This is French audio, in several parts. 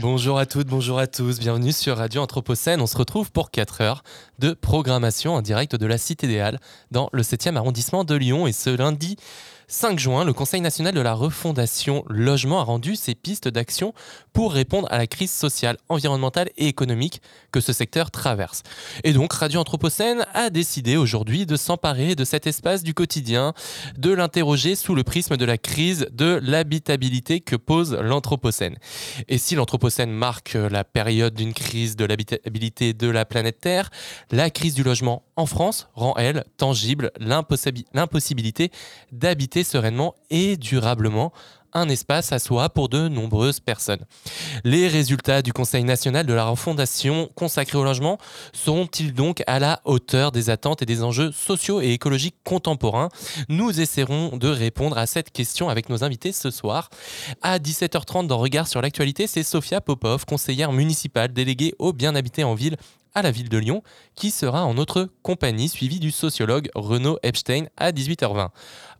Bonjour à toutes, bonjour à tous, bienvenue sur Radio Anthropocène. On se retrouve pour 4 heures de programmation en direct de la Cité des Halles dans le 7e arrondissement de Lyon. Et ce lundi 5 juin, le Conseil national de la refondation logement a rendu ses pistes d'action pour répondre à la crise sociale, environnementale et économique que ce secteur traverse. Et donc, Radio Anthropocène a décidé aujourd'hui de s'emparer de cet espace du quotidien, de l'interroger sous le prisme de la crise de l'habitabilité que pose l'Anthropocène. Et si l'Anthropocène marque la période d'une crise de l'habitabilité de la planète Terre, la crise du logement en France rend, elle, tangible l'impossibilité d'habiter sereinement et durablement un espace à soi pour de nombreuses personnes. Les résultats du Conseil national de la refondation consacré au logement seront-ils donc à la hauteur des attentes et des enjeux sociaux et écologiques contemporains? Nous essaierons de répondre à cette question avec nos invités ce soir. À 17h30 dans Regard sur l'actualité, c'est Sofia Popov, conseillère municipale déléguée au bien habité en ville à la ville de Lyon, qui sera en notre compagnie, suivi du sociologue Renaud Epstein à 18h20.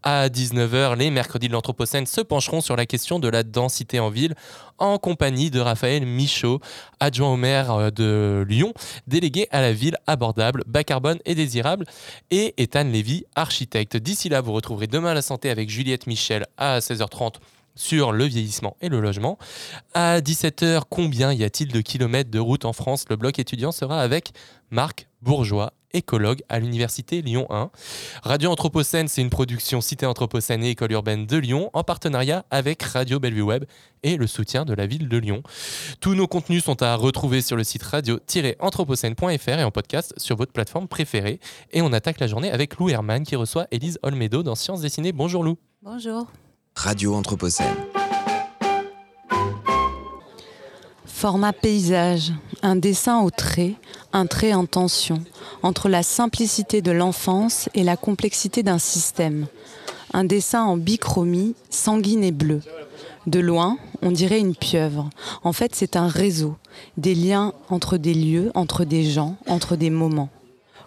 À 19h, les mercredis de l'Anthropocène se pencheront sur la question de la densité en ville en compagnie de Raphaël Michaud, adjoint au maire euh, de Lyon, délégué à la ville abordable, bas carbone et désirable, et Ethan Lévy, architecte. D'ici là, vous retrouverez demain la santé avec Juliette Michel à 16h30 sur le vieillissement et le logement. À 17h, combien y a-t-il de kilomètres de route en France? Le bloc étudiant sera avec Marc Bourgeois, écologue à l'Université Lyon 1. Radio Anthropocène, c'est une production Cité Anthropocène et École urbaine de Lyon en partenariat avec Radio Bellevue Web et le soutien de la ville de Lyon. Tous nos contenus sont à retrouver sur le site radio-anthropocène.fr et en podcast sur votre plateforme préférée. Et on attaque la journée avec Lou Herman qui reçoit Élise Olmedo dans Sciences dessinées. Bonjour Lou. Bonjour. Radio Anthropocène. Format paysage, un dessin au trait, un trait en tension, entre la simplicité de l'enfance et la complexité d'un système. Un dessin en bichromie, sanguine et bleu. De loin, on dirait une pieuvre. En fait, c'est un réseau, des liens entre des lieux, entre des gens, entre des moments.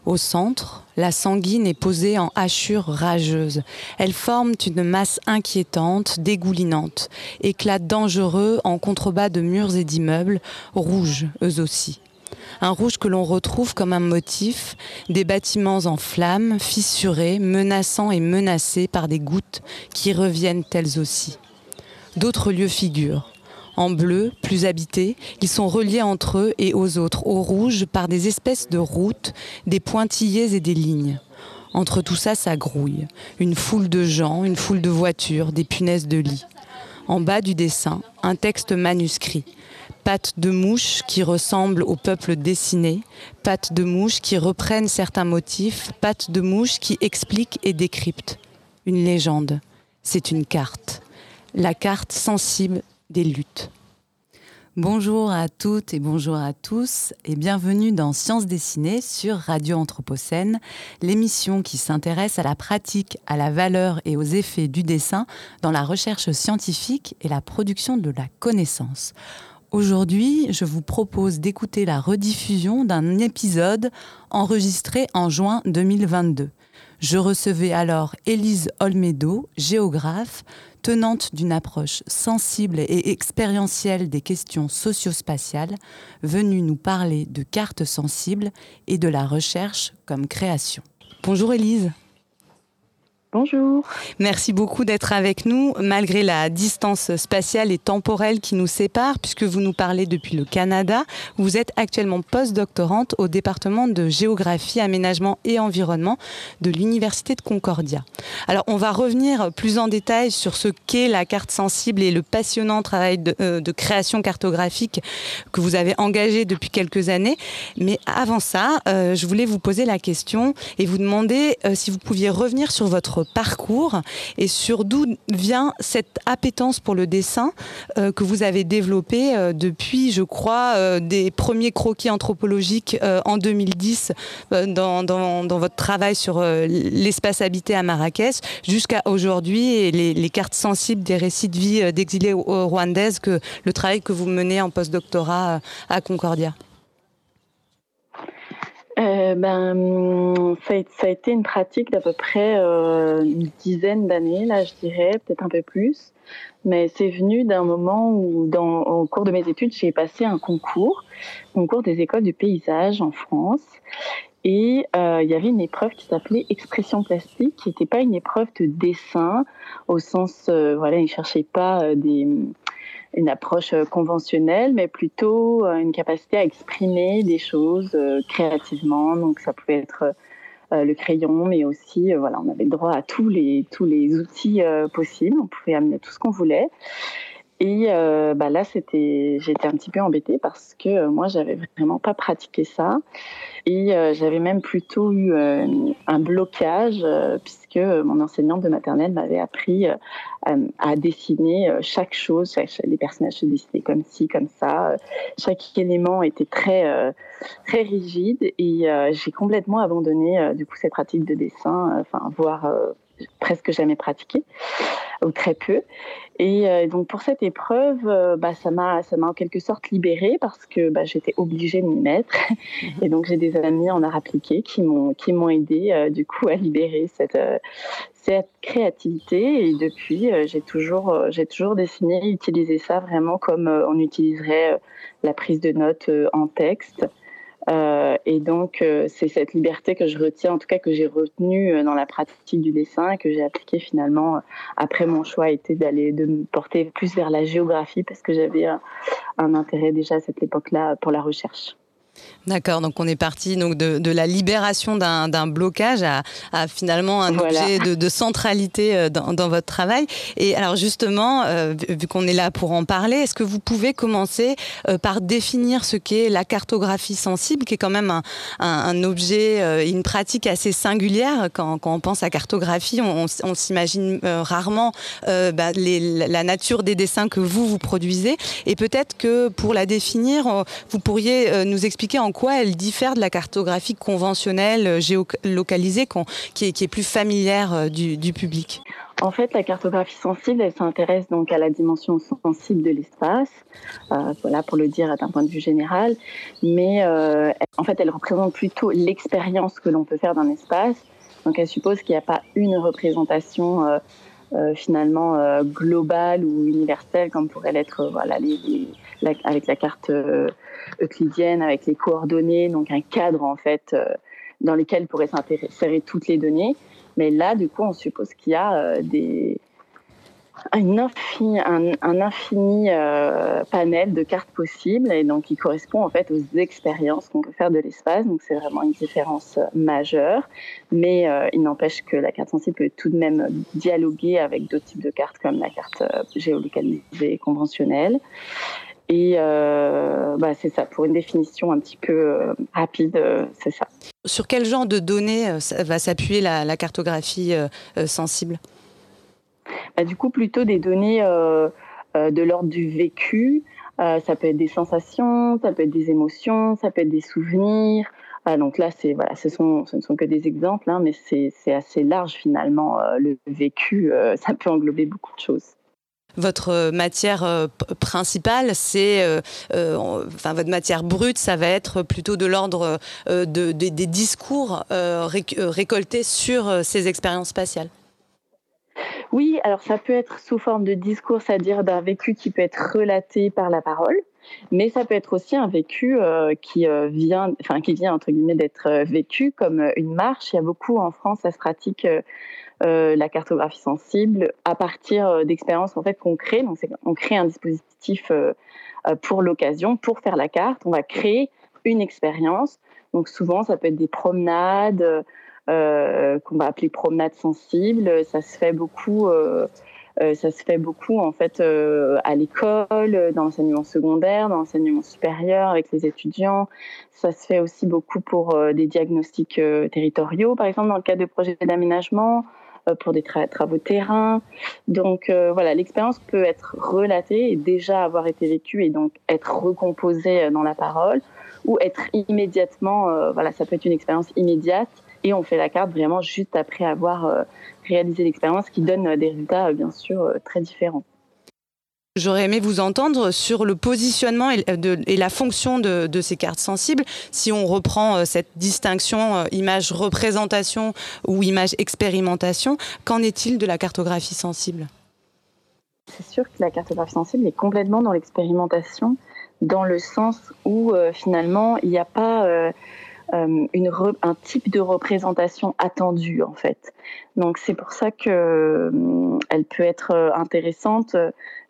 Au centre, la sanguine est posée en hachures rageuses. Elles forment une masse inquiétante, dégoulinante, éclat dangereux en contrebas de murs et d'immeubles, rouges eux aussi. Un rouge que l'on retrouve comme un motif, des bâtiments en flammes, fissurés, menaçants et menacés par des gouttes qui reviennent elles aussi. D'autres lieux figurent en bleu, plus habités. Ils sont reliés entre eux et aux autres, au rouge, par des espèces de routes, des pointillés et des lignes. Entre tout ça, ça grouille. Une foule de gens, une foule de voitures, des punaises de lit. En bas du dessin, un texte manuscrit. Pattes de mouches qui ressemblent au peuple dessiné, pattes de mouches qui reprennent certains motifs, pattes de mouches qui expliquent et décryptent. Une légende. C'est une carte. La carte sensible des luttes. Bonjour à toutes et bonjour à tous et bienvenue dans Sciences dessinées sur Radio Anthropocène, l'émission qui s'intéresse à la pratique, à la valeur et aux effets du dessin dans la recherche scientifique et la production de la connaissance. Aujourd'hui, je vous propose d'écouter la rediffusion d'un épisode enregistré en juin 2022. Je recevais alors Élise Olmedo, géographe, tenante d'une approche sensible et expérientielle des questions socio-spatiales, venue nous parler de cartes sensibles et de la recherche comme création. Bonjour Élise. Bonjour. Merci beaucoup d'être avec nous, malgré la distance spatiale et temporelle qui nous sépare, puisque vous nous parlez depuis le Canada. Vous êtes actuellement post-doctorante au département de géographie, aménagement et environnement de l'Université de Concordia. Alors, on va revenir plus en détail sur ce qu'est la carte sensible et le passionnant travail de, euh, création cartographique que vous avez engagé depuis quelques années. Mais avant ça, euh, je voulais vous poser la question et vous demander euh, si vous pouviez revenir sur votre parcours et sur d'où vient cette appétence pour le dessin que vous avez développée depuis, je crois, des premiers croquis anthropologiques en 2010 dans, votre travail sur l'espace habité à Marrakech jusqu'à aujourd'hui et les, les, cartes sensibles des récits de vie d'exilés rwandaises que le travail que vous menez en postdoctorat à Concordia. Euh, ben, ça a, été une pratique d'à peu près euh, une dizaine d'années, là, je dirais, peut-être un peu plus. Mais c'est venu d'un moment où, dans, au cours de mes études, j'ai passé un concours, concours des écoles du paysage en France. Et euh, il y avait une épreuve qui s'appelait expression plastique, qui n'était pas une épreuve de dessin, au sens, voilà, ils ne cherchaient pas des une approche euh, conventionnelle, mais plutôt euh, une capacité à exprimer des choses euh, créativement. Donc ça pouvait être le crayon, mais aussi voilà, on avait droit à tous les tous les outils possibles. On pouvait amener tout ce qu'on voulait. Et bah là, j'étais un petit peu embêtée parce que moi, j'avais vraiment pas pratiqué ça. Et euh, j'avais même plutôt eu euh, un blocage euh, puisque mon enseignante de maternelle m'avait appris à dessiner chaque chose. Les personnages se dessinaient comme ci, comme ça. Chaque élément était très très rigide et j'ai complètement abandonné du coup cette pratique de dessin, enfin voire presque jamais pratiqué ou très peu. Et euh, donc pour cette épreuve, euh, bah, ça m'a ça m'a en quelque sorte libérée parce que bah, j'étais obligée de m'y mettre. Et donc j'ai des amis en art appliqué qui m'ont qui m'ont aidé euh, du coup à libérer cette cette créativité. Et depuis, j'ai toujours j'ai toujours dessiné, utilisé ça vraiment comme on utiliserait la prise de notes en texte. Euh, et donc, euh, c'est cette liberté que je retiens, en tout cas que j'ai retenue euh, dans la pratique du dessin, que j'ai appliquée finalement après mon choix était d'aller de me porter plus vers la géographie parce que j'avais un intérêt déjà à cette époque-là pour la recherche. D'accord, donc on est parti donc de, la libération d'un blocage à, finalement un objet de, centralité euh, dans, votre travail. Et alors justement, euh, vu qu'on est là pour en parler, est-ce que vous pouvez commencer euh, par définir ce qu'est la cartographie sensible, qui est quand même un, objet, une pratique assez singulière? Quand, on pense à cartographie, on, s'imagine rarement bah, la nature des dessins que vous vous produisez. Et peut-être que pour la définir, vous pourriez nous expliquer en quoi elle diffère de la cartographie conventionnelle, euh, géolocalisée, qui est, plus familière euh, du, public en fait, la cartographie sensible, elle s'intéresse donc à la dimension sensible de l'espace, euh, voilà pour le dire d'un point de vue général, mais en fait, elle représente plutôt l'expérience que l'on peut faire d'un espace. Donc, elle suppose qu'il n'y a pas une représentation finalement globale ou universelle comme pourrait l'être voilà les, avec la carte euh, euclidienne, avec les coordonnées, donc un cadre en fait euh, dans lequel pourraient s'insérer toutes les données. Mais là, du coup, on suppose qu'il y a euh, des, un infini, un, infini panel de cartes possibles et donc qui correspond en fait aux expériences qu'on peut faire de l'espace. Donc c'est vraiment une différence majeure, mais il n'empêche que la carte sensible peut tout de même dialoguer avec d'autres types de cartes comme la carte géolocalisée conventionnelle. Et euh, bah, c'est ça, pour une définition un petit peu euh, rapide, euh, c'est ça. Sur quel genre de données va s'appuyer la, cartographie sensible? Bah, Du coup, plutôt des données de l'ordre du vécu. ça peut être des sensations, ça peut être des émotions, ça peut être des souvenirs. donc là, c'est voilà, ce, sont, ce ne sont que des exemples, hein, mais c'est assez large finalement. le vécu, ça peut englober beaucoup de choses. Votre euh, matière euh, principale, c'est, euh, enfin votre matière brute, ça va être plutôt de l'ordre de, des discours récoltés sur ces expériences spatiales. Oui, alors ça peut être sous forme de discours, c'est-à-dire d'un vécu qui peut être relaté par la parole, mais ça peut être aussi un vécu qui vient, enfin qui vient entre guillemets d'être vécu comme une marche. Il y a beaucoup en France, ça se pratique euh, la cartographie sensible à partir euh, d'expériences en fait qu'on crée. Donc, on crée un dispositif euh, pour l'occasion, pour faire la carte. On va créer une expérience. Donc, souvent, ça peut être des promenades qu'on va appeler promenades sensibles. Ça se fait beaucoup. ça se fait beaucoup en fait à l'école, dans l'enseignement secondaire, dans l'enseignement supérieur avec les étudiants. Ça se fait aussi beaucoup pour des diagnostics territoriaux, par exemple dans le cadre de projets d'aménagement. Pour des travaux de terrain. Donc voilà, l'expérience peut être relatée et déjà avoir été vécue et donc être recomposée dans la parole ou être immédiatement, voilà, ça peut être une expérience immédiate et on fait la carte vraiment juste après avoir réalisé l'expérience qui donne des résultats bien sûr très différents. J'aurais aimé vous entendre sur le positionnement et, la fonction de, ces cartes sensibles. Si on reprend euh, cette distinction euh, image représentation ou image expérimentation, qu'en est-il de la cartographie sensible? C'est sûr que la cartographie sensible est complètement dans l'expérimentation, dans le sens où euh, finalement il n'y a pas euh, une un type de représentation attendue en fait. Donc c'est pour ça que euh, elle peut être euh, intéressante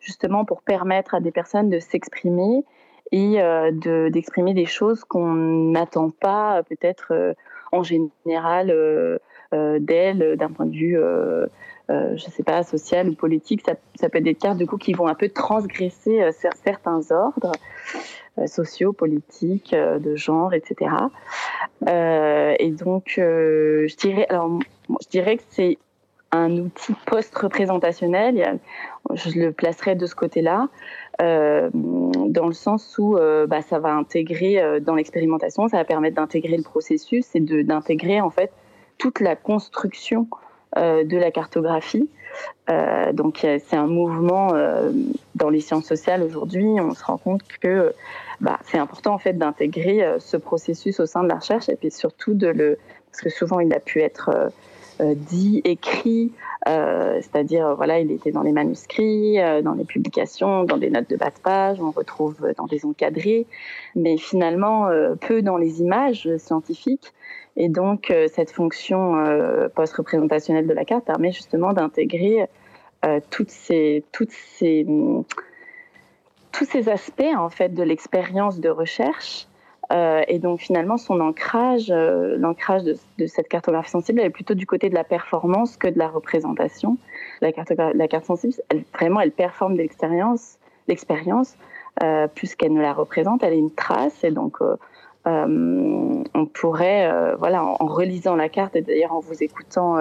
justement pour permettre à des personnes de s'exprimer et de d'exprimer des choses qu'on n'attend pas peut-être en général d'elles d'un point de vue je je sais pas, social ou politique, ça, peut être des cartes du coup qui vont un peu transgresser certains ordres. Euh, sociaux, politiques, euh, de genre, etc. Euh, et donc, je dirais, alors, je dirais que c'est un outil post-représentationnel. Je le placerai de ce côté-là, dans le sens où bah, ça va intégrer dans l'expérimentation, ça va permettre d'intégrer le processus et d'intégrer en fait toute la construction de la cartographie. donc c'est un mouvement dans les sciences sociales aujourd'hui. On se rend compte que bah, c'est important en fait d'intégrer euh, ce processus au sein de la recherche et puis surtout de le parce que souvent il a pu être euh, euh, dit, écrit, c'est-à-dire voilà, il était dans les manuscrits, dans les publications, dans des notes de bas de page, on retrouve dans des encadrés, mais finalement peu dans les images scientifiques. Et donc cette fonction post-représentationnelle de la carte permet justement d'intégrer toutes ces ces tous ces aspects en fait de l'expérience de recherche. Euh, et donc finalement, son ancrage, euh, l'ancrage de, cette cartographie sensible, est plutôt du côté de la performance que de la représentation. La la carte sensible, elle, vraiment, elle performe l'expérience, l'expérience, euh, plus qu'elle ne la représente. Elle est une trace, et donc on pourrait, voilà, en, relisant la carte et d'ailleurs en vous écoutant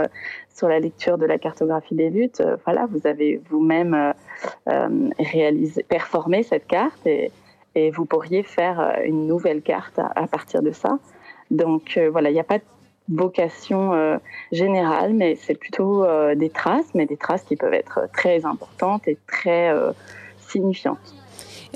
sur la lecture de la cartographie des luttes, voilà, vous avez vous-même réalisé, performé cette carte et, vous pourriez faire une nouvelle carte à, partir de ça. Donc voilà, il n'y a pas de vocation générale, mais c'est plutôt des traces, mais des traces qui peuvent être très importantes et très signifiantes.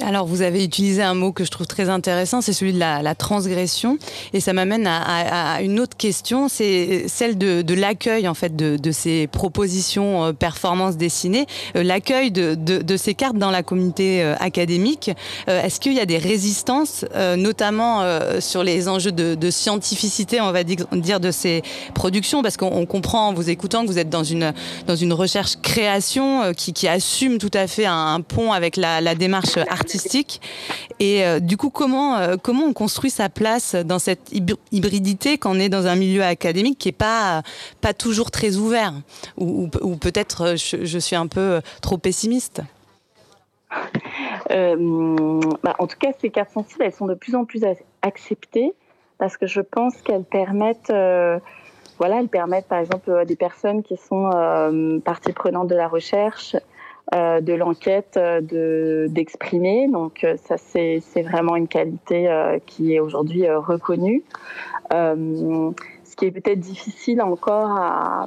Alors, vous avez utilisé un mot que je trouve très intéressant, c'est celui de la, transgression. Et ça m'amène à, une autre question, c'est celle de, l'accueil, en fait, de, ces propositions euh, performances dessinées, euh, l'accueil de, ces cartes dans la communauté euh, académique. Est-ce qu'il y a des résistances, notamment sur les enjeux de, scientificité, on va dire, de ces productions? Parce qu'on comprend en vous écoutant que vous êtes dans une, dans une recherche-création qui, assume tout à fait un, pont avec la, la démarche artistique Et euh, du coup, comment, euh, comment on construit sa place dans cette hybridité quand on est dans un milieu académique qui n'est pas, pas toujours très ouvert? Ou, peut-être euh, je, suis un peu trop pessimiste? Bah, En tout cas, ces cartes sensibles, elles sont de plus en plus acceptées parce que je pense qu'elles permettent... voilà, elles permettent par exemple à des personnes qui sont partie prenante de la recherche euh, de l'enquête euh, de d'exprimer. Donc euh, ça c'est vraiment une qualité qui est aujourd'hui reconnue. ce qui est peut-être difficile encore à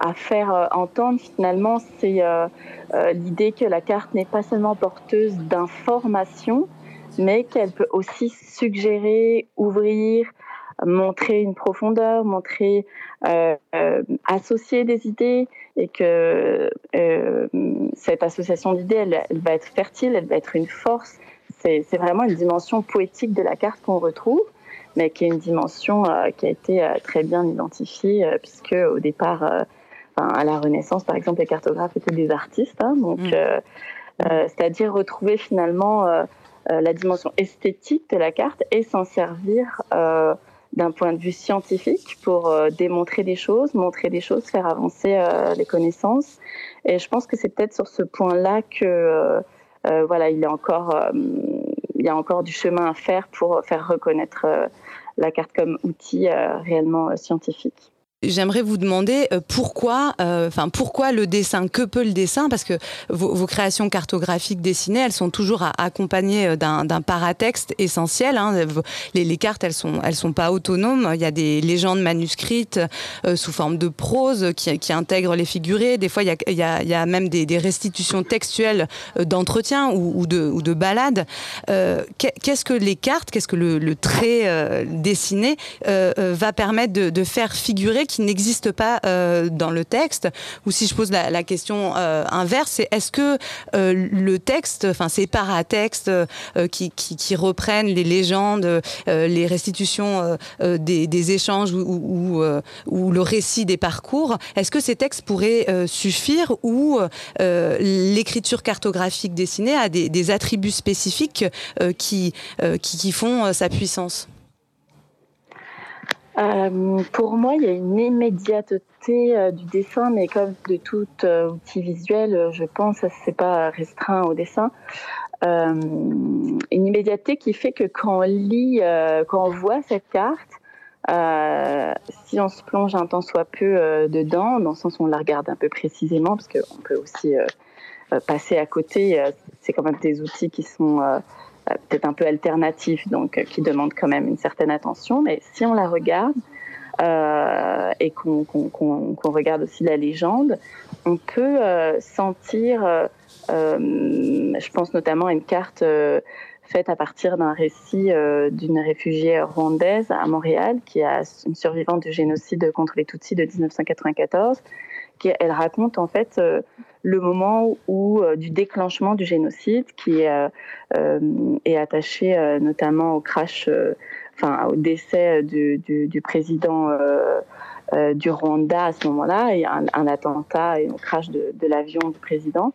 à faire entendre finalement, c'est l'idée que la carte n'est pas seulement porteuse d'informations, mais qu'elle peut aussi suggérer, ouvrir, montrer une profondeur, montrer, euh, euh, associer des idées et que euh, cette association d'idées, elle, va être fertile, elle va être une force. C'est vraiment une dimension poétique de la carte qu'on retrouve, mais qui est une dimension qui a été très bien identifiée, puisque au départ, à la Renaissance, par exemple, les cartographes étaient des artistes, hein, donc mm. c'est-à-dire retrouver finalement la dimension esthétique de la carte et s'en servir d'un point de vue scientifique pour euh, démontrer des choses, montrer des choses, faire avancer euh, les connaissances. Et je pense que c'est peut-être sur ce point-là que euh, voilà, il encore il y a encore du chemin à faire pour faire reconnaître la carte comme outil réellement scientifique. J'aimerais vous demander pourquoi, enfin pourquoi le dessin, que peut le dessin? Parce que vos, créations cartographiques dessinées, elles sont toujours accompagnées d'un paratexte essentiel. Hein. Les, cartes, elles sont, elles sont pas autonomes. Il y a des légendes manuscrites sous forme de prose qui, qui, intègrent les figurés. Des fois, il y a, même des, restitutions textuelles d'entretien ou, de, ou de balades. Qu'est-ce que les cartes, qu'est-ce que le, trait euh, dessiné euh, euh, va permettre de, faire figurer qui n'existe pas dans le texte. Ou si je pose la, question inverse, c'est est-ce que le texte, enfin ces paratextes qui, qui, reprennent les légendes, les restitutions des, échanges ou, le récit des parcours, est-ce que ces textes pourraient suffire ou l'écriture cartographique dessinée a des, des attributs spécifiques qui, qui, font sa puissance? Euh, pour moi, il y a une immédiateté euh, du dessin, mais comme de tout euh, outil visuel, je pense que ce n'est pas restreint au dessin. une immédiateté qui fait que quand on lit, quand on voit cette carte, si on se plonge un temps soit peu dedans, dans le sens où on la regarde un peu précisément, parce qu'on peut aussi passer à côté, c'est quand même des outils qui sont peut-être un peu alternatif, donc euh, qui demande quand même une certaine attention. Mais si on la regarde euh, et qu'on regarde aussi la légende, on peut sentir, je pense notamment à une carte faite à partir d'un récit d'une réfugiée rwandaise à Montréal, qui est une survivante du génocide contre les Tutsis de 1994. Elle raconte en fait le moment où euh, du déclenchement du génocide qui est, euh, attaché euh, notamment au crash, enfin au décès du, président du Rwanda à ce moment-là, un, attentat et un crash de, de l'avion du président.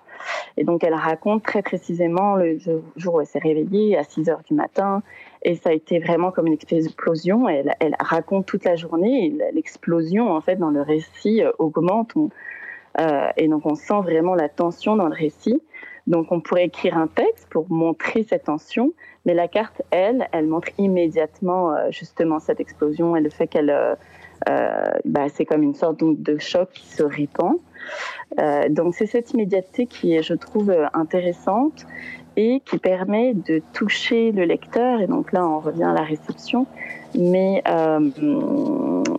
Et donc elle raconte très précisément le jour où elle s'est réveillée à 6 heures du matin. Et ça a été vraiment comme une explosion. Elle, raconte toute la journée. L'explosion, en fait, dans le récit augmente. On, euh, et donc on sent vraiment la tension dans le récit. Donc on pourrait écrire un texte pour montrer cette tension, mais la carte, elle, elle montre immédiatement euh, justement cette explosion et le fait qu'elle, euh, bah, c'est comme une sorte de choc qui se répand. donc c'est cette immédiateté qui est, je trouve, intéressante et qui permet de toucher le lecteur. Et donc là, on revient à la réception, mais euh,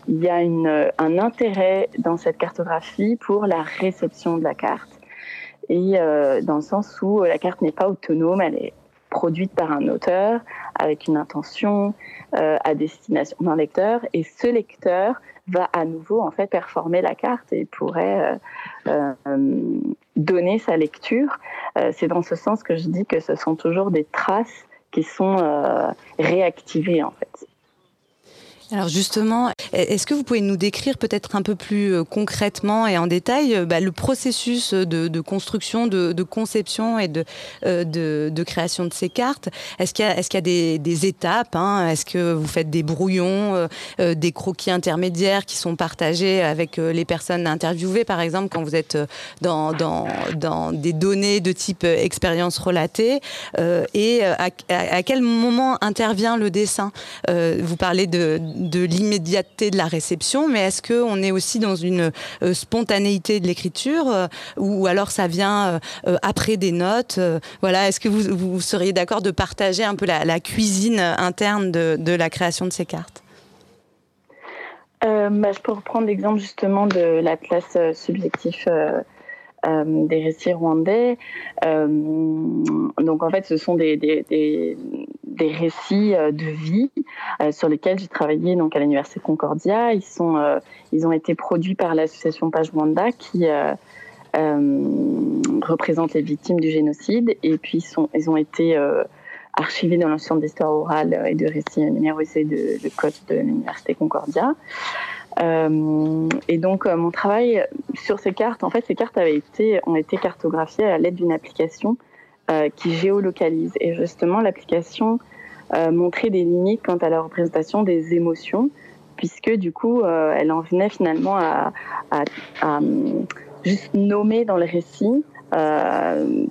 il y a une, un intérêt dans cette cartographie pour la réception de la carte. Et euh, dans le sens où la carte n'est pas autonome, elle est produite par un auteur avec une intention euh, à destination d'un lecteur, et ce lecteur va à nouveau en fait performer la carte et pourrait euh, donner sa lecture. C'est dans ce sens que je dis que ce sont toujours des traces qui sont réactivées en fait. Alors justement, est-ce que vous pouvez nous décrire peut-être un peu plus euh, concrètement et en détail euh, bah, le processus de, construction, de, conception et euh, de, de, création de ces cartes? Est-ce qu'il y a, est qu'il y a des, étapes hein? Est-ce que vous faites des brouillons, des croquis intermédiaires qui sont partagés avec les personnes interviewées, par exemple, quand vous êtes dans, dans, dans des données de type expérience relatée Et à, quel moment intervient le dessin? Vous parlez de de l'immédiateté de la réception, mais est-ce qu'on est aussi dans une euh, spontanéité de l'écriture euh, ou alors ça vient euh, après des notes Voilà, est-ce que vous, seriez d'accord de partager un peu la, cuisine interne de, la création de ces cartes? Bah, je peux reprendre l'exemple justement de l'atlas subjectif euh, des récits rwandais. Euh, donc en fait, ce sont des, des, des, récits euh, de vie sur lesquels j'ai travaillé donc à l'université Concordia. Ils sont, ils ont été produits par l'association Page Rwanda qui représente les victimes du génocide et puis ils, sont, ils ont été archivés dans l'ensemble d'histoire orale et de récits numérisés de, de code de l'université Concordia. Euh, et donc, euh, mon travail sur ces cartes, en fait, ces cartes avaient été, ont été cartographiées à l'aide d'une application euh, qui géolocalise. Et justement, l'application montrait des limites quant à la représentation des émotions, puisque du coup, elle en venait finalement à, à, à, juste nommer dans le récit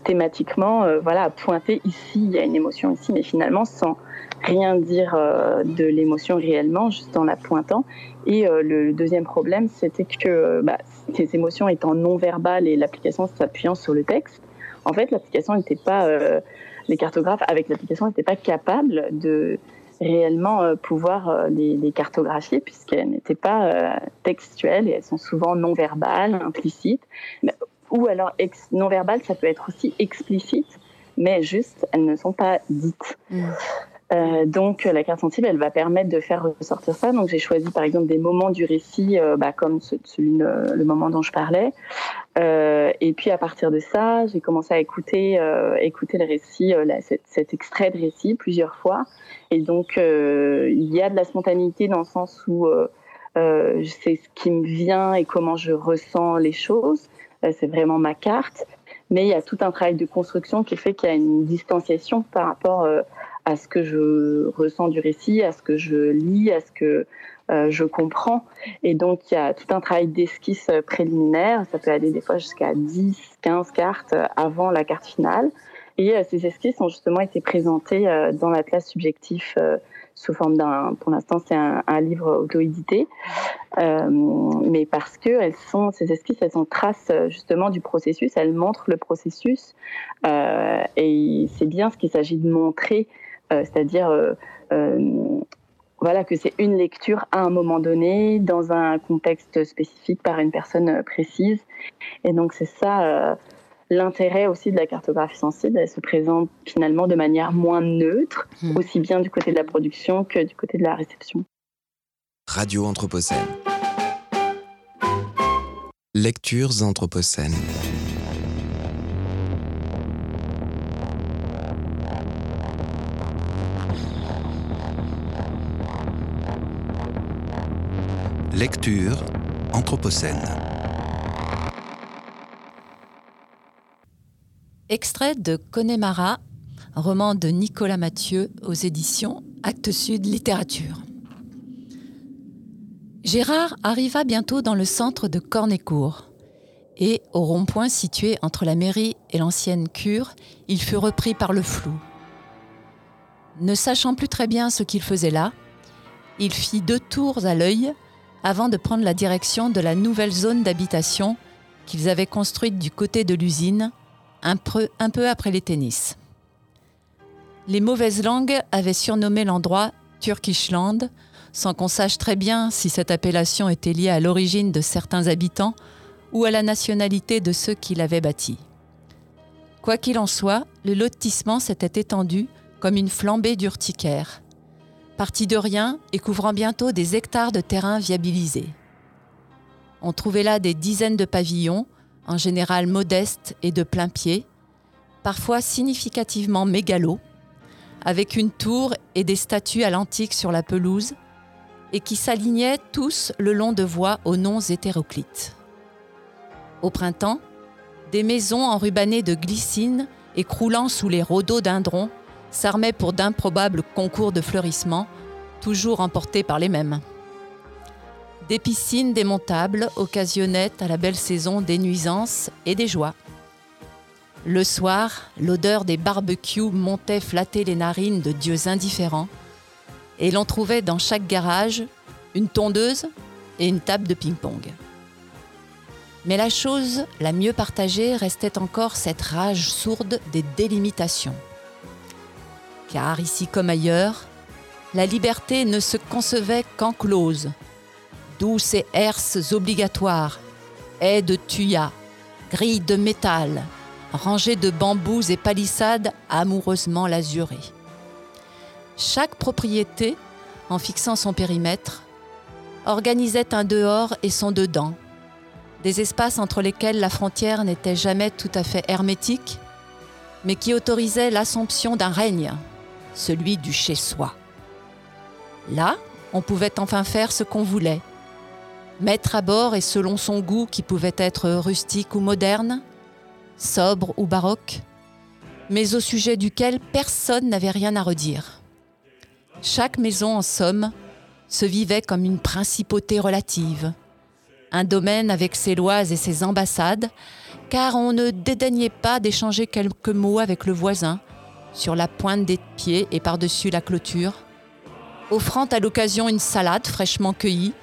thématiquement, voilà, pointer ici, il y a une émotion ici, mais finalement sans rien dire euh, de l'émotion réellement, juste en la pointant. Et le deuxième problème, c'était que bah, ces émotions étant non verbales et l'application s'appuyant sur le texte, en fait, l'application n'était pas, les cartographes avec l'application n'étaient pas capables de réellement pouvoir les, les, cartographier puisqu'elles n'étaient pas textuelles et elles sont souvent non verbales, implicites. Ou alors non verbal, ça peut être aussi explicite, mais juste, elles ne sont pas dites. Mm. Euh, donc la carte sensible, elle va permettre de faire ressortir ça. Donc j'ai choisi par exemple des moments du récit, euh, bah, comme celui le moment dont je parlais. Euh, et puis à partir de ça, j'ai commencé à écouter euh, écouter le récit, euh, cet, extrait de récit plusieurs fois. Et donc il y a de la spontanéité dans le sens où je sais ce qui me vient et comment je ressens les choses. Euh, c'est vraiment ma carte. Mais il y a tout un travail de construction qui fait qu'il y a une distanciation par rapport euh, à ce que je ressens du récit, à ce que je lis, à ce que euh, je comprends. Et donc, il y a tout un travail d'esquisse préliminaire. Ça peut aller des fois jusqu'à 10, 15 cartes avant la carte finale. Et ces esquisses ont justement été présentées dans l'atlas subjectif sous forme d'un, pour l'instant, c'est un, livre auto-édité, euh, mais parce que elles sont, ces esquisses, elles sont traces justement du processus, elles montrent le processus, euh, et c'est bien ce qu'il s'agit de montrer, euh, c'est-à-dire voilà que c'est une lecture à un moment donné dans un contexte spécifique par une personne précise, et donc c'est ça l'intérêt aussi de la cartographie sensible, elle se présente finalement de manière moins neutre, hmm. aussi bien du côté de la production que du côté de la réception. Radio Anthropocène. Lectures Anthropocènes. Lecture Anthropocène. Extrait de Connemara, roman de Nicolas Mathieu aux éditions Actes Sud Littérature. Gérard arriva bientôt dans le centre de Cornécourt et, au rond-point situé entre la mairie et l'ancienne cure, il fut repris par le flou. Ne sachant plus très bien ce qu'il faisait là, il fit deux tours à l'œil avant de prendre la direction de la nouvelle zone d'habitation qu'ils avaient construite du côté de l'usine un peu, après les tennis. Les mauvaises langues avaient surnommé l'endroit Turkishland, sans qu'on sache très bien si cette appellation était liée à l'origine de certains habitants ou à la nationalité de ceux qui l'avaient bâti. Quoi qu'il en soit, le lotissement s'était étendu comme une flambée d'urticaire, parti de rien et couvrant bientôt des hectares de terrain viabilisés. On trouvait là des dizaines de pavillons, en général modeste et de plein pied, parfois significativement mégalo, avec une tour et des statues à l'antique sur la pelouse, et qui s'alignaient tous le long de voies aux noms hétéroclites. Au printemps, des maisons enrubannées de glycine et croulant sous les rhododendrons s'armaient pour d'improbables concours de fleurissement, toujours emportés par les mêmes. Des piscines démontables occasionnaient à la belle saison des nuisances et des joies. Le soir, l'odeur des barbecues montait flatter les narines de dieux indifférents, et l'on trouvait dans chaque garage une tondeuse et une table de ping-pong. Mais la chose la mieux partagée restait encore cette rage sourde des délimitations. Car ici comme ailleurs, la liberté ne se concevait qu'enclose, douces et herses obligatoires, haies de tuya, grilles de métal, rangées de bambous et palissades amoureusement lazurées. Chaque propriété, en fixant son périmètre, organisait un dehors et son dedans, des espaces entre lesquels la frontière n'était jamais tout à fait hermétique, mais qui autorisaient l'assomption d'un règne, celui du chez-soi. Là, on pouvait enfin faire ce qu'on voulait, mettre à bord et selon son goût qui pouvait être rustique ou moderne, sobre ou baroque, mais au sujet duquel personne n'avait rien à redire. Chaque maison, en somme, se vivait comme une principauté relative, Un domaine avec ses lois et ses ambassades, car on ne dédaignait pas d'échanger quelques mots avec le voisin, sur la pointe des pieds et par-dessus la clôture, offrant à l'occasion une salade fraîchement cueillie,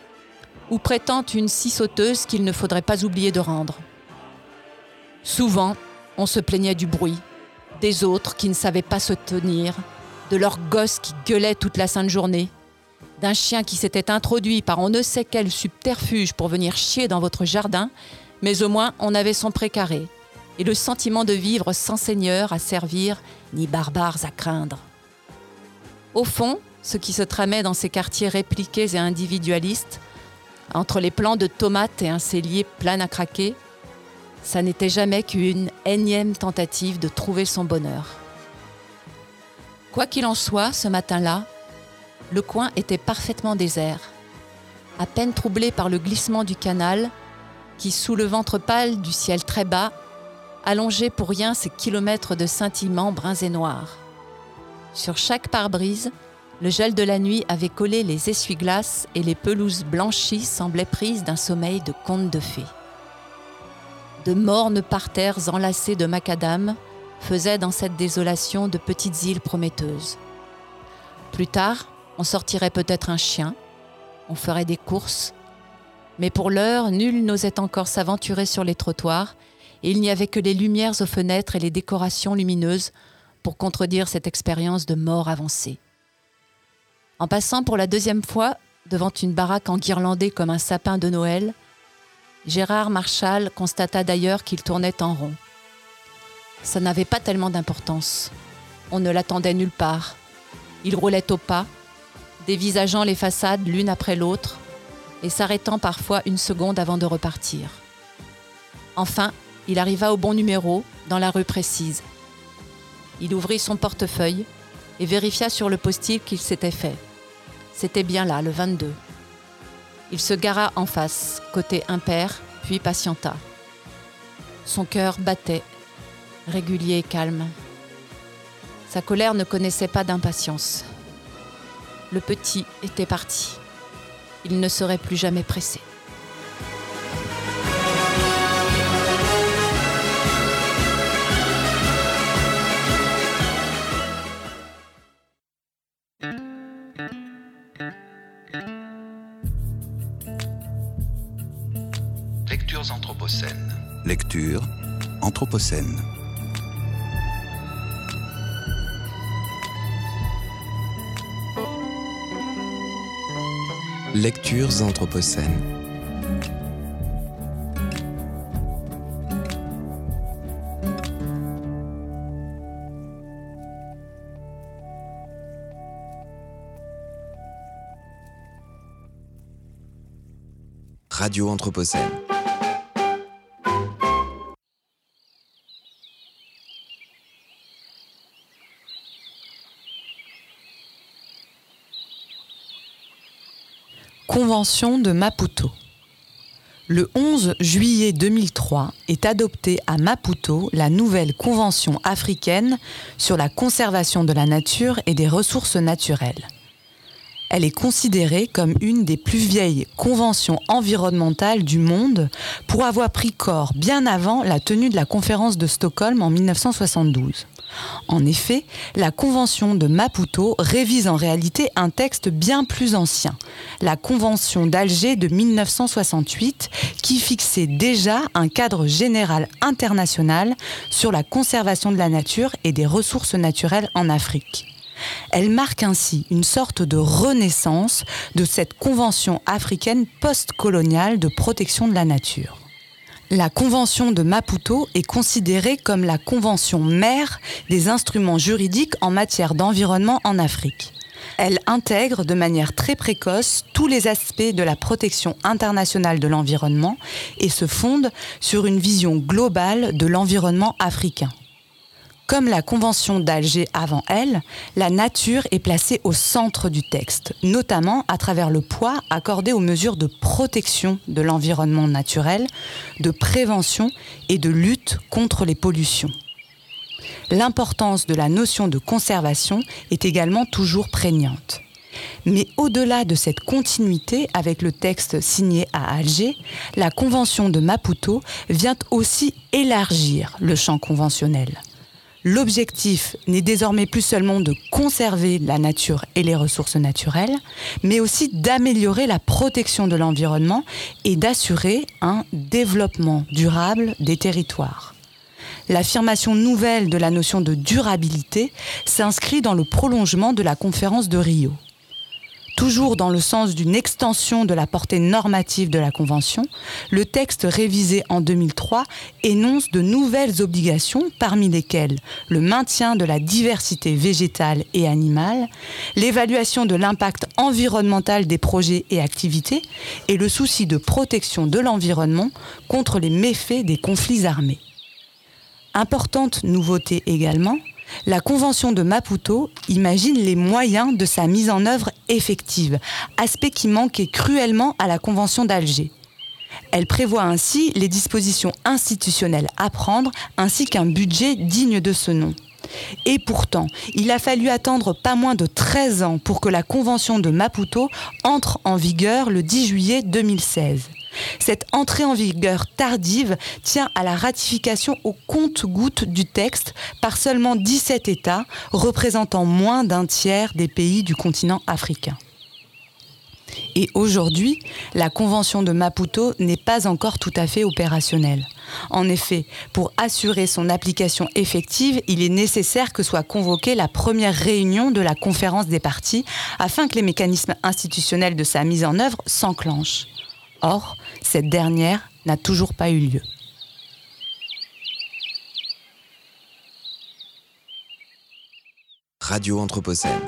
ou prêtant une scie sauteuse qu'il ne faudrait pas oublier de rendre. Souvent, on se plaignait du bruit, des autres qui ne savaient pas se tenir, de leurs gosses qui gueulaient toute la sainte journée, d'un chien qui s'était introduit par on ne sait quel subterfuge pour venir chier dans votre jardin, mais au moins on avait son précaré et le sentiment de vivre sans seigneur à servir ni barbares à craindre. Au fond, ce qui se tramait dans ces quartiers répliqués et individualistes, entre les plants de tomates et un cellier plein à craquer, ça n'était jamais qu'une énième tentative de trouver son bonheur. Quoi qu'il en soit, ce matin-là, le coin était parfaitement désert, à peine troublé par le glissement du canal qui, sous le ventre pâle du ciel très bas, allongeait pour rien ces kilomètres de scintillements bruns et noirs. Sur chaque pare-brise, le gel de la nuit avait collé les essuie-glaces et les pelouses blanchies semblaient prises d'un sommeil de conte de fées. De mornes parterres enlacés de macadam faisaient dans cette désolation de petites îles prometteuses. Plus tard, on sortirait peut-être un chien, on ferait des courses, mais pour l'heure, nul n'osait encore s'aventurer sur les trottoirs, et il n'y avait que les lumières aux fenêtres et les décorations lumineuses pour contredire cette expérience de mort avancée. En passant pour la deuxième fois devant une baraque enguirlandée comme un sapin de Noël, Gérard Marchal constata d'ailleurs qu'il tournait en rond. Ça n'avait pas tellement d'importance. On ne l'attendait nulle part. Il roulait au pas, dévisageant les façades l'une après l'autre et s'arrêtant parfois une seconde avant de repartir. Enfin, il arriva au bon numéro, dans la rue précise. Il ouvrit son portefeuille et vérifia sur le postil qu'il s'était fait. C'était bien là, le 22. Il se gara en face, côté impair, puis patienta. Son cœur battait, régulier et calme. Sa colère ne connaissait pas d'impatience. Le petit était parti. Il ne serait plus jamais pressé. Lectures anthropocènes. Lecture anthropocène. Lectures anthropocènes. Radio Anthropocène. Convention de Maputo. Le 11 juillet 2003 est adoptée à Maputo la nouvelle Convention africaine sur la conservation de la nature et des ressources naturelles. Elle est considérée comme une des plus vieilles conventions environnementales du monde pour avoir pris corps bien avant la tenue de la conférence de Stockholm en 1972. En effet, la Convention de Maputo révise en réalité un texte bien plus ancien, la Convention d'Alger de 1968, qui fixait déjà un cadre général international sur la conservation de la nature et des ressources naturelles en Afrique. Elle marque ainsi une sorte de renaissance de cette convention africaine post-coloniale de protection de la nature. La Convention de Maputo est considérée comme la convention mère des instruments juridiques en matière d'environnement en Afrique. Elle intègre de manière très précoce tous les aspects de la protection internationale de l'environnement et se fonde sur une vision globale de l'environnement africain. Comme la Convention d'Alger avant elle, la nature est placée au centre du texte, notamment à travers le poids accordé aux mesures de protection de l'environnement naturel, de prévention et de lutte contre les pollutions. L'importance de la notion de conservation est également toujours prégnante. Mais au-delà de cette continuité avec le texte signé à Alger, la Convention de Maputo vient aussi élargir le champ conventionnel. L'objectif n'est désormais plus seulement de conserver la nature et les ressources naturelles, mais aussi d'améliorer la protection de l'environnement et d'assurer un développement durable des territoires. L'affirmation nouvelle de la notion de durabilité s'inscrit dans le prolongement de la conférence de Rio toujours dans le sens d'une extension de la portée normative de la Convention, le texte révisé en 2003 énonce de nouvelles obligations, parmi lesquelles le maintien de la diversité végétale et animale, l'évaluation de l'impact environnemental des projets et activités et le souci de protection de l'environnement contre les méfaits des conflits armés. Importante nouveauté également, la Convention de Maputo imagine les moyens de sa mise en œuvre effective, aspect qui manquait cruellement à la Convention d'Alger. Elle prévoit ainsi les dispositions institutionnelles à prendre ainsi qu'un budget digne de ce nom. Et pourtant, il a fallu attendre pas moins de 13 ans pour que la Convention de Maputo entre en vigueur le 10 juillet 2016. Cette entrée en vigueur tardive tient à la ratification au compte-goutte du texte par seulement 17 États, représentant moins d'un tiers des pays du continent africain. Et aujourd'hui, la Convention de Maputo n'est pas encore tout à fait opérationnelle. En effet, pour assurer son application effective, il est nécessaire que soit convoquée la première réunion de la conférence des parties afin que les mécanismes institutionnels de sa mise en œuvre s'enclenchent. Or, cette dernière n'a toujours pas eu lieu. Radio Anthropocène.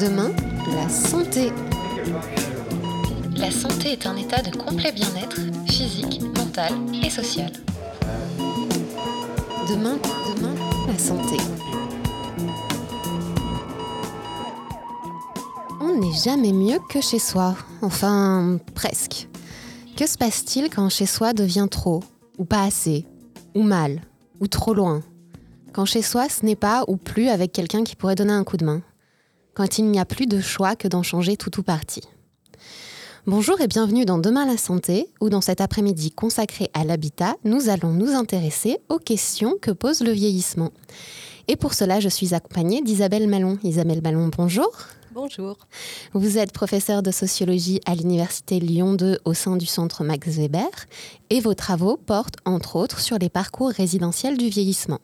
Demain, la santé. La santé est un état de complet bien-être physique, mental et social. Demain, demain, la santé. N'est jamais mieux que chez soi. Enfin, presque. Que se passe-t-il quand chez soi devient trop, ou pas assez, ou mal, ou trop loin? Quand chez soi ce n'est pas ou plus avec quelqu'un qui pourrait donner un coup de main Quand il n'y a plus de choix que d'en changer tout ou partie Bonjour et bienvenue dans Demain la santé, où dans cet après-midi consacré à l'habitat, nous allons nous intéresser aux questions que pose le vieillissement. Et pour cela, je suis accompagnée d'Isabelle Malon. Isabelle Malon, bonjour. Bonjour. Vous êtes professeur de sociologie à l'Université Lyon 2 au sein du centre Max Weber et vos travaux portent entre autres sur les parcours résidentiels du vieillissement.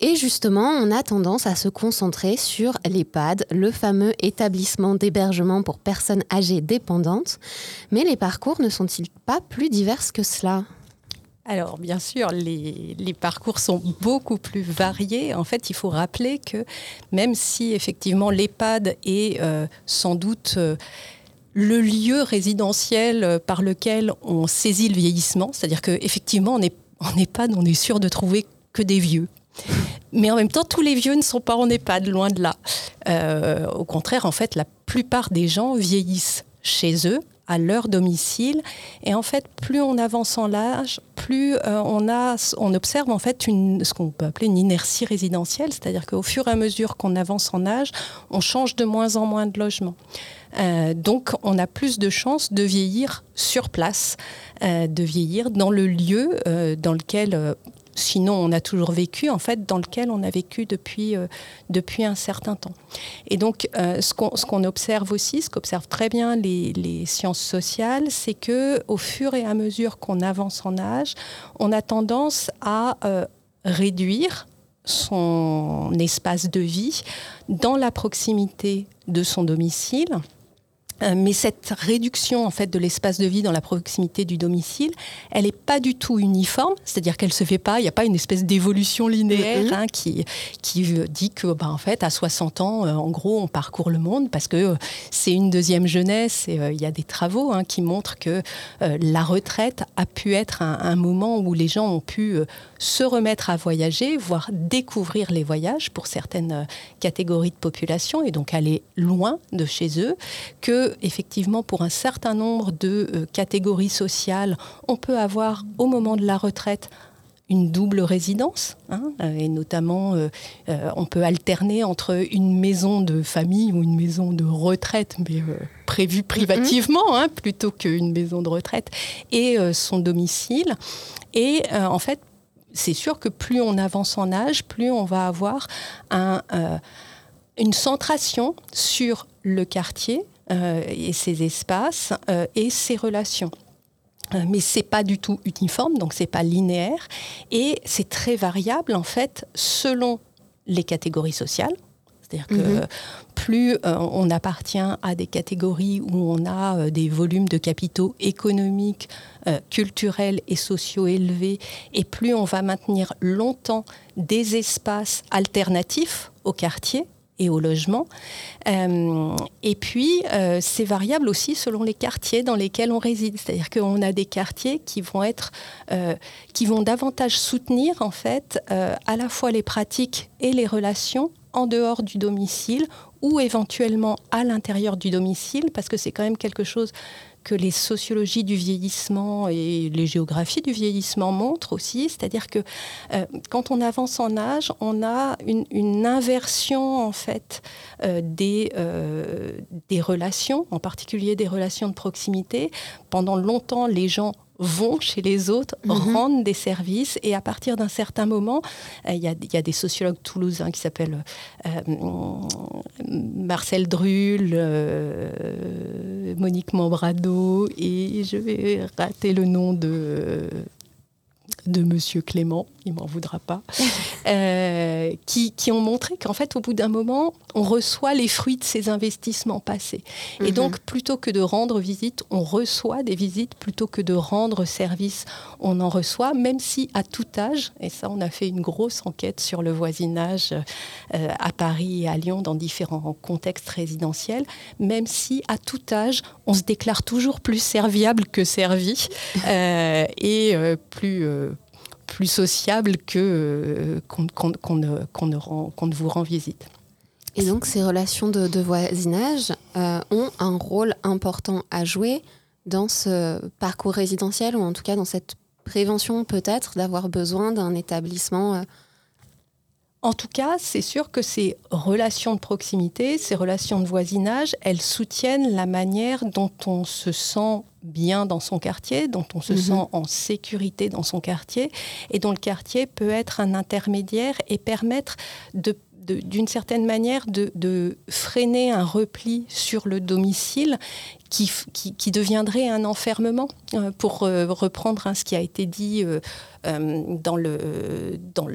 Et justement, on a tendance à se concentrer sur l'EHPAD, le fameux établissement d'hébergement pour personnes âgées dépendantes. Mais les parcours ne sont-ils pas plus divers que cela? Alors, bien sûr, les, parcours sont beaucoup plus variés. En fait, il faut rappeler que même si effectivement l'EHPAD est euh, sans doute euh, le lieu résidentiel par lequel on saisit le vieillissement, c'est-à-dire qu'effectivement, en EHPAD, on est sûr de trouver que des vieux. Mais en même temps, tous les vieux ne sont pas en EHPAD, loin de là. Euh, au contraire, en fait, la plupart des gens vieillissent chez eux, à leur domicile. Et en fait, plus on avance en l'âge, plus euh, on, a, on observe en fait une, ce qu'on peut appeler une inertie résidentielle, c'est-à-dire qu'au fur et à mesure qu'on avance en âge, on change de moins en moins de logement. Euh, donc, on a plus de chances de vieillir sur place, euh, de vieillir dans le lieu dans lequel sinon on a toujours vécu, en fait, dans lequel on a vécu depuis, euh, depuis un certain temps. Et donc, euh, ce qu'on observe aussi, ce qu'observent très bien les, sciences sociales, c'est que au fur et à mesure qu'on avance en âge, on a tendance à euh, réduire son espace de vie dans la proximité de son domicile mais cette réduction en fait de l'espace de vie dans la proximité du domicile, elle n'est pas du tout uniforme, c'est-à-dire qu'elle se fait pas, il n'y a pas une espèce d'évolution linéaire mm-hmm. hein, qui, qui dit que bah, en fait à 60 ans, euh, en gros, on parcourt le monde parce que euh, c'est une deuxième jeunesse et il y a des travaux hein, qui montrent que la retraite a pu être un, un, moment où les gens ont pu se remettre à voyager, voire découvrir les voyages pour certaines catégories de population et donc aller loin de chez eux, que effectivement, pour un certain nombre de euh, catégories sociales, on peut avoir au moment de la retraite une double résidence, hein, et notamment on peut alterner entre une maison de famille ou une maison de retraite, mais prévue privativement hein, plutôt qu'une maison de retraite, et son domicile. Et en fait, c'est sûr que plus on avance en âge, plus on va avoir un, une centration sur le quartier et ses espaces et ses relations. Euh, mais c'est pas du tout uniforme, donc c'est pas linéaire et c'est très variable en fait selon les catégories sociales. C'est-à-dire que mhm. plus euh, on appartient à des catégories où on a euh, des volumes de capitaux économiques, culturels et sociaux élevés, et plus on va maintenir longtemps des espaces alternatifs au quartier, et au logement. Euh, et puis, euh, c'est variable aussi selon les quartiers dans lesquels on réside. C'est-à-dire qu'on a des quartiers qui vont être, euh, qui vont davantage soutenir en fait à la fois les pratiques et les relations en dehors du domicile ou éventuellement à l'intérieur du domicile, parce que c'est quand même quelque chose que les sociologies du vieillissement et les géographies du vieillissement montrent aussi, c'est-à-dire que euh, quand on avance en âge, on a une, inversion en fait euh, des, euh, des relations, en particulier des relations de proximité. Pendant longtemps, les gens vont chez les autres, mhm. rendent des services. Et à partir d'un certain moment, euh, il y, a des sociologues toulousains qui s'appellent euh, Marcel Drull, euh, Monique Membrado, et je vais rater le nom de de Monsieur Clément, il m'en voudra pas, euh, qui, ont montré qu'en fait, au bout d'un moment, on reçoit les fruits de ces investissements passés. Et mhm. donc, plutôt que de rendre visite, on reçoit des visites, plutôt que de rendre service, on en reçoit, même si à tout âge, et ça, on a fait une grosse enquête sur le voisinage euh, à Paris et à Lyon dans différents contextes résidentiels, même si à tout âge, on se déclare toujours plus serviable que servi euh, et plus plus sociable que euh, qu'on ne, vous rend visite. Et donc ces relations de, voisinage euh, ont un rôle important à jouer dans ce parcours résidentiel ou en tout cas dans cette prévention peut-être d'avoir besoin d'un établissement euh, en tout cas, c'est sûr que ces relations de proximité, ces relations de voisinage, elles soutiennent la manière dont on se sent bien dans son quartier, dont on se mhm. sent en sécurité dans son quartier, et dont le quartier peut être un intermédiaire et permettre de d'une certaine manière de, freiner un repli sur le domicile qui, qui, deviendrait un enfermement, euh, pour euh, reprendre hein, ce qui a été dit euh, dans le dans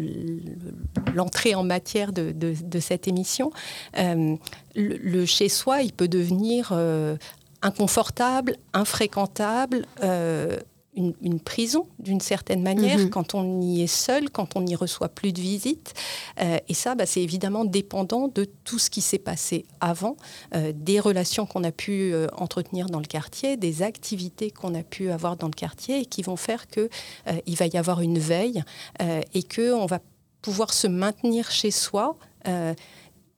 l'entrée en matière de, de, cette émission. le chez-soi, il peut devenir inconfortable, infréquentable, une, prison d'une certaine manière mhm. quand on y est seul, quand on n'y reçoit plus de visites. Euh, et ça, bah, c'est évidemment dépendant de tout ce qui s'est passé avant, euh, des relations qu'on a pu euh, entretenir dans le quartier, des activités qu'on a pu avoir dans le quartier et qui vont faire qu'il il va y avoir une veille et qu'on va pouvoir se maintenir chez soi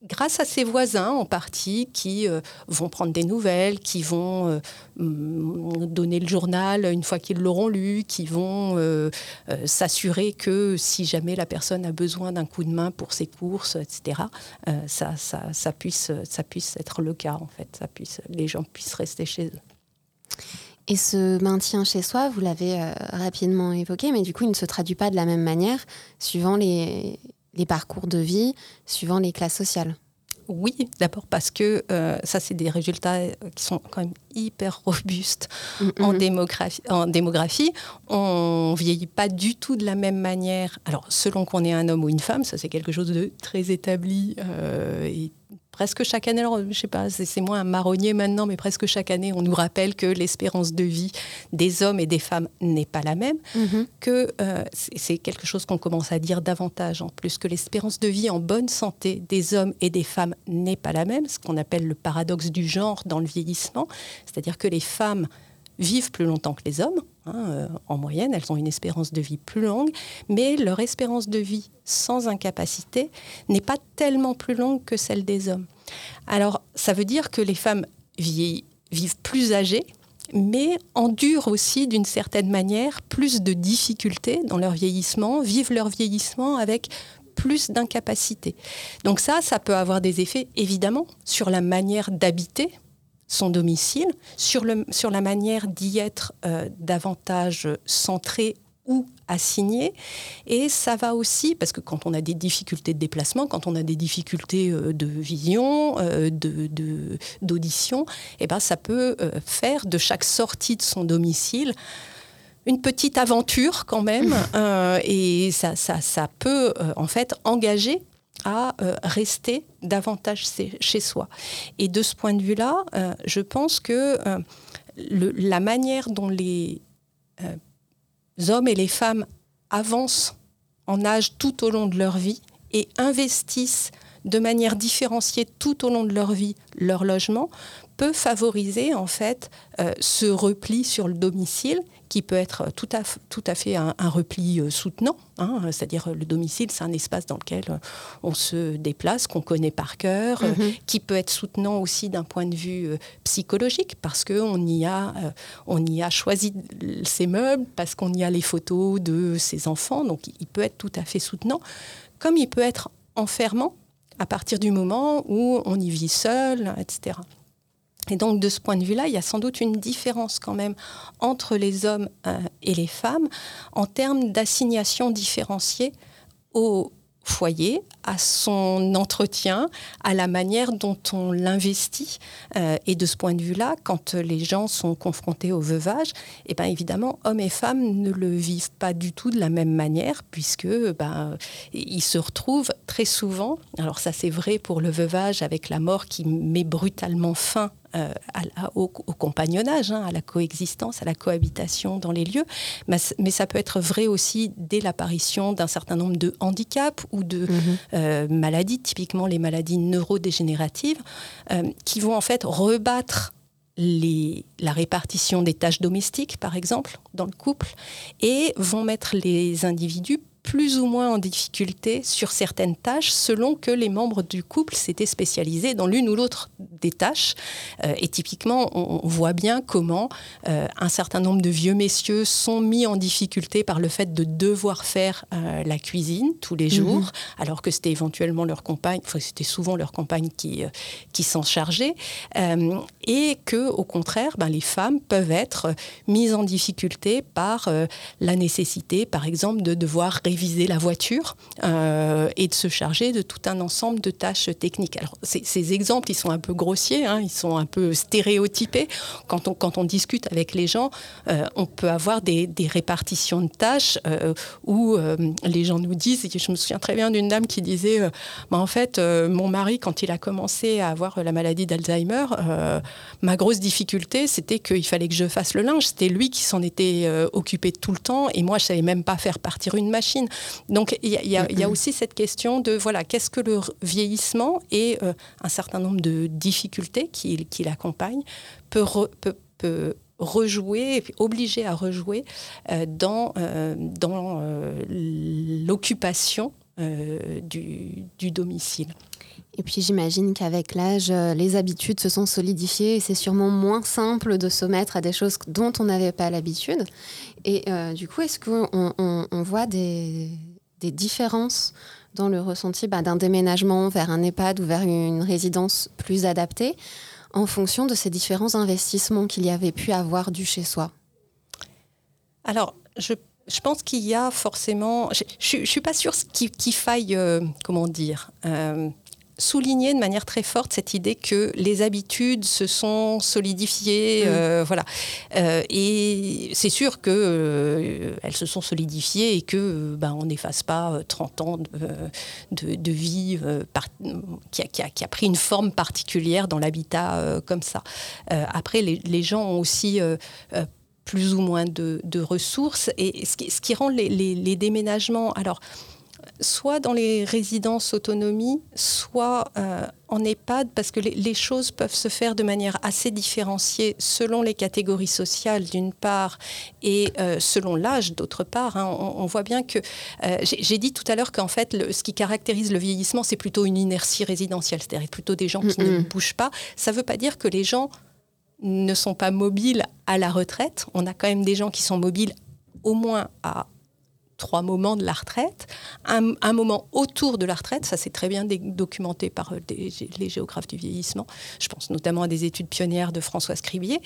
grâce à ses voisins en partie qui euh, vont prendre des nouvelles, qui vont euh, donner le journal une fois qu'ils l'auront lu, qui vont euh, s'assurer que si jamais la personne a besoin d'un coup de main pour ses courses, etc., ça, ça, ça, puisse, ça puisse être le cas en fait, ça puisse, les gens puissent rester chez eux. Et ce maintien chez soi, vous l'avez rapidement évoqué, mais du coup, il ne se traduit pas de la même manière suivant les, les parcours de vie suivant les classes sociales oui, d'abord parce que euh, ça, c'est des résultats euh, qui sont quand même hyper robustes en, démographie, en démographie. On vieillit pas du tout de la même manière. Alors, selon qu'on est un homme ou une femme, ça c'est quelque chose de très établi euh, et presque chaque année, alors je sais pas, c'est moins un marronnier maintenant, mais presque chaque année, on nous rappelle que l'espérance de vie des hommes et des femmes n'est pas la même, mhm. que euh, c'est quelque chose qu'on commence à dire davantage en plus, que l'espérance de vie en bonne santé des hommes et des femmes n'est pas la même, ce qu'on appelle le paradoxe du genre dans le vieillissement, c'est-à-dire que les femmes vivent plus longtemps que les hommes. Hein, euh, en moyenne, elles ont une espérance de vie plus longue, mais leur espérance de vie sans incapacité n'est pas tellement plus longue que celle des hommes. Alors, ça veut dire que les femmes vivent plus âgées, mais endurent aussi d'une certaine manière plus de difficultés dans leur vieillissement, vivent leur vieillissement avec plus d'incapacité. Donc ça, ça peut avoir des effets évidemment sur la manière d'habiter son domicile, sur, le, sur la manière d'y être euh, davantage centré ou assigné. Et ça va aussi, parce que quand on a des difficultés de déplacement, quand on a des difficultés euh, de vision, euh, d'audition, de, eh ben, ça peut faire de chaque sortie de son domicile une petite aventure quand même, et ça, ça, ça peut en fait engager à euh, rester davantage chez soi. Et de ce point de vue-là, euh, je pense que euh, la manière dont les hommes et les femmes avancent en âge tout au long de leur vie et investissent de manière différenciée tout au long de leur vie leur logement peut favoriser en fait ce repli sur le domicile qui peut être tout à, tout à fait un, repli euh, soutenant, hein, c'est-à-dire le domicile, c'est un espace dans lequel euh, on se déplace, qu'on connaît par cœur, euh, mhm. qui peut être soutenant aussi d'un point de vue psychologique, parce qu'on y, a, on y a choisi ses meubles, parce qu'on y a les photos de ses enfants, donc il peut être tout à fait soutenant, comme il peut être enfermant à partir du moment où on y vit seul, etc. Et donc de ce point de vue-là, il y a sans doute une différence quand même entre les hommes euh, et les femmes en termes d'assignation différenciée au foyer, à son entretien, à la manière dont on l'investit. Euh, et de ce point de vue-là, quand les gens sont confrontés au veuvage, eh ben évidemment, hommes et femmes ne le vivent pas du tout de la même manière, puisque ben, ils se retrouvent très souvent, alors ça c'est vrai pour le veuvage avec la mort qui met brutalement fin euh, au, compagnonnage, hein, à la coexistence, à la cohabitation dans les lieux, mais, ça peut être vrai aussi dès l'apparition d'un certain nombre de handicaps ou de mhm. euh, maladies, typiquement les maladies neurodégénératives, euh, qui vont en fait rebattre les, la répartition des tâches domestiques, par exemple, dans le couple, et vont mettre les individus plus ou moins en difficulté sur certaines tâches selon que les membres du couple s'étaient spécialisés dans l'une ou l'autre des tâches. Euh, et typiquement, on, voit bien comment euh, un certain nombre de vieux messieurs sont mis en difficulté par le fait de devoir faire euh, la cuisine tous les jours, mhm. alors que c'était éventuellement leur compagne, enfin c'était souvent leur compagne qui, qui s'en chargeait, et que au contraire, ben, les femmes peuvent être mises en difficulté par la nécessité, par exemple, de devoir viser la voiture euh, et de se charger de tout un ensemble de tâches techniques. Alors, ces exemples, ils sont un peu grossiers, hein, ils sont un peu stéréotypés. Quand on, quand on discute avec les gens, euh, on peut avoir des, des, répartitions de tâches euh, où les gens nous disent, je me souviens très bien d'une dame qui disait, bah, en fait, mon mari, quand il a commencé à avoir la maladie d'Alzheimer, ma grosse difficulté, c'était qu'il fallait que je fasse le linge. C'était lui qui s'en était occupé tout le temps et moi, je savais même pas faire partir une machine. Donc il y, a aussi cette question de voilà, qu'est-ce que le vieillissement et euh, un certain nombre de difficultés qui, qui l'accompagnent peut, peut, rejouer, obliger à rejouer euh, dans, euh, dans l'occupation du, du, domicile. Et puis j'imagine qu'avec l'âge, les habitudes se sont solidifiées et c'est sûrement moins simple de se mettre à des choses dont on n'avait pas l'habitude. Et euh, du coup, est-ce qu'on on, voit des, différences dans le ressenti bah, d'un déménagement vers un EHPAD ou vers une résidence plus adaptée en fonction de ces différents investissements qu'il y avait pu avoir du chez soi? Alors, je, pense qu'il y a forcément. Je ne suis pas sûre qu'il faille, euh, comment dire, euh, souligner de manière très forte cette idée que les habitudes se sont solidifiées, mm. euh, voilà. Euh, et c'est sûr que euh, elles se sont solidifiées et que ben, on n'efface pas 30 ans de, de, vie qui a, qui, a, qui, a, pris une forme particulière dans l'habitat comme ça. après, les, les, gens ont aussi plus ou moins de, de ressources et ce qui, ce qui rend les, les, les déménagements. Alors, soit dans les résidences autonomie, soit euh, en EHPAD, parce que les, choses peuvent se faire de manière assez différenciée selon les catégories sociales, d'une part, et euh, selon l'âge, d'autre part. Hein. On, voit bien que... Euh, j'ai dit tout à l'heure qu'en fait, ce qui caractérise le vieillissement, c'est plutôt une inertie résidentielle, c'est-à-dire plutôt des gens qui ne bougent pas. Ça ne veut pas dire que les gens ne sont pas mobiles à la retraite. On a quand même des gens qui sont mobiles au moins à trois moments de la retraite, un, moment autour de la retraite, ça c'est très bien documenté par euh, les géographes du vieillissement, je pense notamment à des études pionnières de François Scribier,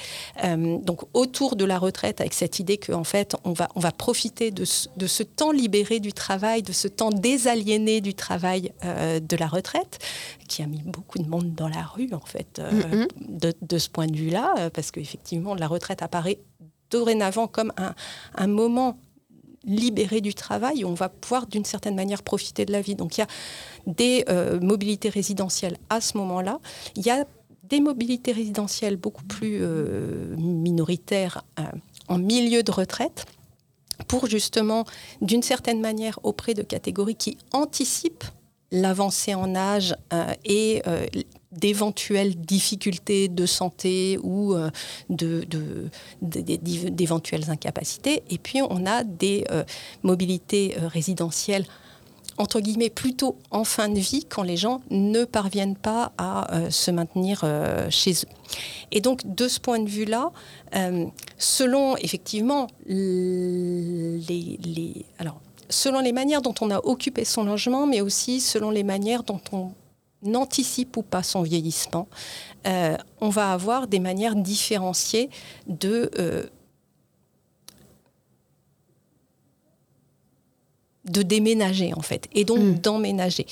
euh, donc autour de la retraite avec cette idée qu'en fait on va, on va profiter de ce, temps libéré du travail, de ce temps désaliéné du travail euh, de la retraite, qui a mis beaucoup de monde dans la rue en fait mm-hmm. de, de, ce point de vue-là, parce qu'effectivement la retraite apparaît dorénavant comme un, un moment libéré du travail, on va pouvoir d'une certaine manière profiter de la vie. Donc il y a des euh, mobilités résidentielles à ce moment-là. Il y a des mobilités résidentielles beaucoup plus euh, minoritaires euh, en milieu de retraite pour justement, d'une certaine manière, auprès de catégories qui anticipent l'avancée en âge et d'éventuelles difficultés de santé ou euh, de, d'éventuelles incapacités. Et puis on a des euh, mobilités euh, résidentielles entre guillemets plutôt en fin de vie quand les gens ne parviennent pas à se maintenir chez eux. Et donc de ce point de vue-là, selon effectivement les, les, alors, selon les manières dont on a occupé son logement, mais aussi selon les manières dont on n'anticipe ou pas son vieillissement, euh, on va avoir des manières différenciées de, euh, de déménager en fait, et donc hmm. d'emménager.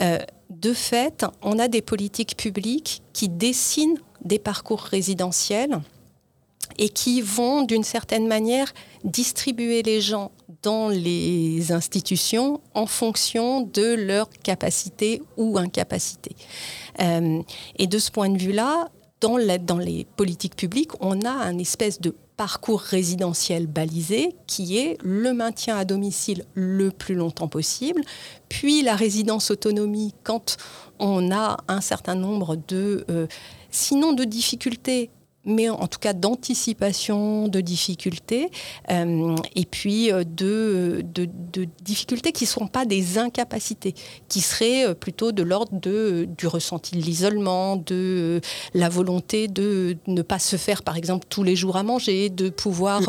Euh, de fait, on a des politiques publiques qui dessinent des parcours résidentiels et qui vont d'une certaine manière distribuer les gens dans les institutions en fonction de leur capacité ou incapacité. Euh, et de ce point de vue-là, dans, les politiques publiques, on a un espèce de parcours résidentiel balisé qui est le maintien à domicile le plus longtemps possible, puis la résidence autonomie quand on a un certain nombre de, euh, sinon de difficultés, mais en tout cas d'anticipation de difficultés, euh, et puis euh, de, de, difficultés qui ne sont pas des incapacités, qui seraient euh, plutôt de l'ordre de, du ressenti de l'isolement, de la volonté de ne pas se faire, par exemple, tous les jours à manger, de pouvoir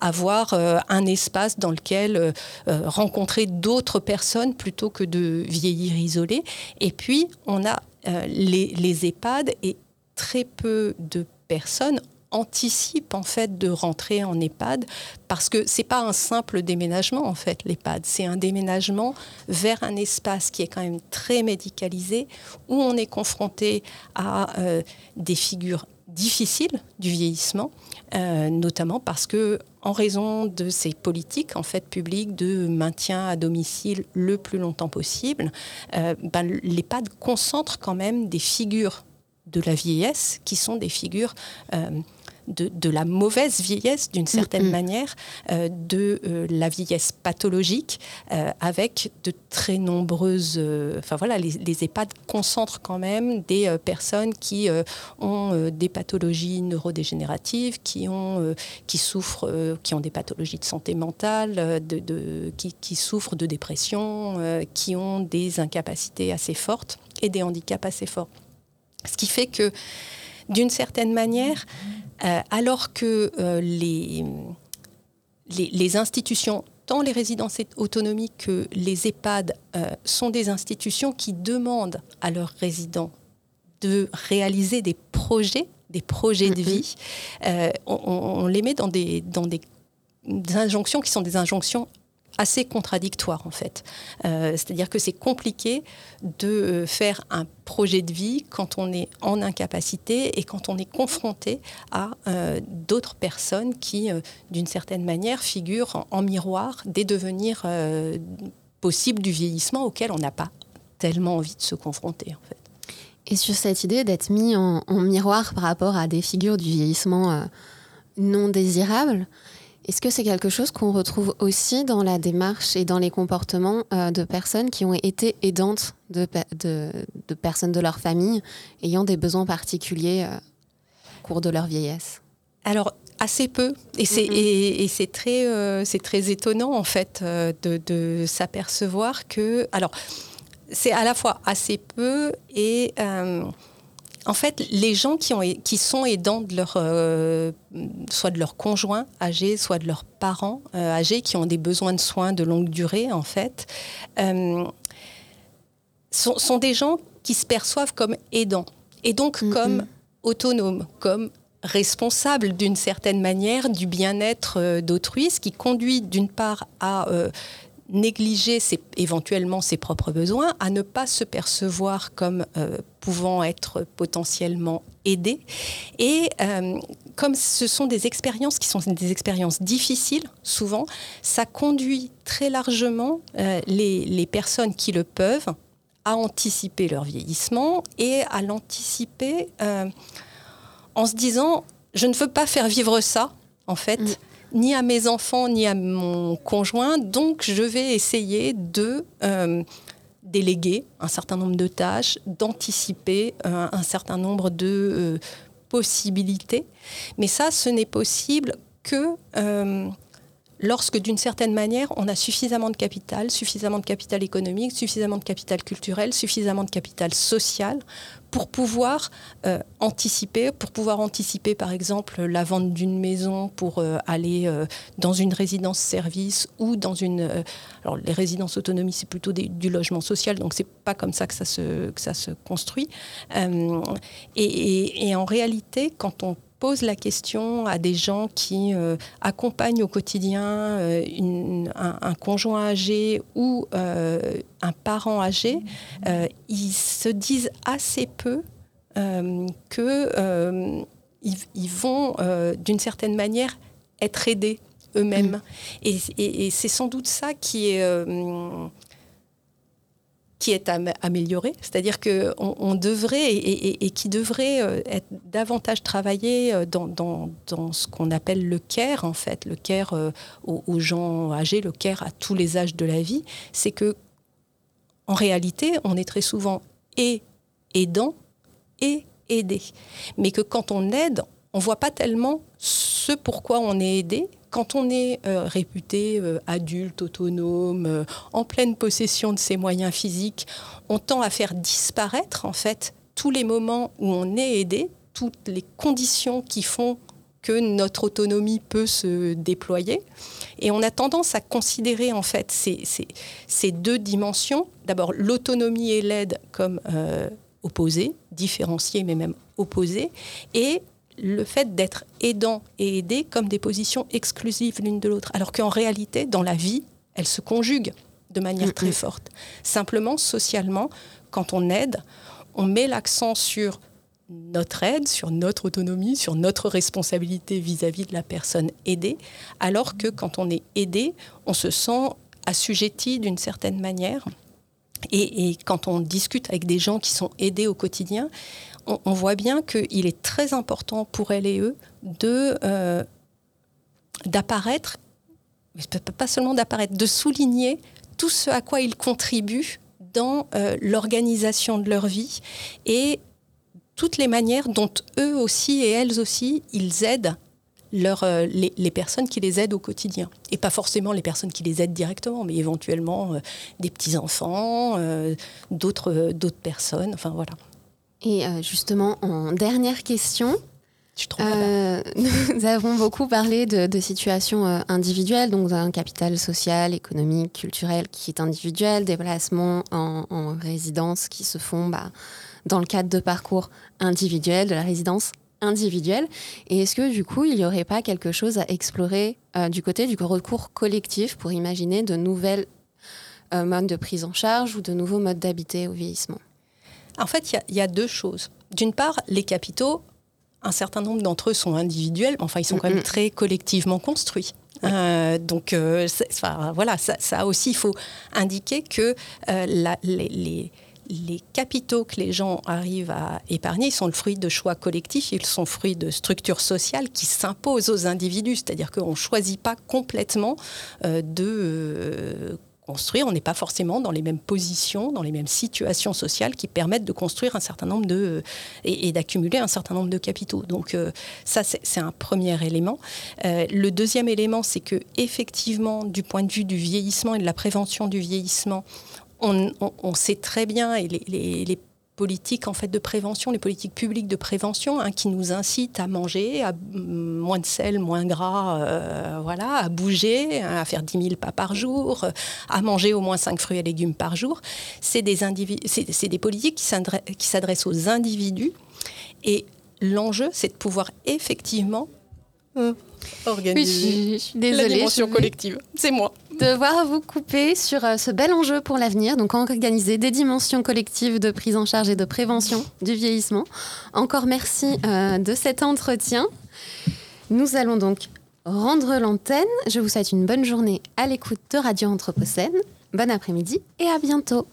avoir un espace dans lequel rencontrer d'autres personnes plutôt que de vieillir isolé. Et puis, on a les, les EHPAD et très peu de personnes anticipent en fait de rentrer en EHPAD parce que c'est pas un simple déménagement en fait l'EHPAD. C'est un déménagement vers un espace qui est quand même très médicalisé où on est confronté à euh, des figures difficiles du vieillissement euh, notamment parce que en raison de ces politiques en fait publiques de maintien à domicile le plus longtemps possible euh, ben, l'EHPAD concentre quand même des figures de la vieillesse, qui sont des figures euh, de, la mauvaise vieillesse d'une certaine mm-hmm. manière, euh, de euh, la vieillesse pathologique, avec de très nombreuses... Enfin voilà, les, EHPAD concentrent quand même des personnes qui ont des pathologies neurodégénératives, qui, ont, qui souffrent, qui ont des pathologies de santé mentale, de, qui, qui, souffrent de dépression, qui ont des incapacités assez fortes et des handicaps assez forts. Ce qui fait que, d'une certaine manière, euh, alors que euh, les, les, institutions, tant les résidences autonomiques que les EHPAD, euh, sont des institutions qui demandent à leurs résidents de réaliser des projets, des projets de mm-hmm. vie, on, on, les met dans des, dans des injonctions qui sont des injonctions assez contradictoire en fait. Euh, c'est-à-dire que c'est compliqué de euh, faire un projet de vie quand on est en incapacité et quand on est confronté à euh, d'autres personnes qui, d'une certaine manière, figurent en, miroir des devenirs possibles du vieillissement auquel on n'a pas tellement envie de se confronter en fait. Et sur cette idée d'être mis en, en, miroir par rapport à des figures du vieillissement non désirables, est-ce que c'est quelque chose qu'on retrouve aussi dans la démarche et dans les comportements euh, de personnes qui ont été aidantes de, de, personnes de leur famille ayant des besoins particuliers euh, au cours de leur vieillesse? Alors, assez peu. Et c'est mm-hmm. très, euh, très étonnant, en fait, de, de s'apercevoir que... Alors, c'est à la fois assez peu et en fait, les gens qui, ont, qui sont aidants de leur, euh, soit de leurs conjoints âgés, soit de leurs parents euh, âgés qui ont des besoins de soins de longue durée, en fait, euh, sont, sont, des gens qui se perçoivent comme aidants et donc mm, comme mm. autonomes, comme responsables d'une certaine manière du bien-être d'autrui, ce qui conduit d'une part à négliger éventuellement ses propres besoins, à ne pas se percevoir comme euh, pouvant être potentiellement aidé. Et euh, comme ce sont des expériences qui sont des expériences difficiles, souvent, ça conduit très largement euh, les, les, personnes qui le peuvent à anticiper leur vieillissement et à l'anticiper en se disant, je ne veux pas faire vivre ça, en fait. Ni à mes enfants, ni à mon conjoint. Donc, je vais essayer de euh, déléguer un certain nombre de tâches, d'anticiper euh, un certain nombre de euh, possibilités. Mais ça, ce n'est possible que lorsque, d'une certaine manière, on a suffisamment de capital, suffisamment de capital économique, suffisamment de capital culturel, suffisamment de capital social pour pouvoir euh, anticiper, pour pouvoir anticiper par exemple la vente d'une maison pour euh, aller euh, dans une résidence-service ou dans une... alors les résidences autonomie c'est plutôt du logement social, donc c'est pas comme ça que ça se, que ça se construit. Et, en réalité, quand on pose la question à des gens qui euh, accompagnent au quotidien euh, un, conjoint âgé ou euh, un parent âgé, ils se disent assez peu qu'ils ils vont d'une certaine manière être aidés eux-mêmes. Mm. et c'est sans doute ça qui est qui est amélioré, c'est-à-dire qu'on on devrait et, qui devrait euh, être davantage travaillé euh, dans, dans, ce qu'on appelle le care, en fait, le care euh, aux, gens âgés, le care à tous les âges de la vie, c'est que en réalité, on est très souvent et aidant et aidé, mais que quand on aide, on voit pas tellement ce pourquoi on est aidé, quand on est euh, réputé euh, adulte, autonome, euh, en pleine possession de ses moyens physiques, on tend à faire disparaître en fait tous les moments où on est aidé, toutes les conditions qui font que notre autonomie peut se déployer. Et on a tendance à considérer en fait ces, ces, deux dimensions, d'abord l'autonomie et l'aide comme opposées, différenciées mais même opposées, et le fait d'être aidant et aidé comme des positions exclusives l'une de l'autre, alors qu'en réalité, dans la vie, elles se conjuguent de manière très forte. Simplement, socialement, quand on aide, on met l'accent sur notre aide, sur notre autonomie, sur notre responsabilité vis-à-vis de la personne aidée, alors que quand on est aidé, on se sent assujetti d'une certaine manière. Et, et, quand on discute avec des gens qui sont aidés au quotidien, on, voit bien qu'il est très important pour elles et eux de euh, d'apparaître, pas seulement d'apparaître, de souligner tout ce à quoi ils contribuent dans euh, l'organisation de leur vie et toutes les manières dont eux aussi et elles aussi, ils aident euh, les, personnes qui les aident au quotidien. Et pas forcément les personnes qui les aident directement, mais éventuellement des petits-enfants, d'autres personnes, enfin voilà. Et euh, justement, en dernière question, euh, nous avons beaucoup parlé de, situations euh, individuelles, donc d'un capital social, économique, culturel qui est individuel, des placements en, résidence qui se font bah, dans le cadre de parcours individuels, de la résidence individuelle. Et est-ce que du coup, il n'y aurait pas quelque chose à explorer du côté du recours collectif pour imaginer de nouvelles modes de prise en charge ou de nouveaux modes d'habiter au vieillissement? En fait, il y, a deux choses. D'une part, les capitaux, un certain nombre d'entre eux sont individuels, mais enfin, ils sont quand même très collectivement construits. Euh, donc, euh, voilà, ça, aussi, il faut indiquer que euh, les, les, capitaux que les gens arrivent à épargner, ils sont le fruit de choix collectifs, ils sont le fruit de structures sociales qui s'imposent aux individus. C'est-à-dire qu'on ne choisit pas complètement de On n'est pas forcément dans les mêmes positions, dans les mêmes situations sociales qui permettent de construire un certain nombre de et, d'accumuler un certain nombre de capitaux. Donc euh, ça, c'est un premier élément. Euh, le deuxième élément, c'est que effectivement, du point de vue du vieillissement et de la prévention du vieillissement, on, sait très bien et les politiques en fait de prévention, les politiques publiques de prévention, hein, qui nous incitent à manger, à moins de sel, moins gras, euh, voilà, à bouger, hein, à faire 10 000 pas par jour, à manger au moins 5 fruits et légumes par jour. C'est des politiques qui s'adressent aux individus et l'enjeu, c'est de pouvoir effectivement euh, organiser oui, la dimension collective. C'est moi. Devoir vous couper sur euh, ce bel enjeu pour l'avenir, donc organiser des dimensions collectives de prise en charge et de prévention du vieillissement. Encore merci euh, de cet entretien. Nous allons donc rendre l'antenne. Je vous souhaite une bonne journée à l'écoute de Radio Anthropocène. Bon après-midi et à bientôt.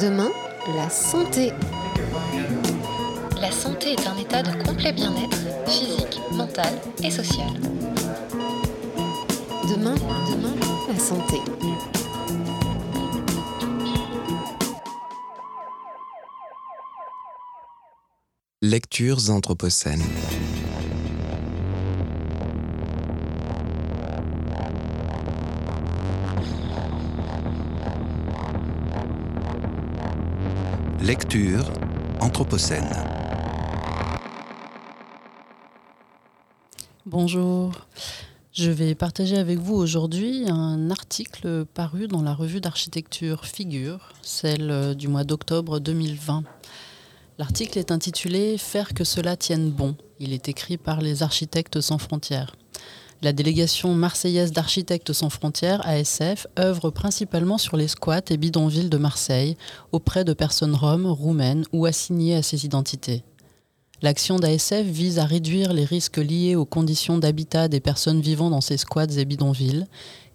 Demain, la santé. La santé est un état de complet bien-être physique, mental et social. Demain, demain, la santé. Lectures anthropocènes. Lecture Anthropocène. Bonjour. Je vais partager avec vous aujourd'hui un article paru dans la revue d'architecture Figure, celle euh, du mois d'octobre 2020. L'article est intitulé Faire que cela tienne bon. Il est écrit par les architectes sans frontières. La délégation marseillaise d'Architectes sans frontières, ASF, œuvre principalement sur les squats et bidonvilles de Marseille, auprès de personnes roms, roumaines ou assignées à ces identités. L'action d'ASF vise à réduire les risques liés aux conditions d'habitat des personnes vivant dans ces squats et bidonvilles,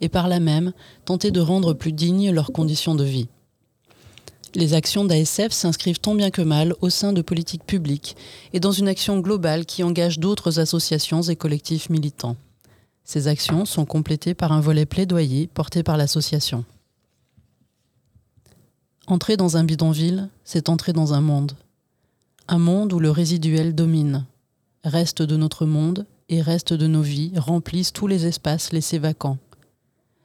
et par là même tenter de rendre plus dignes leurs conditions de vie. Les actions d'ASF s'inscrivent tant bien que mal au sein de politiques publiques et dans une action globale qui engage d'autres associations et collectifs militants. Ces actions sont complétées par un volet plaidoyer porté par l'association. Entrer dans un bidonville, c'est entrer dans un monde. Un monde où le résiduel domine. Reste de notre monde et reste de nos vies remplissent tous les espaces laissés vacants.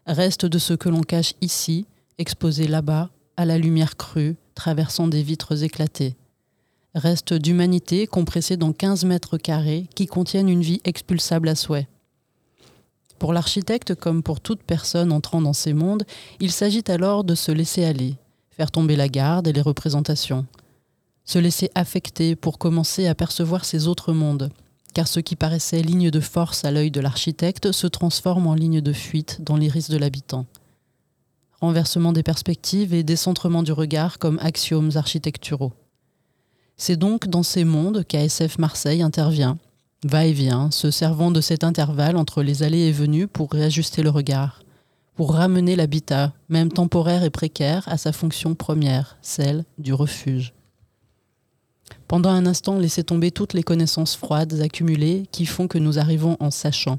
Reste de ce que l'on cache ici, exposé là-bas, à la lumière crue, traversant des vitres éclatées. Reste d'humanité compressée dans 15 mètres carrés qui contiennent une vie expulsable à souhait. Pour l'architecte comme pour toute personne entrant dans ces mondes, il s'agit alors de se laisser aller, faire tomber la garde et les représentations, se laisser affecter pour commencer à percevoir ces autres mondes, car ce qui paraissait ligne de force à l'œil de l'architecte se transforme en ligne de fuite dans l'iris de l'habitant. Renversement des perspectives et décentrement du regard comme axiomes architecturaux. C'est donc dans ces mondes qu'ASF Marseille intervient va-et-vient, se servant de cet intervalle entre les allées et venues pour réajuster le regard, pour ramener l'habitat, même temporaire et précaire, à sa fonction première, celle du refuge. Pendant un instant, laissez tomber toutes les connaissances froides accumulées qui font que nous arrivons en sachant.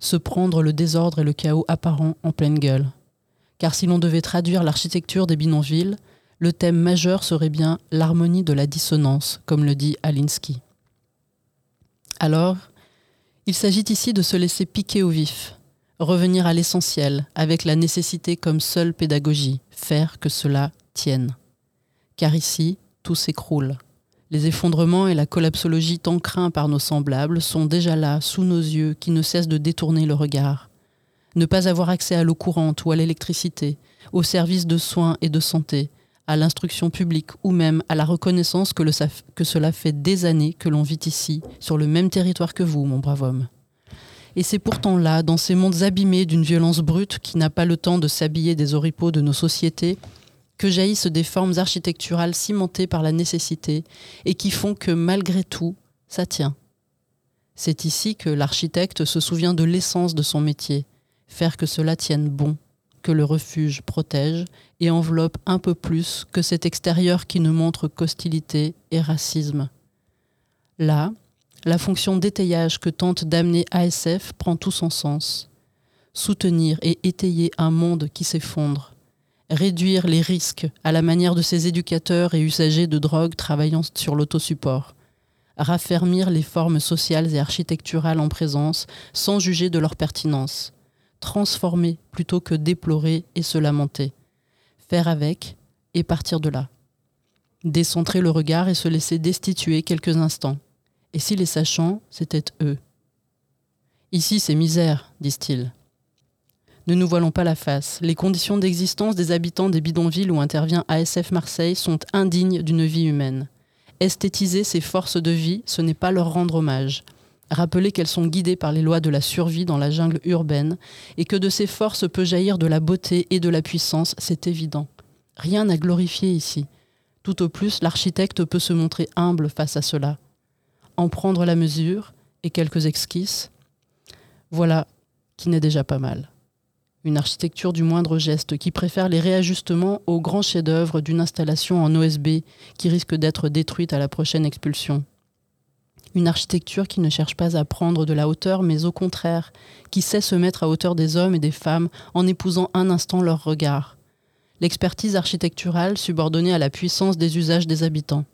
Se prendre le désordre et le chaos apparent en pleine gueule. Car si l'on devait traduire l'architecture des bidonvilles, le thème majeur serait bien l'harmonie de la dissonance, comme le dit Alinsky. Alors, il s'agit ici de se laisser piquer au vif, revenir à l'essentiel, avec la nécessité comme seule pédagogie, faire que cela tienne. Car ici, tout s'écroule. Les effondrements et la collapsologie tant craints par nos semblables sont déjà là, sous nos yeux, qui ne cessent de détourner le regard. Ne pas avoir accès à l'eau courante ou à l'électricité, aux services de soins et de santé, à l'instruction publique ou même à la reconnaissance que, cela fait des années que l'on vit ici, sur le même territoire que vous, mon brave homme. Et c'est pourtant là, dans ces mondes abîmés d'une violence brute qui n'a pas le temps de s'habiller des oripeaux de nos sociétés, que jaillissent des formes architecturales cimentées par la nécessité et qui font que malgré tout, ça tient. C'est ici que l'architecte se souvient de l'essence de son métier, faire que cela tienne bon, que le refuge protège et enveloppe un peu plus que cet extérieur qui ne montre qu'hostilité et racisme. Là, la fonction d'étayage que tente d'amener ASF prend tout son sens. Soutenir et étayer un monde qui s'effondre. Réduire les risques à la manière de ces éducateurs et usagers de drogue travaillant sur l'autosupport. Raffermir les formes sociales et architecturales en présence sans juger de leur pertinence transformer plutôt que déplorer et se lamenter. faire avec et partir de là. Décentrer le regard et se laisser destituer quelques instants. Et si les sachants, c'était eux Ici, c'est misère, disent-ils. Ne nous voilons pas la face. Les conditions d'existence des habitants des bidonvilles où intervient ASF Marseille sont indignes d'une vie humaine. Esthétiser ces forces de vie, ce n'est pas leur rendre hommage. Rappeler qu'elles sont guidées par les lois de la survie dans la jungle urbaine et que de ces forces peut jaillir de la beauté et de la puissance, c'est évident. Rien à glorifier ici. Tout au plus, l'architecte peut se montrer humble face à cela. En prendre la mesure et quelques esquisses, voilà qui n'est déjà pas mal une architecture du moindre geste qui préfère les réajustements au grand chef-d'œuvre d'une installation en OSB qui risque d'être détruite à la prochaine expulsion. Une architecture qui ne cherche pas à prendre de la hauteur, mais au contraire, qui sait se mettre à hauteur des hommes et des femmes en épousant un instant leur regard. L'expertise architecturale subordonnée à la puissance des usages des habitants.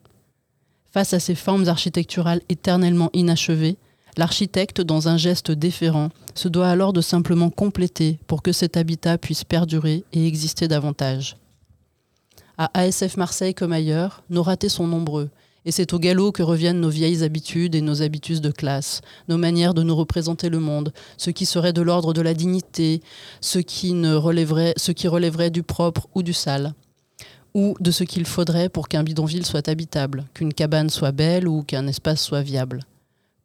Face à ces formes architecturales éternellement inachevées, L'architecte, dans un geste déférent, se doit alors de simplement compléter pour que cet habitat puisse perdurer et exister davantage. À ASF Marseille comme ailleurs, nos ratés sont nombreux, et c'est au galop que reviennent nos vieilles habitudes et nos habitudes de classe, nos manières de nous représenter le monde, ce qui serait de l'ordre de la dignité, ce qui, ce qui relèverait du propre ou du sale, ou de ce qu'il faudrait pour qu'un bidonville soit habitable, qu'une cabane soit belle ou qu'un espace soit viable.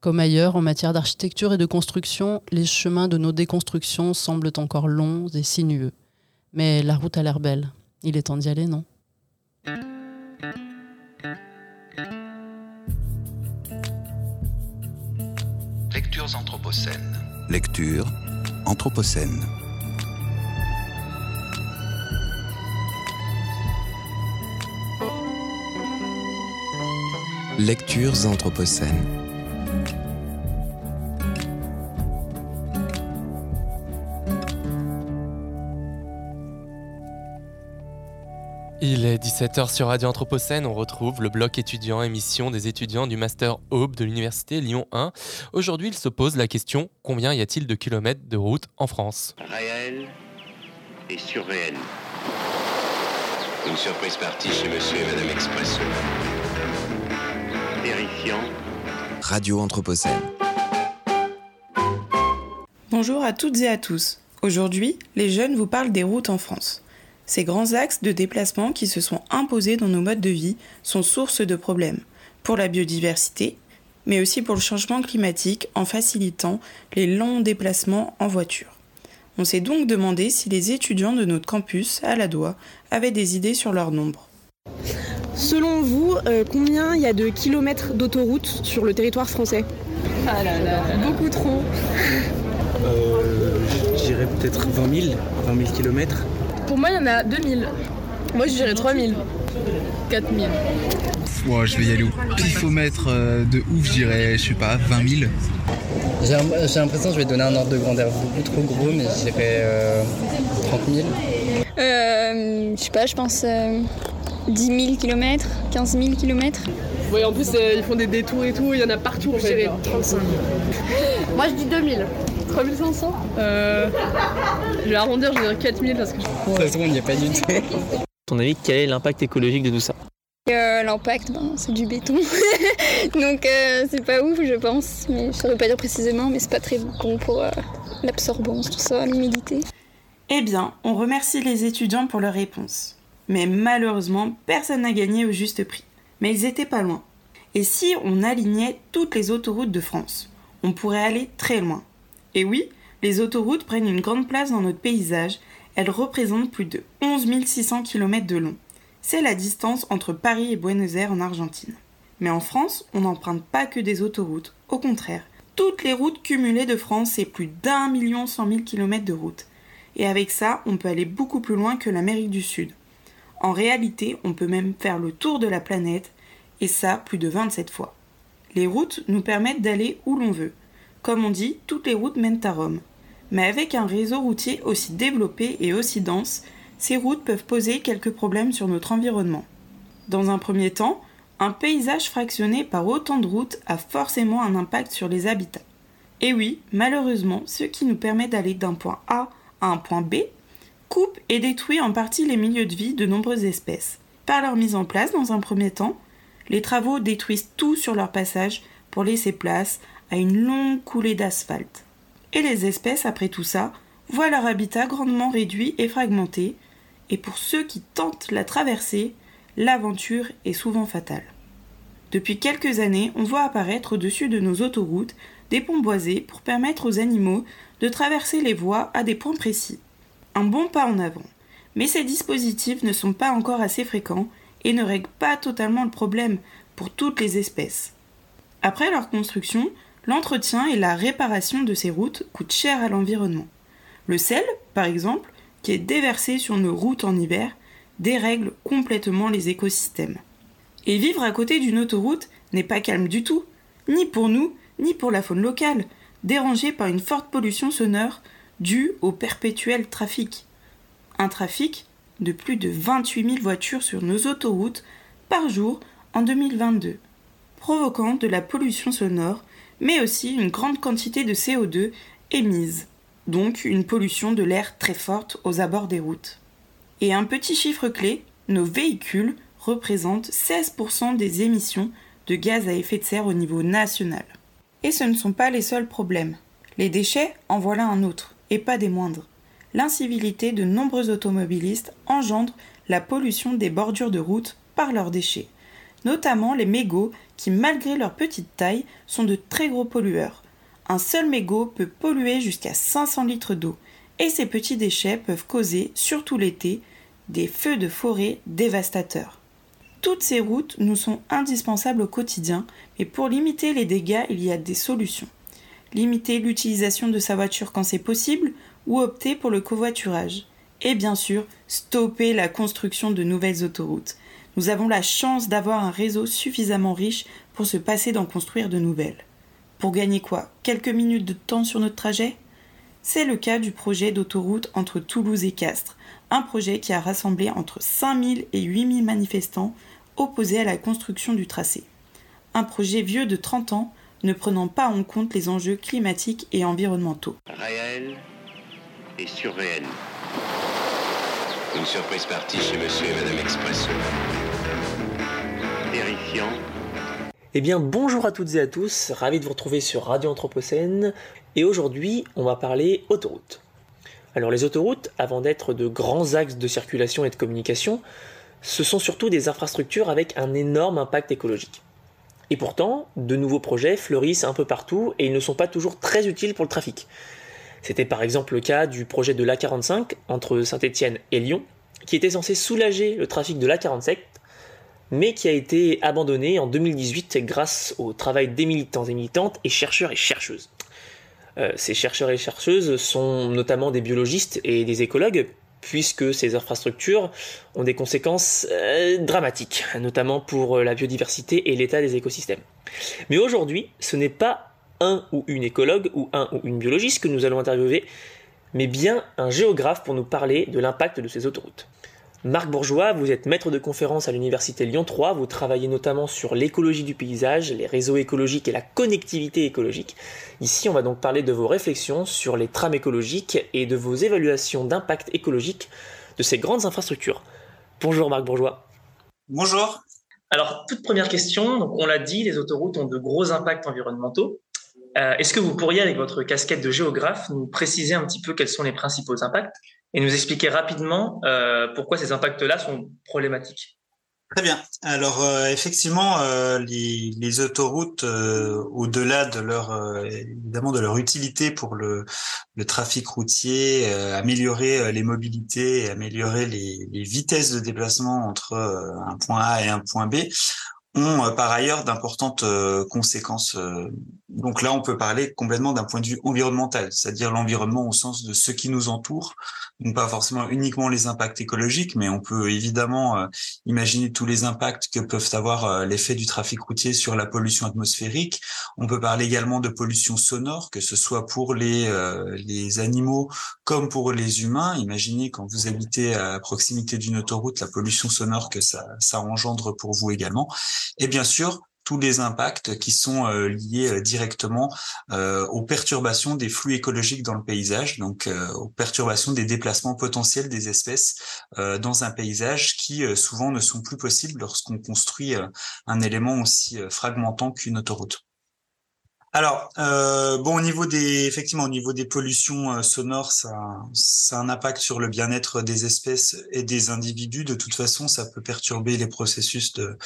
Comme ailleurs, en matière d'architecture et de construction, les chemins de nos déconstructions semblent encore longs et sinueux. Mais la route a l'air belle. Il est temps d'y aller, non? Lectures anthropocènes. Lecture anthropocène. Lectures anthropocènes. Il est 17h sur Radio Anthropocène. On retrouve le bloc étudiant, émission des étudiants du Master Aube de l'Université Lyon 1. Aujourd'hui, il se pose la question combien y a-t-il de kilomètres de route en France? Réel et surréel. Une surprise partie chez Monsieur et Madame Expresso. Terrifiant. Radio Anthropocène. Bonjour à toutes et à tous. Aujourd'hui, les jeunes vous parlent des routes en France. Ces grands axes de déplacement qui se sont imposés dans nos modes de vie sont source de problèmes pour la biodiversité, mais aussi pour le changement climatique en facilitant les longs déplacements en voiture. On s'est donc demandé si les étudiants de notre campus à la Doua avaient des idées sur leur nombre. Selon vous, euh, combien il y a de kilomètres d'autoroute sur le territoire français? Ah là là, beaucoup trop. Euh, je dirais peut-être 20 000, 20 000 kilomètres. Pour moi, il y en a 2000. Moi, je dirais 3000. 4000. Ouais, je vais y aller au pifomètre euh, de ouf, je dirais, je sais pas, 20 000. J'ai l'impression que je vais donner un ordre de grandeur beaucoup trop gros, mais je dirais 30 000. Euh, je sais pas, je pense 10 000 km, 15 000 km. Oui, en plus, euh, ils font des détours et tout, il y en a partout, je dirais 35 000. Moi, je dis 2000. 3500 euh, Je vais arrondir, je dirais 4000 parce que. Ça se il n'y a pas du tout. ton avis, quel est l'impact écologique de tout ça? Euh, L'impact, ben, c'est du béton. Donc euh, c'est pas ouf, je pense. Mais je saurais pas dire précisément, mais c'est pas très bon pour euh, l'absorbance, tout ça, l'humidité. Eh bien, on remercie les étudiants pour leurs réponses. Mais malheureusement, personne n'a gagné au juste prix. Mais ils étaient pas loin. Et si on alignait toutes les autoroutes de France? On pourrait aller très loin. Et oui, les autoroutes prennent une grande place dans notre paysage, elles représentent plus de 11 600 km de long. C'est la distance entre Paris et Buenos Aires en Argentine. Mais en France, on n'emprunte pas que des autoroutes, au contraire. Toutes les routes cumulées de France, c'est plus d'un million cent mille kilomètres de routes. Et avec ça, on peut aller beaucoup plus loin que l'Amérique du Sud. En réalité, on peut même faire le tour de la planète, et ça plus de 27 fois. Les routes nous permettent d'aller où l'on veut. Comme on dit, toutes les routes mènent à Rome. Mais avec un réseau routier aussi développé et aussi dense, ces routes peuvent poser quelques problèmes sur notre environnement. Dans un premier temps, un paysage fractionné par autant de routes a forcément un impact sur les habitats. Et oui, malheureusement, ce qui nous permet d'aller d'un point A à un point B coupe et détruit en partie les milieux de vie de nombreuses espèces. Par leur mise en place dans un premier temps, les travaux détruisent tout sur leur passage pour laisser place une longue coulée d'asphalte. Et les espèces, après tout ça, voient leur habitat grandement réduit et fragmenté, et pour ceux qui tentent la traversée, l'aventure est souvent fatale. Depuis quelques années, on voit apparaître au-dessus de nos autoroutes des ponts boisés pour permettre aux animaux de traverser les voies à des points précis. Un bon pas en avant. Mais ces dispositifs ne sont pas encore assez fréquents et ne règlent pas totalement le problème pour toutes les espèces. Après leur construction, l'entretien et la réparation de ces routes coûtent cher à l'environnement. Le sel, par exemple, qui est déversé sur nos routes en hiver, dérègle complètement les écosystèmes. Et vivre à côté d'une autoroute n'est pas calme du tout, ni pour nous, ni pour la faune locale, dérangée par une forte pollution sonore due au perpétuel trafic. Un trafic de plus de 28 000 voitures sur nos autoroutes par jour en 2022, provoquant de la pollution sonore, mais aussi une grande quantité de CO2 émise, donc une pollution de l'air très forte aux abords des routes. Et un petit chiffre clé, nos véhicules représentent 16% des émissions de gaz à effet de serre au niveau national. Et ce ne sont pas les seuls problèmes. Les déchets en voilà un autre, et pas des moindres. L'incivilité de nombreux automobilistes engendre la pollution des bordures de route par leurs déchets, notamment les mégots qui, malgré leur petite taille, sont de très gros pollueurs. Un seul mégot peut polluer jusqu'à 500 litres d'eau, et ces petits déchets peuvent causer, surtout l'été, des feux de forêt dévastateurs. Toutes ces routes nous sont indispensables au quotidien, mais pour limiter les dégâts, il y a des solutions. Limiter l'utilisation de sa voiture quand c'est possible ou opter pour le covoiturage. Et bien sûr, stopper la construction de nouvelles autoroutes. Nous avons la chance d'avoir un réseau suffisamment riche pour se passer d'en construire de nouvelles. Pour gagner quoi? Quelques minutes de temps sur notre trajet? C'est le cas du projet d'autoroute entre Toulouse et Castres, un projet qui a rassemblé entre 5000 et 8000 manifestants opposé à la construction du tracé. Un projet vieux de 30 ans ne prenant pas en compte les enjeux climatiques et environnementaux. Réel et surréel. Une surprise partie chez Monsieur et Madame Expresso. Terrifiant. Eh bien, bonjour à toutes et à tous, ravi de vous retrouver sur Radio Anthropocène. Et aujourd'hui, on va parler autoroute. Alors, les autoroutes, avant d'être de grands axes de circulation et de communication, ce sont surtout des infrastructures avec un énorme impact écologique. Et pourtant, de nouveaux projets fleurissent un peu partout et ils ne sont pas toujours très utiles pour le trafic. C'était par exemple le cas du projet de l'A45 entre Saint-Étienne et Lyon, qui était censé soulager le trafic de l'A47, mais qui a été abandonné en 2018 grâce au travail des militants et militantes et chercheurs et chercheuses. Euh, ces chercheurs et chercheuses sont notamment des biologistes et des écologues, puisque ces infrastructures ont des conséquences euh, dramatiques, notamment pour la biodiversité et l'état des écosystèmes. Mais aujourd'hui, ce n'est pas un ou une écologue ou un ou une biologiste que nous allons interviewer, mais bien un géographe pour nous parler de l'impact de ces autoroutes. Marc Bourgeois, vous êtes maître de conférence à l'Université Lyon 3, vous travaillez notamment sur l'écologie du paysage, les réseaux écologiques et la connectivité écologique. Ici, on va donc parler de vos réflexions sur les trames écologiques et de vos évaluations d'impact écologique de ces grandes infrastructures. Bonjour Marc Bourgeois. Bonjour. Alors, toute première question, donc on l'a dit, les autoroutes ont de gros impacts environnementaux. Euh, est-ce que vous pourriez, avec votre casquette de géographe, nous préciser un petit peu quels sont les principaux impacts? Et nous expliquer rapidement euh, pourquoi ces impacts-là sont problématiques. Très bien. Alors euh, effectivement, euh, les, les, autoroutes, euh, au-delà de leur euh, évidemment de leur utilité pour le, le trafic routier, euh, améliorer les mobilités, améliorer les, les, vitesses de déplacement entre un point A et un point B, ont par ailleurs d'importantes conséquences. Donc là, on peut parler complètement d'un point de vue environnemental, c'est-à-dire l'environnement au sens de ce qui nous entoure, donc pas forcément uniquement les impacts écologiques, mais on peut évidemment euh, imaginer tous les impacts que peuvent avoir euh, l'effet du trafic routier sur la pollution atmosphérique. On peut parler également de pollution sonore, que ce soit pour les, euh, les animaux comme pour les humains. Imaginez quand vous habitez à proximité d'une autoroute, la pollution sonore que ça, ça engendre pour vous également. Et bien sûr, tous les impacts qui sont liés directement aux perturbations des flux écologiques dans le paysage, donc aux perturbations des déplacements potentiels des espèces dans un paysage qui souvent ne sont plus possibles lorsqu'on construit un élément aussi fragmentant qu'une autoroute. Alors, euh, bon, au niveau des, effectivement, au niveau des pollutions euh, sonores, ça, ça a un impact sur le bien-être des espèces et des individus. De toute façon, ça peut perturber les processus de,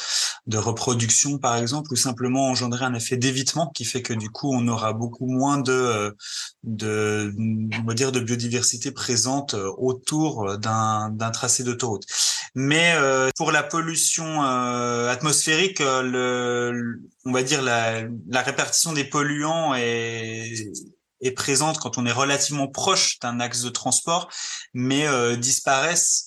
de reproduction, par exemple, ou simplement engendrer un effet d'évitement qui fait que du coup, on aura beaucoup moins de, de, on va dire, de biodiversité présente autour d'un, d'un tracé d'autoroute. Mais euh, pour la pollution euh, atmosphérique, le, on va dire la, la répartition des polluants est, est présente quand on est relativement proche d'un axe de transport, mais euh, disparaissent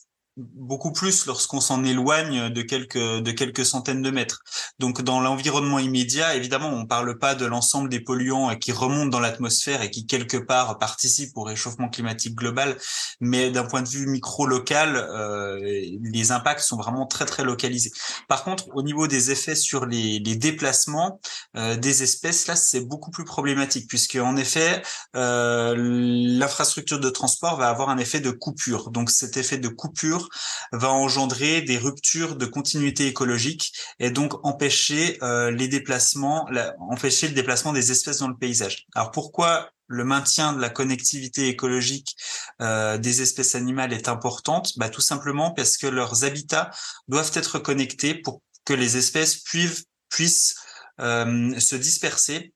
beaucoup plus lorsqu'on s'en éloigne de quelques de quelques centaines de mètres. Donc dans l'environnement immédiat, évidemment, on parle pas de l'ensemble des polluants qui remontent dans l'atmosphère et qui quelque part participent au réchauffement climatique global, mais d'un point de vue micro local, euh, les impacts sont vraiment très très localisés. Par contre, au niveau des effets sur les, les déplacements euh, des espèces, là c'est beaucoup plus problématique puisque en effet euh, l'infrastructure de transport va avoir un effet de coupure. Donc cet effet de coupure va engendrer des ruptures de continuité écologique et donc empêcher euh, les déplacements, empêcher le déplacement des espèces dans le paysage. Alors pourquoi le maintien de la connectivité écologique euh, des espèces animales est importante? Bah, Tout simplement parce que leurs habitats doivent être connectés pour que les espèces puissent, puissent euh, se disperser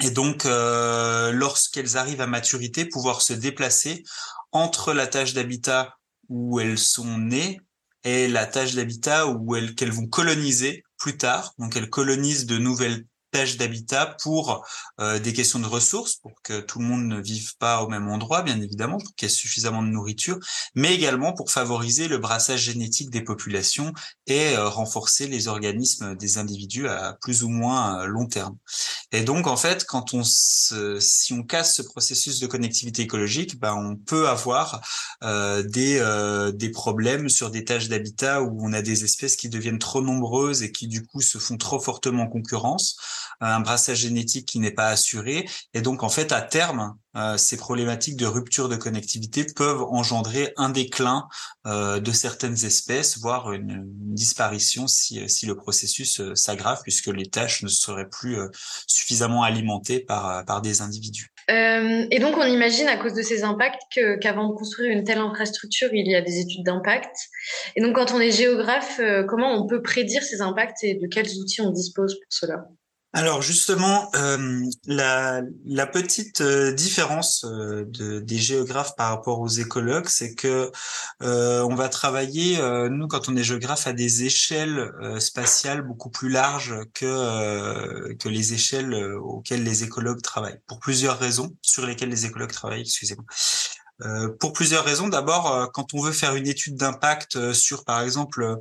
et donc, lorsqu'elles arrivent à maturité, pouvoir se déplacer entre la tâche d'habitat où elles sont nées et la tâche d'habitat où elles qu'elles vont coloniser plus tard. Donc elles colonisent de nouvelles tâches d'habitat pour euh, des questions de ressources, pour que tout le monde ne vive pas au même endroit, bien évidemment, pour qu'il y ait suffisamment de nourriture, mais également pour favoriser le brassage génétique des populations et euh, renforcer les organismes des individus à plus ou moins euh, long terme. Et donc, en fait, quand on se, si on casse ce processus de connectivité écologique, ben, on peut avoir euh, des, euh, des problèmes sur des tâches d'habitat où on a des espèces qui deviennent trop nombreuses et qui, du coup, se font trop fortement concurrence un brassage génétique qui n'est pas assuré. Et donc, en fait, à terme, euh, ces problématiques de rupture de connectivité peuvent engendrer un déclin euh, de certaines espèces, voire une, disparition si, si le processus euh, s'aggrave, puisque les tâches ne seraient plus suffisamment alimentées par, par des individus. et donc, on imagine à cause de ces impacts qu'avant de construire une telle infrastructure, il y a des études d'impact. Et donc, quand on est géographe, comment on peut prédire ces impacts et de quels outils on dispose pour cela? Alors justement, euh, la, petite euh, différence euh, de, des géographes par rapport aux écologues, c'est que on va travailler, nous quand on est géographe, à des échelles spatiales beaucoup plus larges que que les échelles auxquelles les écologues travaillent, pour plusieurs raisons sur lesquelles les écologues travaillent. Excusez-moi. pour plusieurs raisons. D'abord, quand on veut faire une étude d'impact sur, par exemple,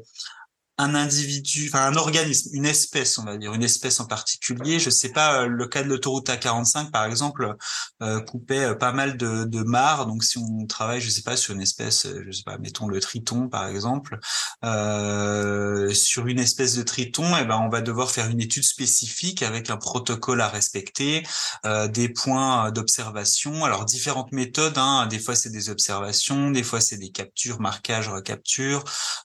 un individu, enfin un organisme, une espèce, on va dire, une espèce en particulier. Je sais pas, euh, le cas de l'autoroute A45, par exemple, euh, coupait euh, pas mal de, mares. Donc, si on travaille, je sais pas, sur une espèce, je sais pas, mettons le triton, par exemple, euh, sur une espèce de triton, eh ben, on va devoir faire une étude spécifique avec un protocole à respecter, euh, des points d'observation. Alors, différentes méthodes. Hein. Des fois, c'est des observations, des fois, c'est des captures, marquages, recaptures.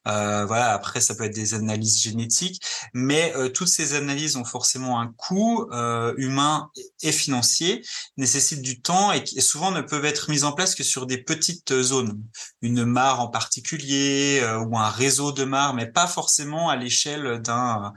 Euh, voilà. Après, ça peut être des analyses génétiques, mais euh, toutes ces analyses ont forcément un coût euh, humain et financier, nécessitent du temps et, souvent ne peuvent être mises en place que sur des petites zones, une mare en particulier euh, ou un réseau de mares, mais pas forcément à l'échelle d'un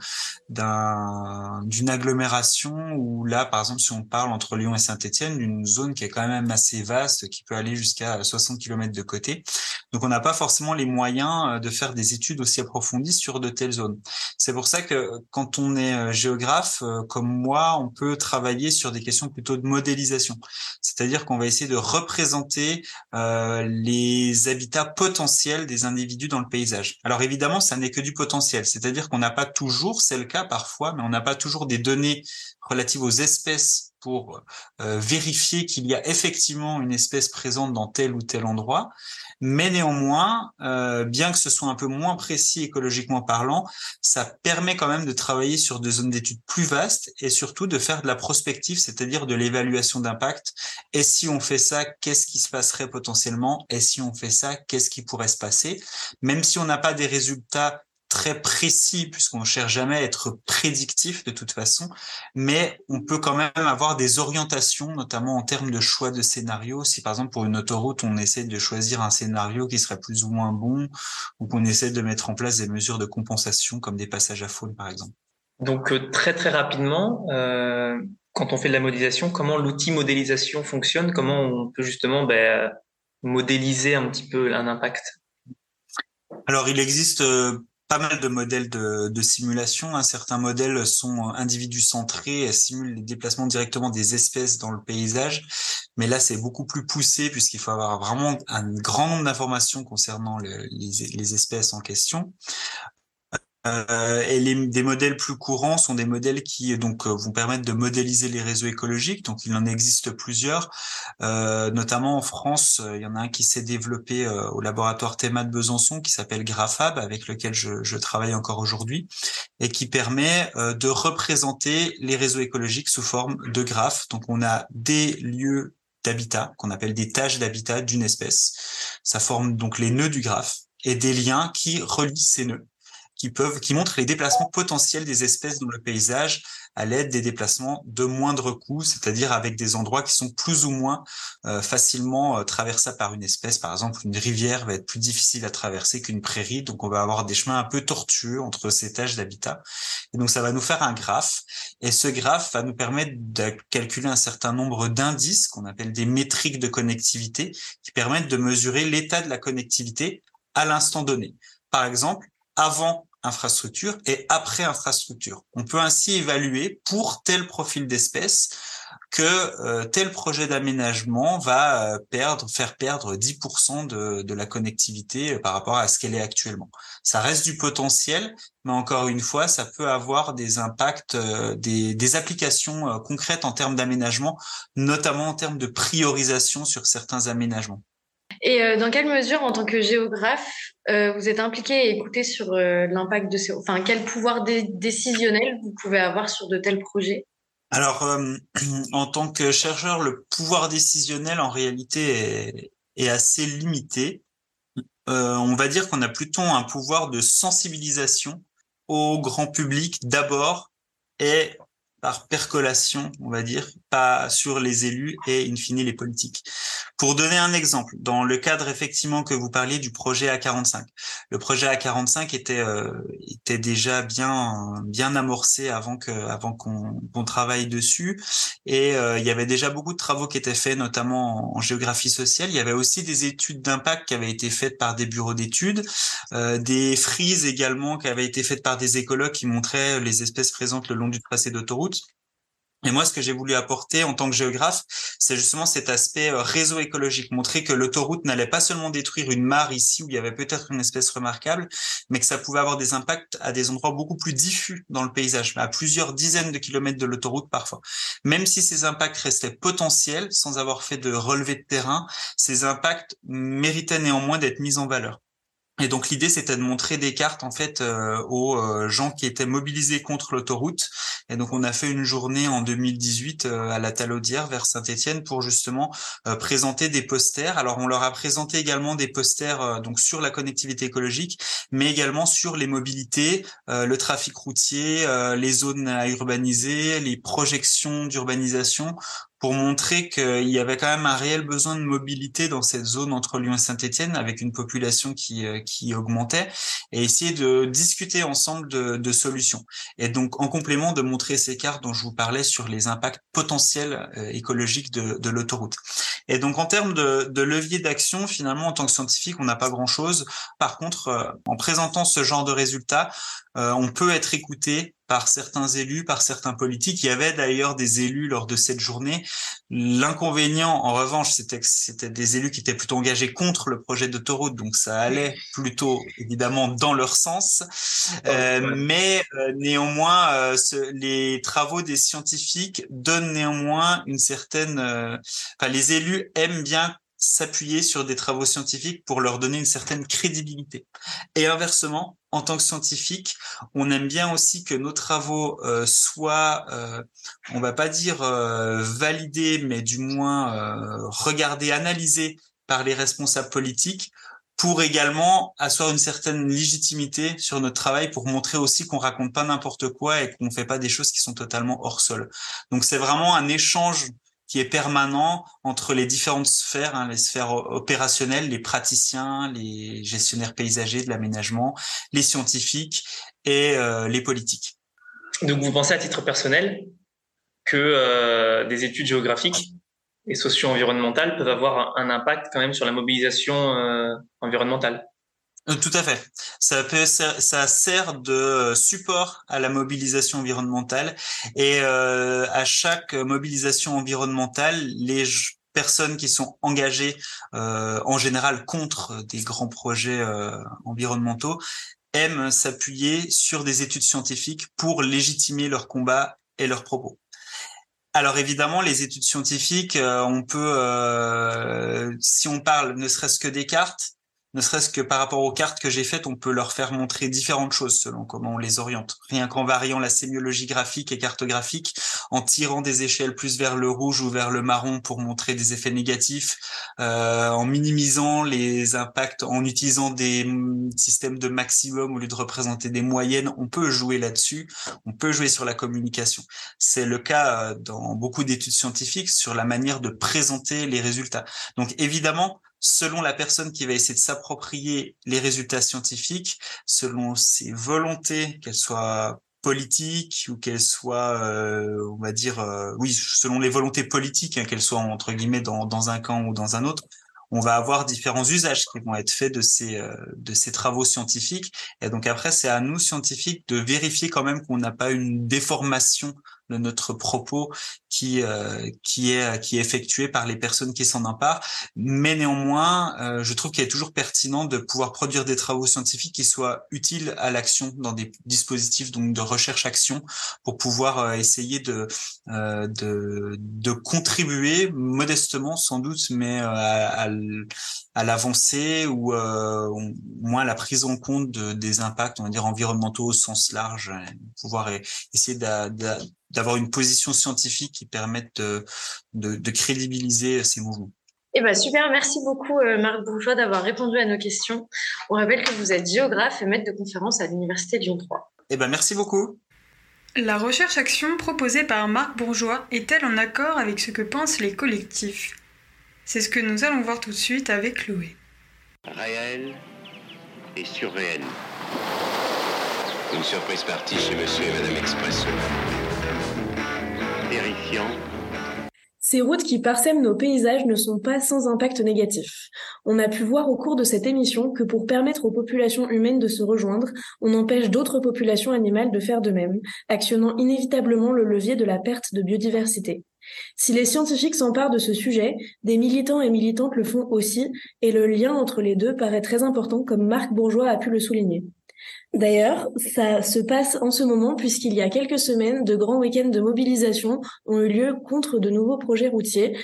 d'un d'une agglomération où là, par exemple, si on parle entre Lyon et Saint-Étienne, d'une zone qui est quand même assez vaste, qui peut aller jusqu'à 60 km de côté. Donc, on n'a pas forcément les moyens de faire des études aussi approfondies sur de telles zones. C'est pour ça que quand on est euh, géographe, euh, comme moi, on peut travailler sur des questions plutôt de modélisation. C'est-à-dire qu'on va essayer de représenter euh, les habitats potentiels des individus dans le paysage. Alors évidemment, ça n'est que du potentiel. C'est-à-dire qu'on n'a pas toujours, c'est le cas parfois, mais on n'a pas toujours des données relatives aux espèces pour vérifier qu'il y a effectivement une espèce présente dans tel ou tel endroit. Mais néanmoins, euh, bien que ce soit un peu moins précis écologiquement parlant, ça permet quand même de travailler sur des zones d'études plus vastes et surtout de faire de la prospective, c'est-à-dire de l'évaluation d'impact. Et si on fait ça, qu'est-ce qui se passerait potentiellement? Et si on fait ça, qu'est-ce qui pourrait se passer? Même si on n'a pas des résultats très précis puisqu'on ne cherche jamais à être prédictif de toute façon, mais on peut quand même avoir des orientations, notamment en termes de choix de scénario. Si par exemple pour une autoroute, on essaie de choisir un scénario qui serait plus ou moins bon, ou qu'on essaie de mettre en place des mesures de compensation comme des passages à faune par exemple. Donc euh, très très rapidement, euh, quand on fait de la modélisation, comment l'outil modélisation fonctionne? Comment on peut justement ben, modéliser un petit peu un impact? Alors, il existe euh, pas mal de modèles de, simulation. Hein. Certains modèles sont individus centrés simulent les déplacements directement des espèces dans le paysage. Mais là, c'est beaucoup plus poussé puisqu'il faut avoir vraiment un grand nombre d'informations concernant les, espèces en question. Euh, et les, des modèles plus courants sont des modèles qui donc euh, vont permettre de modéliser les réseaux écologiques. Donc il en existe plusieurs, euh, notamment en France. Il y en a un qui s'est développé au laboratoire Théma de Besançon qui s'appelle Graphab, avec lequel je, je travaille encore aujourd'hui, et qui permet de représenter les réseaux écologiques sous forme de graphes. Donc on a des lieux d'habitat qu'on appelle des tâches d'habitat d'une espèce. Ça forme donc les nœuds du graphe et des liens qui relient ces nœuds qui peuvent, qui montrent les déplacements potentiels des espèces dans le paysage à l'aide des déplacements de moindre coût, c'est-à-dire avec des endroits qui sont plus ou moins euh, facilement euh, traversables par une espèce. Par exemple, une rivière va être plus difficile à traverser qu'une prairie, donc on va avoir des chemins un peu tortueux entre ces tâches d'habitat. Et donc ça va nous faire un graphe, et ce graphe va nous permettre de calculer un certain nombre d'indices qu'on appelle des métriques de connectivité, qui permettent de mesurer l'état de la connectivité à l'instant donné. Par exemple, avant infrastructure et après infrastructure. On peut ainsi évaluer pour tel profil d'espèce que euh, tel projet d'aménagement va euh, perdre, faire perdre 10% de, la connectivité euh, par rapport à ce qu'elle est actuellement. Ça reste du potentiel, mais encore une fois, ça peut avoir des impacts, des, applications concrètes en termes d'aménagement, notamment en termes de priorisation sur certains aménagements. Et dans quelle mesure, en tant que géographe, euh, vous êtes impliqué et écouté sur euh, l'impact de ces... Enfin, quel pouvoir décisionnel vous pouvez avoir sur de tels projets? Alors, euh, en tant que chercheur, le pouvoir décisionnel, en réalité, est assez limité. on va dire qu'on a plutôt un pouvoir de sensibilisation au grand public d'abord et par percolation, on va dire, pas sur les élus et in fine les politiques. Pour donner un exemple, dans le cadre effectivement que vous parliez du projet A45, le projet A45 était euh, était déjà bien bien amorcé avant que avant qu'on travaille dessus et euh, il y avait déjà beaucoup de travaux qui étaient faits, notamment en, géographie sociale. Il y avait aussi des études d'impact qui avaient été faites par des bureaux d'études, euh, des frises également qui avaient été faites par des écologues qui montraient les espèces présentes le long du tracé d'autoroute. Et moi, ce que j'ai voulu apporter en tant que géographe, c'est justement cet aspect euh, réseau écologique, montrer que l'autoroute n'allait pas seulement détruire une mare ici où il y avait peut-être une espèce remarquable, mais que ça pouvait avoir des impacts à des endroits beaucoup plus diffus dans le paysage, à plusieurs dizaines de kilomètres de l'autoroute parfois. Même si ces impacts restaient potentiels, sans avoir fait de relevé de terrain, ces impacts méritaient néanmoins d'être mis en valeur. Et donc l'idée c'était de montrer des cartes en fait euh, aux euh, gens qui étaient mobilisés contre l'autoroute. Et donc on a fait une journée en 2018 euh, à la Talaudière vers Saint-Étienne pour justement présenter des posters. Alors on leur a présenté également des posters donc sur la connectivité écologique, mais également sur les mobilités, le trafic routier, les zones à urbaniser, les projections d'urbanisation pour montrer qu'il y avait quand même un réel besoin de mobilité dans cette zone entre Lyon et Saint-Étienne avec une population qui, euh, qui augmentait et essayer de discuter ensemble de, de, solutions. Et donc, en complément, de montrer ces cartes dont je vous parlais sur les impacts potentiels euh, écologiques de, de l'autoroute. Et donc, en termes de, de levier d'action, finalement, en tant que scientifique, on n'a pas grand-chose. Par contre, euh, en présentant ce genre de résultats, on peut être écouté par certains élus, par certains politiques. Il y avait d'ailleurs des élus lors de cette journée. L'inconvénient, en revanche, c'était que c'était des élus qui étaient plutôt engagés contre le projet d'autoroute, donc ça allait plutôt évidemment dans leur sens. Euh, mais euh, néanmoins, euh, ce, les travaux des scientifiques donnent néanmoins une certaine. Euh, enfin, les élus aiment bien s'appuyer sur des travaux scientifiques pour leur donner une certaine crédibilité. Et inversement, en tant que scientifique, on aime bien aussi que nos travaux euh, soient, euh, on va pas dire euh, validés, mais du moins euh, regardés, analysés par les responsables politiques pour également asseoir une certaine légitimité sur notre travail pour montrer aussi qu'on raconte pas n'importe quoi et qu'on fait pas des choses qui sont totalement hors sol. Donc c'est vraiment un échange qui est permanent entre les différentes sphères, hein, les sphères opérationnelles, les praticiens, les gestionnaires paysagers de l'aménagement, les scientifiques et euh, les politiques. Donc vous pensez à titre personnel que euh, des études géographiques et socio-environnementales peuvent avoir un impact quand même sur la mobilisation euh, environnementale? Tout à fait. Ça, peut, ça, sert de support à la mobilisation environnementale et euh, à chaque mobilisation environnementale, les personnes qui sont engagées euh, en général contre des grands projets euh, environnementaux aiment s'appuyer sur des études scientifiques pour légitimer leur combat et leurs propos. Alors évidemment, les études scientifiques, euh, on peut, euh, si on parle ne serait-ce que des cartes, ne serait-ce que par rapport aux cartes que j'ai faites, on peut leur faire montrer différentes choses selon comment on les oriente. Rien qu'en variant la sémiologie graphique et cartographique, en tirant des échelles plus vers le rouge ou vers le marron pour montrer des effets négatifs, euh, en minimisant les impacts, en utilisant des systèmes de maximum au lieu de représenter des moyennes, on peut jouer là-dessus, on peut jouer sur la communication. C'est le cas euh, dans beaucoup d'études scientifiques sur la manière de présenter les résultats. Donc évidemment, selon la personne qui va essayer de s'approprier les résultats scientifiques, selon ses volontés, qu'elles soient politiques ou qu'elles soient, euh, on va dire, euh, oui, selon les volontés politiques, hein, qu'elles soient entre guillemets dans, dans un camp ou dans un autre, on va avoir différents usages qui vont être faits de ces euh, de ces travaux scientifiques. Et donc après, c'est à nous scientifiques de vérifier quand même qu'on n'a pas une déformation de notre propos qui euh, qui est qui est effectué par les personnes qui s'en emparent. Mais néanmoins, euh, je trouve qu'il est toujours pertinent de pouvoir produire des travaux scientifiques qui soient utiles à l'action dans des dispositifs donc de recherche-action pour pouvoir euh, essayer de de de contribuer modestement sans doute, mais à, à, l'avancée ou au moins à la prise en compte de, des impacts on va dire environnementaux au sens large, pouvoir essayer de d'avoir une position scientifique qui permette de, de, crédibiliser ces mouvements. Eh ben super, merci beaucoup euh, Marc Bourgeois d'avoir répondu à nos questions. On rappelle que vous êtes géographe et maître de conférence à l'Université Lyon 3. Eh ben merci beaucoup. La recherche-action proposée par Marc Bourgeois est-elle en accord avec ce que pensent les collectifs? C'est ce que nous allons voir tout de suite avec Chloé. Réel et surréel. Une surprise partie chez Monsieur et Madame Expresso. Ces routes qui parsèment nos paysages ne sont pas sans impact négatif. On a pu voir au cours de cette émission que pour permettre aux populations humaines de se rejoindre, on empêche d'autres populations animales de faire de même, actionnant inévitablement le levier de la perte de biodiversité. Si les scientifiques s'emparent de ce sujet, des militants et militantes le font aussi, et le lien entre les deux paraît très important comme Marc Bourgeois a pu le souligner. D'ailleurs, ça se passe en ce moment puisqu'il y a quelques semaines, de grands week-ends de mobilisation ont eu lieu contre de nouveaux projets routiers.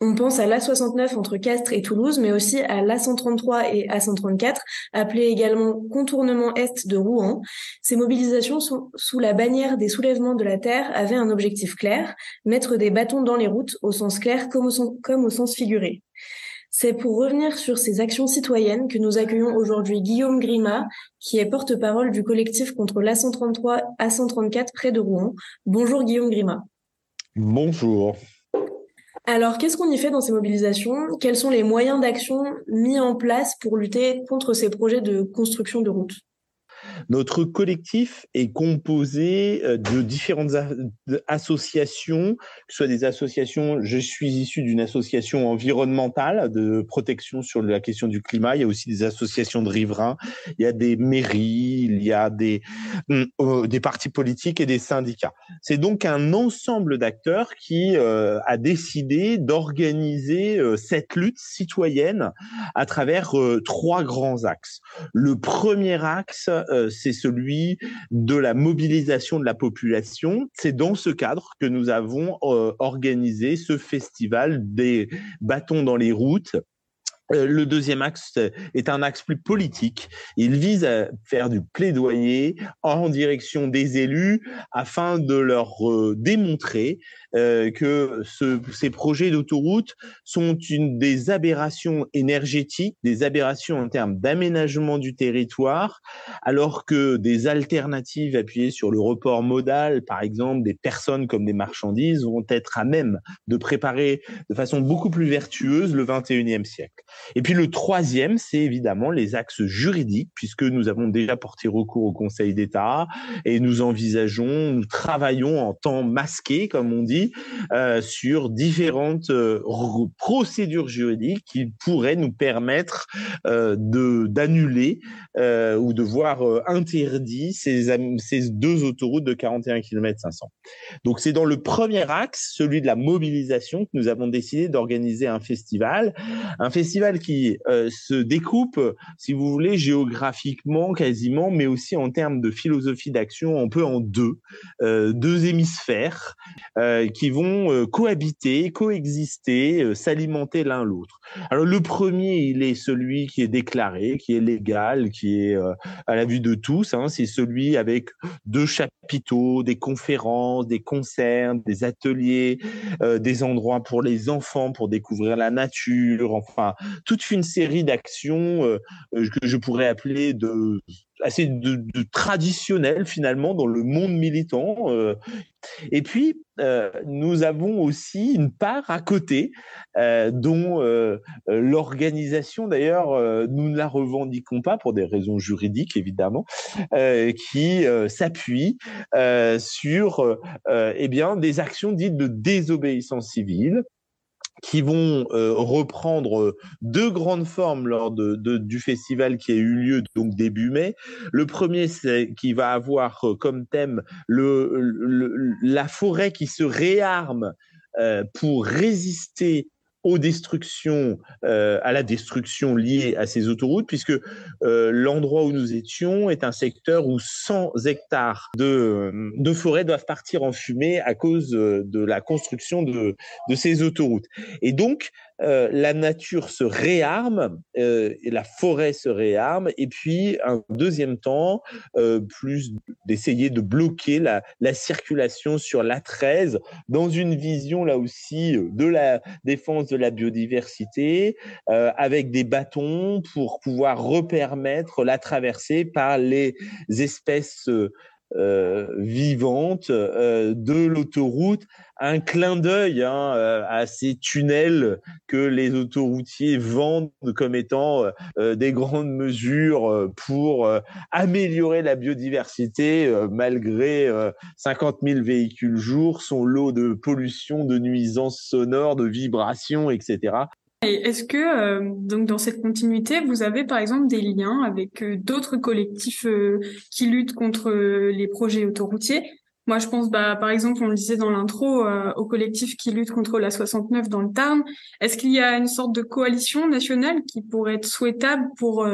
On pense à l'A69 entre Castres et Toulouse, mais aussi à l'A133 et A134, appelé également contournement est de Rouen. Ces mobilisations sous la bannière des soulèvements de la Terre avaient un objectif clair, mettre des bâtons dans les routes au sens clair comme au sens figuré. C'est pour revenir sur ces actions citoyennes que nous accueillons aujourd'hui Guillaume Grima, qui est porte-parole du collectif contre l'A133 A134 près de Rouen. Bonjour Guillaume Grima. Bonjour. Alors, qu'est-ce qu'on y fait dans ces mobilisations? Quels sont les moyens d'action mis en place pour lutter contre ces projets de construction de routes? Notre collectif est composé de différentes associations, que ce soit des associations, je suis issu d'une association environnementale de protection sur la question du climat, il y a aussi des associations de riverains, il y a des mairies, il y a des, hum, des partis politiques et des syndicats. C'est donc un ensemble d'acteurs qui a décidé d'organiser cette lutte citoyenne à travers trois grands axes. Le premier axe, euh, c'est celui de la mobilisation de la population. C'est dans ce cadre que nous avons euh, organisé ce festival des bâtons dans les routes euh, le deuxième axe est un axe plus politique. Il vise à faire du plaidoyer en direction des élus afin de leur démontrer euh, que ce, ces projets d'autoroute sont des aberrations énergétiques, des aberrations en termes d'aménagement du territoire, alors que des alternatives appuyées sur le report modal, par exemple des personnes comme des marchandises, vont être à même de préparer de façon beaucoup plus vertueuse le 21e siècle. Et puis le troisième, c'est évidemment les axes juridiques, puisque nous avons déjà porté recours au Conseil d'État et nous envisageons, nous travaillons en temps masqué, comme on dit, euh, sur différentes euh, procédures juridiques qui pourraient nous permettre euh, de d'annuler ou de voir interdit ces, ces deux autoroutes de 41 km 500. Donc c'est dans le premier axe, celui de la mobilisation, que nous avons décidé d'organiser un festival, un festival qui se découpe, si vous voulez, géographiquement quasiment, mais aussi en termes de philosophie d'action, un peu en deux, deux hémisphères qui vont euh, cohabiter, coexister, euh, s'alimenter l'un l'autre. Alors le premier, il est celui qui est déclaré, qui est légal, qui est euh, à la vue de tous. Hein. c'est celui avec deux chapiteaux, des conférences, des concerts, des ateliers, des endroits pour les enfants pour découvrir la nature. Enfin, toute une série d'actions que je pourrais appeler de assez de, de, traditionnel finalement dans le monde militant. Euh. Et puis, euh, nous avons aussi une part à côté euh, dont l'organisation, d'ailleurs, nous ne la revendiquons pas pour des raisons juridiques, évidemment, qui s'appuie sur eh bien, des actions dites de désobéissance civile qui vont euh, reprendre euh, deux grandes formes lors du festival qui a eu lieu donc début mai. Le premier, c'est qui va avoir euh, comme thème la forêt qui se réarme pour résister aux destructions, euh, à la destruction liée à ces autoroutes, puisque euh, l'endroit où nous étions est un secteur où 100 hectares de, de forêt doivent partir en fumée à cause de la construction de, de ces autoroutes. Et donc, euh, la nature se réarme, euh, et la forêt se réarme, et puis un deuxième temps, euh, plus d'essayer de bloquer la, la, circulation sur l'A13 dans une vision là aussi de la défense de la biodiversité, avec des bâtons pour pouvoir repermettre la traversée par les espèces vivante euh, de l'autoroute, un clin d'œil hein, euh, à ces tunnels que les autoroutiers vendent comme étant des grandes mesures pour améliorer la biodiversité malgré 50 000 véhicules jour, son lot de pollution, de nuisances sonores, de vibrations, etc. Est-ce que euh, donc dans cette continuité, vous avez par exemple des liens avec euh, d'autres collectifs euh, qui luttent contre les projets autoroutiers? Moi, je pense, bah, par exemple, on le disait dans l'intro, au collectif qui lutte contre la 69 dans le Tarn. Est-ce qu'il y a une sorte de coalition nationale qui pourrait être souhaitable pour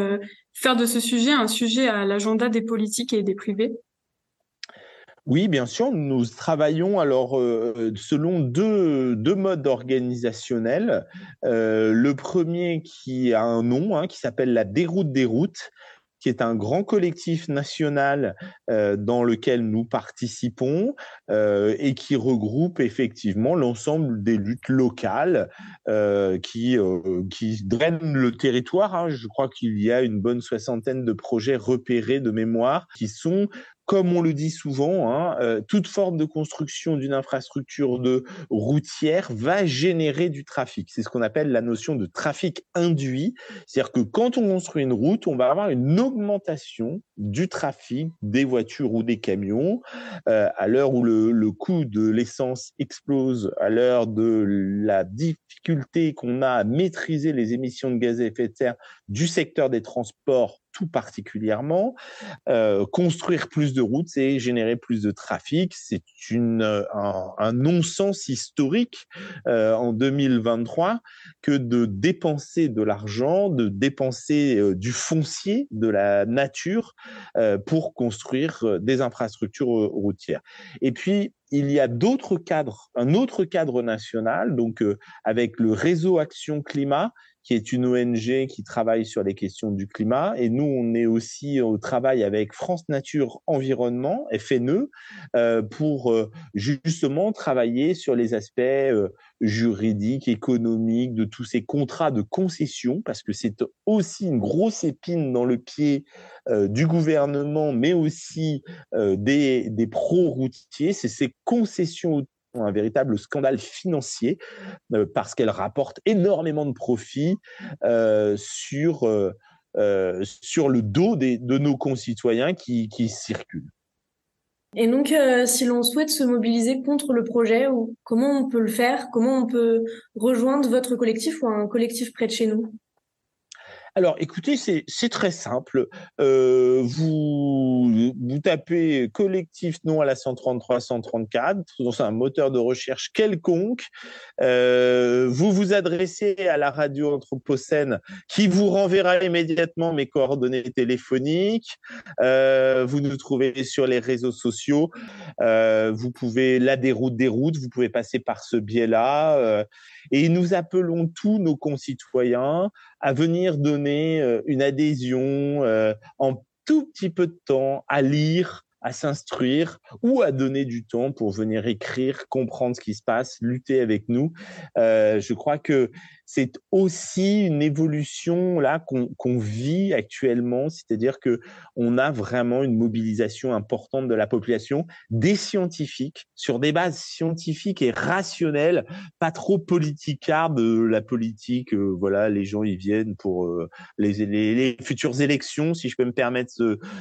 faire de ce sujet un sujet à l'agenda des politiques et des privés? Oui, bien sûr, nous travaillons alors euh, selon deux, deux modes organisationnels. Euh, le premier qui a un nom, hein, qui s'appelle la déroute des routes, qui est un grand collectif national euh, dans lequel nous participons euh, et qui regroupe effectivement l'ensemble des luttes locales euh, qui, euh, qui drainent le territoire. Hein. Je crois qu'il y a une bonne soixantaine de projets repérés de mémoire qui sont comme on le dit souvent, hein, euh, toute forme de construction d'une infrastructure de routière va générer du trafic. C'est ce qu'on appelle la notion de trafic induit. C'est-à-dire que quand on construit une route, on va avoir une augmentation du trafic des voitures ou des camions. Euh, à l'heure où le, le coût de l'essence explose, à l'heure de la difficulté qu'on a à maîtriser les émissions de gaz à effet de serre du secteur des transports tout particulièrement. Euh, construire plus de routes, c'est générer plus de trafic. C'est euh, un, non-sens historique euh, en 2023 que de dépenser de l'argent, de dépenser du foncier, de la nature pour construire des infrastructures routières. Et puis, il y a d'autres cadres, un autre cadre national, donc avec le réseau Action Climat, qui est une ONG qui travaille sur les questions du climat. Et nous, on est aussi au travail avec France Nature Environnement, FNE, euh, pour euh, justement travailler sur les aspects euh, juridiques, économiques, de tous ces contrats de concession, parce que c'est aussi une grosse épine dans le pied du gouvernement, mais aussi des, des pro-routiers. C'est ces concessions un véritable scandale financier euh, parce qu'elle rapporte énormément de profits euh, sur, euh, sur le dos de nos concitoyens qui, circulent. Et donc, si l'on souhaite se mobiliser contre le projet, ou comment on peut le faire? Comment on peut rejoindre votre collectif ou un collectif près de chez nous? Alors, écoutez, c'est très simple. Euh, vous, vous tapez collectif non à la 133 134 dans un moteur de recherche quelconque. Euh, vous vous adressez à la radio Anthropocène qui vous renverra immédiatement mes coordonnées téléphoniques. Euh, vous nous trouvez sur les réseaux sociaux. Euh, vous pouvez la déroute des routes. Vous pouvez passer par ce biais-là. Euh, et nous appelons tous nos concitoyens à venir donner euh, une adhésion euh, en tout petit peu de temps à lire, à s'instruire ou à donner du temps pour venir écrire, comprendre ce qui se passe, lutter avec nous. Euh, je crois que c'est aussi une évolution là qu'on qu vit actuellement, c'est-à-dire que on a vraiment une mobilisation importante de la population, des scientifiques sur des bases scientifiques et rationnelles, pas trop politicards de la politique. Euh, voilà, les gens y viennent pour euh, les, futures élections, si je peux me permettre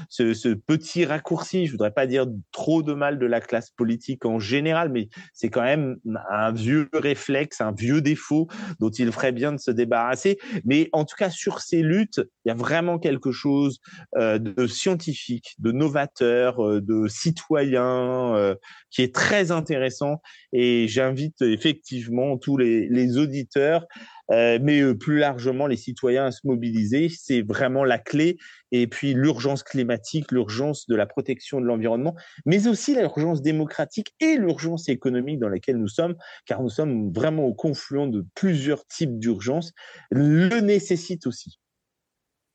ce petit raccourci. Je voudrais pas dire trop de mal de la classe politique en général, mais c'est quand même un vieux réflexe, un vieux défaut dont il ferait bien de se débarrasser. Mais en tout cas, sur ces luttes, il y a vraiment quelque chose euh, de scientifique, de novateur, euh, de citoyen euh, qui est très intéressant. Et j'invite effectivement tous les, les auditeurs euh, mais euh, plus largement les citoyens à se mobiliser. C'est vraiment la clé. Et puis l'urgence climatique, l'urgence de la protection de l'environnement, mais aussi l'urgence démocratique et l'urgence économique dans laquelle nous sommes, car nous sommes vraiment au confluent de plusieurs types d'urgences, le nécessite aussi.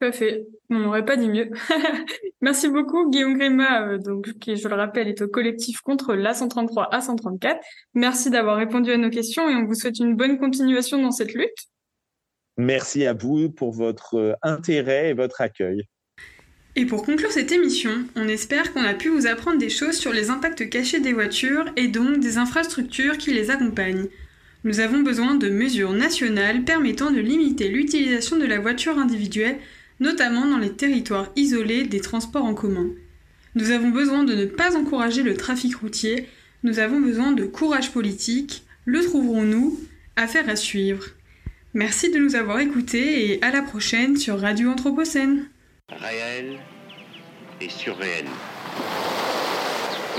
Tout à fait. On n'aurait pas dit mieux. Merci beaucoup, Guillaume Gréma, euh, donc, qui, je le rappelle, est au collectif contre l'A133 A134. Merci d'avoir répondu à nos questions et on vous souhaite une bonne continuation dans cette lutte. Merci à vous pour votre euh, intérêt et votre accueil. Et pour conclure cette émission, on espère qu'on a pu vous apprendre des choses sur les impacts cachés des voitures et donc des infrastructures qui les accompagnent. Nous avons besoin de mesures nationales permettant de limiter l'utilisation de la voiture individuelle notamment dans les territoires isolés des transports en commun. Nous avons besoin de ne pas encourager le trafic routier, nous avons besoin de courage politique, le trouverons-nous Affaire à suivre. Merci de nous avoir écoutés et à la prochaine sur Radio Anthropocène. Réel et surréel.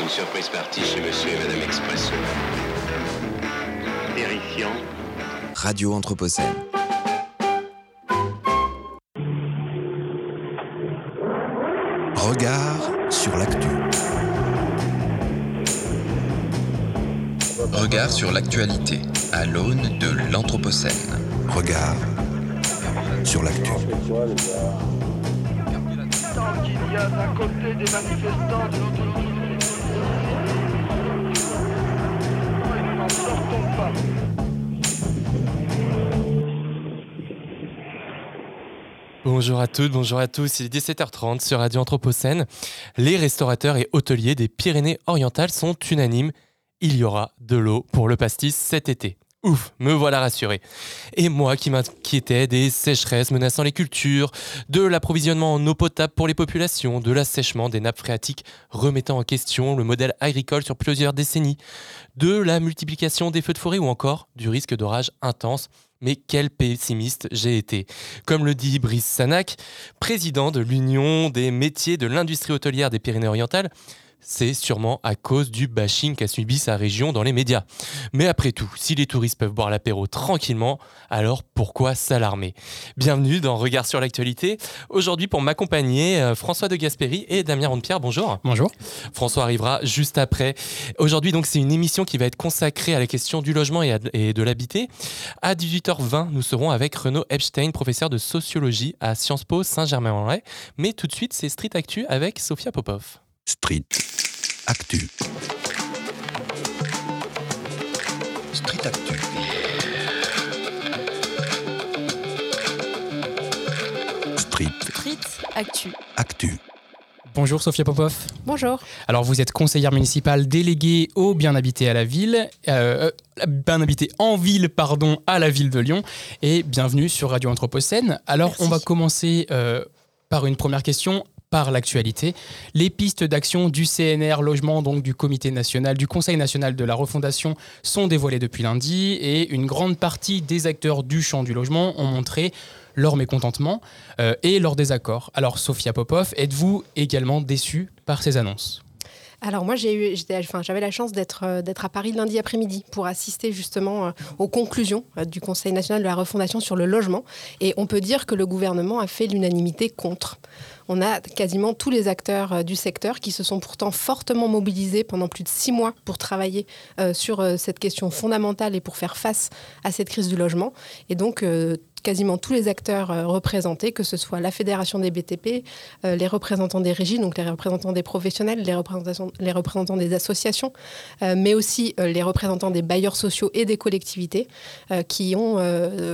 Une surprise partie chez Monsieur et Madame Expresso. Terrifiant. Radio Anthropocène. Regard sur l'actu. Regard sur l'actualité à l'aune de l'Anthropocène. Regard sur l'actu. Tant qu'il y a d'un côté des manifestants de l'autre nous n'en sortons pas. Bonjour à toutes, bonjour à tous. Il est 17h30 sur Radio Anthropocène. Les restaurateurs et hôteliers des Pyrénées-Orientales sont unanimes. Il y aura de l'eau pour le pastis cet été. Ouf, me voilà rassuré. Et moi qui m'inquiétais des sécheresses menaçant les cultures, de l'approvisionnement en eau potable pour les populations, de l'assèchement des nappes phréatiques remettant en question le modèle agricole sur plusieurs décennies, de la multiplication des feux de forêt ou encore du risque d'orage intense. Mais quel pessimiste j'ai été. Comme le dit Brice Sanac, président de l'Union des métiers de l'industrie hôtelière des Pyrénées-Orientales, c'est sûrement à cause du bashing qu'a subi sa région dans les médias. Mais après tout, si les touristes peuvent boire l'apéro tranquillement, alors pourquoi s'alarmer? Bienvenue dans Regard sur l'actualité. Aujourd'hui, pour m'accompagner, euh, François de Gasperi et Damien Rondepierre. Bonjour. Bonjour. François arrivera juste après. Aujourd'hui, donc, c'est une émission qui va être consacrée à la question du logement et, et de l'habiter. À 18h20, nous serons avec Renaud Epstein, professeur de sociologie à Sciences Po Saint-Germain-en-Laye. Mais tout de suite, c'est Street Actu avec Sophia Popov. Street Actu. Street Actu. Street. Street Actu. Actu. Bonjour Sophia Popov. Bonjour. Alors vous êtes conseillère municipale déléguée au bien habité à la ville, euh, bien habité en ville, pardon, à la ville de Lyon. Et bienvenue sur Radio Anthropocène. Alors on va commencer euh, par une première question par l'actualité. Les pistes d'action du CNR Logement, donc du Comité national, du Conseil national de la refondation, sont dévoilées depuis lundi et une grande partie des acteurs du champ du logement ont montré leur mécontentement euh, et leur désaccord. Alors, Sophia Popov, êtes-vous également déçue par ces annonces? Alors moi, j'ai eu, j'avais la chance d'être, euh, d'être à Paris lundi après-midi pour assister justement euh, aux conclusions du Conseil national de la refondation sur le logement. Et on peut dire que le gouvernement a fait l'unanimité contre. On a quasiment tous les acteurs du secteur qui se sont pourtant fortement mobilisés pendant plus de six mois pour travailler sur cette question fondamentale et pour faire face à cette crise du logement. Et donc, quasiment tous les acteurs euh, représentés, que ce soit la Fédération des BTP, euh, les représentants des régies, donc les représentants des professionnels, les les représentants des associations, euh, mais aussi les représentants des bailleurs sociaux et des collectivités qui, ont,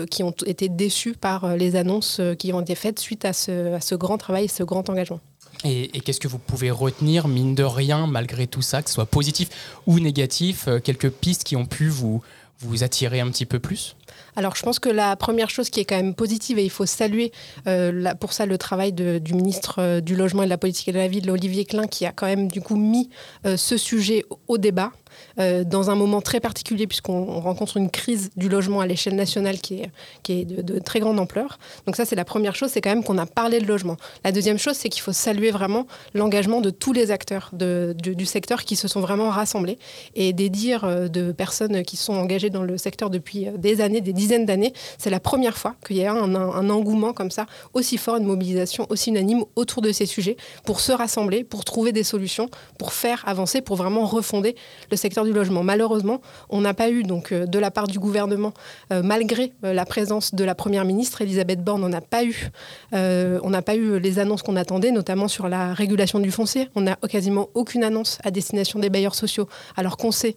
qui ont été déçus par les annonces qui ont été faites suite à ce, à ce grand travail, ce grand engagement. Et, qu'est-ce que vous pouvez retenir, mine de rien, malgré tout ça, que ce soit positif ou négatif, quelques pistes qui ont pu vous, vous attirer un petit peu plus? Alors, je pense que la première chose qui est quand même positive, et il faut saluer euh, pour ça le travail du ministre euh, du Logement et de la Politique de la Ville, Olivier Klein, qui a quand même du coup mis euh, ce sujet au débat. Euh, dans un moment très particulier puisqu'on rencontre une crise du logement à l'échelle nationale qui est, de, très grande ampleur. Donc ça, c'est la première chose, c'est quand même qu'on a parlé de logement. La deuxième chose, c'est qu'il faut saluer vraiment l'engagement de tous les acteurs du, secteur qui se sont vraiment rassemblés et des dires euh, de personnes qui sont engagées dans le secteur depuis euh, des années, des dizaines d'années. C'est la première fois qu'il y a un, un, engouement comme ça, aussi fort, une mobilisation aussi unanime autour de ces sujets pour se rassembler, pour trouver des solutions, pour faire avancer, pour vraiment refonder le secteur du logement. Malheureusement, on n'a pas eu, donc, euh, de la part du gouvernement, euh, malgré euh, la présence de la Première ministre, Elisabeth Borne, on n'a pas eu, on n'a pas eu les annonces qu'on attendait, notamment sur la régulation du foncier. On n'a quasiment aucune annonce à destination des bailleurs sociaux, alors qu'on sait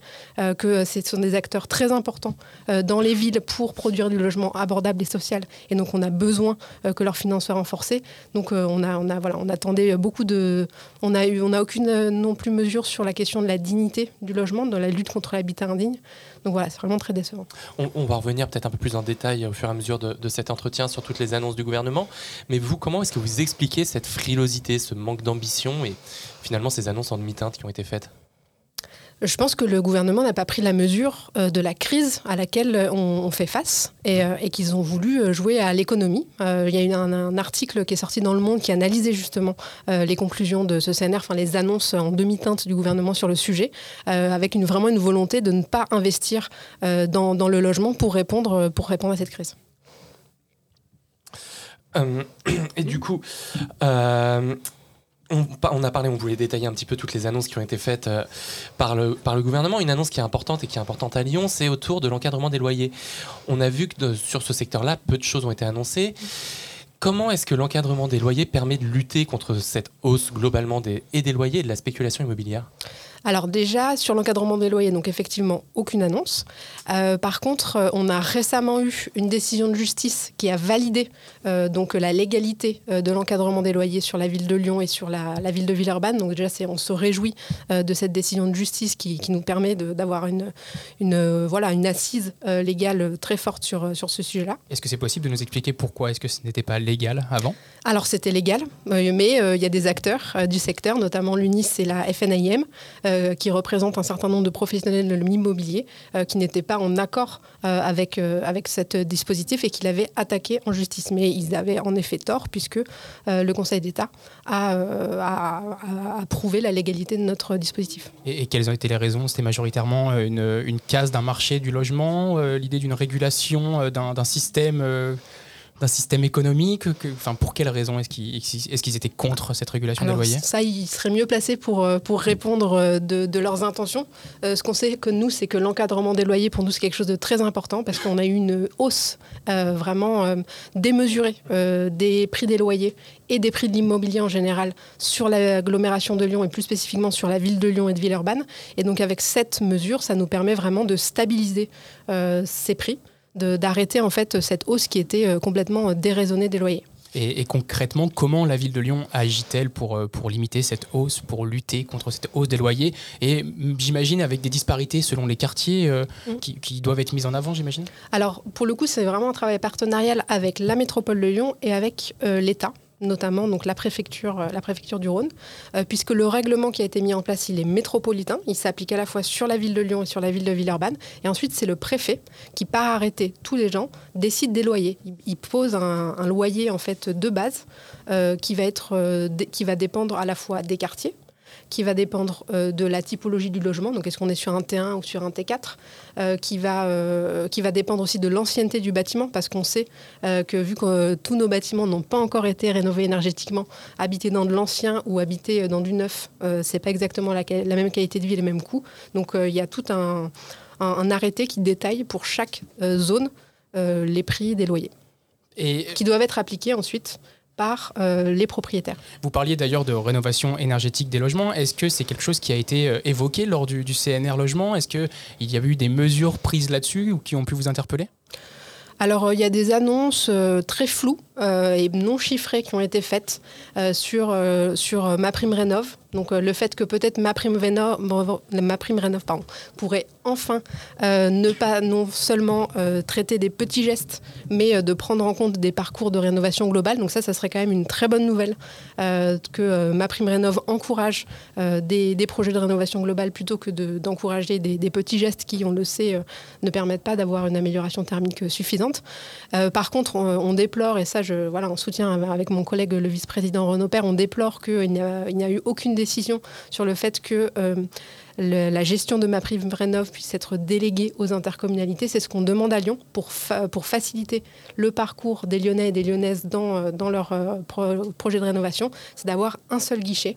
que ce sont des acteurs très importants dans les villes pour produire du logement abordable et social. Et donc, on a besoin que leurs finances soient renforcées. Donc, on, a, on, a, voilà, on attendait beaucoup de... On n'a eu, on a aucune non plus mesure sur la question de la dignité du logement dans la lutte contre l'habitat indigne. Donc voilà, c'est vraiment très décevant. On, va revenir peut-être un peu plus en détail au fur et à mesure de, cet entretien sur toutes les annonces du gouvernement. Mais vous, comment est-ce que vous expliquez cette frilosité, ce manque d'ambition et finalement ces annonces en demi-teinte qui ont été faites? Je pense que le gouvernement n'a pas pris la mesure euh, de la crise à laquelle euh, on, fait face euh, et, qu'ils ont voulu jouer à l'économie. il y a eu un, article qui est sorti dans Le Monde qui analysait justement les conclusions de ce CNR, enfin les annonces en demi-teinte du gouvernement sur le sujet, avec une, vraiment une volonté de ne pas investir dans, dans, le logement pour répondre, pour répondre à cette crise. et du coup, on, a parlé, on voulait détailler un petit peu toutes les annonces qui ont été faites euh, par, le, par le gouvernement. Une annonce qui est importante et qui est importante à Lyon, c'est autour de l'encadrement des loyers. On a vu que sur ce secteur-là, peu de choses ont été annoncées. Comment est-ce que l'encadrement des loyers permet de lutter contre cette hausse globalement des, et des loyers et de la spéculation immobilière? Alors déjà, sur l'encadrement des loyers, donc effectivement, aucune annonce. Euh, par contre, euh, on a récemment eu une décision de justice qui a validé euh, donc la légalité de l'encadrement des loyers sur la ville de Lyon et sur la, ville de Villeurbanne. Donc déjà, on se réjouit de cette décision de justice qui, nous permet d'avoir une, une, voilà, une assise légale très forte sur, sur ce sujet-là. Est-ce que c'est possible de nous expliquer pourquoi est-ce que ce n'était pas légal avant? Alors c'était légal, mais il y a des acteurs du secteur, notamment l'UNIS et la FNIM, euh, qui représente un certain nombre de professionnels de l'immobilier euh, qui n'étaient pas en accord euh, avec, avec ce dispositif et qui l'avaient attaqué en justice. Mais ils avaient en effet tort puisque le Conseil d'État a, approuvé la légalité de notre dispositif. Et, quelles ont été les raisons? C'était majoritairement une, une case d'un marché du logement, l'idée d'une régulation d'un système d'un système économique enfin, Pour quelles raisons est-ce qu'ils est étaient contre cette régulation des loyers Ça, ils seraient mieux placés pour, euh, pour répondre euh, de, de leurs intentions. Euh, ce qu'on sait que nous, c'est que l'encadrement des loyers, pour nous, c'est quelque chose de très important parce qu'on a eu une hausse vraiment démesurée des prix des loyers et des prix de l'immobilier en général sur l'agglomération de Lyon et plus spécifiquement sur la ville de Lyon et de Villeurbanne. Et donc avec cette mesure, ça nous permet vraiment de stabiliser ces prix d'arrêter en fait cette hausse qui était euh, complètement euh, déraisonnée des loyers. Et, concrètement, comment la ville de Lyon agit-elle pour, euh, pour limiter cette hausse, pour lutter contre cette hausse des loyers? Et mm, j'imagine avec des disparités selon les quartiers mm. qui, doivent être mises en avant, j'imagine? Alors, pour le coup, c'est vraiment un travail partenarial avec la métropole de Lyon et avec l'État notamment donc la préfecture, euh, la préfecture du Rhône, euh, puisque le règlement qui a été mis en place, il est métropolitain, il s'applique à la fois sur la ville de Lyon et sur la ville de Villeurbanne, et ensuite c'est le préfet qui, par arrêter tous les gens, décide des loyers. Il, pose un, loyer en fait de base euh, qui va dépendre à la fois des quartiers, qui va dépendre euh, de la typologie du logement, donc est-ce qu'on est sur un T1 ou sur un T4, euh, qui, va, euh, qui va dépendre aussi de l'ancienneté du bâtiment, parce qu'on sait que vu que tous nos bâtiments n'ont pas encore été rénovés énergétiquement, habiter dans de l'ancien ou habiter dans du neuf, c'est pas exactement la, la, même qualité de vie, les mêmes coûts. Donc il y a tout un, un, arrêté qui détaille pour chaque zone les prix des loyers. Et... qui doivent être appliqués ensuite par euh, les propriétaires. Vous parliez d'ailleurs de rénovation énergétique des logements. Est-ce que c'est quelque chose qui a été euh, évoqué lors du, du CNR Logement? Est-ce qu'il y a eu des mesures prises là-dessus ou qui ont pu vous interpeller? Alors, euh, il y a des annonces très floues et non chiffrées qui ont été faites sur, sur ma prime rénov. Donc euh, le fait que peut-être ma prime, ma prime rénov pardon, pourrait enfin euh, ne pas non seulement euh, traiter des petits gestes, mais de prendre en compte des parcours de rénovation globale. Donc ça, ça serait quand même une très bonne nouvelle que ma prime rénov encourage des, des, projets de rénovation globale plutôt que d'encourager des, des, petits gestes qui, on le sait, ne permettent pas d'avoir une amélioration thermique suffisante. par contre, on, déplore, et ça, je, voilà, en soutien avec mon collègue le vice-président Renaud Père, on déplore qu'il n'y a, eu aucune décision sur le fait que euh, la gestion de ma prime rénov puisse être déléguée aux intercommunalités. C'est ce qu'on demande à Lyon pour, faciliter le parcours des Lyonnais et des Lyonnaises dans, euh, leur euh, projet de rénovation. C'est d'avoir un seul guichet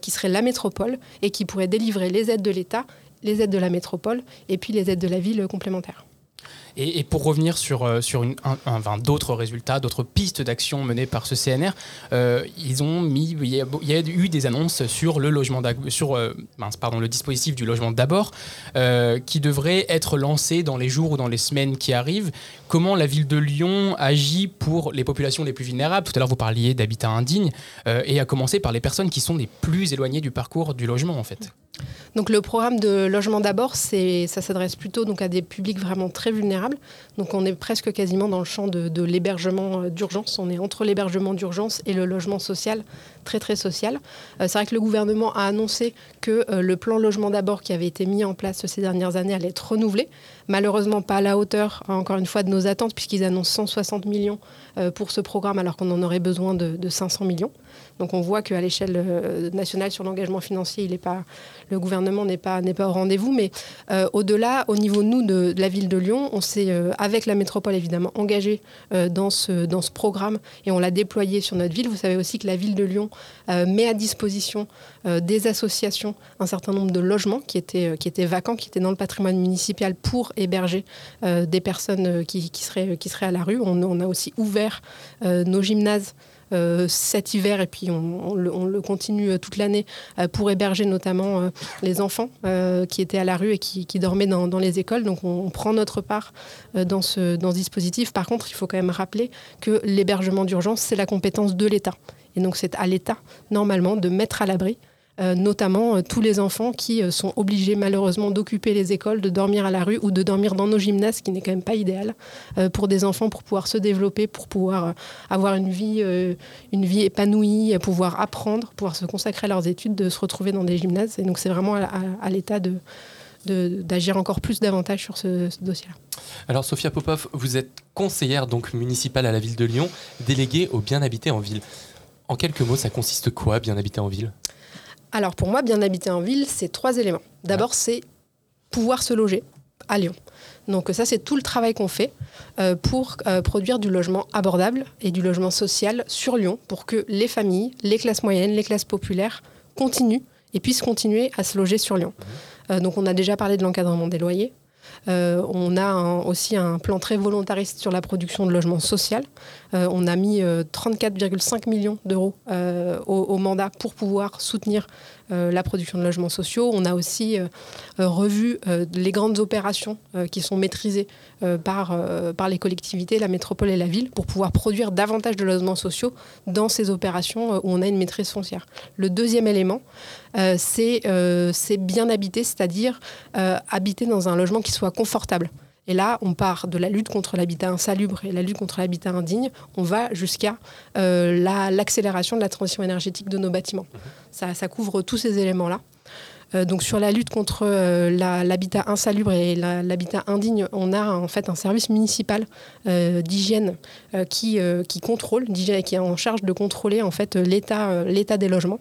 qui serait la métropole et qui pourrait délivrer les aides de l'État, les aides de la métropole et puis les aides de la ville complémentaires. Et, pour revenir sur, euh, sur une, d'autres résultats, d'autres pistes d'action menées par ce CNR, euh, ils ont mis, il y, a, eu des annonces sur le logement sur euh, le dispositif du logement d'abord, qui devrait être lancé dans les jours ou dans les semaines qui arrivent. Comment la ville de Lyon agit pour les populations les plus vulnérables Tout à l'heure, vous parliez d'habitat indigne, et à commencer par les personnes qui sont les plus éloignées du parcours du logement, en fait. Donc le programme de logement d'abord, ça s'adresse plutôt donc à des publics vraiment très vulnérables. Donc on est presque quasiment dans le champ de, l'hébergement euh, d'urgence. On est entre l'hébergement d'urgence et le logement social, très très social. Euh, c'est vrai que le gouvernement a annoncé que euh, le plan logement d'abord qui avait été mis en place ces dernières années allait être renouvelé. Malheureusement pas à la hauteur, encore une fois, de nos attentes, puisqu'ils annoncent 160 millions pour ce programme alors qu'on en aurait besoin de, de 500 millions. Donc on voit qu'à l'échelle euh, nationale sur l'engagement financier, il est pas, le gouvernement n'est pas, pas au rendez-vous. Mais euh, au-delà, au niveau nous de, la ville de Lyon, on s'est euh, avec la métropole évidemment engagé dans ce dans ce programme et on l'a déployé sur notre ville. Vous savez aussi que la ville de Lyon met à disposition des associations un certain nombre de logements qui étaient qui étaient vacants, qui étaient dans le patrimoine municipal pour héberger des personnes qui, qui, seraient qui à la rue. On a aussi ouvert nos gymnases cet hiver et puis on, le, continue toute l'année pour héberger notamment les enfants qui étaient à la rue et qui, dormaient dans, les écoles. Donc on, prend notre part dans ce, dispositif. Par contre, il faut quand même rappeler que l'hébergement d'urgence, c'est la compétence de l'État. Et donc c'est à l'État, normalement, de mettre à l'abri euh, notamment euh, tous les enfants qui euh, sont obligés malheureusement d'occuper les écoles, de dormir à la rue ou de dormir dans nos gymnases, ce qui n'est quand même pas idéal pour des enfants pour pouvoir se développer, pour pouvoir avoir une vie, une vie épanouie, pouvoir apprendre, pouvoir se consacrer à leurs études, de se retrouver dans des gymnases. Et donc c'est vraiment à, l'État de, d'agir encore plus davantage sur ce, ce dossier-là. Alors Sophia Popov, vous êtes conseillère donc municipale à la ville de Lyon, déléguée au bien habité en ville. En quelques mots, ça consiste quoi, bien habiter en ville? Alors pour moi, bien habiter en ville, c'est trois éléments. D'abord, c'est pouvoir se loger à Lyon. Donc ça, c'est tout le travail qu'on fait euh, pour euh, produire du logement abordable et du logement social sur Lyon pour que les familles, les classes moyennes, les classes populaires continuent et puissent continuer à se loger sur Lyon. Euh, donc on a déjà parlé de l'encadrement des loyers. On a aussi un plan très volontariste sur la production de logements sociaux. Euh, on a mis 34,5 euh, millions d'euros au, mandat pour pouvoir soutenir la production de logements sociaux. On a aussi revu les grandes opérations qui sont maîtrisées par, par les collectivités, la métropole et la ville pour pouvoir produire davantage de logements sociaux dans ces opérations où on a une maîtrise foncière. Le deuxième élément, c'est bien habiter, c'est-à-dire habiter dans un logement qui soit confortable. Et là, on part de la lutte contre l'habitat insalubre et la lutte contre l'habitat indigne, on va jusqu'à euh, l'accélération de la transition énergétique de nos bâtiments. Ça, ça couvre tous ces éléments-là. Euh, donc sur la lutte contre euh, l'habitat insalubre et l'habitat indigne, on a en fait un service municipal d'hygiène qui, qui contrôle, qui est en charge de contrôler en fait l'état des logements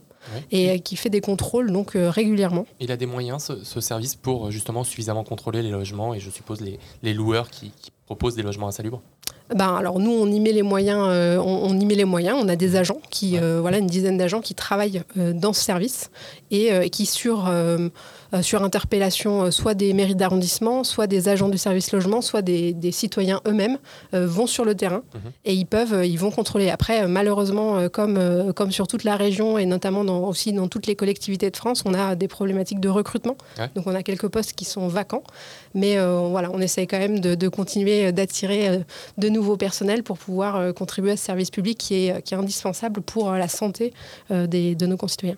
et euh, qui fait des contrôles donc euh, régulièrement. Il a des moyens, ce, service, pour euh, justement suffisamment contrôler les logements et je suppose les, loueurs qui, proposent des logements insalubres? Ben, alors nous on y met les moyens, on, y met les moyens. On a des agents qui, voilà, une dizaine d'agents qui travaillent dans ce service et qui sur sur interpellation euh, soit des mairies d'arrondissement, soit des agents du service logement, soit des, citoyens eux-mêmes euh, vont sur le terrain mhm. et ils peuvent, ils vont contrôler. Après, malheureusement, comme, comme sur toute la région et notamment dans, aussi dans toutes les collectivités de France, on a des problématiques de recrutement. Donc on a quelques postes qui sont vacants, mais voilà, on essaye quand même de, continuer d'attirer de nouveaux personnels pour pouvoir contribuer à ce service public qui est, qui est indispensable pour la santé des, de nos concitoyens.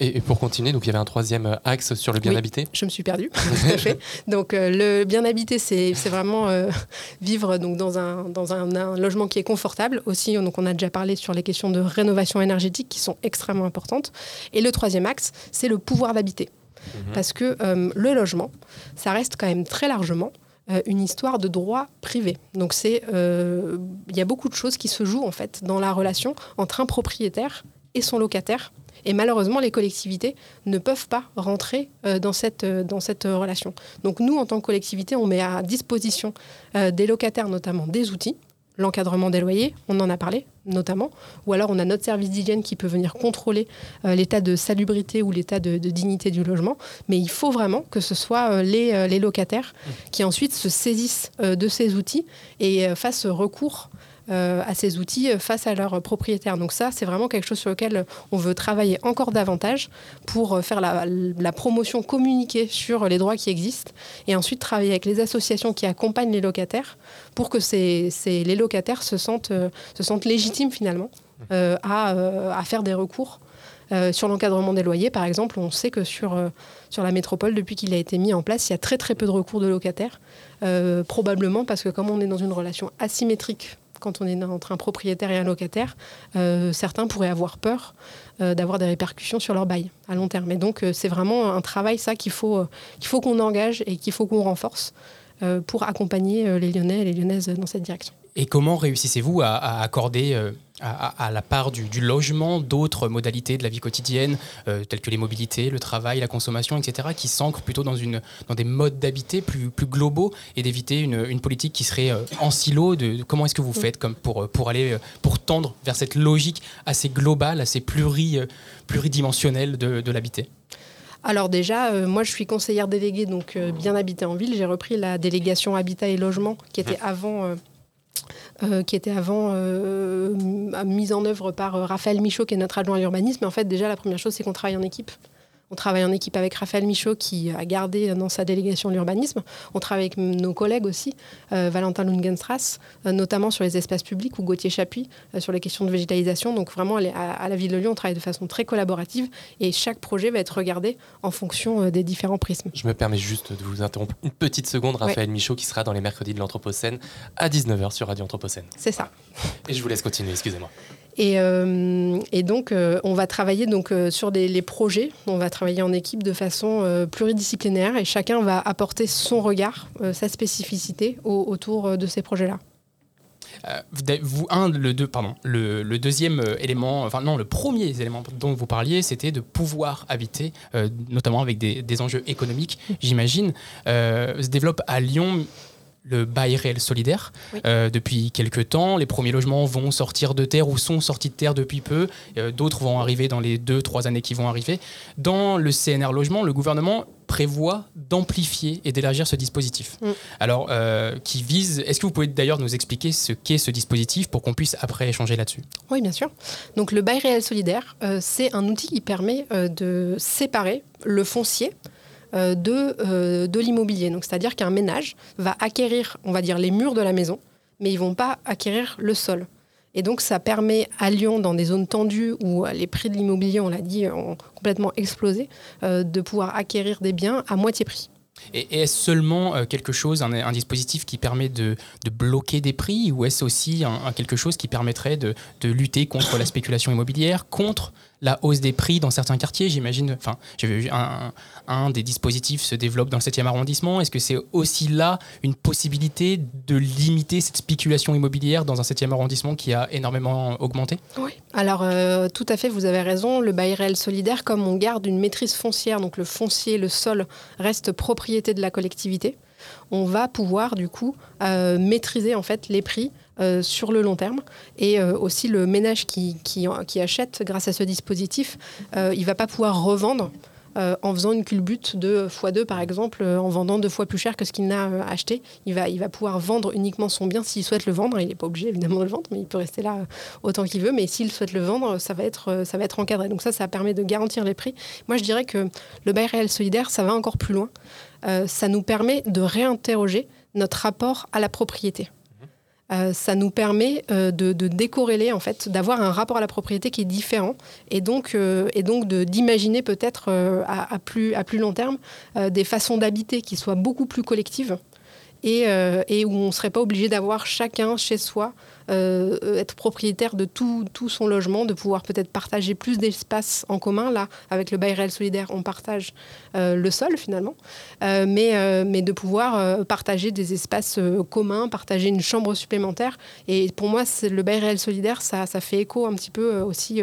Et, pour continuer, donc il y avait un troisième euh, axe sur le bien habité. Je me suis perdue, tout à fait. Donc euh, le bien habité, c'est vraiment euh, vivre donc dans un dans un, logement qui est confortable. Aussi, donc on a déjà parlé sur les questions de rénovation énergétique qui sont extrêmement importantes. Et le troisième axe, c'est le pouvoir d'habiter, mhm. parce que le logement, ça reste quand même très largement une histoire de droit privé. Donc c'est, il y a beaucoup de choses qui se jouent en fait dans la relation entre un propriétaire et son locataire et malheureusement, les collectivités ne peuvent pas rentrer euh, dans cette, euh, dans cette euh, relation. Donc nous, en tant que collectivité, on met à disposition des locataires notamment des outils l'encadrement des loyers, on en a parlé notamment, ou alors on a notre service d'hygiène qui peut venir contrôler l'état de salubrité ou l'état de, dignité du logement, mais il faut vraiment que ce soit les, les, locataires qui ensuite se saisissent de ces outils et fassent recours à ces outils euh, face à leurs propriétaires. Donc ça, c'est vraiment quelque chose sur lequel on veut travailler encore davantage pour euh, faire la, promotion communiquée sur les droits qui existent et ensuite travailler avec les associations qui accompagnent les locataires pour que les locataires se sentent, se sentent légitimes finalement à, faire des recours. sur l'encadrement des loyers, par exemple, on sait que sur, sur la métropole, depuis qu'il a été mis en place, il y a très très peu de recours de locataires, probablement parce que comme on est dans une relation asymétrique quand on est entre un propriétaire et un locataire, euh, certains pourraient avoir peur euh, d'avoir des répercussions sur leur bail à long terme. Et donc, euh, c'est vraiment un travail, ça, qu'il faut qu'il faut qu'on engage et qu'il faut qu'on renforce pour accompagner les Lyonnais et les Lyonnaises dans cette direction. Et comment réussissez-vous à, accorder euh, à, la part du, logement d'autres modalités de la vie quotidienne, euh, telles que les mobilités, le travail, la consommation, etc., qui s'ancrent plutôt dans, une, dans des modes d'habiter plus, plus globaux et d'éviter une, politique qui serait euh, en silo de, Comment est-ce que vous faites comme pour, pour aller pour tendre vers cette logique assez globale, assez pluri, pluridimensionnelle de, de l'habiter? Alors déjà, moi je suis conseillère déléguée, donc bien habiter en ville. J'ai repris la délégation habitat et logement qui était avant qui était avant mise en œuvre par Raphaël Michaud, qui est notre adjoint à l'urbanisme. En fait, déjà, la première chose, c'est qu'on travaille en équipe. On travaille en équipe avec Raphaël Michaud qui a gardé dans sa délégation l'urbanisme. On travaille avec nos collègues aussi, euh, Valentin Lungenstrass, euh, notamment sur les espaces publics, ou Gauthier Chapuis euh, sur les questions de végétalisation. Donc vraiment, à, la ville de Lyon, on travaille de façon très collaborative et chaque projet va être regardé en fonction des différents prismes. Je me permets juste de vous interrompre une petite seconde, Raphaël Michaud, qui sera dans les mercredis de l'Anthropocène à 19h sur Radio Anthropocène. C'est ça. Et je vous laisse continuer, excusez-moi. Et, euh, et, donc, euh, on va travailler donc, euh, sur les projets. On va travailler en équipe de façon pluridisciplinaire et chacun va apporter son regard, sa spécificité autour de ces projets-là. vous, un, le, deux, pardon, le, deuxième élément, enfin non, le premier élément dont vous parliez, c'était de pouvoir habiter, notamment avec des enjeux économiques, j'imagine, se développe à Lyon le bail réel solidaire euh, depuis quelques temps. Les premiers logements vont sortir de terre ou sont sortis de terre depuis peu. Euh, d'autres vont arriver dans les deux, trois années qui vont arriver. Dans le CNR logement, le gouvernement prévoit d'amplifier et d'élargir ce dispositif. Mm. Alors, euh, qui vise. Est-ce que vous pouvez d'ailleurs nous expliquer ce qu'est ce dispositif pour qu'on puisse après échanger là-dessus? Oui, bien sûr. Donc, le bail réel solidaire, c'est un outil qui permet de séparer le foncier de, euh, de l'immobilier. Donc, c'est-à-dire qu'un ménage va acquérir, on va dire, les murs de la maison, mais ils vont pas acquérir le sol. Et donc, ça permet à Lyon, dans des zones tendues où les prix de l'immobilier, on l'a dit, ont complètement explosé, euh, de pouvoir acquérir des biens à moitié prix. Et est-ce seulement quelque chose, un, dispositif qui permet de, bloquer des prix ou est-ce aussi quelque chose qui permettrait de, de, lutter contre la spéculation immobilière, contre la hausse des prix dans certains quartiers, j'imagine. Enfin, j'ai vu un, des dispositifs se développe dans le 7e arrondissement. Est-ce que c'est aussi là une possibilité de limiter cette spéculation immobilière dans un 7e arrondissement qui a énormément augmenté? Oui. Alors, euh, tout à fait, vous avez raison. Le bail réel solidaire, comme on garde une maîtrise foncière, donc le foncier, le sol, reste propriété de la collectivité, on va pouvoir du coup euh, maîtriser en fait les prix euh, sur le long terme. Et euh, aussi le ménage qui, achète grâce à ce dispositif, euh, il ne va pas pouvoir revendre. en faisant une culbute de x2 par exemple, en vendant deux fois plus cher que ce qu'il n'a acheté, il va, il va pouvoir vendre uniquement son bien s'il souhaite le vendre. Il n'est pas obligé évidemment de le vendre, mais il peut rester là autant qu'il veut. Mais s'il souhaite le vendre, ça va, être, ça va être encadré. Donc ça, ça permet de garantir les prix. Moi, je dirais que le bail réel solidaire, ça va encore plus loin. ça nous permet de réinterroger notre rapport à la propriété. Euh, ça nous permet euh, de, décorréler, en fait, d'avoir un rapport à la propriété qui est différent et donc, euh, d'imaginer peut-être à, plus, à plus long terme des façons d'habiter qui soient beaucoup plus collectives et, où on ne serait pas obligé d'avoir chacun chez soi être propriétaire de tout, son logement, de pouvoir peut-être partager plus d'espace en commun. Là, avec le bail réel solidaire, on partage euh, le sol finalement, euh, mais, de pouvoir partager des espaces communs, partager une chambre supplémentaire. Et pour moi, le bail réel solidaire, ça, fait écho un petit peu aussi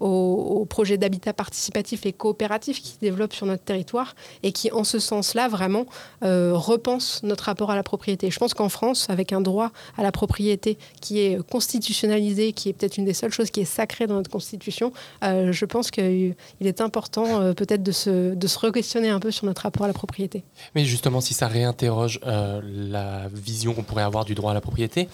au, au projet d'habitat participatif et coopératif qui se développe sur notre territoire et qui, en ce sens-là, vraiment repense notre rapport à la propriété. Je pense qu'en France, avec un droit à la propriété qui est constitutionnalisé, qui est peut-être une des seules choses qui est sacrée dans notre constitution, euh, je pense qu'il est important euh, peut-être de se, de se re-questionner un peu sur notre rapport à la propriété. Mais justement, si ça réinterroge euh, la vision qu'on pourrait avoir du droit à la propriété,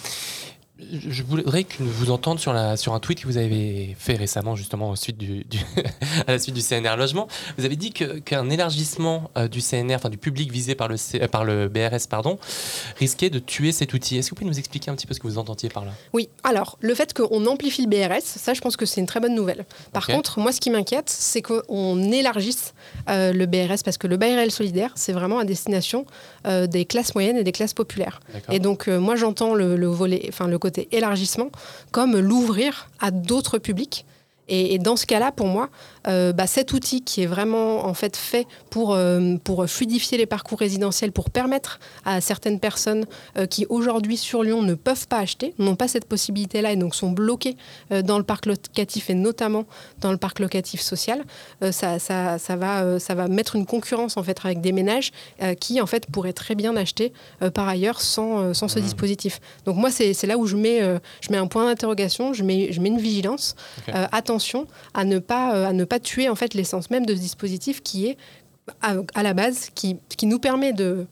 je voudrais que vous entende sur, la, sur un tweet que vous avez fait récemment, justement, au suite du, à la suite du CNR Logement. Vous avez dit qu'un élargissement euh, du CNR, enfin du public visé par le, euh, par le BRS, pardon, risquait de tuer cet outil. Est-ce que vous pouvez nous expliquer un petit peu ce que vous entendiez par là? Oui, alors, le fait qu'on amplifie le BRS, ça, je pense que c'est une très bonne nouvelle. Par contre, moi, ce qui m'inquiète, c'est qu'on élargisse euh, le BRS parce que le réel solidaire, c'est vraiment à destination des classes moyennes et des classes populaires. Et donc, moi, j'entends le, le volet, enfin, le côté élargissement comme l'ouvrir à d'autres publics. Et, dans ce cas-là, pour moi, euh, bah, cet outil qui est vraiment en fait fait pour, euh, pour fluidifier les parcours résidentiels, pour permettre à certaines personnes euh, qui aujourd'hui sur Lyon ne peuvent pas acheter, n'ont pas cette possibilité-là et donc sont bloquées dans le parc locatif et notamment dans le parc locatif social, ça, ça, ça, va, ça va mettre une concurrence en fait avec des ménages qui en fait pourraient très bien acheter par ailleurs sans, sans ce mmh. dispositif. Donc moi, c'est là où je mets, je mets un point d'interrogation, je mets, je mets une vigilance. attention à ne pas, à ne pas tuer en fait l'essence même de ce dispositif qui est à, la base, qui, qui nous permet de,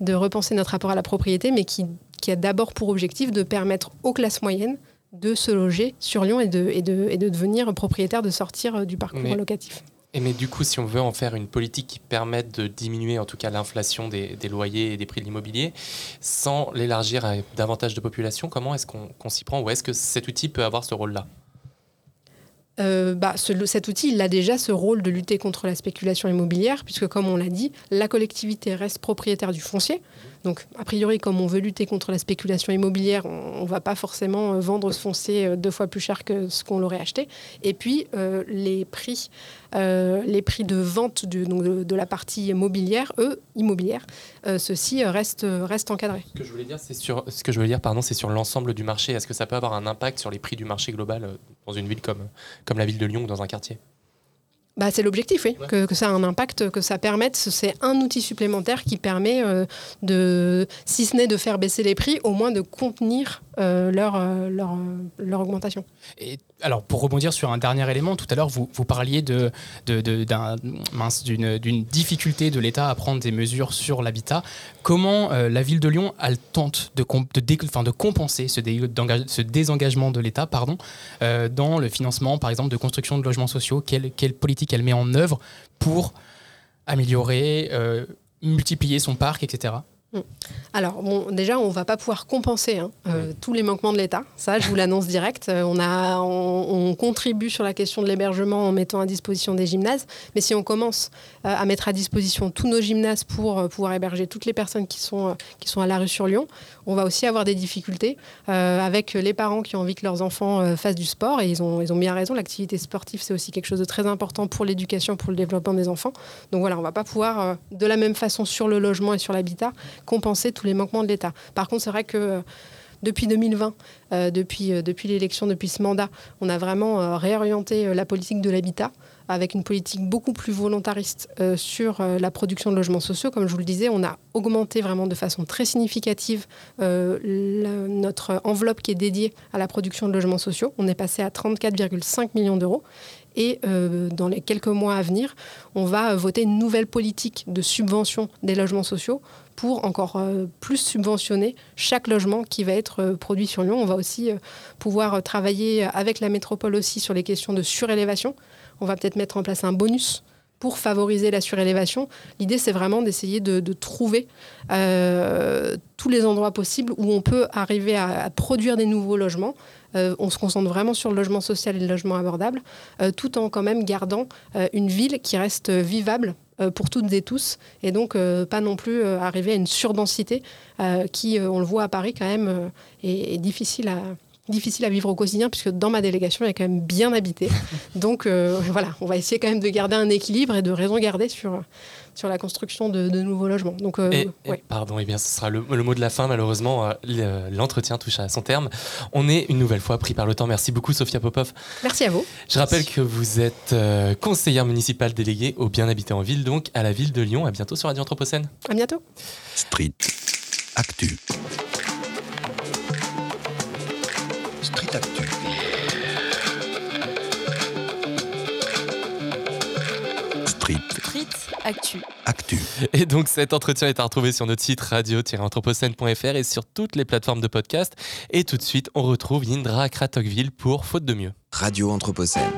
de repenser notre rapport à la propriété, mais qui, qui a d'abord pour objectif de permettre aux classes moyennes de se loger sur Lyon et de, et de, et de devenir propriétaire, de sortir euh, du parcours Mais- locatif. Et mais du coup, si on veut en faire une politique qui permette de diminuer en tout cas l'inflation des, des loyers et des prix de l'immobilier, sans l'élargir à davantage de population, comment est-ce qu'on qu'on s'y prend Ou est-ce que cet outil peut avoir ce rôle-là? Euh, bah, ce- cet outil, il a déjà ce rôle de lutter contre la spéculation immobilière, puisque comme on l'a dit, la collectivité reste propriétaire du foncier. Donc, a priori, comme on veut lutter contre la spéculation immobilière, on ne va pas forcément euh, vendre ce foncier euh, deux fois plus cher que ce qu'on l'aurait acheté. Et puis, euh, les prix, les prix de vente de, la partie immobilière, eux, immobilière, euh, ceux-ci encadrés. Ce que je voulais dire, c'est sur ce que je voulais dire, pardon, c'est sur l'ensemble du marché. Est-ce que ça peut avoir un impact sur les prix du marché global dans une ville comme comme la ville de Lyon ou dans un quartier? Bah, c'est l'objectif, oui, que, que ça a un impact, que ça permette. C'est un outil supplémentaire qui permet euh, de, si ce n'est de faire baisser les prix, au moins de contenir euh, leur, euh, leur, euh, leur augmentation. Et alors, pour rebondir sur un dernier élément, tout à l'heure, vous, vous parliez de, d'une, difficulté de l'État à prendre des mesures sur l'habitat. Comment la ville de Lyon, elle tente de, de, dé- de compenser ce, désengagement de l'État dans le financement, par exemple, de construction de logements sociaux? Quelle, quelle politique elle met en œuvre pour améliorer, multiplier son parc, etc. Mm. Alors, bon, déjà, on ne va pas pouvoir compenser hein, euh, tous les manquements de l'État. Ça, je vous l'annonce direct. Euh, on, a, on, on contribue sur la question de l'hébergement en mettant à disposition des gymnases. Mais si on commence euh, à mettre à disposition tous nos gymnases pour euh, pouvoir héberger toutes les personnes qui sont, qui sont à la rue sur Lyon, on va aussi avoir des difficultés avec les parents qui ont envie que leurs enfants fassent du sport. Et ils ont, ils ont bien raison. L'activité sportive, c'est aussi quelque chose de très important pour l'éducation, pour le développement des enfants. Donc voilà, on ne va pas pouvoir, de la même façon sur le logement et sur l'habitat, compenser tous les manquements de l'État. Par contre, c'est vrai que euh, depuis 2020, euh, depuis, euh, depuis l'élection, depuis ce mandat, on a vraiment réorienté la politique de l'habitat avec une politique beaucoup plus volontariste sur la production de logements sociaux. Comme je vous le disais, on a augmenté vraiment de façon très significative notre enveloppe qui est dédiée à la production de logements sociaux. On est passé à 34,5 millions d'euros. Et euh, dans les quelques mois à venir, on va euh, voter une nouvelle politique de subvention des logements sociaux pour encore euh, plus subventionner chaque logement qui va être produit sur Lyon. On va aussi pouvoir travailler avec la métropole aussi sur les questions de surélévation. On va peut-être mettre en place un bonus pour favoriser la surélévation. L'idée, c'est vraiment d'essayer de, trouver tous les endroits possibles où on peut arriver à produire des nouveaux logements. Euh, on se concentre vraiment sur le logement social et le logement abordable, euh, tout en quand même gardant euh, une ville qui reste vivable pour toutes et tous, et donc pas non plus arriver à une surdensité qui, on le voit à Paris quand même, est, est difficile à difficile à vivre au quotidien puisque dans ma délégation il est quand même bien habité. Donc euh, voilà on va essayer quand même de garder un équilibre et de raison garder sur sur la construction de, de nouveaux logements donc euh, Et- et pardon, eh bien, ce sera le, le mot de la fin. Malheureusement, euh, le- l'entretien touche à son terme. On est une nouvelle fois pris par le temps. Merci beaucoup, Sophia Popov. merci à vous Je rappelle que vous êtes euh, conseillère municipale déléguée au bien habité en ville, donc à la ville de Lyon. À bientôt sur Radio Anthropocène. à bientôt Street Actu. Street Actu. Street Street Actu. Actu. Et donc cet entretien est à retrouver sur notre site radio-anthropocène.fr et sur toutes les plateformes de podcast. Et tout de suite, on retrouve Indra Kratokville pour Faute de mieux. Radio Anthropocène.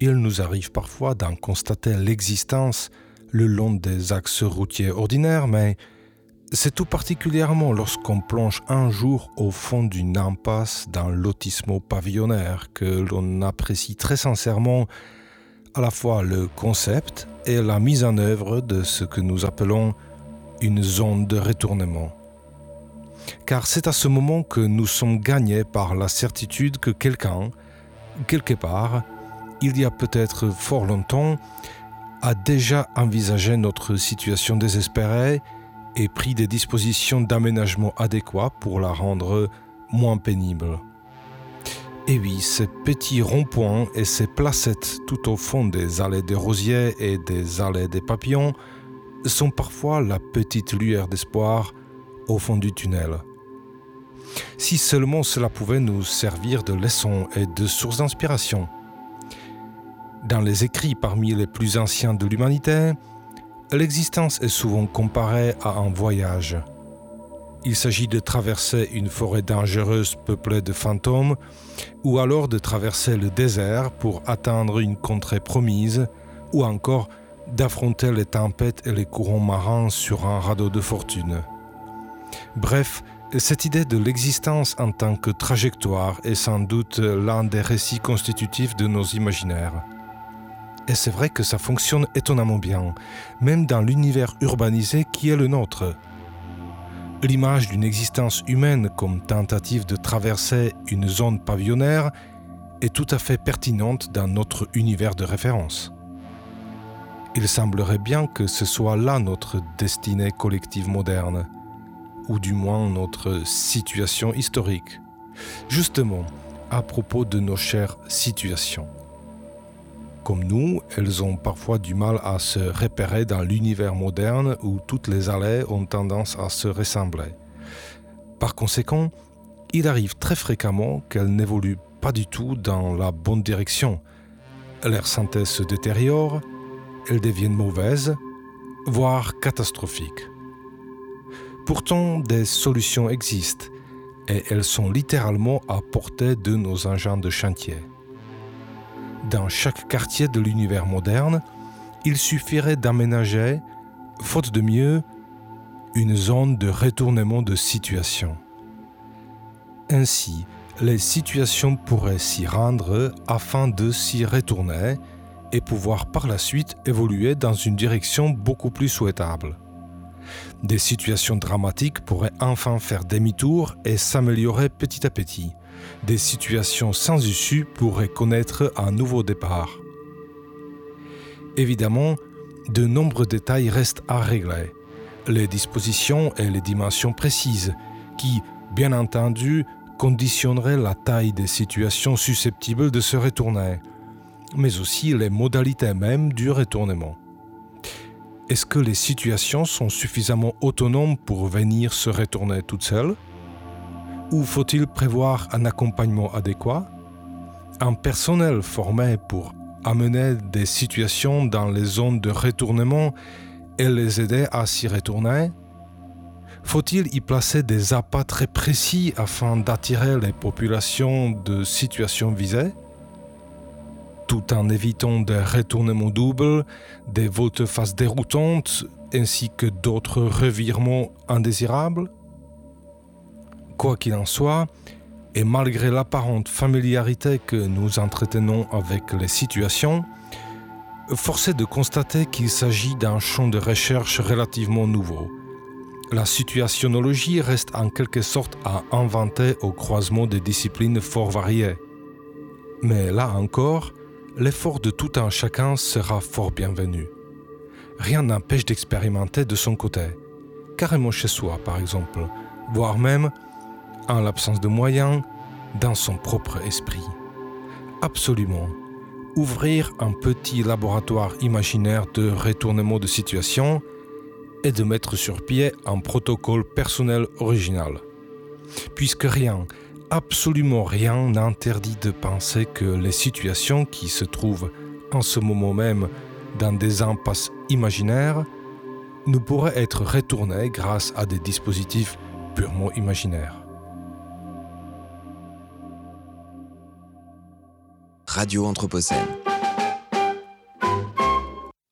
Il nous arrive parfois d'en constater l'existence le long des axes routiers ordinaires, mais c'est tout particulièrement lorsqu'on plonge un jour au fond d'une impasse d'un lotissement pavillonnaire que l'on apprécie très sincèrement à la fois le concept et la mise en œuvre de ce que nous appelons une zone de retournement. Car c'est à ce moment que nous sommes gagnés par la certitude que quelqu'un, quelque part, il y a peut-être fort longtemps, a déjà envisagé notre situation désespérée et pris des dispositions d'aménagement adéquats pour la rendre moins pénible. Et oui, ces petits ronds-points et ces placettes tout au fond des allées des rosiers et des allées des papillons sont parfois la petite lueur d'espoir au fond du tunnel. Si seulement cela pouvait nous servir de leçon et de source d'inspiration. Dans les écrits parmi les plus anciens de l'humanité, l'existence est souvent comparée à un voyage. Il s'agit de traverser une forêt dangereuse peuplée de fantômes ou alors de traverser le désert pour atteindre une contrée promise ou encore d'affronter les tempêtes et les courants marins sur un radeau de fortune. Bref, cette idée de l'existence en tant que trajectoire est sans doute l'un des récits constitutifs de nos imaginaires. Et c'est vrai que ça fonctionne étonnamment bien, même dans l'univers urbanisé qui est le nôtre. L'image d'une existence humaine comme tentative de traverser une zone pavillonnaire est tout à fait pertinente dans notre univers de référence. Il semblerait bien que ce soit là notre destinée collective moderne, ou du moins notre situation historique, justement à propos de nos chères situations. Comme nous, elles ont parfois du mal à se repérer dans l'univers moderne où toutes les allées ont tendance à se ressembler. Par conséquent, il arrive très fréquemment qu'elles n'évoluent pas du tout dans la bonne direction. Leur santé se détériore, elles deviennent mauvaises, voire catastrophiques. Pourtant, des solutions existent et elles sont littéralement à portée de nos engins de chantier. Dans chaque quartier de l'univers moderne, il suffirait d'aménager, faute de mieux, une zone de retournement de situation. Ainsi, les situations pourraient s'y rendre afin de s'y retourner et pouvoir par la suite évoluer dans une direction beaucoup plus souhaitable. Des situations dramatiques pourraient enfin faire demi-tour et s'améliorer petit à petit. Des situations sans issue pourraient connaître un nouveau départ. Évidemment, de nombreux détails restent à régler. Les dispositions et les dimensions précises, qui, bien entendu, conditionneraient la taille des situations susceptibles de se retourner, mais aussi les modalités mêmes du retournement. Est-ce que les situations sont suffisamment autonomes pour venir se retourner toutes seules? Ou faut-il prévoir un accompagnement adéquat? Un personnel formé pour amener des situations dans les zones de retournement et les aider à s'y retourner? Faut-il y placer des appâts très précis afin d'attirer les populations de situations visées? Tout en évitant des retournements doubles, des volte-face déroutantes ainsi que d'autres revirements indésirables? Quoi qu'il en soit, et malgré l'apparente familiarité que nous entretenons avec les situations, force est de constater qu'il s'agit d'un champ de recherche relativement nouveau. La situationnologie reste en quelque sorte à inventer au croisement des disciplines fort variées. Mais là encore, l'effort de tout un chacun sera fort bienvenu. Rien n'empêche d'expérimenter de son côté, carrément chez soi par exemple, voire même, en l'absence de moyens, dans son propre esprit. Absolument. Ouvrir un petit laboratoire imaginaire de retournement de situation et de mettre sur pied un protocole personnel original. Puisque rien, absolument rien n'interdit de penser que les situations qui se trouvent en ce moment même dans des impasses imaginaires ne pourraient être retournées grâce à des dispositifs purement imaginaires. Radio Anthropocène.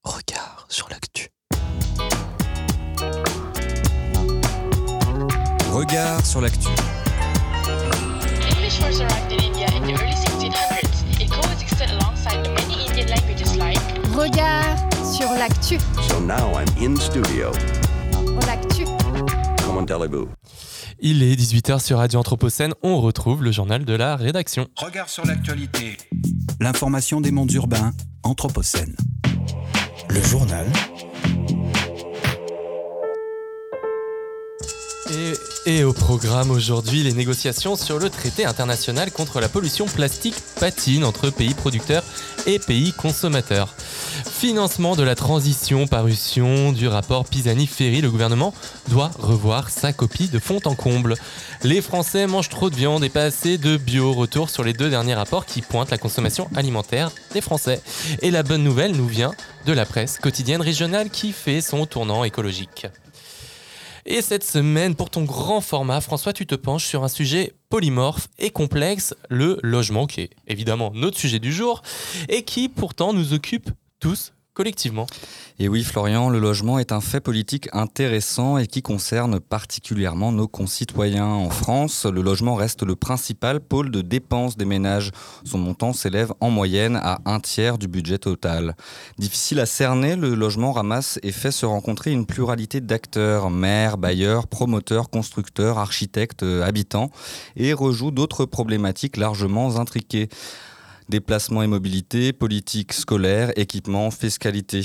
Regard sur l'actu. Regard sur l'actu. English first arrived in India in the early 1600s. It coexisted alongside many Indian languages like Regard sur l'actu. So now I'm in studio. L'actu. Comment allez-vous Il est 18h sur Radio Anthropocène, on retrouve le journal de la rédaction. Regard sur l'actualité. L'information des mondes urbains, Anthropocène. Le journal Et, au programme aujourd'hui, les négociations sur le traité international contre la pollution plastique patinent entre pays producteurs et pays consommateurs. Financement de la transition, parution du rapport Pisani-Ferry, le gouvernement doit revoir sa copie de fond en comble. Les Français mangent trop de viande et pas assez de bio. Retour sur les deux derniers rapports qui pointent la consommation alimentaire des Français. Et la bonne nouvelle nous vient de la presse quotidienne régionale qui fait son tournant écologique. Et cette semaine, pour ton grand format, François, tu te penches sur un sujet polymorphe et complexe, le logement, qui est évidemment notre sujet du jour, et qui pourtant nous occupe tous collectivement. Et oui, Florian, le logement est un fait politique intéressant et qui concerne particulièrement nos concitoyens. En France, le logement reste le principal pôle de dépenses des ménages. Son montant s'élève en moyenne à un tiers du budget total. Difficile à cerner, le logement ramasse et fait se rencontrer une pluralité d'acteurs, maires, bailleurs, promoteurs, constructeurs, architectes, habitants, et rejoue d'autres problématiques largement intriquées. Déplacement et mobilité, politique scolaire, équipement, fiscalité.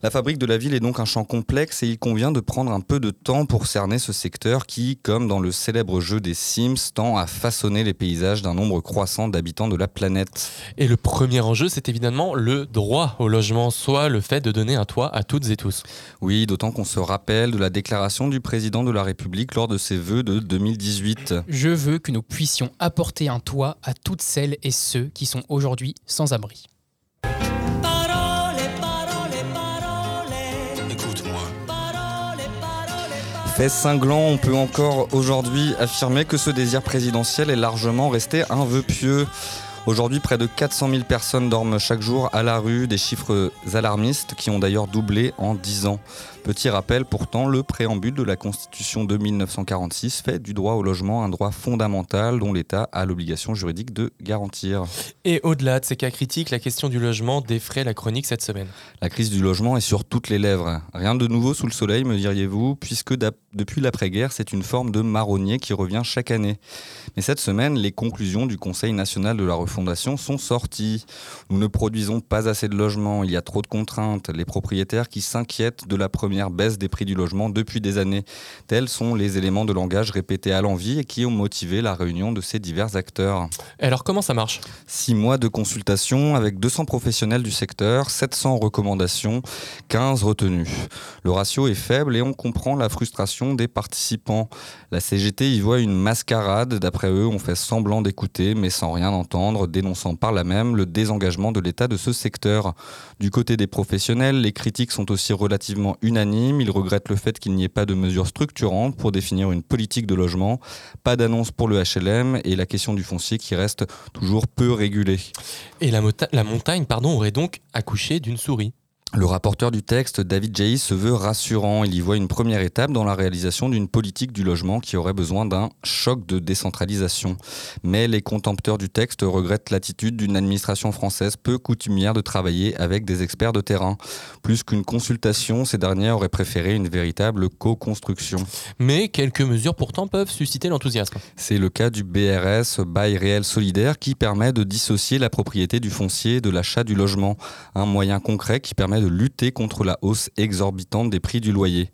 La fabrique de la ville est donc un champ complexe et il convient de prendre un peu de temps pour cerner ce secteur qui, comme dans le célèbre jeu des Sims, tend à façonner les paysages d'un nombre croissant d'habitants de la planète. Et le premier enjeu, c'est évidemment le droit au logement, soit le fait de donner un toit à toutes et tous. Oui, d'autant qu'on se rappelle de la déclaration du président de la République lors de ses vœux de 2018. Je veux que nous puissions apporter un toit à toutes celles et ceux qui sont aujourd'hui sans abri. Fait cinglant, on peut encore aujourd'hui affirmer que ce désir présidentiel est largement resté un vœu pieux. Aujourd'hui, près de 400 000 personnes dorment chaque jour à la rue, des chiffres alarmistes qui ont d'ailleurs doublé en 10 ans. Petit rappel, pourtant, le préambule de la Constitution de 1946 fait du droit au logement un droit fondamental dont l'État a l'obligation juridique de garantir. Et au-delà de ces cas critiques, la question du logement défraie la chronique cette semaine. La crise du logement est sur toutes les lèvres. Rien de nouveau sous le soleil, me diriez-vous, puisque depuis l'après-guerre, c'est une forme de marronnier qui revient chaque année. Mais cette semaine, les conclusions du Conseil national de la refondation sont sorties. Nous ne produisons pas assez de logements, il y a trop de contraintes, les propriétaires qui s'inquiètent de la première baisse des prix du logement depuis des années. Tels sont les éléments de langage répétés à l'envie et qui ont motivé la réunion de ces divers acteurs. alors comment ça marche? Six mois de consultation avec 200 professionnels du secteur, 700 recommandations, 15 retenues. Le ratio est faible et on comprend la frustration des participants. La CGT y voit une mascarade. D'après eux, on fait semblant d'écouter mais sans rien entendre, dénonçant par là même le désengagement de l'État de ce secteur. Du côté des professionnels, les critiques sont aussi relativement unanimes il regrette le fait qu'il n'y ait pas de mesures structurantes pour définir une politique de logement, pas d'annonce pour le HLM et la question du foncier qui reste toujours peu régulée. Et la, la montagne pardon, aurait donc accouché d'une souris. Le rapporteur du texte, David Jay, se veut rassurant. Il y voit une première étape dans la réalisation d'une politique du logement qui aurait besoin d'un choc de décentralisation. Mais les contempteurs du texte regrettent l'attitude d'une administration française peu coutumière de travailler avec des experts de terrain. Plus qu'une consultation, ces derniers auraient préféré une véritable co-construction. Mais quelques mesures pourtant peuvent susciter l'enthousiasme. C'est le cas du BRS, bail réel solidaire, qui permet de dissocier la propriété du foncier de l'achat du logement. Un moyen concret qui permet de lutter contre la hausse exorbitante des prix du loyer.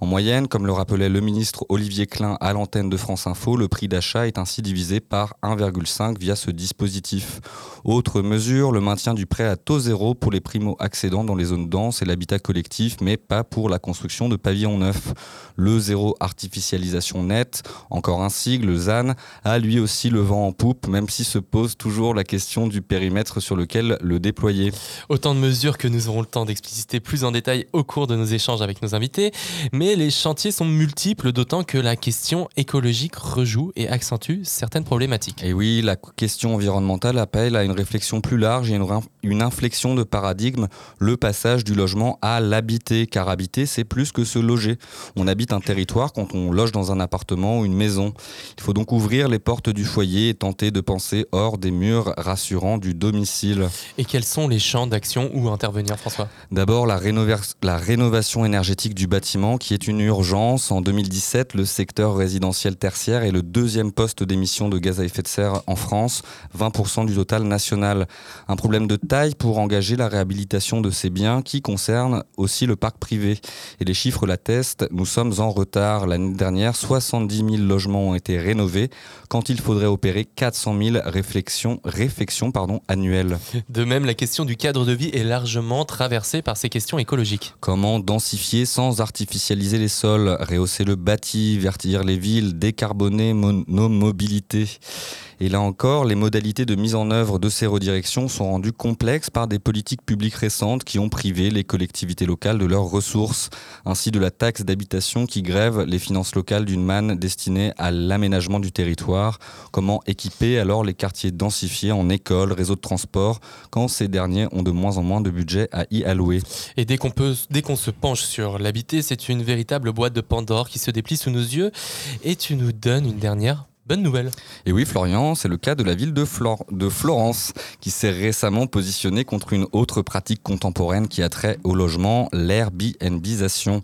En moyenne, comme le rappelait le ministre Olivier Klein à l'antenne de France Info, le prix d'achat est ainsi divisé par 1,5 via ce dispositif. Autre mesure, le maintien du prêt à taux zéro pour les primo-accédants dans les zones denses et l'habitat collectif, mais pas pour la construction de pavillons neufs. Le zéro artificialisation nette, encore un sigle, ZAN, a lui aussi le vent en poupe, même si se pose toujours la question du périmètre sur lequel le déployer. Autant de mesures que nous aurons le temps d'expliciter plus en détail au cours de nos échanges avec nos invités, mais les chantiers sont multiples, d'autant que la question écologique rejoue et accentue certaines problématiques. Et oui, la question environnementale appelle à une réflexion plus large et une, inflexion de paradigme, le passage du logement à l'habiter, car habiter, c'est plus que se loger. On habite un territoire quand on loge dans un appartement ou une maison. Il faut donc ouvrir les portes du foyer et tenter de penser hors des murs rassurants du domicile. Et quels sont les champs d'action où intervenir, François? D'abord, la, la rénovation énergétique du bâtiment qui qui est une urgence. En 2017, le secteur résidentiel tertiaire est le deuxième poste d'émission de gaz à effet de serre en France, 20% du total national. Un problème de taille pour engager la réhabilitation de ces biens qui concerne aussi le parc privé. Et les chiffres l'attestent, nous sommes en retard. L'année dernière, 70 000 logements ont été rénovés quand il faudrait opérer 400 000 réflexions, réflexions pardon, annuelles. De même, la question du cadre de vie est largement traversée par ces questions écologiques. Comment densifier sans artificialiser les sols, rehausser le bâti, vertir les villes, décarboner nos mobilités et là encore, les modalités de mise en œuvre de ces redirections sont rendues complexes par des politiques publiques récentes qui ont privé les collectivités locales de leurs ressources, ainsi de la taxe d'habitation qui grève les finances locales d'une manne destinée à l'aménagement du territoire. Comment équiper alors les quartiers densifiés en écoles, réseaux de transport, quand ces derniers ont de moins en moins de budget à y allouer? Et dès qu'on se penche sur l'habité, c'est une véritable boîte de Pandore qui se déplie sous nos yeux. Et tu nous donnes une dernière Bonne nouvelle. Et oui, Florian, c'est le cas de la ville de, Florence, qui s'est récemment positionnée contre une autre pratique contemporaine qui a trait au logement, l'Airbnbisation.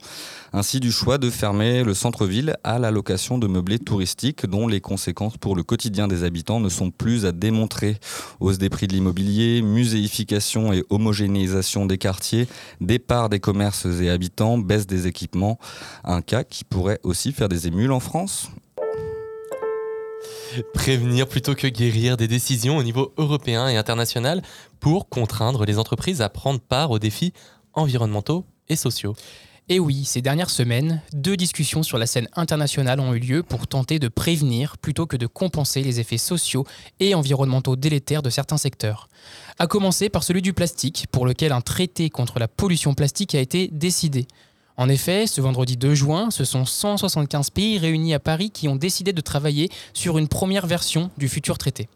Ainsi du choix de fermer le centre-ville à la location de meublés touristiques dont les conséquences pour le quotidien des habitants ne sont plus à démontrer. Hausse des prix de l'immobilier, muséification et homogénéisation des quartiers, départ des commerces et habitants, baisse des équipements. Un cas qui pourrait aussi faire des émules en France Prévenir plutôt que guérir des décisions au niveau européen et international pour contraindre les entreprises à prendre part aux défis environnementaux et sociaux. Et oui, ces dernières semaines, deux discussions sur la scène internationale ont eu lieu pour tenter de prévenir plutôt que de compenser les effets sociaux et environnementaux délétères de certains secteurs. À commencer par celui du plastique, pour lequel un traité contre la pollution plastique a été décidé. En effet, ce vendredi 2 juin, ce sont 175 pays réunis à Paris qui ont décidé de travailler sur une première version du futur traité.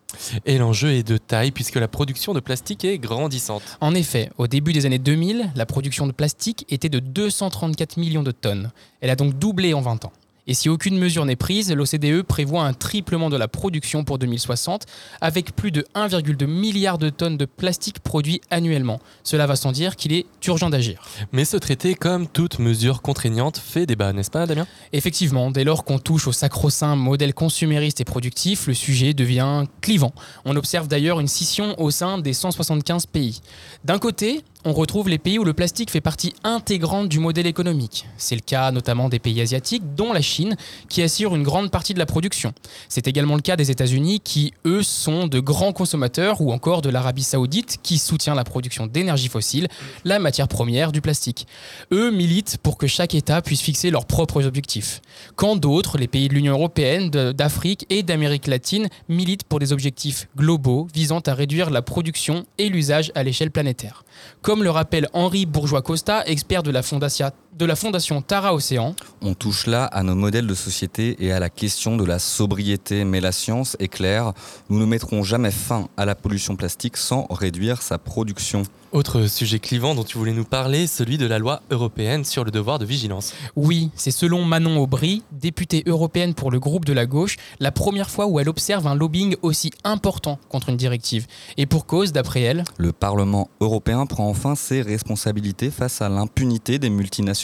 Et l'enjeu est de taille puisque la production de plastique est grandissante. En effet, au début des années 2000, la production de plastique était de 234 millions de tonnes. Elle a donc doublé en 20 ans. Et si aucune mesure n'est prise, l'OCDE prévoit un triplement de la production pour 2060, avec plus de 1,2 milliard de tonnes de plastique produit annuellement. Cela va sans dire qu'il est urgent d'agir. Mais ce traité, comme toute mesure contraignante, fait débat, n'est-ce pas Damien? Effectivement, dès lors qu'on touche au sacro-saint modèle consumériste et productif, le sujet devient clivant. On observe d'ailleurs une scission au sein des 175 pays. D'un côté, on retrouve les pays où le plastique fait partie intégrante du modèle économique. C'est le cas notamment des pays asiatiques, dont la Chine, qui assure une grande partie de la production. C'est également le cas des États-Unis, qui, eux, sont de grands consommateurs, ou encore de l'Arabie saoudite, qui soutient la production d'énergie fossile, la matière première du plastique. Eux militent pour que chaque État puisse fixer leurs propres objectifs. Quand d'autres, les pays de l'Union européenne, d'Afrique et d'Amérique latine, militent pour des objectifs globaux visant à réduire la production et l'usage à l'échelle planétaire le rappelle Henri Bourgeois-Costa, expert de la, fondation, de la fondation Tara Océan. On touche là à nos modèles de société et à la question de la sobriété, mais la science est claire, nous ne mettrons jamais fin à la pollution plastique sans réduire sa production. Autre sujet clivant dont tu voulais nous parler, celui de la loi européenne sur le devoir de vigilance. Oui, c'est selon Manon Aubry, députée européenne pour le groupe de la gauche, la première fois où elle observe un lobbying aussi important contre une directive. Et pour cause, d'après elle, le Parlement européen prend enfin ses responsabilités face à l'impunité des multinationales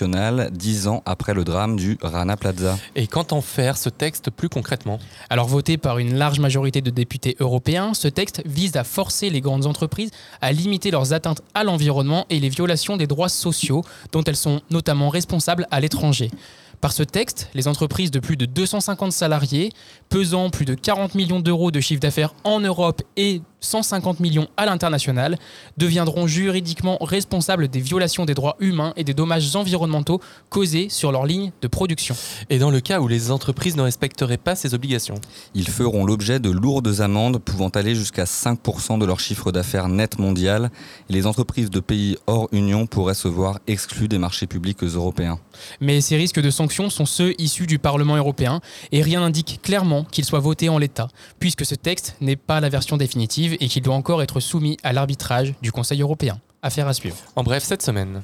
dix ans après le drame du Rana Plaza. Et qu'entend faire ce texte plus concrètement Alors voté par une large majorité de députés européens, ce texte vise à forcer les grandes entreprises à limiter leurs atteintes à l'environnement et les violations des droits sociaux dont elles sont notamment responsables à l'étranger. Par ce texte, les entreprises de plus de 250 salariés, pesant plus de 40 millions d'euros de chiffre d'affaires en Europe et 150 millions à l'international, deviendront juridiquement responsables des violations des droits humains et des dommages environnementaux causés sur leur ligne de production. Et dans le cas où les entreprises ne respecteraient pas ces obligations? Ils feront l'objet de lourdes amendes pouvant aller jusqu'à 5% de leur chiffre d'affaires net mondial. Les entreprises de pays hors Union pourraient se voir exclues des marchés publics européens. Mais ces risques de sanctions sont ceux issus du Parlement européen et rien n'indique clairement qu'ils soient votés en l'état, puisque ce texte n'est pas la version définitive et qui doit encore être soumis à l'arbitrage du Conseil européen. Affaire à suivre. En bref, cette semaine.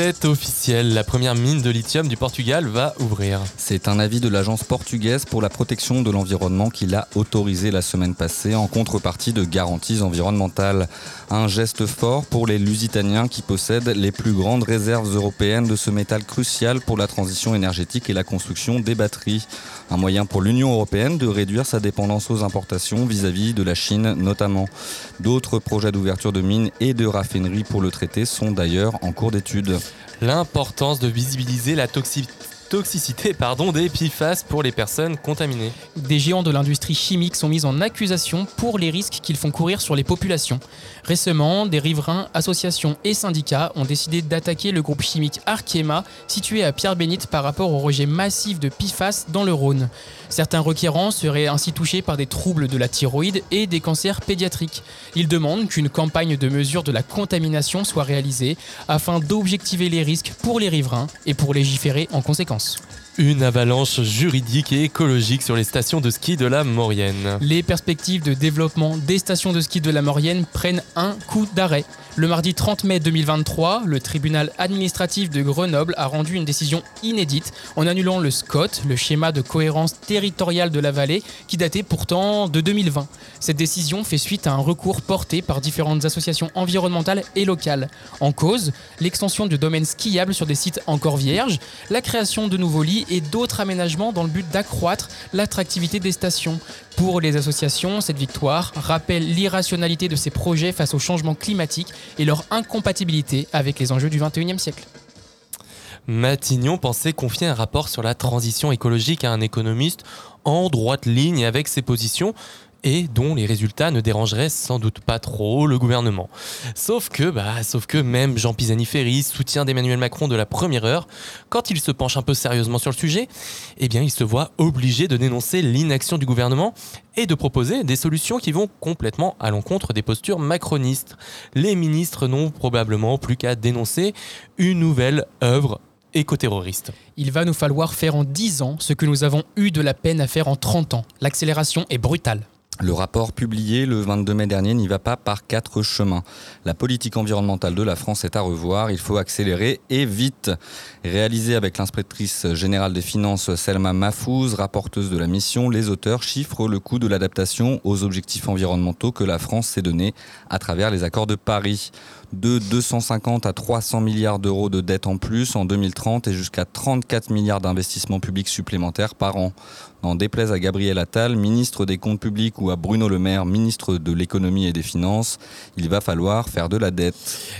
C'est officiel, la première mine de lithium du Portugal va ouvrir. C'est un avis de l'agence portugaise pour la protection de l'environnement qui l'a autorisé la semaine passée en contrepartie de garanties environnementales. Un geste fort pour les Lusitaniens qui possèdent les plus grandes réserves européennes de ce métal crucial pour la transition énergétique et la construction des batteries. Un moyen pour l'Union européenne de réduire sa dépendance aux importations vis-à-vis de la Chine notamment. D'autres projets d'ouverture de mines et de raffineries pour le traité sont d'ailleurs en cours d'étude. L'importance de visibiliser la toxicité toxicité pardon, des PFAS pour les personnes contaminées. Des géants de l'industrie chimique sont mis en accusation pour les risques qu'ils font courir sur les populations. Récemment, des riverains, associations et syndicats ont décidé d'attaquer le groupe chimique Arkema, situé à Pierre-Bénite par rapport au rejet massif de PFAS dans le Rhône. Certains requérants seraient ainsi touchés par des troubles de la thyroïde et des cancers pédiatriques. Ils demandent qu'une campagne de mesure de la contamination soit réalisée afin d'objectiver les risques pour les riverains et pour légiférer en conséquence. Adios. Une avalanche juridique et écologique sur les stations de ski de la Maurienne. Les perspectives de développement des stations de ski de la Maurienne prennent un coup d'arrêt. Le mardi 30 mai 2023, le tribunal administratif de Grenoble a rendu une décision inédite en annulant le SCOT, le schéma de cohérence territoriale de la vallée, qui datait pourtant de 2020. Cette décision fait suite à un recours porté par différentes associations environnementales et locales. En cause, l'extension du domaine skiable sur des sites encore vierges, la création de nouveaux lits et d'autres aménagements dans le but d'accroître l'attractivité des stations. Pour les associations, cette victoire rappelle l'irrationalité de ces projets face au changement climatique et leur incompatibilité avec les enjeux du 21e siècle. Matignon pensait confier un rapport sur la transition écologique à un économiste en droite ligne avec ses positions, et dont les résultats ne dérangeraient sans doute pas trop le gouvernement. Sauf que, bah, sauf que même Jean Pisani-Ferry, soutien d'Emmanuel Macron de la première heure, quand il se penche un peu sérieusement sur le sujet, eh bien, il se voit obligé de dénoncer l'inaction du gouvernement et de proposer des solutions qui vont complètement à l'encontre des postures macronistes. Les ministres n'ont probablement plus qu'à dénoncer une nouvelle œuvre éco-terroriste. Il va nous falloir faire en 10 ans ce que nous avons eu de la peine à faire en 30 ans. L'accélération est brutale. Le rapport publié le 22 mai dernier n'y va pas par quatre chemins. La politique environnementale de la France est à revoir, il faut accélérer et vite. Réalisé avec l'inspectrice générale des finances Selma Mahfouz, rapporteuse de la mission, les auteurs chiffrent le coût de l'adaptation aux objectifs environnementaux que la France s'est donné à travers les accords de Paris. De 250 à 300 milliards d'euros de dettes en plus en 2030 et jusqu'à 34 milliards d'investissements publics supplémentaires par an. N'en déplaise à Gabriel Attal, ministre des Comptes publics, ou à Bruno Le Maire, ministre de l'économie et des finances, il va falloir faire de la dette.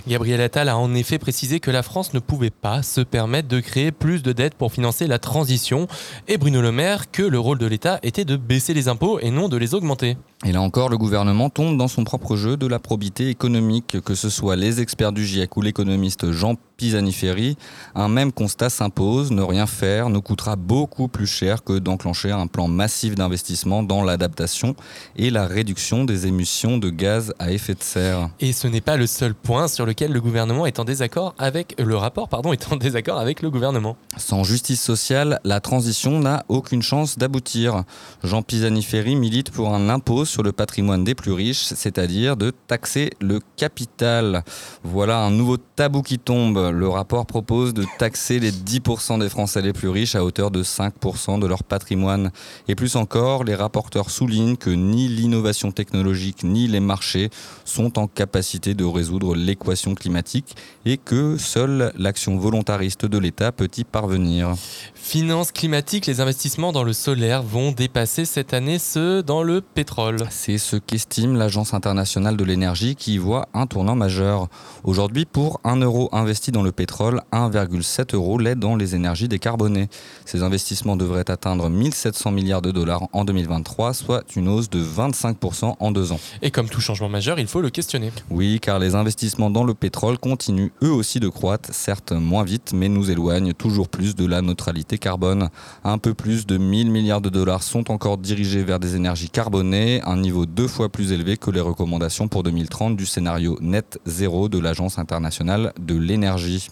Gabriel Attal a en effet précisé que la France ne pouvait pas se permettre de créer plus de dettes pour financer la transition, et Bruno Le Maire que le rôle de l'État était de baisser les impôts et non de les augmenter. Et là encore, le gouvernement tombe dans son propre jeu de la probité économique, que ce soit les experts du GIEC ou l'économiste Jean Pisani-Ferry. Un même constat s'impose, ne rien faire nous coûtera beaucoup plus cher que d'enclencher un plan massif d'investissement dans l'adaptation et la réduction des émissions de gaz à effet de serre. Et ce n'est pas le seul point sur lequel le gouvernement est en désaccord avec le rapport pardon est en désaccord avec le gouvernement. Sans justice sociale, la transition n'a aucune chance d'aboutir. Jean Pisani-Ferry milite pour un impôt sur le patrimoine des plus riches, c'est-à-dire de taxer le capital. Voilà un nouveau tabou qui tombe. Le rapport propose de taxer les 10% des Français les plus riches à hauteur de 5% de leur patrimoine. Et plus encore, les rapporteurs soulignent que ni l'innovation technologique ni les marchés sont en capacité de résoudre l'équation climatique et que seule l'action volontariste de l'État peut y parvenir. Finances climatiques, les investissements dans le solaire vont dépasser cette année ceux dans le pétrole. C'est ce qu'estime l'Agence internationale de l'énergie qui y voit un tournant majeur. Aujourd'hui, pour 1 euro investi dans le pétrole, 1,7 euro l'est dans les énergies décarbonées. Ces investissements devraient atteindre 1700 milliards de dollars en 2023, soit une hausse de 25% en deux ans. Et comme tout changement majeur, il faut le questionner. Oui, car les investissements dans le pétrole continuent eux aussi de croître, certes moins vite, mais nous éloignent toujours plus de la neutralité carbone. Un peu plus de 1000 milliards de dollars sont encore dirigés vers des énergies carbonées, un niveau deux fois plus élevé que les recommandations pour 2030 du scénario net zéro de l'Agence internationale de l'énergie.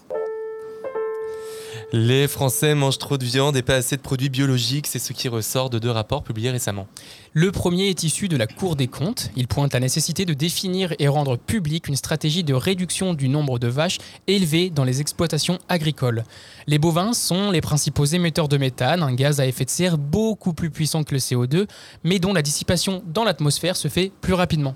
Les Français mangent trop de viande et pas assez de produits biologiques, c'est ce qui ressort de deux rapports publiés récemment. Le premier est issu de la Cour des comptes. Il pointe la nécessité de définir et rendre publique une stratégie de réduction du nombre de vaches élevées dans les exploitations agricoles. Les bovins sont les principaux émetteurs de méthane, un gaz à effet de serre beaucoup plus puissant que le CO2, mais dont la dissipation dans l'atmosphère se fait plus rapidement.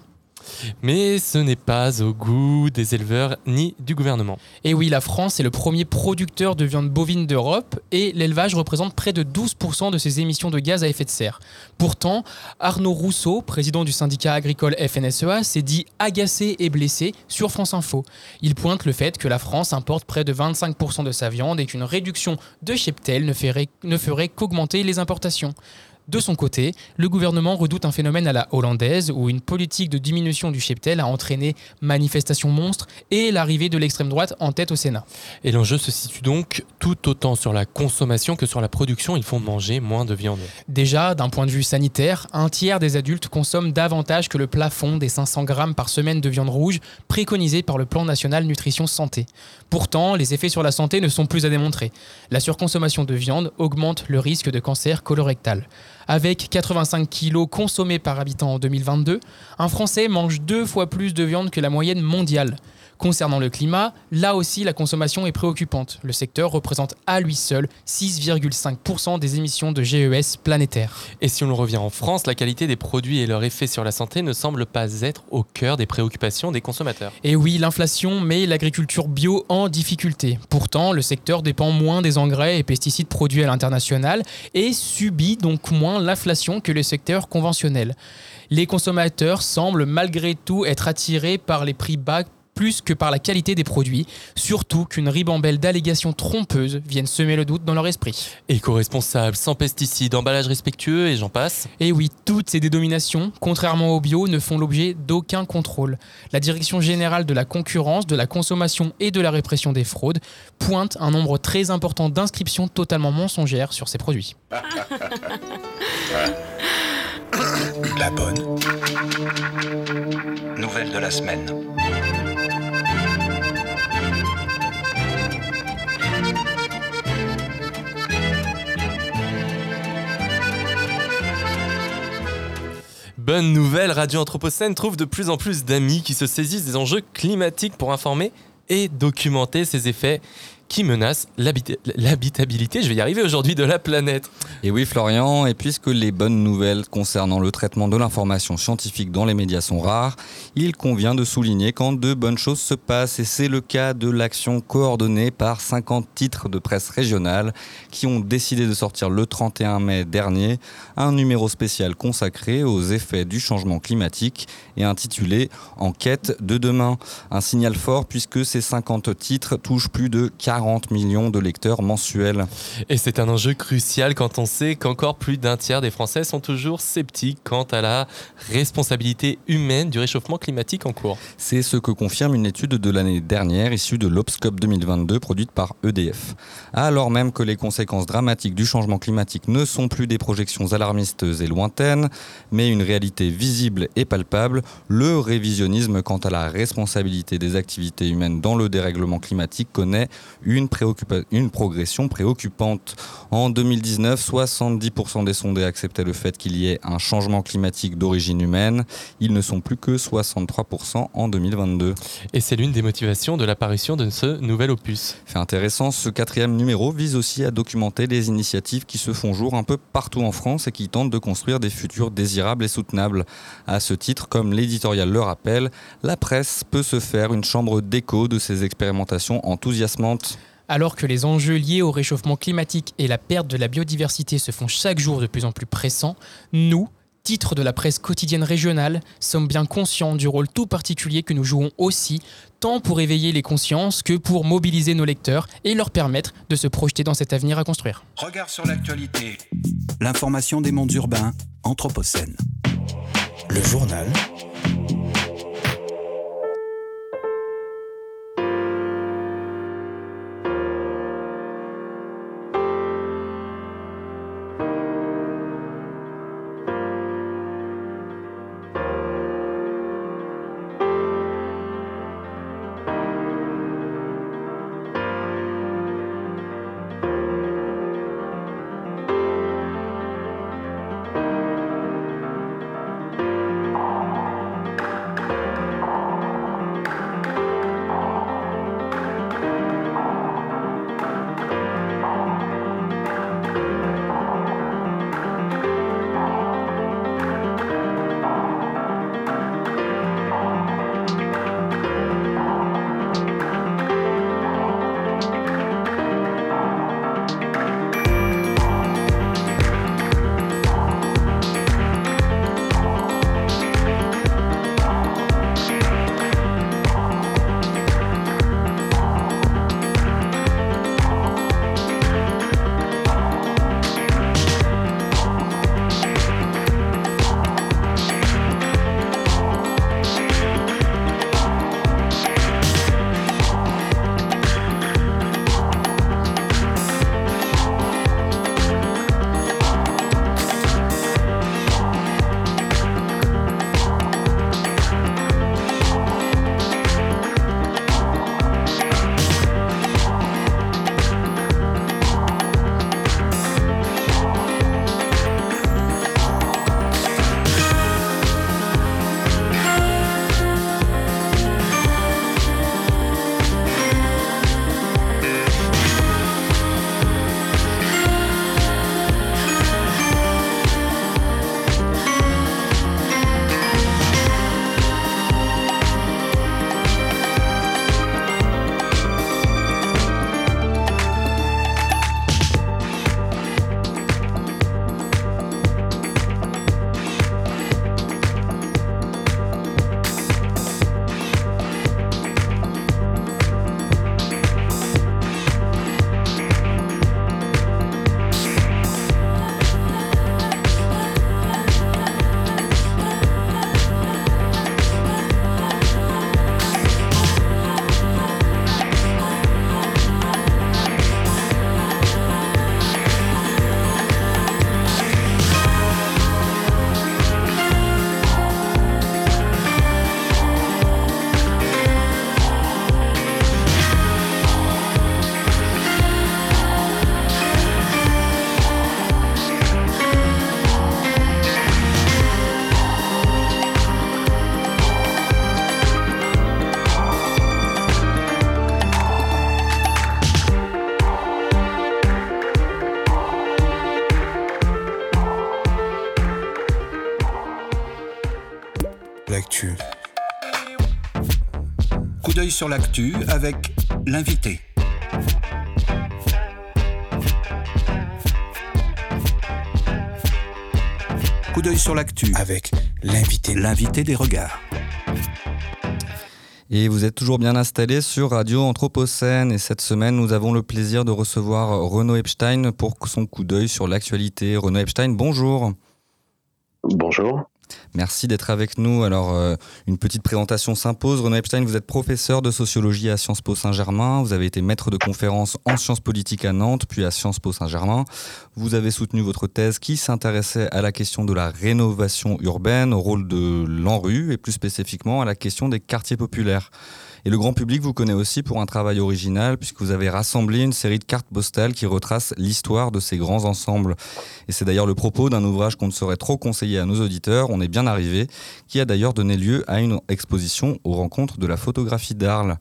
Mais ce n'est pas au goût des éleveurs ni du gouvernement. Et oui, la France est le premier producteur de viande bovine d'Europe et l'élevage représente près de 12% de ses émissions de gaz à effet de serre. Pourtant, Arnaud Rousseau, président du syndicat agricole FNSEA, s'est dit agacé et blessé sur France Info. Il pointe le fait que la France importe près de 25% de sa viande et qu'une réduction de cheptel ne ferait, ne ferait qu'augmenter les importations. De son côté, le gouvernement redoute un phénomène à la hollandaise où une politique de diminution du cheptel a entraîné manifestations monstres et l'arrivée de l'extrême droite en tête au Sénat. Et l'enjeu se situe donc tout autant sur la consommation que sur la production. Il faut manger moins de viande. Déjà, d'un point de vue sanitaire, un tiers des adultes consomment davantage que le plafond des 500 grammes par semaine de viande rouge préconisé par le Plan national nutrition santé. Pourtant, les effets sur la santé ne sont plus à démontrer. La surconsommation de viande augmente le risque de cancer colorectal. Avec 85 kilos consommés par habitant en 2022, un Français mange deux fois plus de viande que la moyenne mondiale. Concernant le climat, là aussi la consommation est préoccupante. Le secteur représente à lui seul 6,5% des émissions de GES planétaires. Et si on revient en France, la qualité des produits et leur effet sur la santé ne semblent pas être au cœur des préoccupations des consommateurs. Et oui, l'inflation met l'agriculture bio en difficulté. Pourtant, le secteur dépend moins des engrais et pesticides produits à l'international et subit donc moins l'inflation que le secteur conventionnel. Les consommateurs semblent malgré tout être attirés par les prix bas plus que par la qualité des produits, surtout qu'une ribambelle d'allégations trompeuses viennent semer le doute dans leur esprit. Éco-responsable, sans pesticides, emballage respectueux et j'en passe. Et oui, toutes ces dénominations, contrairement au bio, ne font l'objet d'aucun contrôle. La Direction générale de la concurrence, de la consommation et de la répression des fraudes pointe un nombre très important d'inscriptions totalement mensongères sur ces produits. La bonne nouvelle de la semaine. Bonne nouvelle, Radio Anthropocène trouve de plus en plus d'amis qui se saisissent des enjeux climatiques pour informer et documenter ses effets qui menacent l'habitabilité, je vais y arriver aujourd'hui, de la planète. Et oui Florian, et puisque les bonnes nouvelles concernant le traitement de l'information scientifique dans les médias sont rares, il convient de souligner quand de bonnes choses se passent, et c'est le cas de l'action coordonnée par 50 titres de presse régionale qui ont décidé de sortir le 31 mai dernier un numéro spécial consacré aux effets du changement climatique et intitulé Enquête de demain. Un signal fort puisque ces 50 titres touchent plus de 40 40 millions de lecteurs mensuels. Et c'est un enjeu crucial quand on sait qu'encore plus d'un tiers des Français sont toujours sceptiques quant à la responsabilité humaine du réchauffement climatique en cours. C'est ce que confirme une étude de l'année dernière issue de l'Obscope 2022 produite par EDF. Alors même que les conséquences dramatiques du changement climatique ne sont plus des projections alarmistes et lointaines, mais une réalité visible et palpable, le révisionnisme quant à la responsabilité des activités humaines dans le dérèglement climatique connaît une, une progression préoccupante. En 2019, 70% des sondés acceptaient le fait qu'il y ait un changement climatique d'origine humaine. Ils ne sont plus que 63% en 2022. Et c'est l'une des motivations de l'apparition de ce nouvel opus. Fait intéressant, ce quatrième numéro vise aussi à documenter les initiatives qui se font jour un peu partout en France et qui tentent de construire des futurs désirables et soutenables. À ce titre, comme l'éditorial le rappelle, la presse peut se faire une chambre d'écho de ces expérimentations enthousiasmantes. Alors que les enjeux liés au réchauffement climatique et la perte de la biodiversité se font chaque jour de plus en plus pressants, nous, titre de la presse quotidienne régionale, sommes bien conscients du rôle tout particulier que nous jouons aussi, tant pour éveiller les consciences que pour mobiliser nos lecteurs et leur permettre de se projeter dans cet avenir à construire. Regard sur l'actualité. L'information des mondes urbains, Anthropocène. Le journal sur l'actu avec l'invité. Coup d'œil sur l'actu avec l'invité. L'invité des regards. Et vous êtes toujours bien installé sur Radio Anthropocène. Et cette semaine, nous avons le plaisir de recevoir Renaud Epstein pour son coup d'œil sur l'actualité. Renaud Epstein, bonjour. Bonjour. Merci d'être avec nous. Alors, euh, une petite présentation s'impose. Renaud Epstein, vous êtes professeur de sociologie à Sciences Po Saint-Germain. Vous avez été maître de conférence en sciences politiques à Nantes, puis à Sciences Po Saint-Germain. Vous avez soutenu votre thèse qui s'intéressait à la question de la rénovation urbaine, au rôle de l'ANRU et plus spécifiquement à la question des quartiers populaires. Et le grand public vous connaît aussi pour un travail original, puisque vous avez rassemblé une série de cartes postales qui retracent l'histoire de ces grands ensembles. Et c'est d'ailleurs le propos d'un ouvrage qu'on ne saurait trop conseiller à nos auditeurs, On est bien arrivé, qui a d'ailleurs donné lieu à une exposition aux rencontres de la photographie d'Arles.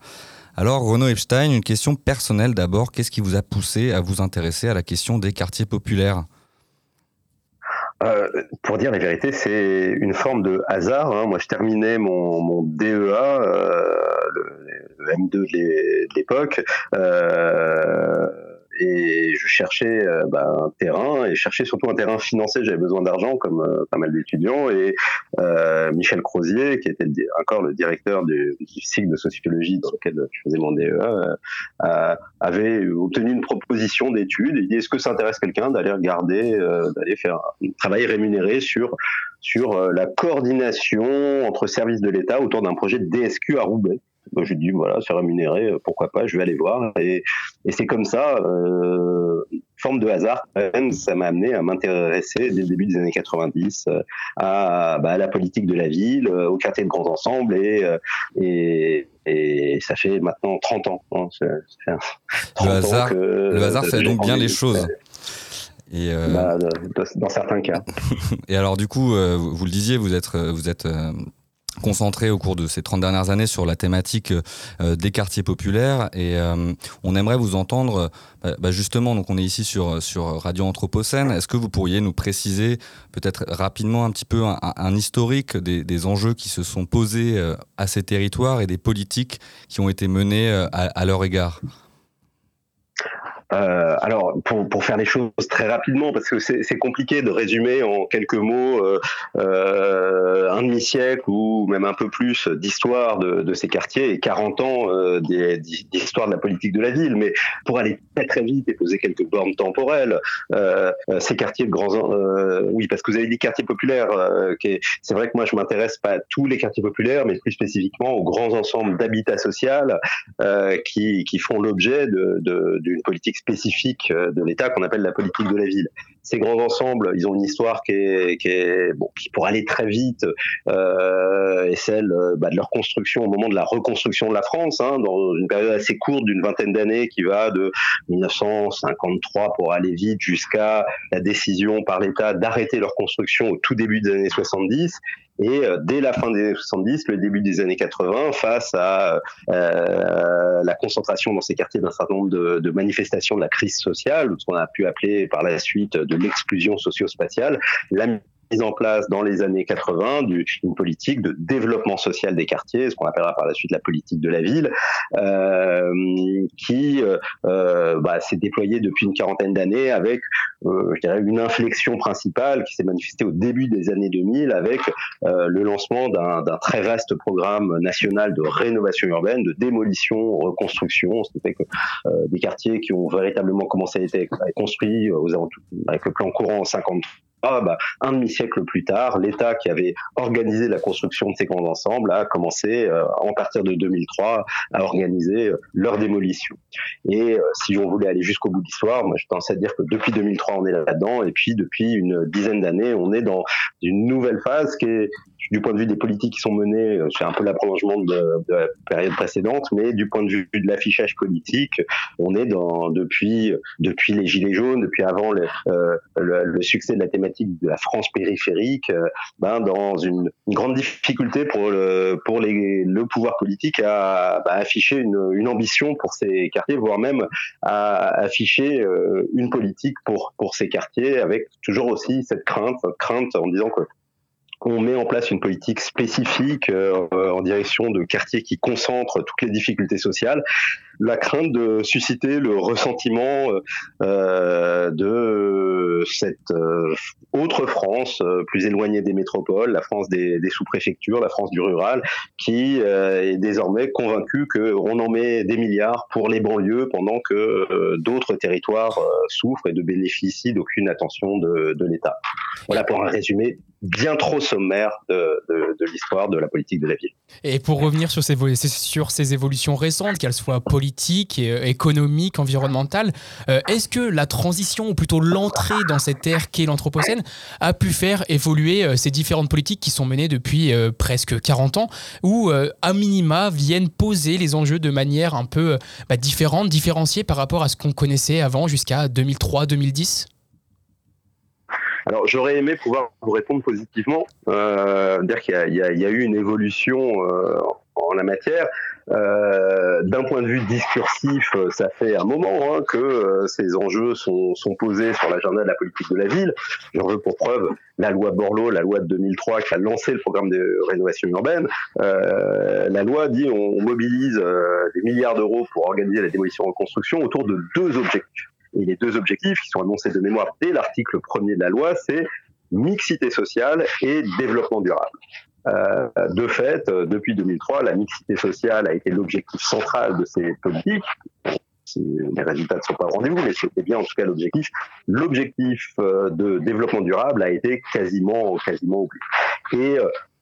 Alors, Renaud Epstein, une question personnelle d'abord. Qu'est-ce qui vous a poussé à vous intéresser à la question des quartiers populaires? Euh, pour dire la vérité, c'est une forme de hasard. Hein. Moi, je terminais mon, mon DEA, euh, le, le, M2 de l'époque. Euh, et je cherchais euh, bah, un terrain et cherchais surtout un terrain financé. J'avais besoin d'argent comme euh, pas mal d'étudiants et euh, Michel Crozier, qui était encore le directeur du, cycle de sociologie dans lequel je faisais mon DEA, avait obtenu une proposition d'étude. Il dit est-ce que ça intéresse quelqu'un d'aller regarder, d'aller faire un travail rémunéré sur sur la coordination entre services de l'État autour d'un projet de DSQ à Roubaix? Moi, je dis voilà, c'est rémunéré, pourquoi pas, je vais aller voir. Et, et c'est comme ça, euh, forme de hasard, ça m'a amené à m'intéresser dès le début des années 90 à, bah, à, la politique de la ville, au quartier de grands ensembles et, et, et ça fait maintenant 30 ans. Hein, ça fait 30 le hasard, que, le hasard fait donc bien les choses. Et euh... bah, dans certains cas. et alors du coup, euh, vous le disiez, vous êtes, vous êtes euh, concentré au cours de ces 30 dernières années sur la thématique euh, des quartiers populaires. Et euh, on aimerait vous entendre euh, bah justement donc on est ici sur sur Radio Anthropocène. Est-ce que vous pourriez nous préciser peut-être rapidement un petit peu un, historique des, enjeux qui se sont posés à ces territoires et des politiques qui ont été menées à leur égard? Euh, alors, pour, pour faire les choses très rapidement, parce que c'est compliqué de résumer en quelques mots euh, euh, un demi-siècle ou même un peu plus d'histoire de, de, ces quartiers et 40 ans euh, d'histoire de la politique de la ville. Mais pour aller très très vite et poser quelques bornes temporelles, euh, ces quartiers de grands... oui, parce que vous avez dit quartiers populaires. c'est vrai que moi, je m'intéresse pas à tous les quartiers populaires, mais plus spécifiquement aux grands ensembles d'habitat social qui, qui font l'objet d'une politique spécifique euh, de l'État qu'on appelle la politique de la ville. Ces grands ensembles, ils ont une histoire qui est, bon, qui pour aller très vite euh, est celle euh, bah, de leur construction au moment de la reconstruction de la France, hein, dans une période assez courte d'une vingtaine d'années qui va de 1953 pour aller vite jusqu'à la décision par l'État d'arrêter leur construction au tout début des années 70 et euh, dès la fin des années 70, le début des années 80, face à euh, la concentration dans ces quartiers d'un certain nombre de, de, manifestations de la crise sociale, ce qu'on a pu appeler par la suite de l'exclusion socio-spatiale, la mise en place dans les années 80 d'une politique de développement social des quartiers, ce qu'on appellera par la suite la politique de la ville, euh, qui euh, bah, s'est déployée depuis une quarantaine d'années avec, euh, je dirais, une inflexion principale qui s'est manifestée au début des années 2000 avec euh, le lancement d'un très vaste programme national de rénovation urbaine, de démolition, reconstruction, ce qui fait que euh, des quartiers qui ont véritablement commencé à être construits aux avec le plan courant en 53 ah, bah, un demi-siècle plus tard, l'État qui avait organisé la construction de ces grands ensembles a commencé, euh, en partir de 2003, à organiser euh, leur démolition. Et euh, si on voulait aller jusqu'au bout de l'histoire, moi je pense à dire que depuis 2003 on est là-dedans, et puis depuis une dizaine d'années on est dans une nouvelle phase qui est du point de vue des politiques qui sont menées, c'est un peu l'approlongement de, la période précédente, mais du point de vue de l'affichage politique, on est dans depuis depuis les gilets jaunes, depuis avant le, le, succès de la thématique de la France périphérique, euh, ben dans une, grande difficulté pour le pour le pouvoir politique à bah, afficher une, ambition pour ces quartiers, voire même à afficher euh, une politique pour pour ces quartiers, avec toujours aussi cette crainte, crainte en disant que on met en place une politique spécifique euh, en direction de quartiers qui concentrent toutes les difficultés sociales, la crainte de susciter le ressentiment euh, de cette euh, autre France euh, plus éloignée des métropoles, la France des, sous-préfectures, la France du rural, qui euh, est désormais convaincue qu'on en met des milliards pour les banlieues pendant que euh, d'autres territoires souffrent et ne bénéficient d'aucune attention de, de l'État. Voilà pour un résumé bien trop sommaire de, l'histoire de la politique de la ville. Et pour revenir sur ces, sur ces évolutions récentes, qu'elles soient politiques, euh, économiques, environnementales, euh, est-ce que la transition, ou plutôt l'entrée dans cette ère qu'est l'Anthropocène, a pu faire évoluer euh, ces différentes politiques qui sont menées depuis presque 40 ans, ou euh, à minima viennent poser les enjeux de manière un peu bah, différente, différenciée par rapport à ce qu'on connaissait avant jusqu'à 2003-2010 alors j'aurais aimé pouvoir vous répondre positivement, euh, dire qu'il y, y, y, a eu une évolution euh, en la matière. Euh, D'un point de vue discursif, ça fait un moment hein, que euh, ces enjeux sont, sont posés sur l'agenda de la politique de la ville. J'en veux pour preuve la loi Borloo, la loi de 2003 qui a lancé le programme de rénovation urbaine. Euh, la loi dit on, on mobilise euh, des milliards d'euros pour organiser la démolition reconstruction autour de deux objectifs. Et les deux objectifs qui sont annoncés de mémoire dès l'article premier de la loi, c'est mixité sociale et développement durable. Euh, de fait, depuis 2003, la mixité sociale a été l'objectif central de ces politiques. Les résultats ne sont pas au rendez-vous, mais c'était bien en tout cas l'objectif. L'objectif de développement durable a été quasiment, quasiment oublié. Et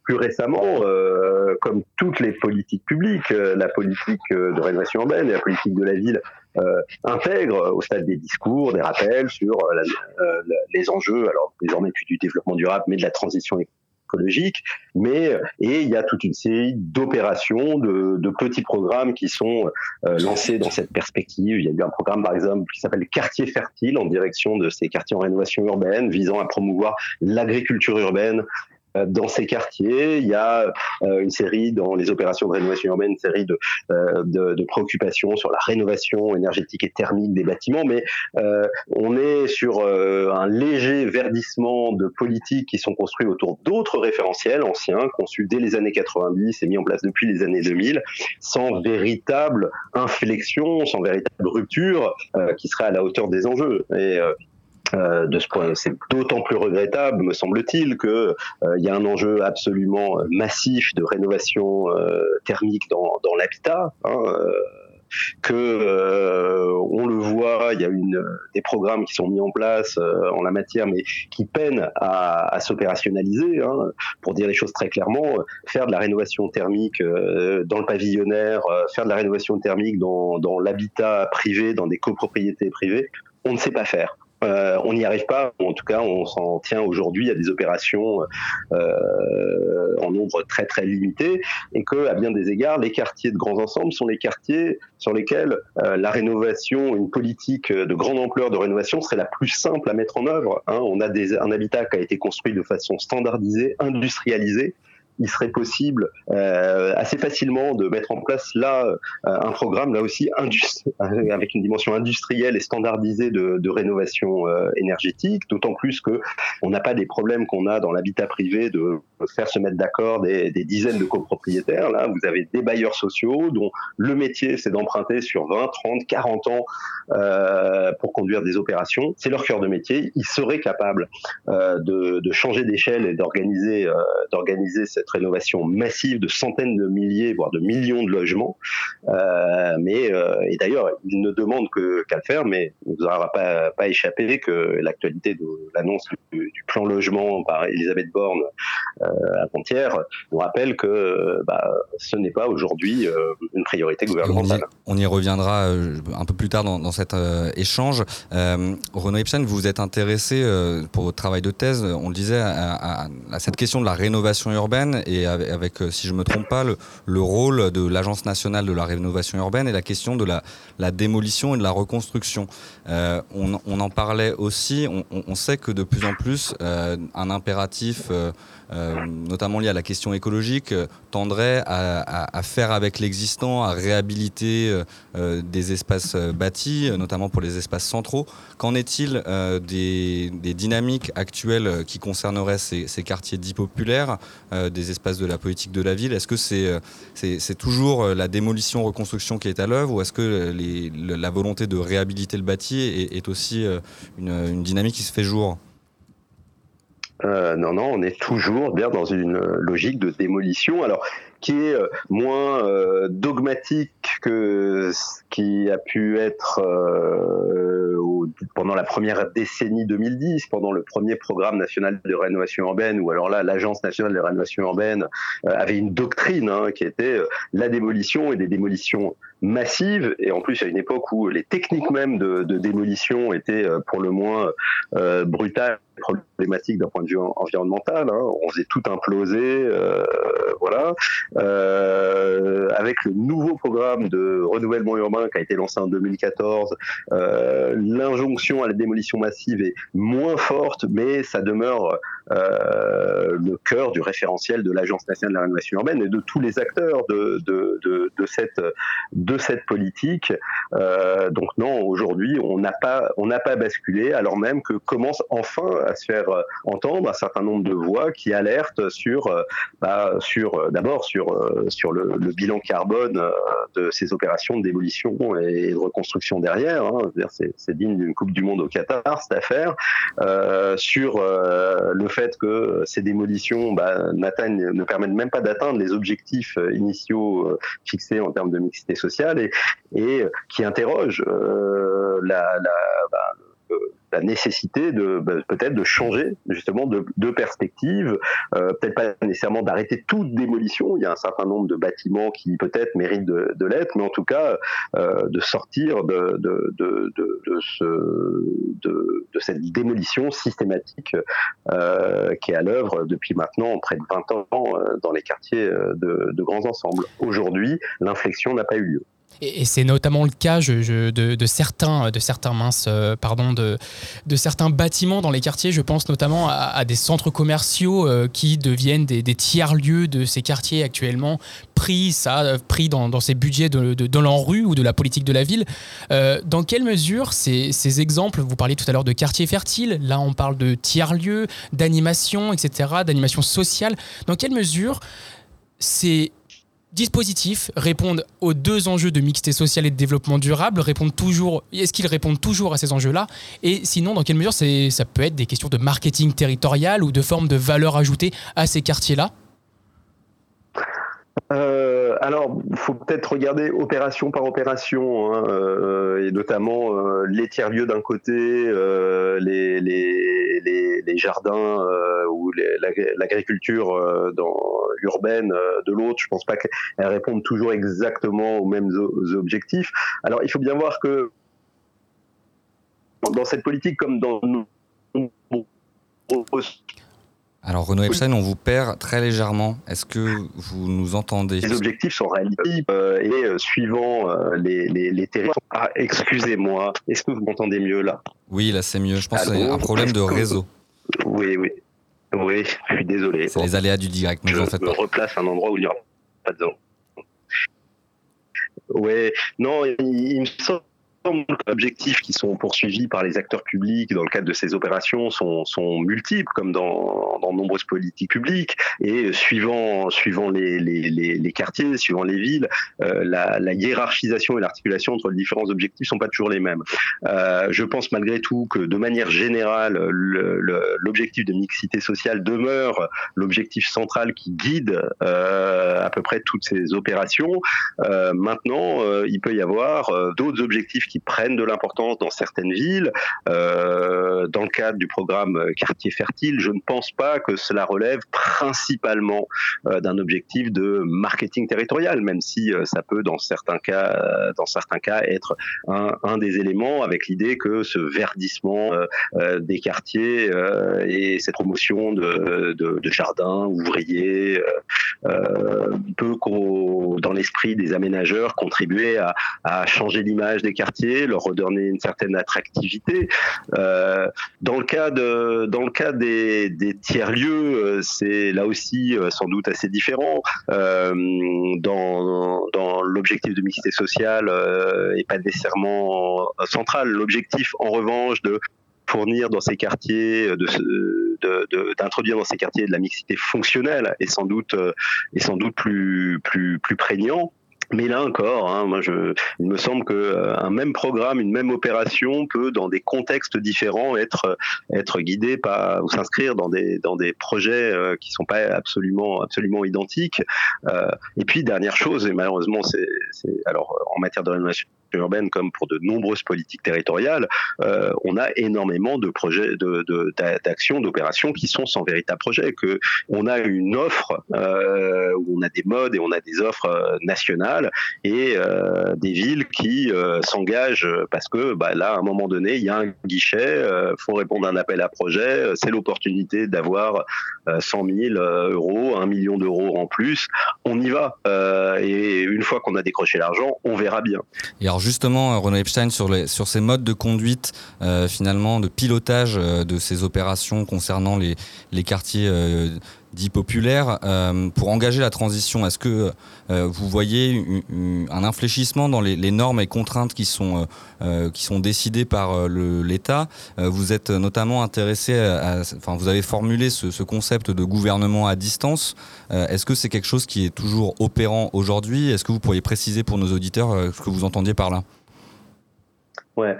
plus récemment, euh, comme toutes les politiques publiques, euh, la politique de rénovation urbaine et la politique de la ville euh, intègrent au stade des discours des rappels sur la, la, les enjeux, alors désormais plus du développement durable, mais de la transition écologique, mais et il y a toute une série d'opérations, de, petits programmes qui sont euh, lancés dans cette perspective. Il y a eu un programme par exemple qui s'appelle Quartier fertile en direction de ces quartiers en rénovation urbaine, visant à promouvoir l'agriculture urbaine dans ces quartiers. Il y a euh, une série dans les opérations de rénovation urbaine, une série de, euh, préoccupations sur la rénovation énergétique et thermique des bâtiments, mais euh, on est sur un léger verdissement de politiques qui sont construits autour d'autres référentiels anciens, conçus dès les années 90 et mis en place depuis les années 2000, sans véritable inflexion, sans véritable rupture qui serait à la hauteur des enjeux. De ce point, c'est d'autant plus regrettable, me semble-t-il, que euh, il y a un enjeu absolument massif de rénovation euh, thermique dans, dans l'habitat. Hein, que on le voit, il y a une, des programmes qui sont mis en place en la matière, mais qui peinent à, à s'opérationnaliser. Hein, pour dire les choses très clairement, faire de la rénovation thermique dans le pavillonnaire, faire de la rénovation thermique dans, dans l'habitat privé, dans des copropriétés privées, on ne sait pas faire. Euh, on n'y arrive pas, en tout cas on s'en tient aujourd'hui à des opérations euh, en nombre très très limité et que à bien des égards les quartiers de grands ensembles sont les quartiers sur lesquels euh, la rénovation, une politique de grande ampleur de rénovation serait la plus simple à mettre en œuvre. Hein. On a un habitat qui a été construit de façon standardisée, industrialisée il serait possible euh, assez facilement de mettre en place là euh, un programme là aussi avec une dimension industrielle et standardisée de, de rénovation euh, énergétique, d'autant plus que on n'a pas des problèmes qu'on a dans l'habitat privé de faire se mettre d'accord des, des, dizaines de copropriétaires. Là, vous avez des bailleurs sociaux dont le métier c'est d'emprunter sur 20, 30, 40 ans euh, pour conduire des opérations. C'est leur cœur de métier. Ils seraient capables euh, de, de, changer d'échelle et d'organiser d'organiser cette cette rénovation massive de centaines de milliers, voire de millions de logements. Euh, mais euh, et d'ailleurs, il ne demande que qu'à le faire, mais il ne vous aura pas, pas échappé que l'actualité de l'annonce du, du, plan logement par Elisabeth Borne euh, à Pontière nous rappelle que bah, ce n'est pas aujourd'hui euh, une priorité gouvernementale. On y, on y reviendra euh, un peu plus tard dans, dans cet échange. Renaud Ibsen, vous vous êtes intéressé pour votre travail de thèse, on le disait, à, à, à cette question de la rénovation urbaine et avec, avec, si je me trompe pas, le, le rôle de l'Agence nationale de la rénovation urbaine et la question de la, démolition et de la reconstruction. Euh, on, en parlait aussi. On, sait que de plus en plus, euh, un impératif euh, notamment liées à la question écologique, tendraient à, faire avec l'existant, à réhabiliter des espaces bâtis, notamment pour les espaces centraux. Qu'en est-il des, dynamiques actuelles qui concerneraient ces, quartiers dits populaires, des espaces de la politique de la ville? Est-ce que c'est toujours la démolition-reconstruction qui est à l'œuvre ou est-ce que la volonté de réhabiliter le bâti est, aussi une dynamique qui se fait jour? Euh, non, non, on est toujours dans une logique de démolition. Alors, qui est euh, moins euh, dogmatique que ce qui a pu être pendant la première décennie 2010, pendant le premier programme national de rénovation urbaine, où alors là, l'Agence nationale de rénovation urbaine avait une doctrine hein, qui était la démolition et des démolitions massive et en plus à une époque où les techniques même de, démolition étaient euh, pour le moins euh, brutales problématiques d'un point de vue environnemental. Hein. On faisait tout imploser, euh, voilà. Euh, avec le nouveau programme de renouvellement urbain qui a été lancé en 2014, euh, l'injonction à la démolition massive est moins forte, mais ça demeure euh, le cœur du référentiel de l'Agence nationale de la rénovation urbaine et de tous les acteurs de, de, de, cette de cette politique. Euh, donc non, aujourd'hui, on n'a pas, pas basculé, alors même que commence enfin à se faire euh, entendre un certain nombre de voix qui alertent sur, euh, bah, sur d'abord sur sur le, bilan carbone de ces opérations de démolition et de reconstruction derrière. Hein. C'est digne d'une Coupe du Monde au Qatar cette affaire. Euh, sur le que ces démolitions bah, ne permettent même pas d'atteindre les objectifs initiaux fixés en termes de mixité sociale et, qui interroge euh, la, la, bah, la nécessité de bah, peut-être de changer justement de, perspective, euh, peut-être pas nécessairement d'arrêter toute démolition. Il y a un certain nombre de bâtiments qui peut-être méritent de, l'être, mais en tout cas euh, de sortir de, de, de, de, ce, de, de cette démolition systématique euh, qui est à l'œuvre depuis maintenant près de 20 ans dans les quartiers de grands ensembles. Aujourd'hui, l'inflexion n'a pas eu lieu. Et, c'est notamment le cas de, certains, de certains minces, euh, pardon, de, de, certains bâtiments dans les quartiers. Je pense notamment à, des centres commerciaux euh, qui deviennent des, tiers-lieux de ces quartiers actuellement, pris, ça, pris dans, ces budgets de, de, l'ANRU ou de la politique de la ville. Euh, dans quelle mesure ces, ces, exemples, vous parliez tout à l'heure de quartiers fertiles, là on parle de tiers-lieux, d'animation, etc., d'animation sociale, dans quelle mesure c'est dispositifs répondent aux deux enjeux de mixité sociale et de développement durable répondent toujours Est-ce qu'ils répondent toujours à ces enjeux-là? Et sinon, dans quelle mesure ça peut être des questions de marketing territorial ou de forme de valeur ajoutée à ces quartiers-là? Euh, alors, faut peut-être regarder opération par opération, hein, euh, et notamment euh, les tiers-lieux d'un côté, euh, les, les, les, les, jardins ou l'agriculture urbaine de l'autre. Je pense pas qu'elles répondent toujours exactement aux mêmes objectifs. Alors, il faut bien voir que dans cette politique comme dans nos alors Renaud Epstein, on vous perd très légèrement. Est-ce que vous nous entendez? Les objectifs sont réalisés euh, et euh, suivant euh, les, les, territoires. Ah, excusez-moi, est-ce que vous m'entendez mieux là? Oui, là c'est mieux. Je pense que c'est un problème de réseau. Oui, oui. Oui, je suis désolé. C'est les aléas du direct, je me replace à un endroit où il n'y aura pas de zone. Oui, non, il, il me semble objectifs qui sont poursuivis par les acteurs publics dans le cadre de ces opérations sont, multiples, comme dans, dans nombreuses politiques publiques. Et suivant, les, quartiers, suivant les villes, euh, la, hiérarchisation et l'articulation entre les différents objectifs sont pas toujours les mêmes. Euh, je pense malgré tout que de manière générale, l'objectif de mixité sociale demeure l'objectif central qui guide euh, à peu près toutes ces opérations. Maintenant, il peut y avoir d'autres objectifs qui prennent de l'importance dans certaines villes. Euh, dans le cadre du programme Quartier Fertile, je ne pense pas que cela relève principalement euh, d'un objectif de marketing territorial, même si euh, ça peut dans certains cas, dans certains cas être un, des éléments avec l'idée que ce verdissement des quartiers et cette promotion de, de, de jardins ouvriers peut, dans l'esprit des aménageurs, contribuer à, à changer l'image des quartiers leur redonner une certaine attractivité. dans le cas de, dans le cas des, tiers lieux, c'est là aussi sans doute assez différent. dans, dans l'objectif de mixité sociale est pas nécessairement central. L'objectif, en revanche, de fournir dans ces quartiers, de, d'introduire dans ces quartiers de la mixité fonctionnelle est sans doute, est sans doute plus, plus, plus prégnant. Mais là encore, hein, moi je, il me semble que euh, un même programme, une même opération peut, dans des contextes différents, être être guidé par ou s'inscrire dans des dans des projets euh, qui sont pas absolument absolument identiques. Euh, et puis dernière chose, et malheureusement c'est alors en matière de rénovation urbaine comme pour de nombreuses politiques territoriales, euh, on a énormément de projets, d'actions, de, d'opérations qui sont sans véritable projet. Que on a une offre euh, où on a des modes et on a des offres euh, nationales et des villes qui s'engagent parce que bah, là, à un moment donné, il y a un guichet, faut répondre à un appel à projet, c'est l'opportunité d'avoir 100 000 euros, 1 million d'euros en plus. On y va et une fois qu'on a décroché l'argent, on verra bien. Justement, euh, Renaud Epstein, sur, les, ces modes de conduite, euh, finalement, de pilotage euh, de ces opérations concernant les quartiers dits populaires, pour engager la transition, est-ce que vous voyez un infléchissement dans les, normes et contraintes qui sont, qui sont décidées par l'État? Vous êtes notamment intéressé, enfin, vous avez formulé ce, ce, concept de gouvernement à distance. est-ce que c'est quelque chose qui est toujours opérant aujourd'hui? Est-ce que vous pourriez préciser pour nos auditeurs ce que vous entendiez par là? Ouais.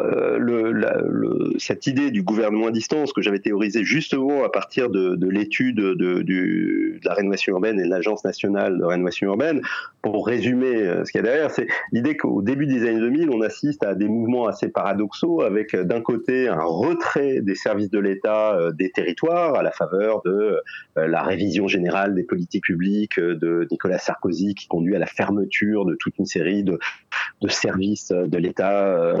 Euh, le, le, cette idée du gouvernement à distance que j'avais théorisé justement à partir de, de l'étude de, de, de, la rénovation urbaine et de l'Agence nationale de rénovation urbaine, pour résumer euh, ce qu'il y a derrière, c'est l'idée qu'au début des années 2000, on assiste à des mouvements assez paradoxaux avec euh, d'un côté un retrait des services de l'État des territoires à la faveur de la révision générale des politiques publiques de Nicolas Sarkozy qui conduit à la fermeture de toute une série de, de services de l'État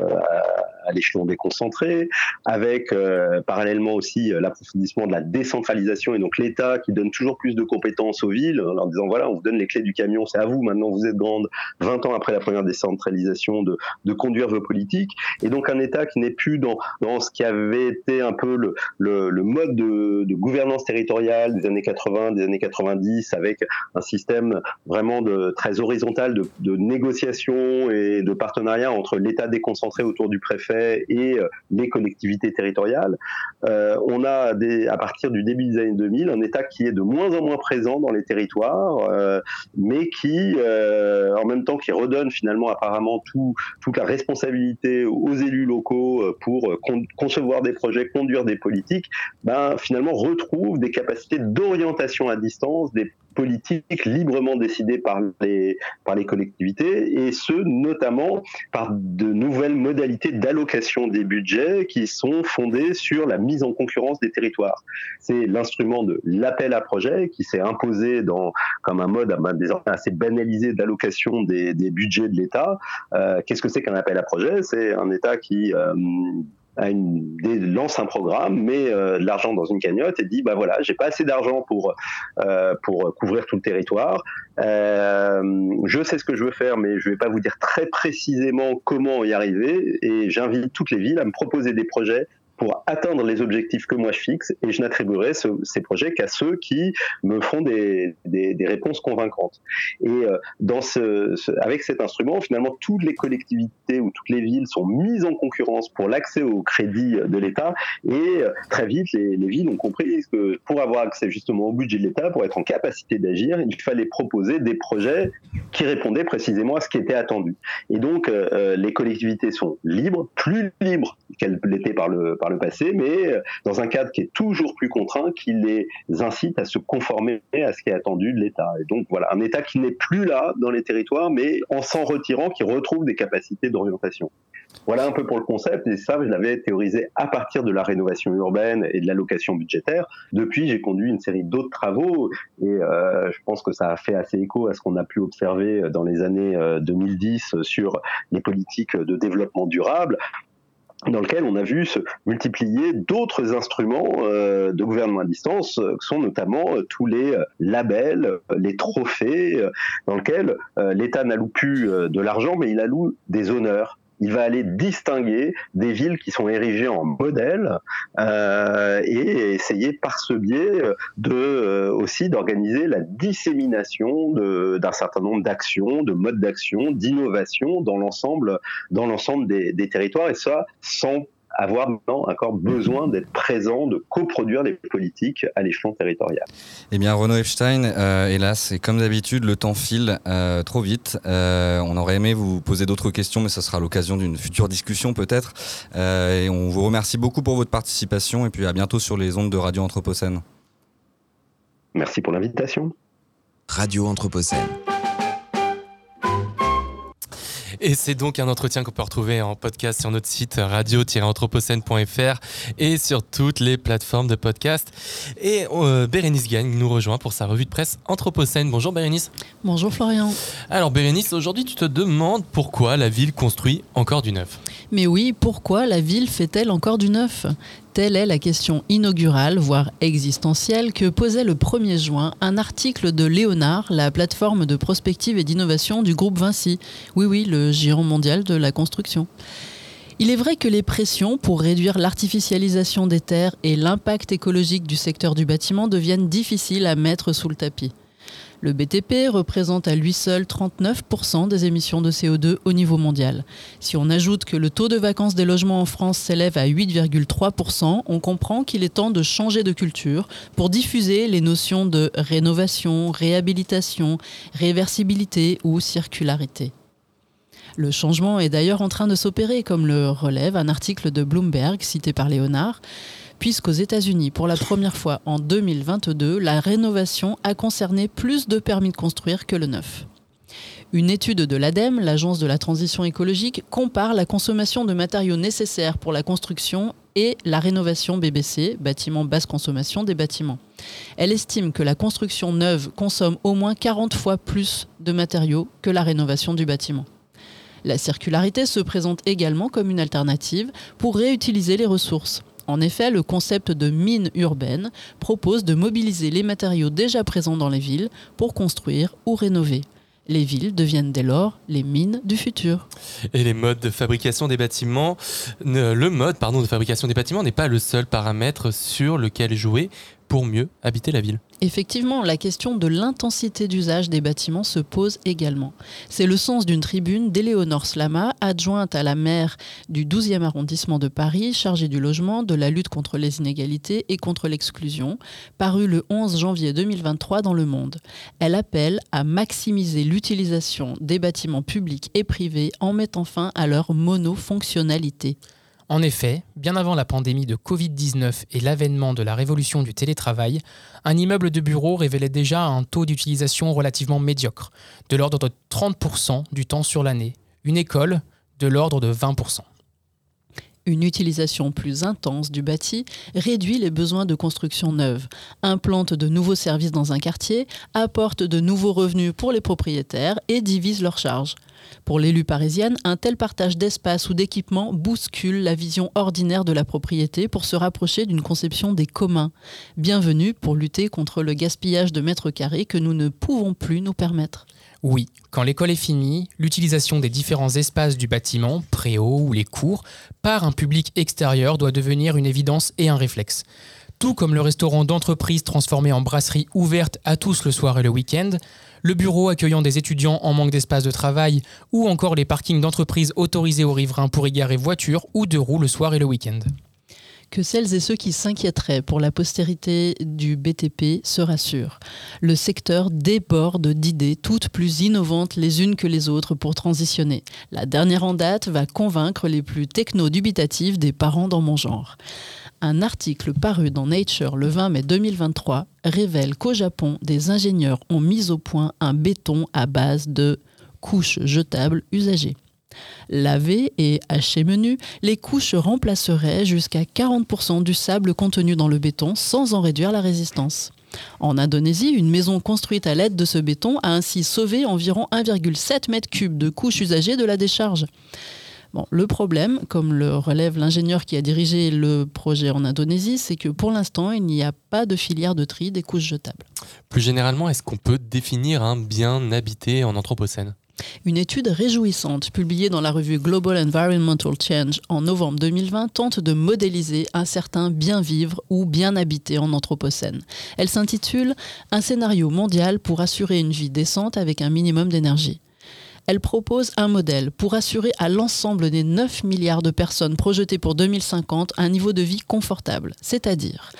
à l'échelon déconcentré, avec euh, parallèlement aussi euh, l'approfondissement de la décentralisation et donc l'État qui donne toujours plus de compétences aux villes en leur disant voilà, on vous donne les clés du camion, c'est à vous, maintenant vous êtes grande, 20 ans après la première décentralisation, de, de conduire vos politiques. Et donc un État qui n'est plus dans, dans ce qui avait été un peu le, le, mode de, de, gouvernance territoriale des années 80, des années 90, avec un système vraiment de, très horizontal de, de négociation et de partenariat entre l'État déconcentré autour du préfet et euh, les collectivités territoriales. Euh, on a à partir du début des années 2000 un État qui est de moins en moins présent dans les territoires, euh, mais qui, en même temps, qui redonne finalement apparemment tout, toute la responsabilité aux élus locaux pour concevoir des projets, conduire des politiques, ben, finalement retrouve des capacités d'orientation à distance, des politiques librement décidées par les, par les collectivités, et ce, notamment par de nouvelles modalités d'allocation des budgets qui sont fondées sur la mise en concurrence des territoires. C'est l'instrument de l'appel à projet qui s'est imposé dans, comme un mode désormais assez banalisé d'allocation des, des, budgets de l'État. Euh, Qu'est-ce que c'est qu'un appel à projet? C'est un État qui euh, lance un programme, met euh, de l'argent dans une cagnotte et dit bah voilà, j'ai pas assez d'argent pour euh, pour couvrir tout le territoire. Euh, je sais ce que je veux faire, mais je vais pas vous dire très précisément comment y arriver. Et j'invite toutes les villes à me proposer des projets pour atteindre les objectifs que moi je fixe et je n'attribuerai ces projets qu'à ceux qui me font des, des, réponses convaincantes. Et euh, dans ce, avec cet instrument, finalement, toutes les collectivités ou toutes les villes sont mises en concurrence pour l'accès au crédit de l'État et euh, très vite, les, les, villes ont compris que pour avoir accès justement au budget de l'État, pour être en capacité d'agir, il fallait proposer des projets qui répondaient précisément à ce qui était attendu. Et donc, euh, les collectivités sont libres, plus libres qu'elles l'étaient par le, le passé, mais euh, dans un cadre qui est toujours plus contraint, qui les incite à se conformer à ce qui est attendu de l'État. Et donc voilà, un État qui n'est plus là dans les territoires, mais en s'en retirant, qui retrouve des capacités d'orientation. Voilà un peu pour le concept, et ça, je l'avais théorisé à partir de la rénovation urbaine et de l'allocation budgétaire. Depuis, j'ai conduit une série d'autres travaux, et euh, je pense que ça a fait assez écho à ce qu'on a pu observer dans les années 2010 euh, sur les politiques de développement durable dans lequel on a vu se multiplier d'autres instruments euh, de gouvernement à distance, euh, qui sont notamment euh, tous les labels, les trophées, dans lesquels l'État n'alloue plus de l'argent, mais il alloue des honneurs il va aller distinguer des villes qui sont érigées en modèle euh, et essayer par ce biais de euh, aussi d'organiser la dissémination d'un certain nombre d'actions, de modes d'action, d'innovation dans l'ensemble dans l'ensemble des, des territoires et ça sans avoir maintenant encore besoin d'être présent, de coproduire des politiques à l'échelon territorial. Eh bien, Renaud Epstein, euh, hélas, et comme d'habitude, le temps file euh, trop vite. Euh, on aurait aimé vous poser d'autres questions, mais ce sera l'occasion d'une future discussion peut-être. et on vous remercie beaucoup pour votre participation, et puis à bientôt sur les ondes de Radio Anthropocène. Merci pour l'invitation. Radio Anthropocène. Et c'est donc un entretien qu'on peut retrouver en podcast sur notre site radio-anthropocène.fr et sur toutes les plateformes de podcast. Et euh, Bérénice Gagne nous rejoint pour sa revue de presse Anthropocène. Bonjour Bérénice. Bonjour Florian. Alors Bérénice, aujourd'hui tu te demandes pourquoi la ville construit encore du neuf? Mais oui, pourquoi la ville fait-elle encore du neuf? Telle est la question inaugurale, voire existentielle, que posait le 1er juin un article de Léonard, la plateforme de prospective et d'innovation du groupe Vinci. Oui, oui, le géant mondial de la construction. Il est vrai que les pressions pour réduire l'artificialisation des terres et l'impact écologique du secteur du bâtiment deviennent difficiles à mettre sous le tapis. Le BTP représente à lui seul 39% des émissions de CO2 au niveau mondial. Si on ajoute que le taux de vacances des logements en France s'élève à 8,3%, on comprend qu'il est temps de changer de culture pour diffuser les notions de rénovation, réhabilitation, réversibilité ou circularité. Le changement est d'ailleurs en train de s'opérer, comme le relève un article de Bloomberg cité par Léonard puisqu'aux États-Unis, pour la première fois en 2022, la rénovation a concerné plus de permis de construire que le neuf. Une étude de l'ADEME, l'Agence de la transition écologique, compare la consommation de matériaux nécessaires pour la construction et la rénovation BBC, bâtiment basse consommation des bâtiments. Elle estime que la construction neuve consomme au moins 40 fois plus de matériaux que la rénovation du bâtiment. La circularité se présente également comme une alternative pour réutiliser les ressources. En effet, le concept de mine urbaine propose de mobiliser les matériaux déjà présents dans les villes pour construire ou rénover. Les villes deviennent dès lors les mines du futur. Et les modes de fabrication des bâtiments, le mode de fabrication des bâtiments n'est pas le seul paramètre sur lequel jouer pour mieux habiter la ville. Effectivement, la question de l'intensité d'usage des bâtiments se pose également. C'est le sens d'une tribune d'Éléonore Slama, adjointe à la maire du 12e arrondissement de Paris, chargée du logement, de la lutte contre les inégalités et contre l'exclusion, parue le 11 janvier 2023 dans Le Monde. Elle appelle à maximiser l'utilisation des bâtiments publics et privés en mettant fin à leur monofonctionnalité. En effet, bien avant la pandémie de Covid-19 et l'avènement de la révolution du télétravail, un immeuble de bureau révélait déjà un taux d'utilisation relativement médiocre, de l'ordre de 30% du temps sur l'année, une école de l'ordre de 20%. Une utilisation plus intense du bâti réduit les besoins de construction neuve, implante de nouveaux services dans un quartier, apporte de nouveaux revenus pour les propriétaires et divise leurs charges. Pour l'élu parisienne, un tel partage d'espace ou d'équipement bouscule la vision ordinaire de la propriété pour se rapprocher d'une conception des communs. Bienvenue pour lutter contre le gaspillage de mètres carrés que nous ne pouvons plus nous permettre. Oui, quand l'école est finie, l'utilisation des différents espaces du bâtiment, préaux ou les cours, par un public extérieur doit devenir une évidence et un réflexe. Tout comme le restaurant d'entreprise transformé en brasserie ouverte à tous le soir et le week-end, le bureau accueillant des étudiants en manque d'espace de travail, ou encore les parkings d'entreprise autorisés aux riverains pour y garer voitures ou deux roues le soir et le week-end. Que celles et ceux qui s'inquiéteraient pour la postérité du BTP se rassurent. Le secteur déborde d'idées toutes plus innovantes les unes que les autres pour transitionner. La dernière en date va convaincre les plus techno-dubitatifs des parents dans mon genre. Un article paru dans Nature le 20 mai 2023 révèle qu'au Japon, des ingénieurs ont mis au point un béton à base de couches jetables usagées. Lavées et hachées menu, les couches remplaceraient jusqu'à 40% du sable contenu dans le béton sans en réduire la résistance. En Indonésie, une maison construite à l'aide de ce béton a ainsi sauvé environ 1,7 m3 de couches usagées de la décharge le problème, comme le relève l'ingénieur qui a dirigé le projet en Indonésie, c'est que pour l'instant, il n'y a pas de filière de tri des couches jetables. Plus généralement, est-ce qu'on peut définir un bien habité en Anthropocène? Une étude réjouissante publiée dans la revue Global Environmental Change en novembre 2020 tente de modéliser un certain bien vivre ou bien habiter en Anthropocène. Elle s'intitule Un scénario mondial pour assurer une vie décente avec un minimum d'énergie. Elle propose un modèle pour assurer à l'ensemble des 9 milliards de personnes projetées pour 2050 un niveau de vie confortable, c'est-à-dire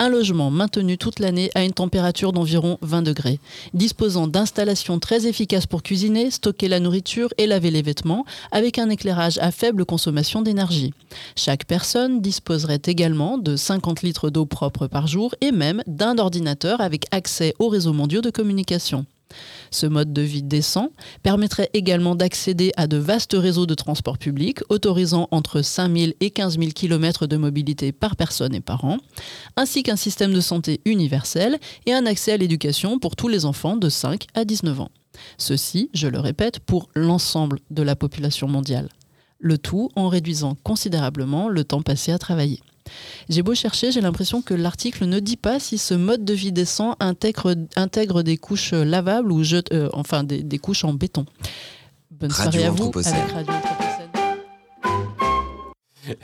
un logement maintenu toute l'année à une température d'environ 20 degrés, disposant d'installations très efficaces pour cuisiner, stocker la nourriture et laver les vêtements, avec un éclairage à faible consommation d'énergie. Chaque personne disposerait également de 50 litres d'eau propre par jour et même d'un ordinateur avec accès aux réseaux mondiaux de communication. Ce mode de vie décent permettrait également d'accéder à de vastes réseaux de transport public, autorisant entre 5 000 et 15 000 km de mobilité par personne et par an, ainsi qu'un système de santé universel et un accès à l'éducation pour tous les enfants de 5 à 19 ans. Ceci, je le répète, pour l'ensemble de la population mondiale. Le tout en réduisant considérablement le temps passé à travailler. J'ai beau chercher, j'ai l'impression que l'article ne dit pas si ce mode de vie décent intègre, intègre des couches lavables ou jette, euh, enfin des, des, couches en béton. Bonne Radio soirée à vous avec Radio.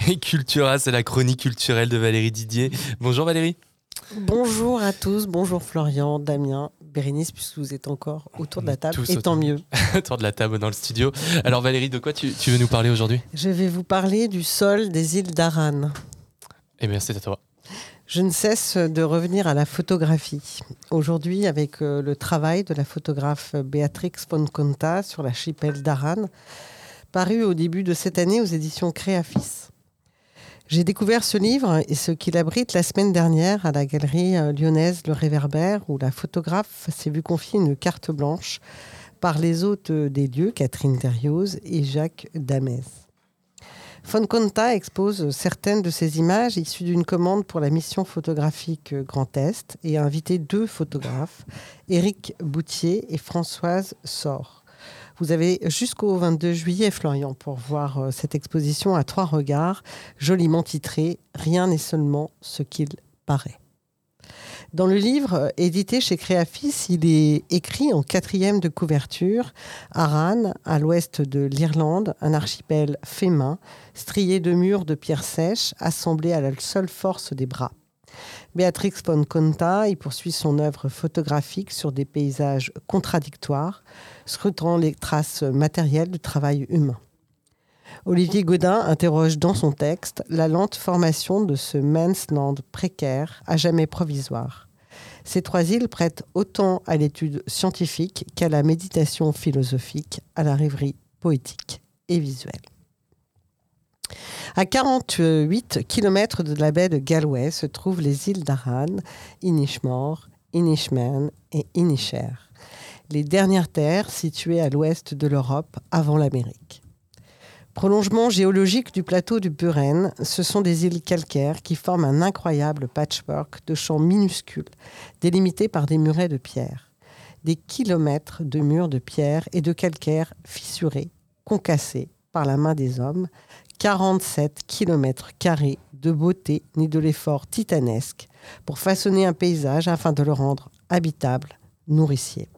Et Cultura, c'est la chronique culturelle de Valérie Didier. Bonjour Valérie. Bonjour à tous, bonjour Florian, Damien, Bérénice, puisque vous êtes encore autour de la table, Tous et tant autour- mieux. autour de la table dans le studio. Alors Valérie, de quoi tu, tu veux nous parler aujourd'hui? Je vais vous parler du sol des îles d'Aran. Eh bien, c'est à toi. Je ne cesse de revenir à la photographie. Aujourd'hui, avec euh, le travail de la photographe Béatrix von Conta sur l'archipel d'Aran, paru au début de cette année aux éditions Créafis. J'ai découvert ce livre et ce qu'il abrite la semaine dernière à la galerie euh, lyonnaise Le Réverbère, où la photographe s'est vu confier une carte blanche par les hôtes des lieux, Catherine Derrioz et Jacques Damez. Fonconta expose certaines de ces images issues d'une commande pour la mission photographique Grand Est et a invité deux photographes, Éric Boutier et Françoise Sor. Vous avez jusqu'au 22 juillet, Florian, pour voir euh, cette exposition à trois regards, joliment titrée Rien n'est seulement ce qu'il paraît. Dans le livre euh, édité chez Créafis, il est écrit en quatrième de couverture Aran, à l'ouest de l'Irlande, un archipel fait main, strié de murs de pierres sèches, assemblés à la seule force des bras. Béatrix von Conta y poursuit son œuvre photographique sur des paysages contradictoires, scrutant les traces matérielles du travail humain. Olivier Godin interroge dans son texte la lente formation de ce Mansland précaire, à jamais provisoire. Ces trois îles prêtent autant à l'étude scientifique qu'à la méditation philosophique, à la rêverie poétique et visuelle. À 48 km de la baie de Galway se trouvent les îles d'Aran, Inishmore, Inishman et Inisher, les dernières terres situées à l'ouest de l'Europe avant l'Amérique. Prolongement géologique du plateau du Buren, ce sont des îles calcaires qui forment un incroyable patchwork de champs minuscules, délimités par des murets de pierre. Des kilomètres de murs de pierre et de calcaire fissurés, concassés par la main des hommes, 47 kilomètres carrés de beauté ni de l'effort titanesque pour façonner un paysage afin de le rendre habitable, nourricier.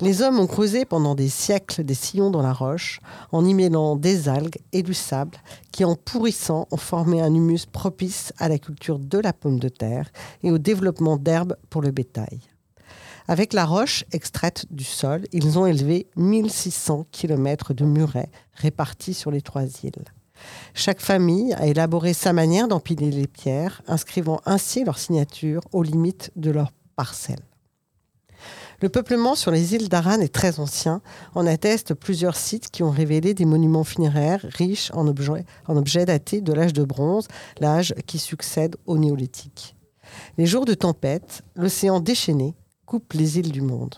Les hommes ont creusé pendant des siècles des sillons dans la roche, en y mêlant des algues et du sable, qui en pourrissant ont formé un humus propice à la culture de la pomme de terre et au développement d'herbes pour le bétail. Avec la roche extraite du sol, ils ont élevé 1600 km de murets répartis sur les trois îles. Chaque famille a élaboré sa manière d'empiler les pierres, inscrivant ainsi leur signature aux limites de leur parcelle. Le peuplement sur les îles d'Aran est très ancien. En attestent plusieurs sites qui ont révélé des monuments funéraires riches en objets, en objets datés de l'âge de bronze, l'âge qui succède au néolithique. Les jours de tempête, l'océan déchaîné coupe les îles du monde.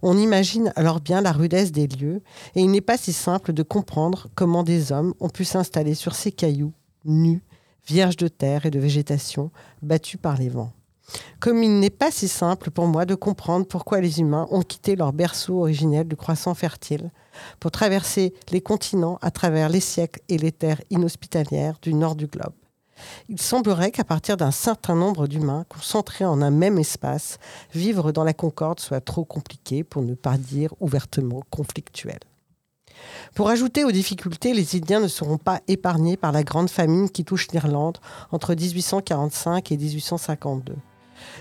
On imagine alors bien la rudesse des lieux, et il n'est pas si simple de comprendre comment des hommes ont pu s'installer sur ces cailloux, nus, vierges de terre et de végétation, battus par les vents. Comme il n'est pas si simple pour moi de comprendre pourquoi les humains ont quitté leur berceau originel du croissant fertile pour traverser les continents à travers les siècles et les terres inhospitalières du nord du globe. Il semblerait qu'à partir d'un certain nombre d'humains concentrés en un même espace, vivre dans la concorde soit trop compliqué, pour ne pas dire ouvertement conflictuel. Pour ajouter aux difficultés, les Indiens ne seront pas épargnés par la grande famine qui touche l'Irlande entre 1845 et 1852.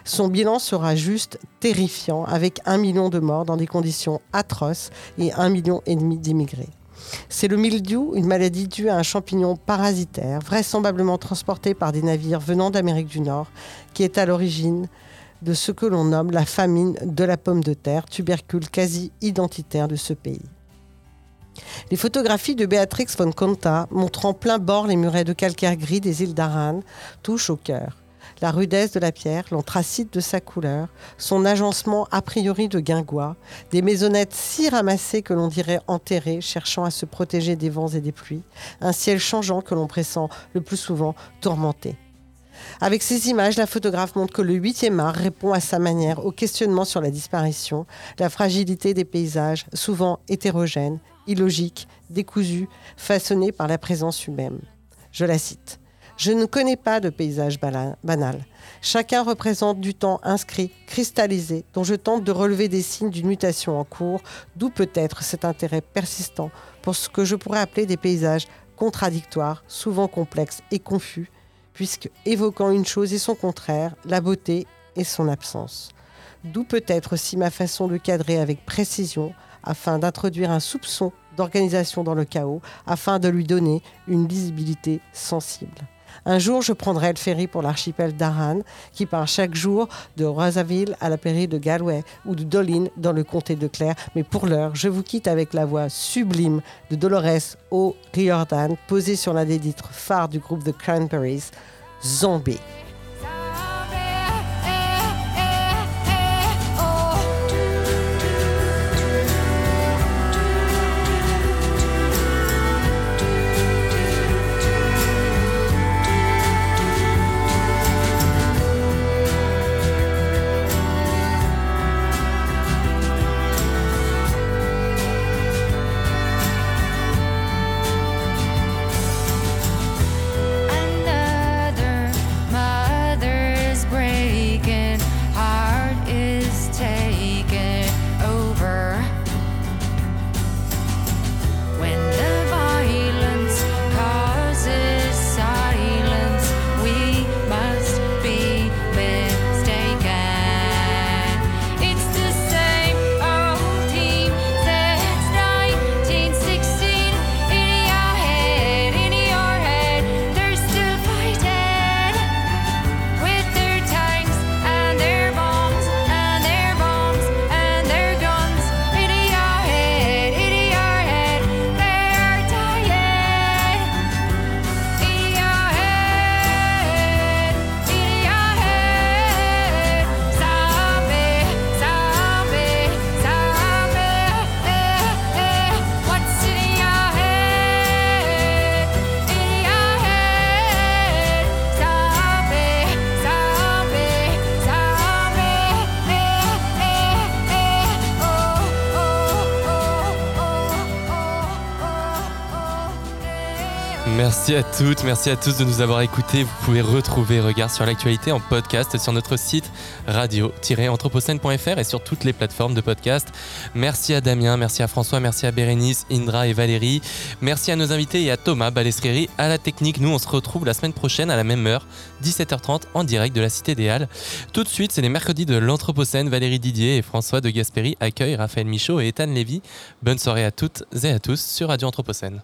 Son bilan sera juste terrifiant, avec un million de morts dans des conditions atroces et un million et demi d'immigrés. C'est le mildiou, une maladie due à un champignon parasitaire, vraisemblablement transporté par des navires venant d'Amérique du Nord, qui est à l'origine de ce que l'on nomme la famine de la pomme de terre, tubercule quasi identitaire de ce pays. Les photographies de Béatrix von Conta, montrant plein bord les murets de calcaire gris des îles d'Aran, touchent au cœur. La rudesse de la pierre, l'anthracite de sa couleur, son agencement a priori de guingois, des maisonnettes si ramassées que l'on dirait enterrées, cherchant à se protéger des vents et des pluies, un ciel changeant que l'on pressent le plus souvent tourmenté. Avec ces images, la photographe montre que le 8e art répond à sa manière au questionnement sur la disparition, la fragilité des paysages, souvent hétérogènes, illogiques, décousus, façonnés par la présence humaine. Je la cite. Je ne connais pas de paysage banal. Chacun représente du temps inscrit, cristallisé, dont je tente de relever des signes d'une mutation en cours, d'où peut-être cet intérêt persistant pour ce que je pourrais appeler des paysages contradictoires, souvent complexes et confus, puisque évoquant une chose et son contraire, la beauté et son absence. D'où peut-être aussi ma façon de cadrer avec précision afin d'introduire un soupçon d'organisation dans le chaos, afin de lui donner une lisibilité sensible. Un jour, je prendrai le ferry pour l'archipel d'Aran, qui part chaque jour de Roisaville à la pérille de Galway ou de Dolin dans le comté de Clare. Mais pour l'heure, je vous quitte avec la voix sublime de Dolores O'Riordan, posée sur l'un des titres phares du groupe The Cranberries, Zombie. Merci à toutes, merci à tous de nous avoir écoutés. Vous pouvez retrouver Regard sur l'actualité en podcast sur notre site radio-anthropocène.fr et sur toutes les plateformes de podcast. Merci à Damien, merci à François, merci à Bérénice, Indra et Valérie. Merci à nos invités et à Thomas Balestréry à la technique. Nous, on se retrouve la semaine prochaine à la même heure, 17h30 en direct de la Cité des Halles. Tout de suite, c'est les mercredis de l'Anthropocène. Valérie Didier et François de Gasperi accueillent Raphaël Michaud et Ethan Lévy. Bonne soirée à toutes et à tous sur Radio Anthropocène.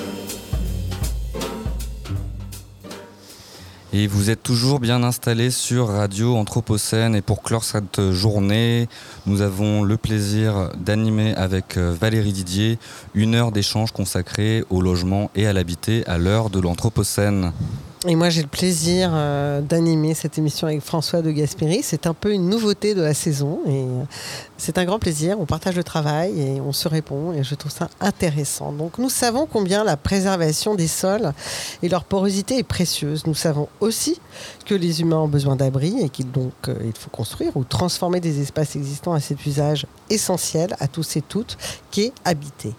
Et vous êtes toujours bien installés sur Radio Anthropocène. Et pour clore cette journée, nous avons le plaisir d'animer avec euh, Valérie Didier une heure d'échange consacrée au logement et à l'habité à l'heure de l'Anthropocène. Et moi, j'ai le plaisir euh, d'animer cette émission avec François de Gasperi. C'est un peu une nouveauté de la saison euh, c'est un grand plaisir. On partage le travail et on se répond et je trouve ça intéressant. Donc, nous savons combien la préservation des sols et leur porosité est précieuse. Nous savons aussi que les humains ont besoin d'abri et qu'il donc euh, faut construire ou transformer des espaces existants à cet usage essentiel à tous et toutes qui est habiter.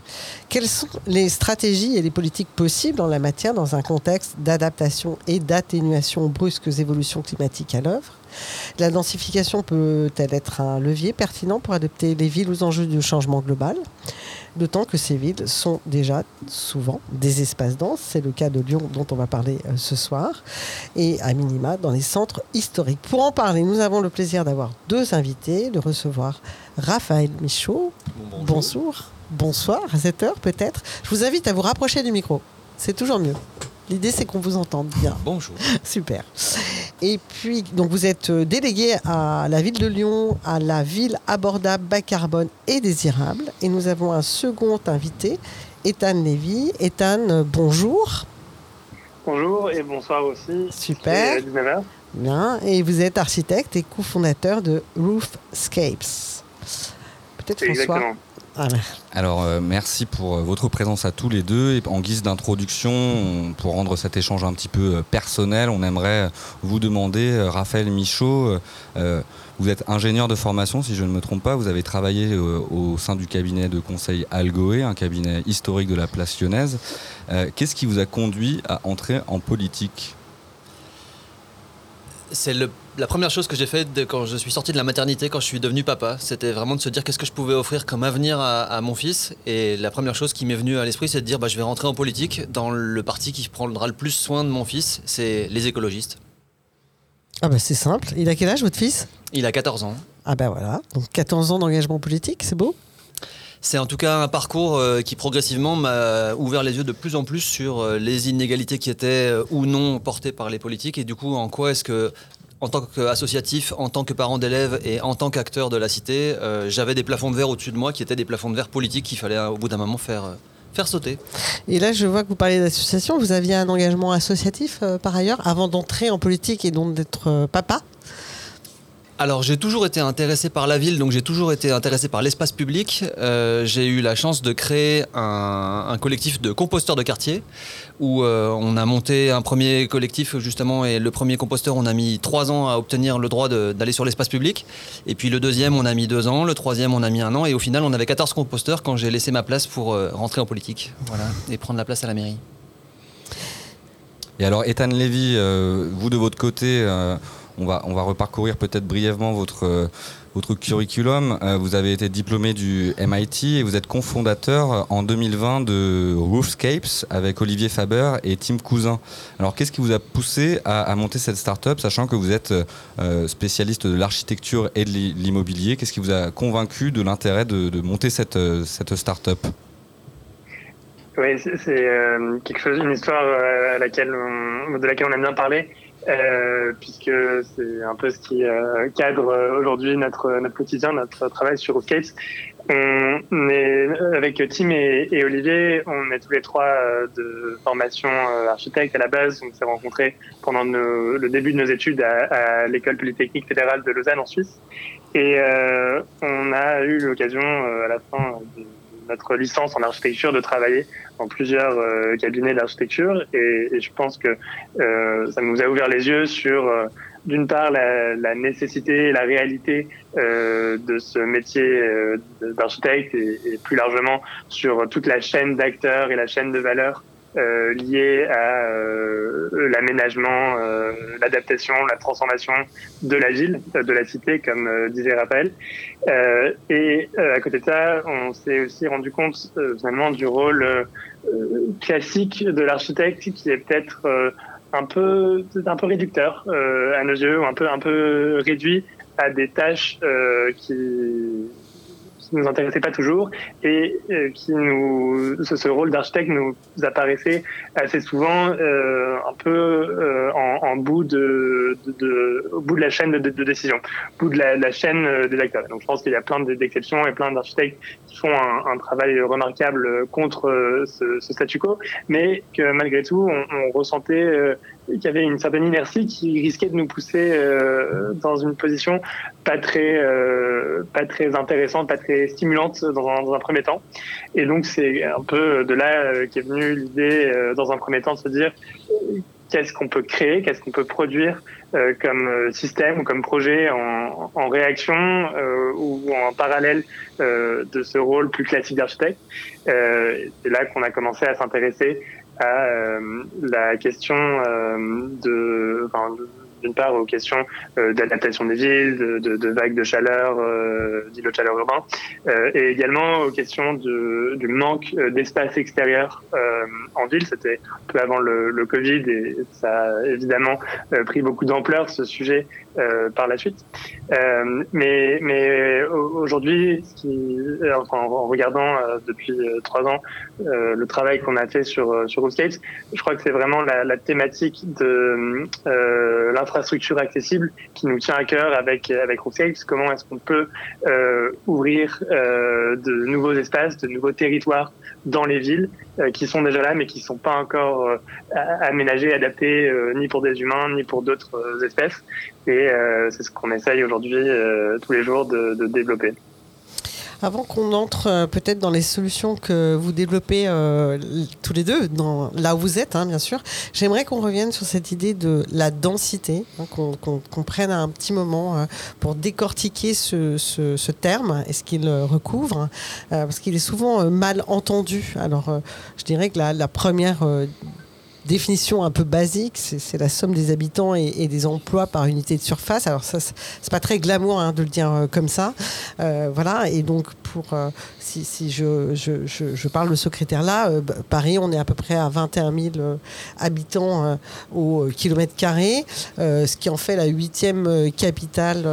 Quelles sont les stratégies et les politiques possibles en la matière dans un contexte d'adaptation et d'atténuation aux brusques évolutions climatiques à l'œuvre? La densification peut-elle être un levier pertinent pour adapter les villes aux enjeux du changement global D'autant que ces villes sont déjà souvent des espaces denses? C'est le cas de Lyon dont on va parler euh, ce soir. Et à minima dans les centres historiques. Pour en parler, nous avons le plaisir d'avoir deux invités, de recevoir Raphaël Michaud. Bonjour. Bonsoir, à cette heure peut-être. Je vous invite à vous rapprocher du micro. C'est toujours mieux. L'idée, c'est qu'on vous entende bien. Bonjour. Super. Et puis, donc vous êtes euh, délégué à la ville de Lyon, à la ville abordable, bas carbone et désirable. Et nous avons un second invité, Ethan Lévy. Ethan, euh, bonjour. Bonjour et bonsoir aussi. Super. 19h. Bien. Et vous êtes architecte et cofondateur de Roofscapes. Peut-être François. Exactement. Alors euh, merci pour euh, votre présence à tous les deux. Et en guise d'introduction, on- pour rendre cet échange un petit peu euh, personnel, on aimerait vous demander, Raphaël Michaud, vous êtes ingénieur de formation, si je ne me trompe pas. Vous avez travaillé euh, au sein du cabinet de conseil Algoé, un cabinet historique de la place lyonnaise. Euh, Qu'est-ce qui vous a conduit à entrer en politique? C'est le- la première chose que j'ai faite de- quand je suis sorti de la maternité, quand je suis devenu papa. C'était vraiment de se dire qu'est-ce que je pouvais offrir comme avenir à, à mon fils. Et la première chose qui m'est venue à l'esprit, c'est de dire bah, je vais rentrer en politique dans le parti qui prendra le plus soin de mon fils, c'est les écologistes. Ah bah c'est simple. Il a quel âge votre fils? Il a 14 ans. Ah bah voilà. Donc 14 ans d'engagement politique, c'est beau? C'est en tout cas un parcours euh, qui progressivement m'a ouvert les yeux de plus en plus sur euh, les inégalités qui étaient euh, ou non portées par les politiques et du coup en quoi est-ce que en tant qu'associatif, en tant que parent d'élèves et en tant qu'acteur de la cité, euh, j'avais des plafonds de verre au-dessus de moi qui étaient des plafonds de verre politiques qu'il fallait au bout d'un moment faire, euh, faire sauter. Et là, je vois que vous parlez d'association. Vous aviez un engagement associatif euh, par ailleurs avant d'entrer en politique et donc d'être euh, papa. Alors j'ai toujours été intéressé par la ville, donc j'ai toujours été intéressé par l'espace public. Euh, j'ai eu la chance de créer un, collectif de composteurs de quartier où euh, on a monté un premier collectif justement et le premier composteur on a mis trois ans à obtenir le droit d'aller sur l'espace public et puis le deuxième on a mis deux ans, le troisième on a mis un an et au final on avait 14 composteurs quand j'ai laissé ma place pour euh, rentrer en politique voilà, et prendre la place à la mairie. Et alors, Ethan euh, vous de votre côté, on, va, on reparcourir peut-être brièvement votre, euh, curriculum. Euh, vous avez été diplômé du MIT et vous êtes cofondateur en 2020 de Roofscapes avec Olivier Faber et Tim Cousin. Alors, qu'est-ce qui vous a poussé à, monter cette start-up, sachant que vous êtes euh, spécialiste de l'architecture et de l'i- l'immobilier? Qu'est-ce qui vous a convaincu de l'intérêt de, monter cette, cette start-up? Oui, c'est quelque chose, une histoire de laquelle on aime bien parler, euh, puisque c'est un peu ce qui euh, cadre euh, aujourd'hui notre notre quotidien, notre travail sur Roofscapes. On est avec Tim et, et Olivier, on est tous les trois euh, de formation euh, architecte à la base. On s'est rencontrés pendant nos- le début de nos études à, à l'école polytechnique fédérale de Lausanne en Suisse, et euh, on a eu l'occasion euh, à la fin de notre licence en architecture de travailler dans plusieurs euh, cabinets d'architecture. Et, je pense que euh, ça nous a ouvert les yeux sur euh, d'une part la, la nécessité et la réalité de ce métier d'architecte et, et plus largement sur toute la chaîne d'acteurs et la chaîne de valeur euh, liée à euh, l'aménagement, euh, l'adaptation, la transformation de la ville, euh, de la cité, comme euh, disait Raphaël. Euh, et à côté de ça, on s'est aussi rendu compte finalement du rôle classique de l'architecte qui est peut-être un peu un peu réducteur à nos yeux ou un peu un peu réduit à des tâches qui nous intéressaient pas toujours et euh, qui nous ce, rôle d'architecte nous apparaissait assez souvent euh, un peu euh, en, bout de, de, au bout de la chaîne de, décision, au bout de la, chaîne euh, des acteurs. Donc je pense qu'il y a plein d'exceptions et plein d'architectes qui font un, travail remarquable contre ce, statu quo, mais que malgré tout on, ressentait qu'il y avait une certaine inertie qui risquait de nous pousser euh, dans une position pas très euh, pas très intéressante, pas très stimulante dans un, premier temps. Et donc c'est un peu de là euh, qu'est venue l'idée euh, dans un premier temps de se dire qu'est-ce qu'on peut créer, qu'est-ce qu'on peut produire euh, comme euh, système ou comme projet en, en réaction euh, ou en parallèle euh, de ce rôle plus classique d'architecte. C'est là qu'on a commencé à s'intéresser à euh, la question euh, de, d'une part aux questions euh, d'adaptation des villes, de, de, de vagues de chaleur, euh, d'îlots de chaleur urbains, euh, et également aux questions de, du manque euh, d'espace extérieur en ville. C'était un peu avant le, le Covid et ça a évidemment pris beaucoup d'ampleur ce sujet euh, par la suite. Euh, mais mais au- aujourd'hui, euh, enfin, en regardant euh, depuis euh, trois ans euh, le travail qu'on a fait sur sur Roofscapes, je crois que c'est vraiment la, la thématique de l'infrastructure accessible qui nous tient à cœur avec avec Roofscapes. Comment est-ce qu'on peut ouvrir de nouveaux espaces, de nouveaux territoires dans les villes euh, qui sont déjà là mais qui sont pas encore euh, aménagés, adaptés euh, ni pour des humains ni pour d'autres espèces. Et c'est ce qu'on essaye aujourd'hui tous les jours de, de développer. Avant qu'on entre euh, peut-être dans les solutions que vous développez euh, tous les deux, dans, là où vous êtes, hein, bien sûr, j'aimerais qu'on revienne sur cette idée de la densité, hein, qu'on prenne un petit moment euh, pour décortiquer ce, ce- ce terme et ce qu'il euh, recouvre, euh, parce qu'il est souvent mal entendu. Alors, je dirais que la, première définition un peu basique, c'est la somme des habitants et, des emplois par unité de surface. Alors ça, c'est pas très glamour hein, de le dire euh, comme ça, Euh, voilà. Et donc pour, euh, si, je, parle de ce critère-là, bah, Paris, on est à peu près à 21 000 euh, habitants au kilomètre carré, ce qui en fait la huitième capitale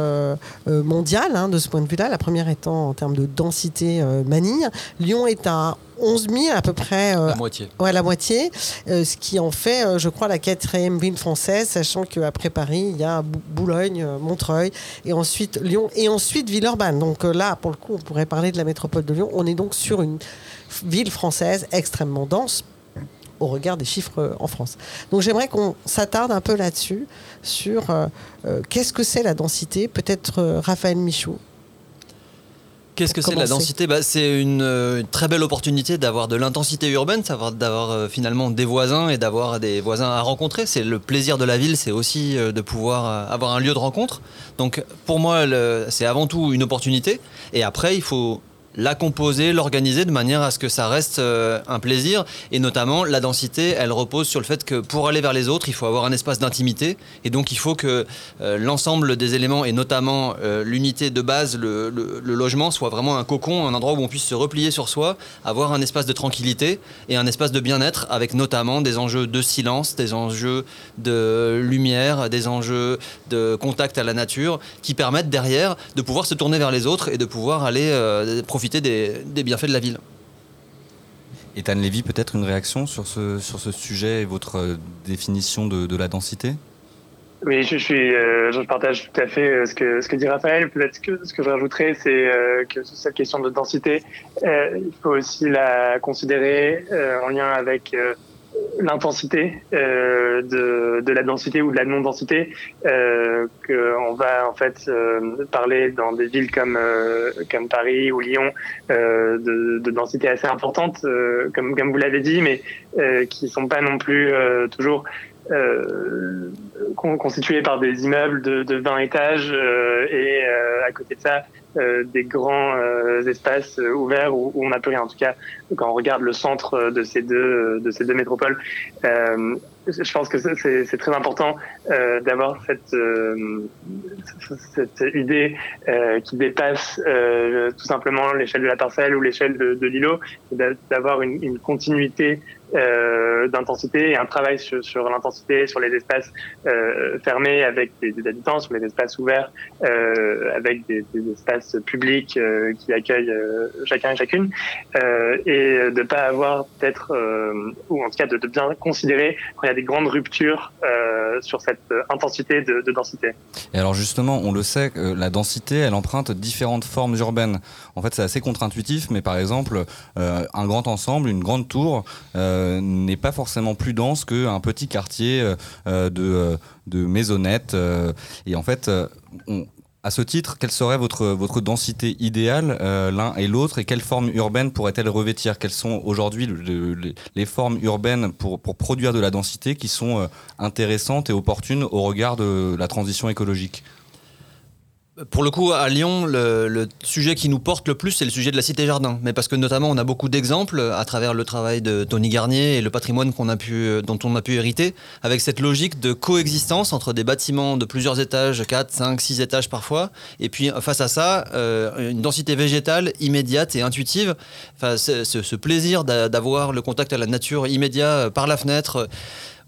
mondiale hein, de ce point de vue-là, la première étant en termes de densité Manille. Lyon est à 11 000 à peu près. euh, La moitié. Ouais, la moitié, euh, ce qui en fait, euh, je crois, la quatrième ville française, sachant qu'après Paris, il y a Bou- Boulogne, Montreuil, et ensuite Lyon, et ensuite Villeurbanne. Donc là, pour le coup, on pourrait parler de la métropole de Lyon. On est donc sur une ville française extrêmement dense au regard des chiffres en France. Donc j'aimerais qu'on s'attarde un peu là-dessus, sur euh, qu'est-ce que c'est la densité? Peut-être euh, Raphaël Michaud. Qu'est-ce que c'est la densité? Bah, C'est une, euh, une très belle opportunité d'avoir de l'intensité urbaine, d'avoir euh, finalement des voisins et d'avoir des voisins à rencontrer. C'est le plaisir de la ville, c'est aussi euh, de pouvoir avoir un lieu de rencontre. Donc pour moi, c'est avant tout une opportunité. Et après, il faut la composer, l'organiser de manière à ce que ça reste euh, un plaisir. Et notamment, la densité, elle repose sur le fait que pour aller vers les autres, il faut avoir un espace d'intimité. Et donc, il faut que euh, l'ensemble des éléments, et notamment euh, l'unité de base, le, le- logement, soit vraiment un cocon, un endroit où on puisse se replier sur soi, avoir un espace de tranquillité et un espace de bien-être, avec notamment des enjeux de silence, des enjeux de lumière, des enjeux de contact à la nature, qui permettent derrière de pouvoir se tourner vers les autres et de pouvoir aller euh, profiter des, des bienfaits de la ville. Ethan Lévy, peut-être une réaction sur ce, sur ce sujet et votre euh, définition de, de la densité? Oui, je, suis, euh, je partage tout à fait euh, ce que, ce que dit Raphaël. Peut-être que ce que je rajouterais, c'est euh, que cette question de densité, euh, il faut aussi la considérer euh, en lien avec euh, l'intensité euh, de, de la densité ou de la non-densité. Euh, que on va en fait euh, parler dans des villes comme, euh, comme Paris ou Lyon euh, de, de densité assez importante, euh, comme, comme vous l'avez dit, mais qui sont pas non plus toujours euh, con- constitué par des immeubles de, de 20 étages et à côté de ça des grands euh, espaces euh, ouverts où, où on n'a plus rien. En tout cas, quand on regarde le centre euh, de ces deux de ces deux métropoles, euh, je pense que c'est- très important euh, d'avoir cette euh, cette idée euh, qui dépasse euh, tout simplement l'échelle de la parcelle ou l'échelle de, de l'îlot, d'avoir une, une continuité euh, d'intensité et un travail sur, l'intensité, sur les espaces euh, fermés avec des, habitants, sur les espaces ouverts euh, avec des, espaces publics qui accueillent chacun et chacune, et de pas avoir peut-être, ou en tout cas de, bien considérer quand il y a des grandes ruptures sur cette intensité de, de densité. Et alors justement, on le sait, la densité, elle emprunte différentes formes urbaines. En fait, c'est assez contre-intuitif, mais par exemple, un grand ensemble, une grande tour, n'est pas forcément plus dense qu'un petit quartier euh, euh, de, euh, maisonnettes. euh, et en fait, euh, à ce titre, quelle serait votre, densité idéale euh, l'un et l'autre et quelle forme urbaine pourrait-elle revêtir? Quelles sont aujourd'hui le- le- les, formes urbaines pour, produire de la densité qui sont euh, intéressantes et opportunes au regard de la transition écologique? Pour le coup, à Lyon, le, sujet qui nous porte le plus, c'est le sujet de la cité-jardin. Mais parce que notamment, on a beaucoup d'exemples à travers le travail de Tony Garnier et le patrimoine pu, dont on a pu hériter, avec cette logique de coexistence entre des bâtiments de plusieurs étages, 4, 5, 6 étages parfois, et puis face à ça, euh, une densité végétale immédiate et intuitive. Enfin, ce, ce- plaisir d'a- d'avoir le contact à la nature immédiat euh, par la fenêtre. euh,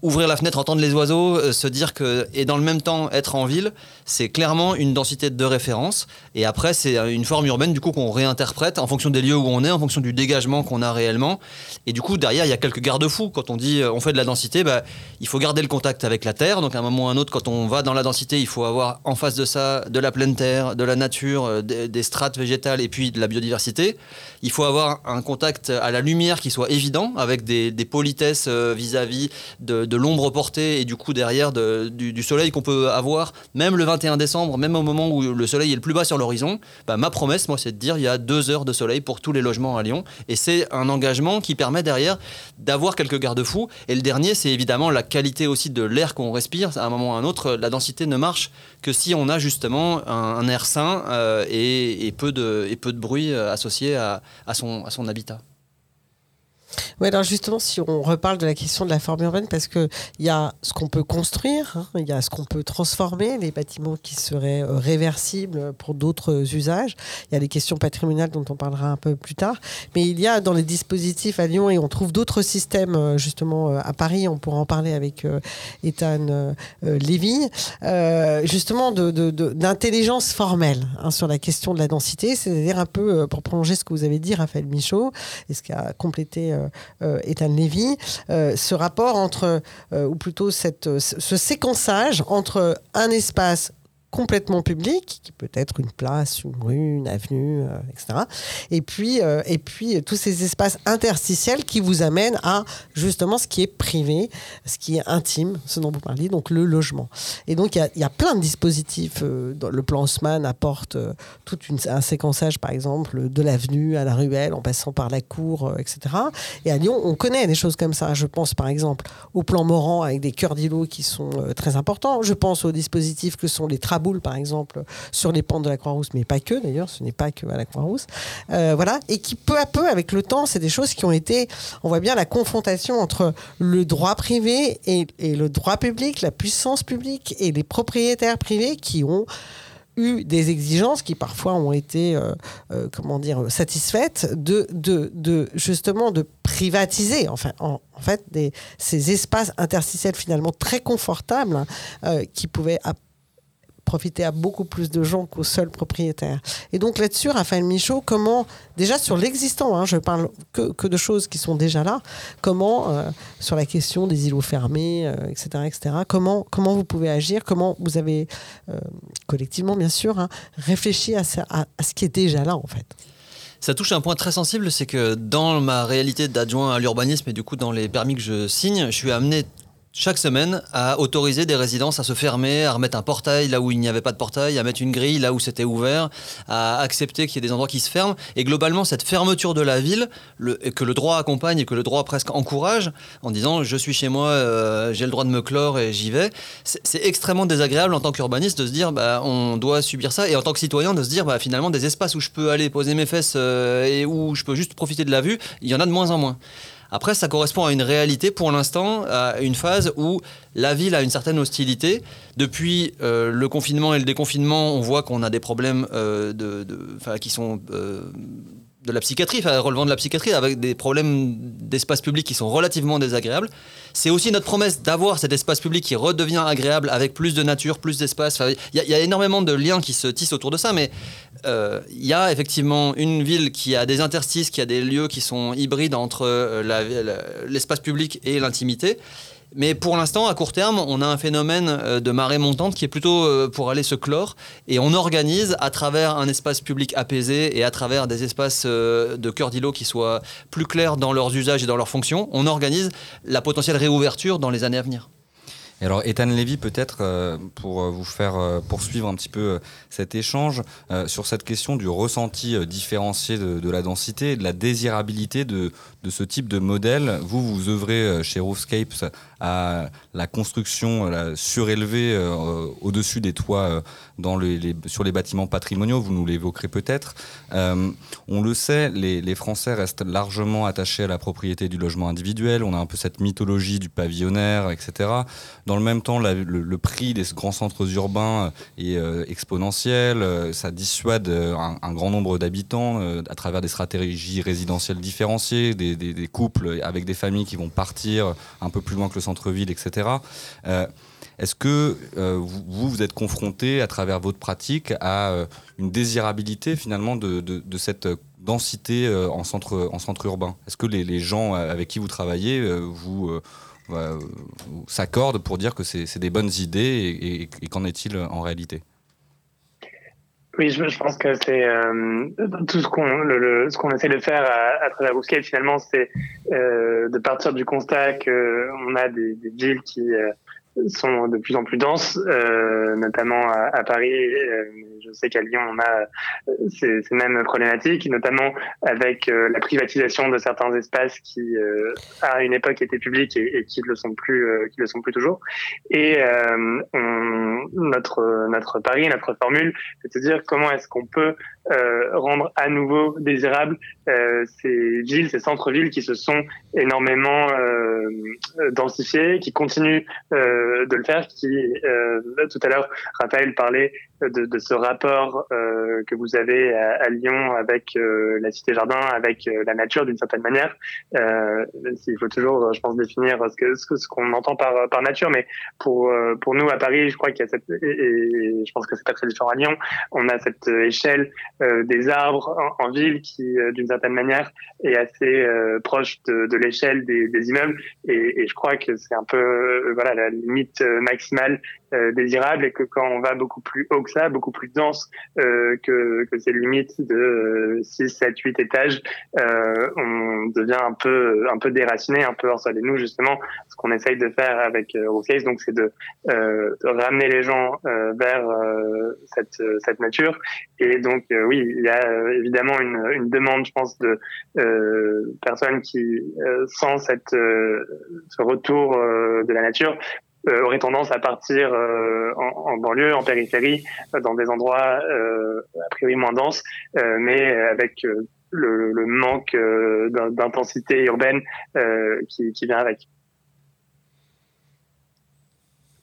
ouvrir la fenêtre, entendre les oiseaux, euh, se dire que, et dans le même temps être en ville, c'est clairement une densité de référence. Et après, c'est euh, une forme urbaine du coup qu'on réinterprète en fonction des lieux où on est, en fonction du dégagement qu'on a réellement. Et du coup, derrière, il y a quelques garde-fous. Quand on dit euh, on fait de la densité, bah, il faut garder le contact avec la terre. Donc à un moment ou à un autre, quand on va dans la densité, il faut avoir en face de ça de la pleine terre, de la nature, euh, des, strates végétales et puis de la biodiversité. Il faut avoir un contact à la lumière qui soit évident, avec des, des politesses vis-à-vis de, l'ombre portée et du coup derrière de- du, du soleil qu'on peut avoir, même le 21 décembre, même au moment où le soleil est le plus bas sur l'horizon. Bah, ma promesse, moi, c'est de dire il y a deux heures de soleil pour tous les logements à Lyon. Et c'est un engagement qui permet derrière d'avoir quelques garde-fous. Et le dernier, c'est évidemment la qualité aussi de l'air qu'on respire. À un moment ou à un autre, la densité ne marche que si on a justement un, air sain euh, et, peu de, bruit euh, associé à, à à son habitat. Oui, alors justement, si on reparle de la question de la forme urbaine, parce qu'il y a ce qu'on peut construire, hein, il y a ce qu'on peut transformer, les bâtiments qui seraient euh, réversibles pour d'autres usages, il y a les questions patrimoniales dont on parlera un peu plus tard, mais il y a dans les dispositifs à Lyon, et on trouve d'autres systèmes euh, justement euh, à Paris, on pourra en parler avec euh, Ethan euh, Lévy, justement de- de- de- d'intelligence formelle hein, sur la question de la densité, c'est-à-dire un peu, pour prolonger ce que vous avez dit, Raphaël Michaud, et ce qu'a complété euh, euh, Ethan Lévy, euh, ce rapport entre, euh, ou plutôt euh, ce séquençage entre un espace complètement public, qui peut être une place, une rue, une avenue, euh, etc. Et puis, euh, et puis euh, tous ces espaces interstitiels qui vous amènent à justement ce qui est privé, ce qui est intime, ce dont vous parliez, donc le logement. Et donc il y y a plein de dispositifs. le plan Haussmann apporte tout un séquençage, par exemple, de l'avenue à la ruelle, en passant par la cour, etc. Et à Lyon, on connaît des choses comme ça. Je pense par exemple au plan Morand avec des cœurs d'îlots qui sont très importants. Je pense aux dispositifs que sont les par exemple, sur les pentes de la Croix-Rousse, mais pas que d'ailleurs, ce n'est pas que à la Croix-Rousse. Euh, voilà. Et qui peu à peu, avec le temps, c'est des choses qui ont été, on voit bien la confrontation entre le droit privé et, le droit public, la puissance publique et les propriétaires privés qui ont eu des exigences qui parfois ont été euh, euh, comment dire satisfaites de, de, de justement de privatiser enfin en, fait ces espaces interstitiels finalement très confortables hein, qui pouvaient profiter à beaucoup plus de gens qu'aux seuls propriétaires. Et donc là-dessus, Raphaël Michaud, comment, déjà sur l'existant, hein, je parle que, que de choses qui sont déjà là, comment, euh, sur la question des îlots fermés, euh, etc., etc., comment, comment vous pouvez agir, comment vous avez, euh, collectivement bien sûr, hein, réfléchi à, ça- à- à ce qui est déjà là en fait. Ça touche un point très sensible, c'est que dans ma réalité d'adjoint à l'urbanisme et du coup dans les permis que je signe, je suis amené chaque semaine à autoriser des résidences à se fermer, à remettre un portail là où il n'y avait pas de portail, à mettre une grille là où c'était ouvert, à accepter qu'il y ait des endroits qui se ferment. Et globalement, cette fermeture de la ville, le- que le droit accompagne et que le droit presque encourage, en disant je suis chez moi, euh, j'ai le droit de me clore et j'y vais, c'est c'est extrêmement désagréable en tant qu'urbaniste de se dire bah, on doit subir ça et en tant que citoyen de se dire bah, finalement des espaces où je peux aller poser mes fesses euh, et où je peux juste profiter de la vue, il y en a de moins en moins. Après, ça correspond à une réalité pour l'instant, à une phase où la ville a une certaine hostilité. Depuis euh, le confinement et le déconfinement, on voit qu'on a des problèmes euh, de, de- qui sont euh, de la psychiatrie, relevant de la psychiatrie, avec des problèmes d'espace public qui sont relativement désagréables. C'est aussi notre promesse d'avoir cet espace public qui redevient agréable avec plus de nature, plus d'espace. Il y, a- énormément de liens qui se tissent autour de ça, mais euh, il y a effectivement une ville qui a des interstices, qui a des lieux qui sont hybrides entre euh, l'espace public et l'intimité. Mais pour l'instant, à court terme, on a un phénomène euh, de marée montante qui est plutôt euh, pour aller se clore. Et on organise à travers un espace public apaisé et à travers des espaces euh, de cœur d'îlot qui soient plus clairs dans leurs usages et dans leurs fonctions, on organise la potentielle réouverture dans les années à venir. Et alors, Ethan Levy, peut-être pour vous faire poursuivre un petit peu cet échange sur cette question du ressenti différencié de la densité et de la désirabilité de, de ce type de modèle. Vous, vous œuvrez euh, chez Roofscapes à la construction la surélevée euh, au-dessus des toits euh, dans les, sur les bâtiments patrimoniaux. Vous nous l'évoquerez peut-être. On le sait, les, Français restent largement attachés à la propriété du logement individuel. On a un peu cette mythologie du pavillonnaire, etc. Dans le même temps, le, prix des grands centres urbains est exponentiel. Ça dissuade un, un grand nombre d'habitants à travers des stratégies résidentielles différenciées, des, des- couples avec des familles qui vont partir un peu plus loin que le centre-ville, etc. Euh, est-ce que euh, vous, vous, êtes confronté à travers votre pratique à euh, une désirabilité finalement de, cette densité en, centre, en centre urbain? Est-ce que les, gens avec qui vous travaillez vous, s'accordent pour dire que c'est des bonnes idées et qu'en est-il en réalité? Oui, je, je pense que c'est euh, tout ce qu'on le, le- ce qu'on essaie de faire à, à travers Roofscape finalement, c'est euh, de partir du constat que on a des, des villes qui euh, sont de plus en plus denses, euh, notamment à, à Paris. Je sais qu'à Lyon, on a euh, ces, mêmes problématiques, notamment avec euh, la privatisation de certains espaces qui, euh, à une époque, étaient publics et, qui le sont plus, le sont plus toujours. Et notre notre pari, notre formule, c'est de dire comment est-ce qu'on peut rendre à nouveau désirables ces villes, ces centres-villes qui se sont énormément densifiés, qui continuent de le faire. Qui tout à l'heure, Raphaël parlait de, de ce rapport euh, que vous avez à, à Lyon avec euh, la cité jardin, avec euh, la nature d'une certaine manière. Euh, même s'il faut toujours, je pense, définir ce que ce ce qu'on entend par par nature, mais pour euh, pour nous à Paris, je crois qu'il y a cette et, je pense que c'est pas très différent à Lyon. On a cette euh, échelle euh, des arbres en, en ville qui, euh, d'une certaine manière, est assez euh, proche de, de l'échelle des, des immeubles. Et, et je crois que c'est un peu euh, voilà la limite euh, maximale euh, désirable et que quand on va beaucoup plus haut que ça, beaucoup plus dense euh, que, que ces limites de euh, 6, 7, 8 étages, euh, on devient un peu un peu déraciné, un peu hors sol. Et nous, justement, ce qu'on essaye de faire avec euh, Rookcase, donc c'est de, euh, de ramener les gens euh, vers euh, cette, cette nature. Et donc, euh, oui, il y a euh, évidemment une, une demande, je pense, de euh, personnes qui, euh, sans cette, euh, ce retour euh, de la nature, euh, auraient tendance à partir euh, en, en banlieue, en périphérie, euh, dans des endroits a priori moins denses, mais avec le, le manque d'in- d'intensité urbaine qui, qui vient avec.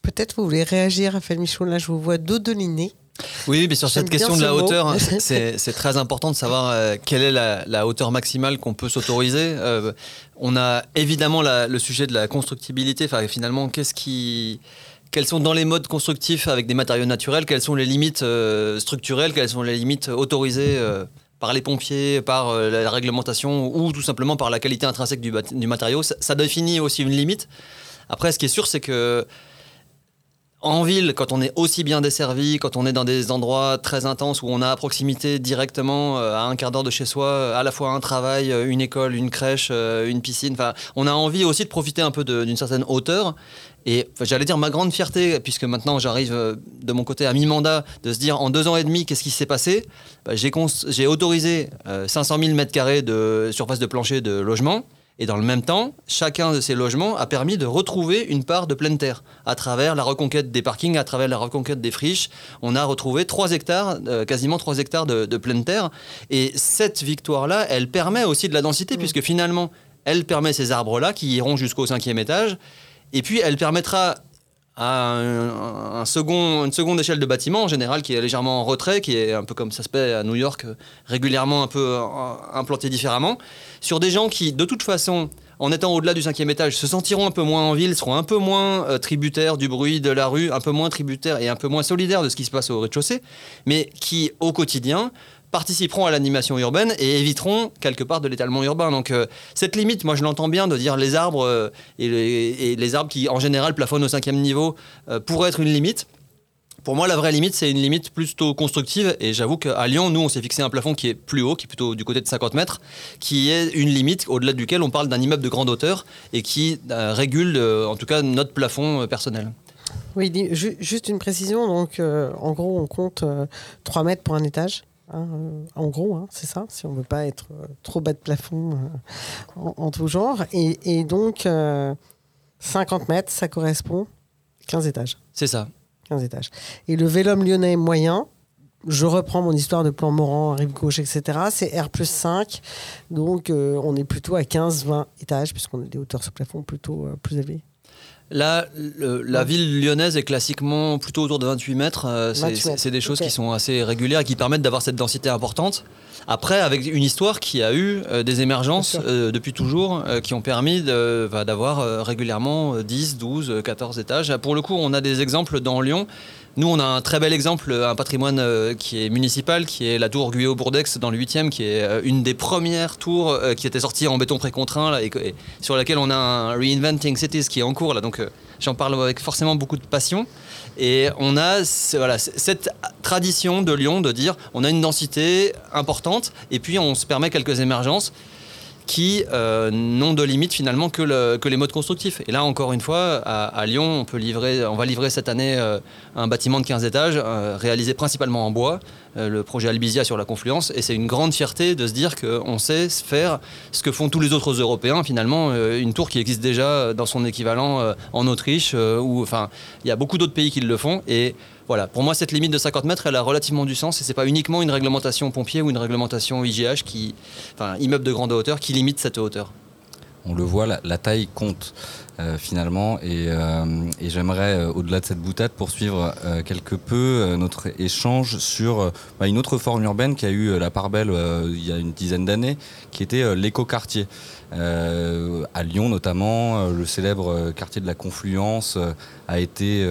Peut-être vous voulez réagir, Raphaël Michaud. Là, je vous vois dodeliner. Oui, mais sur cette question de la mot. hauteur, hein, c'est très important de savoir euh, quelle est la, la hauteur maximale qu'on peut s'autoriser. Euh, on a évidemment la- le sujet de la constructibilité. Enfin, finalement, qu'est-ce qui quels sont dans les modes constructifs avec des matériaux naturels, quelles sont les limites euh, structurelles, quelles sont les limites autorisées par les pompiers, par la réglementation ou tout simplement par la qualité intrinsèque du, matériau? Ça, ça définit aussi une limite. Après, ce qui est sûr, c'est que en ville, quand on est aussi bien desservi, quand on est dans des endroits très intenses où on a à proximité directement, euh, à un quart d'heure de chez soi, euh, à la fois un travail, euh, une école, une crèche, une piscine, enfin, on a envie aussi de profiter un peu d'une certaine hauteur. Et j'allais dire ma grande fierté, puisque maintenant j'arrive de mon côté à mi-mandat, de se dire en deux ans et demi, qu'est-ce qui s'est passé? Bah, J'ai autorisé euh, 500 000 mètres carrés de surface de plancher de logement. Et dans le même temps, chacun de ces logements a permis de retrouver une part de pleine terre à travers la reconquête des parkings, à travers la reconquête des friches. On a retrouvé 3 hectares, euh, quasiment 3 hectares de, de pleine terre. Et cette victoire-là, elle permet aussi de la densité, puisque finalement, elle permet ces arbres-là qui iront jusqu'au cinquième étage. Et puis, elle permettra à un, second, une seconde échelle de bâtiment en général qui est légèrement en retrait, qui est un peu comme ça se fait à New York, régulièrement un peu euh, implanté différemment, sur des gens qui, de toute façon, en étant au-delà du cinquième étage, se sentiront un peu moins en ville, seront un peu moins euh, tributaires du bruit de la rue, un peu moins tributaires et un peu moins solidaires de ce qui se passe au rez-de-chaussée, mais qui, au quotidien, participeront à l'animation urbaine et éviteront quelque part de l'étalement urbain. Donc euh, cette limite, moi je l'entends bien de dire les arbres euh, et, les, arbres qui en général plafonnent au cinquième niveau euh, pourraient être une limite. Pour moi, la vraie limite, c'est une limite plutôt constructive. Et j'avoue qu'à Lyon, nous, on s'est fixé un plafond qui est plus haut, qui est plutôt du côté de 50 mètres, qui est une limite au-delà duquel on parle d'un immeuble de grande hauteur et qui euh, régule, en tout cas, notre plafond personnel. Oui, juste une précision. Donc, en gros, on compte euh, 3 mètres pour un étage. Hein, euh, en gros, hein, c'est ça, si on ne veut pas être euh, trop bas de plafond euh, en, en tout genre. Et, et donc, euh, 50 mètres, ça correspond 15 étages. C'est ça. 15 étages. Et le Vélum lyonnais moyen, je reprends mon histoire de plan Morand, rive gauche, etc. C'est R plus 5. Donc, euh, on est plutôt à 15-20 étages, puisqu'on a des hauteurs sur plafond plutôt euh, plus élevées. Là, le- la ville lyonnaise est classiquement plutôt autour de 28 mètres. Euh, c'est- 28 C'est mètres, c'est des choses qui sont assez régulières et qui permettent d'avoir cette densité importante. Après, avec une histoire qui a eu euh, des émergences euh, depuis toujours, qui ont permis d'avoir régulièrement euh, 10, 12, euh, 14 étages. Pour le coup, on a des exemples dans Lyon. Nous, on a un très bel exemple, un patrimoine euh, qui est municipal, qui est la tour Guyot-Bourdex dans le 8e, qui est euh, une des premières tours euh, qui était sortie en béton précontraint sur laquelle on a un Reinventing Cities qui est en cours. Donc, j'en parle avec forcément beaucoup de passion. Et on a voilà, cette tradition de Lyon de dire on a une densité importante et puis on se permet quelques émergences qui euh, n'ont de limite finalement que, le- que les modes constructifs. Et là, encore une fois, à, Lyon, on, peut livrer, on va livrer cette année euh, un bâtiment de 15 étages euh, réalisé principalement en bois, euh, le projet Albizia sur la confluence. Et c'est une grande fierté de se dire qu'on sait faire ce que font tous les autres Européens, finalement, une tour qui existe déjà dans son équivalent en Autriche, ou enfin, il y a beaucoup d'autres pays qui le font. Voilà, pour moi, cette limite de 50 mètres, elle a relativement du sens et c'est pas uniquement une réglementation pompier ou une réglementation IGH, qui, enfin, immeuble de grande hauteur, qui limite cette hauteur. On le voit, la, taille compte. Euh, finalement. Et, euh, j'aimerais, euh, au-delà de cette boutade, poursuivre quelque peu notre échange sur bah, une autre forme urbaine qui a eu la part belle il y a une dizaine d'années, qui était l'écoquartier. À Lyon notamment, le célèbre quartier de la Confluence a été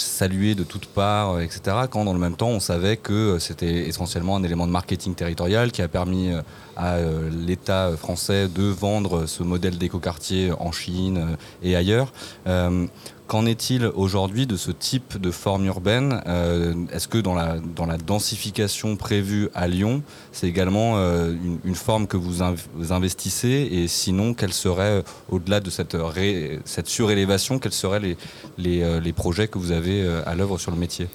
salué de toutes parts, euh, etc. Quand dans le même temps, on savait que euh, c'était essentiellement un élément de marketing territorial qui a permis euh, à l'État français de vendre ce modèle d'écoquartier en Chine et ailleurs. Qu'en est-il aujourd'hui de ce type de forme urbaine Euh, Est-ce que dans la, dans la densification prévue à Lyon, c'est également euh, une, forme que vous, inv- vous investissez Et sinon, quels seraient, euh, au-delà de cette, cette surélévation, quels seraient les, les, les projets que vous avez à l'œuvre sur le métier?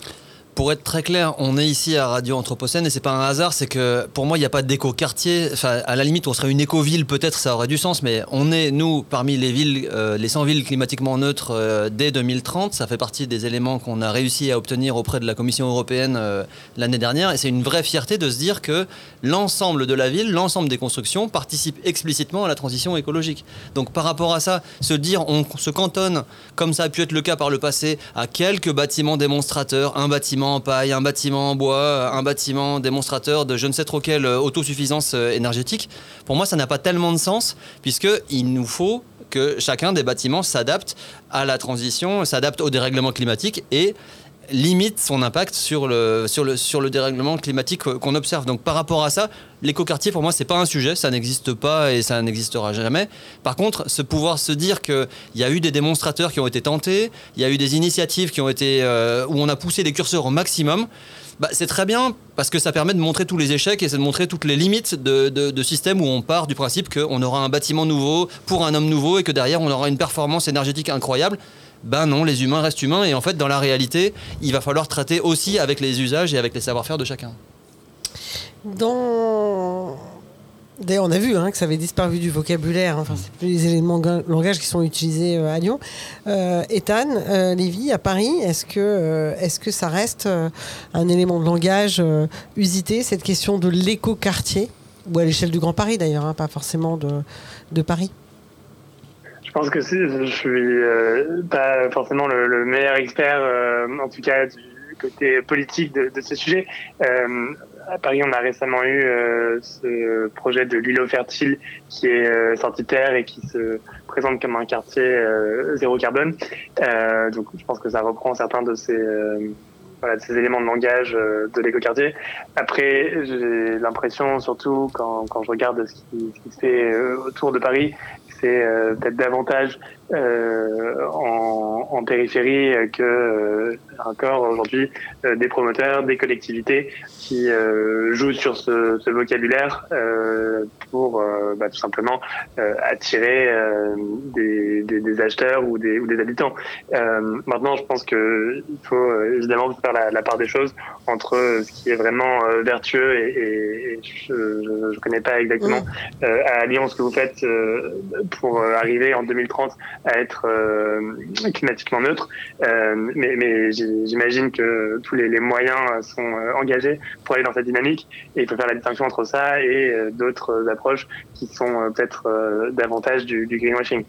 Pour être très clair, on est ici à Radio Anthropocène et c'est pas un hasard, c'est que pour moi il n'y a pas d'éco-quartier. Enfin, à la limite, on serait une éco-ville, peut-être ça aurait du sens, mais on est, nous, parmi les villes, euh, les 100 villes climatiquement neutres euh, dès 2030. Ça fait partie des éléments qu'on a réussi à obtenir auprès de la Commission européenne euh, l'année dernière et c'est une vraie fierté de se dire que l'ensemble de la ville, l'ensemble des constructions participent explicitement à la transition écologique. Donc par rapport à ça, se dire on se cantonne, comme ça a pu être le cas par le passé, à quelques bâtiments démonstrateurs, un bâtiment paille, un bâtiment en bois, un bâtiment démonstrateur de je ne sais trop quelle euh, autosuffisance euh, énergétique, pour moi ça n'a pas tellement de sens, puisqu'il nous faut que chacun des bâtiments s'adapte à la transition, s'adapte au dérèglement climatique et limite son impact sur le, sur le, sur le dérèglement climatique qu'on observe. Donc par rapport à ça, l'écoquartier pour moi c'est pas un sujet, ça n'existe pas et ça n'existera jamais. Par contre, ce pouvoir se dire qu'il y a eu des démonstrateurs qui ont été tentés, il y a eu des initiatives qui ont été euh, où on a poussé les curseurs au maximum. Bah, c'est très bien parce que ça permet de montrer tous les échecs et c'est de montrer toutes les limites de, de, de systèmes où on part du principe qu'on aura un bâtiment nouveau pour un homme nouveau et que derrière on aura une performance énergétique incroyable. Ben non, les humains restent humains et en fait dans la réalité, il va falloir traiter aussi avec les usages et avec les savoir-faire de chacun. D'ailleurs, on a vu hein, que ça avait disparu du vocabulaire. hein. Enfin, c'est plus les éléments de langage qui sont utilisés euh, à Lyon. Euh, Ethan, euh, à Paris, est-ce que, euh, est-ce que ça reste euh, un élément de langage usité, cette question de l'éco-quartier? Ou à l'échelle du Grand Paris, d'ailleurs, hein, pas forcément de, de Paris pense que je suis euh, pas forcément le, le meilleur expert, euh, en tout cas du côté politique de, de ce sujet. Euh, à Paris, on a récemment eu ce projet de l'îlot fertile qui est sorti terre et qui se présente comme un quartier zéro carbone. Donc, je pense que ça reprend certains de ces éléments de langage de l'écoquartier. Après, j'ai l'impression, surtout quand, je regarde ce qui, se fait autour de Paris, c'est peut-être davantage en, en périphérie que euh, encore aujourd'hui euh, des promoteurs, des collectivités qui euh, jouent sur ce, ce vocabulaire euh, pour euh, bah, tout simplement euh, attirer euh, des, des, des acheteurs ou des, ou des habitants. Euh, maintenant, je pense que il faut euh, évidemment faire la, la part des choses entre euh, ce qui est vraiment euh, vertueux et, et, et je ne connais pas exactement euh, à Lyon ce que vous faites euh, pour euh, arriver en 2030 à être euh, climatiquement neutre. Euh, mais j'imagine que tous les, moyens sont euh, engagés pour aller dans cette dynamique et il faut faire la distinction entre ça et d'autres approches qui sont peut-être davantage du, greenwashing.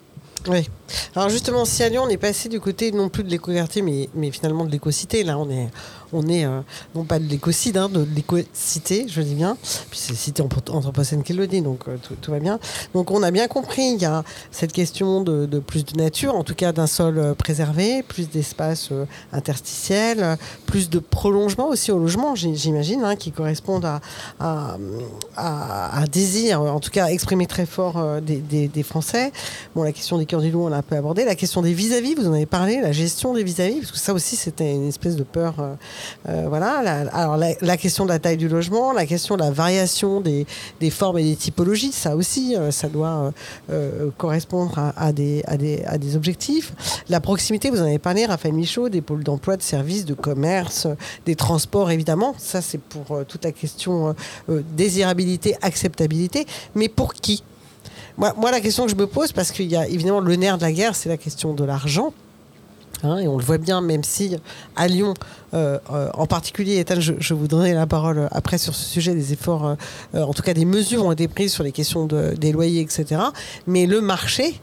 Oui. Alors justement, si à Lyon, on est passé du côté non plus de l'éco-quartier, mais, mais finalement de l'éco-cité, là, on est, on est euh, non pas de l'écocide, hein, de l'éco-cité, je dis bien. Puis c'est cité en- anthropocène qui le dit, donc euh, tout, va bien. Donc on a bien compris, il y a cette question de, plus de nature, en tout cas d'un sol euh, préservé, plus d'espace interstitiel, plus de prolongement aussi au logement, j'imagine, hein, qui correspondent à, à, à- à désir, en tout cas exprimé très fort des, Français. Bon, la question des cœurs du loup, on l'a un peu abordé. La question des vis-à-vis, vous en avez parlé, la gestion des vis-à-vis, parce que ça aussi, c'était une espèce de peur voilà. La, alors la, question de la taille du logement, la question de la variation des, des formes et des typologies, ça aussi, euh, ça doit euh, euh, correspondre à, à des, à, des, à des objectifs. La proximité, vous en avez parlé, Raphaël Michaud, des pôles d'emploi, de services, de commerce, euh, des transports, évidemment. Ça, c'est pour euh, toute la question euh, euh, désirabilité, acceptabilité. Mais pour qui? Moi, moi, la question que je me pose, parce qu'il y a évidemment le nerf de la guerre, c'est la question de l'argent. Hein, et on le voit bien, même si à Lyon, euh, euh, en particulier, Ethan, je, vous donnerai la parole après sur ce sujet, des efforts, euh, euh, en tout cas des mesures ont été prises sur les questions de- des loyers, etc. Mais le marché,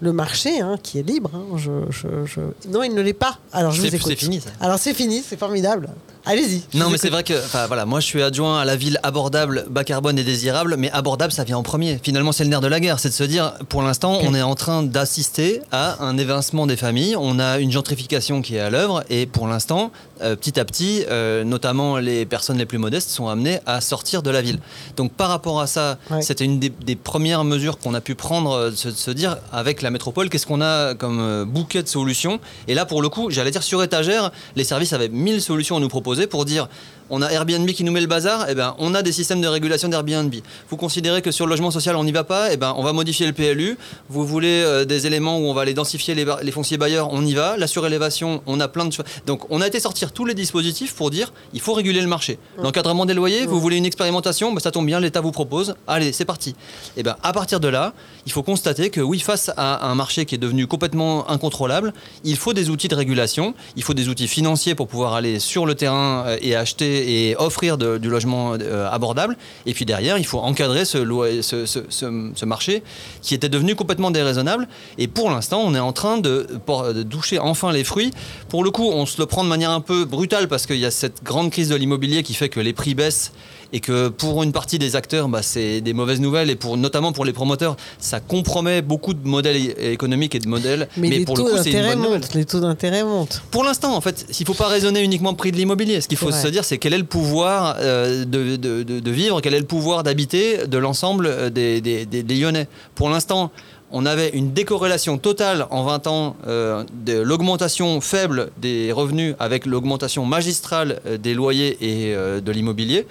le marché hein, qui est libre, hein, je, je- je- non, il ne l'est pas. Alors je vous écoute. c'est fini, ça. Alors c'est fini, c'est formidable. Allez-y. Non, mais c'est vrai que, voilà, moi je suis adjoint à la ville abordable, bas carbone et désirable, mais abordable ça vient en premier. Finalement, c'est le nerf de la guerre, c'est de se dire, pour l'instant, on est en train d'assister à un évincement des familles, on a une gentrification qui est à l'œuvre, et pour l'instant, euh, petit à petit, euh, notamment les personnes les plus modestes sont amenées à sortir de la ville. Donc par rapport à ça, c'était une des, des premières mesures qu'on a pu prendre, euh, se, se dire avec la métropole, qu'est-ce qu'on a comme bouquet de solutions? Et là, pour le coup, j'allais dire sur étagère, les services avaient mille solutions à nous proposer pour dire on a Airbnb qui nous met le bazar, et ben on a des systèmes de régulation d'Airbnb. Vous considérez que sur le logement social on n'y va pas, et ben on va modifier le PLU. Vous voulez euh, des éléments où on va aller densifier les, fonciers bailleurs, on y va. La surélévation, on a plein de choses. Donc on a été sortir tous les dispositifs pour dire il faut réguler le marché. L'encadrement des loyers, vous voulez une expérimentation, ben, ça tombe bien, l'État vous propose. Allez, c'est parti. Et ben à partir de là, il faut constater que oui, face à un marché qui est devenu complètement incontrôlable, il faut des outils de régulation, il faut des outils financiers pour pouvoir aller sur le terrain euh, et acheter et offrir du logement euh, abordable. Et puis derrière, il faut encadrer ce, marché qui était devenu complètement déraisonnable. Et pour l'instant, on est en train de, de doucher enfin les fruits. Pour le coup, on se le prend de manière un peu brutale parce qu'il y a cette grande crise de l'immobilier qui fait que les prix baissent et que pour une partie des acteurs, bah, c'est des mauvaises nouvelles et pour, notamment pour les promoteurs, ça compromet beaucoup de modèles économiques et de modèles. Mais, les pour le taux coup, c'est nouvelle. montent. Les taux d'intérêt montent. Pour l'instant, en fait, il ne faut pas raisonner uniquement prix de l'immobilier. Ce qu'il faut se dire, c'est quel est le pouvoir euh, de, de- de- de vivre, quel est le pouvoir d'habiter de l'ensemble euh, des, des- des- des Lyonnais. Pour l'instant, on avait une décorrélation totale en 20 ans euh, de l'augmentation faible des revenus avec l'augmentation magistrale des loyers et euh, de l'immobilier.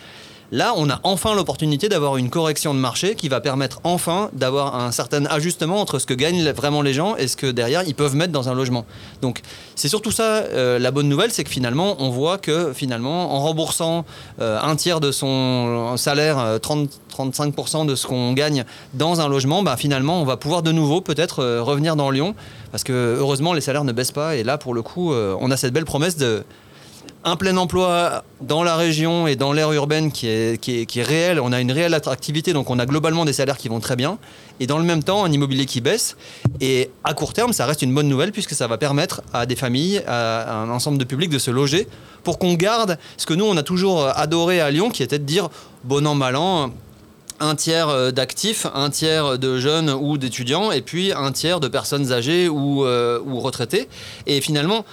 Là, on a enfin l'opportunité d'avoir une correction de marché qui va permettre enfin d'avoir un certain ajustement entre ce que gagnent vraiment les gens et ce que derrière ils peuvent mettre dans un logement. Donc, c'est surtout ça euh, la bonne nouvelle, c'est que finalement, on voit que finalement, en remboursant euh, un tiers de son salaire, euh, 30 35% de ce qu'on gagne dans un logement, bah, finalement, on va pouvoir de nouveau peut-être euh, revenir dans Lyon parce que heureusement, les salaires ne baissent pas et là, pour le coup, euh, on a cette belle promesse de un plein emploi dans la région et dans l'aire urbaine qui est, qui. On a une réelle attractivité, donc on a globalement des salaires qui vont très bien. Et dans le même temps, un immobilier qui baisse. Et à court terme, ça reste une bonne nouvelle puisque ça va permettre à des familles, à un ensemble de publics de se loger pour qu'on garde ce que nous, on a toujours adoré à Lyon, qui était de dire bon an, mal an un tiers euh, d'actifs, un tiers de jeunes ou d'étudiants, et puis un tiers de personnes âgées ou, euh, ou retraitées. Et finalement,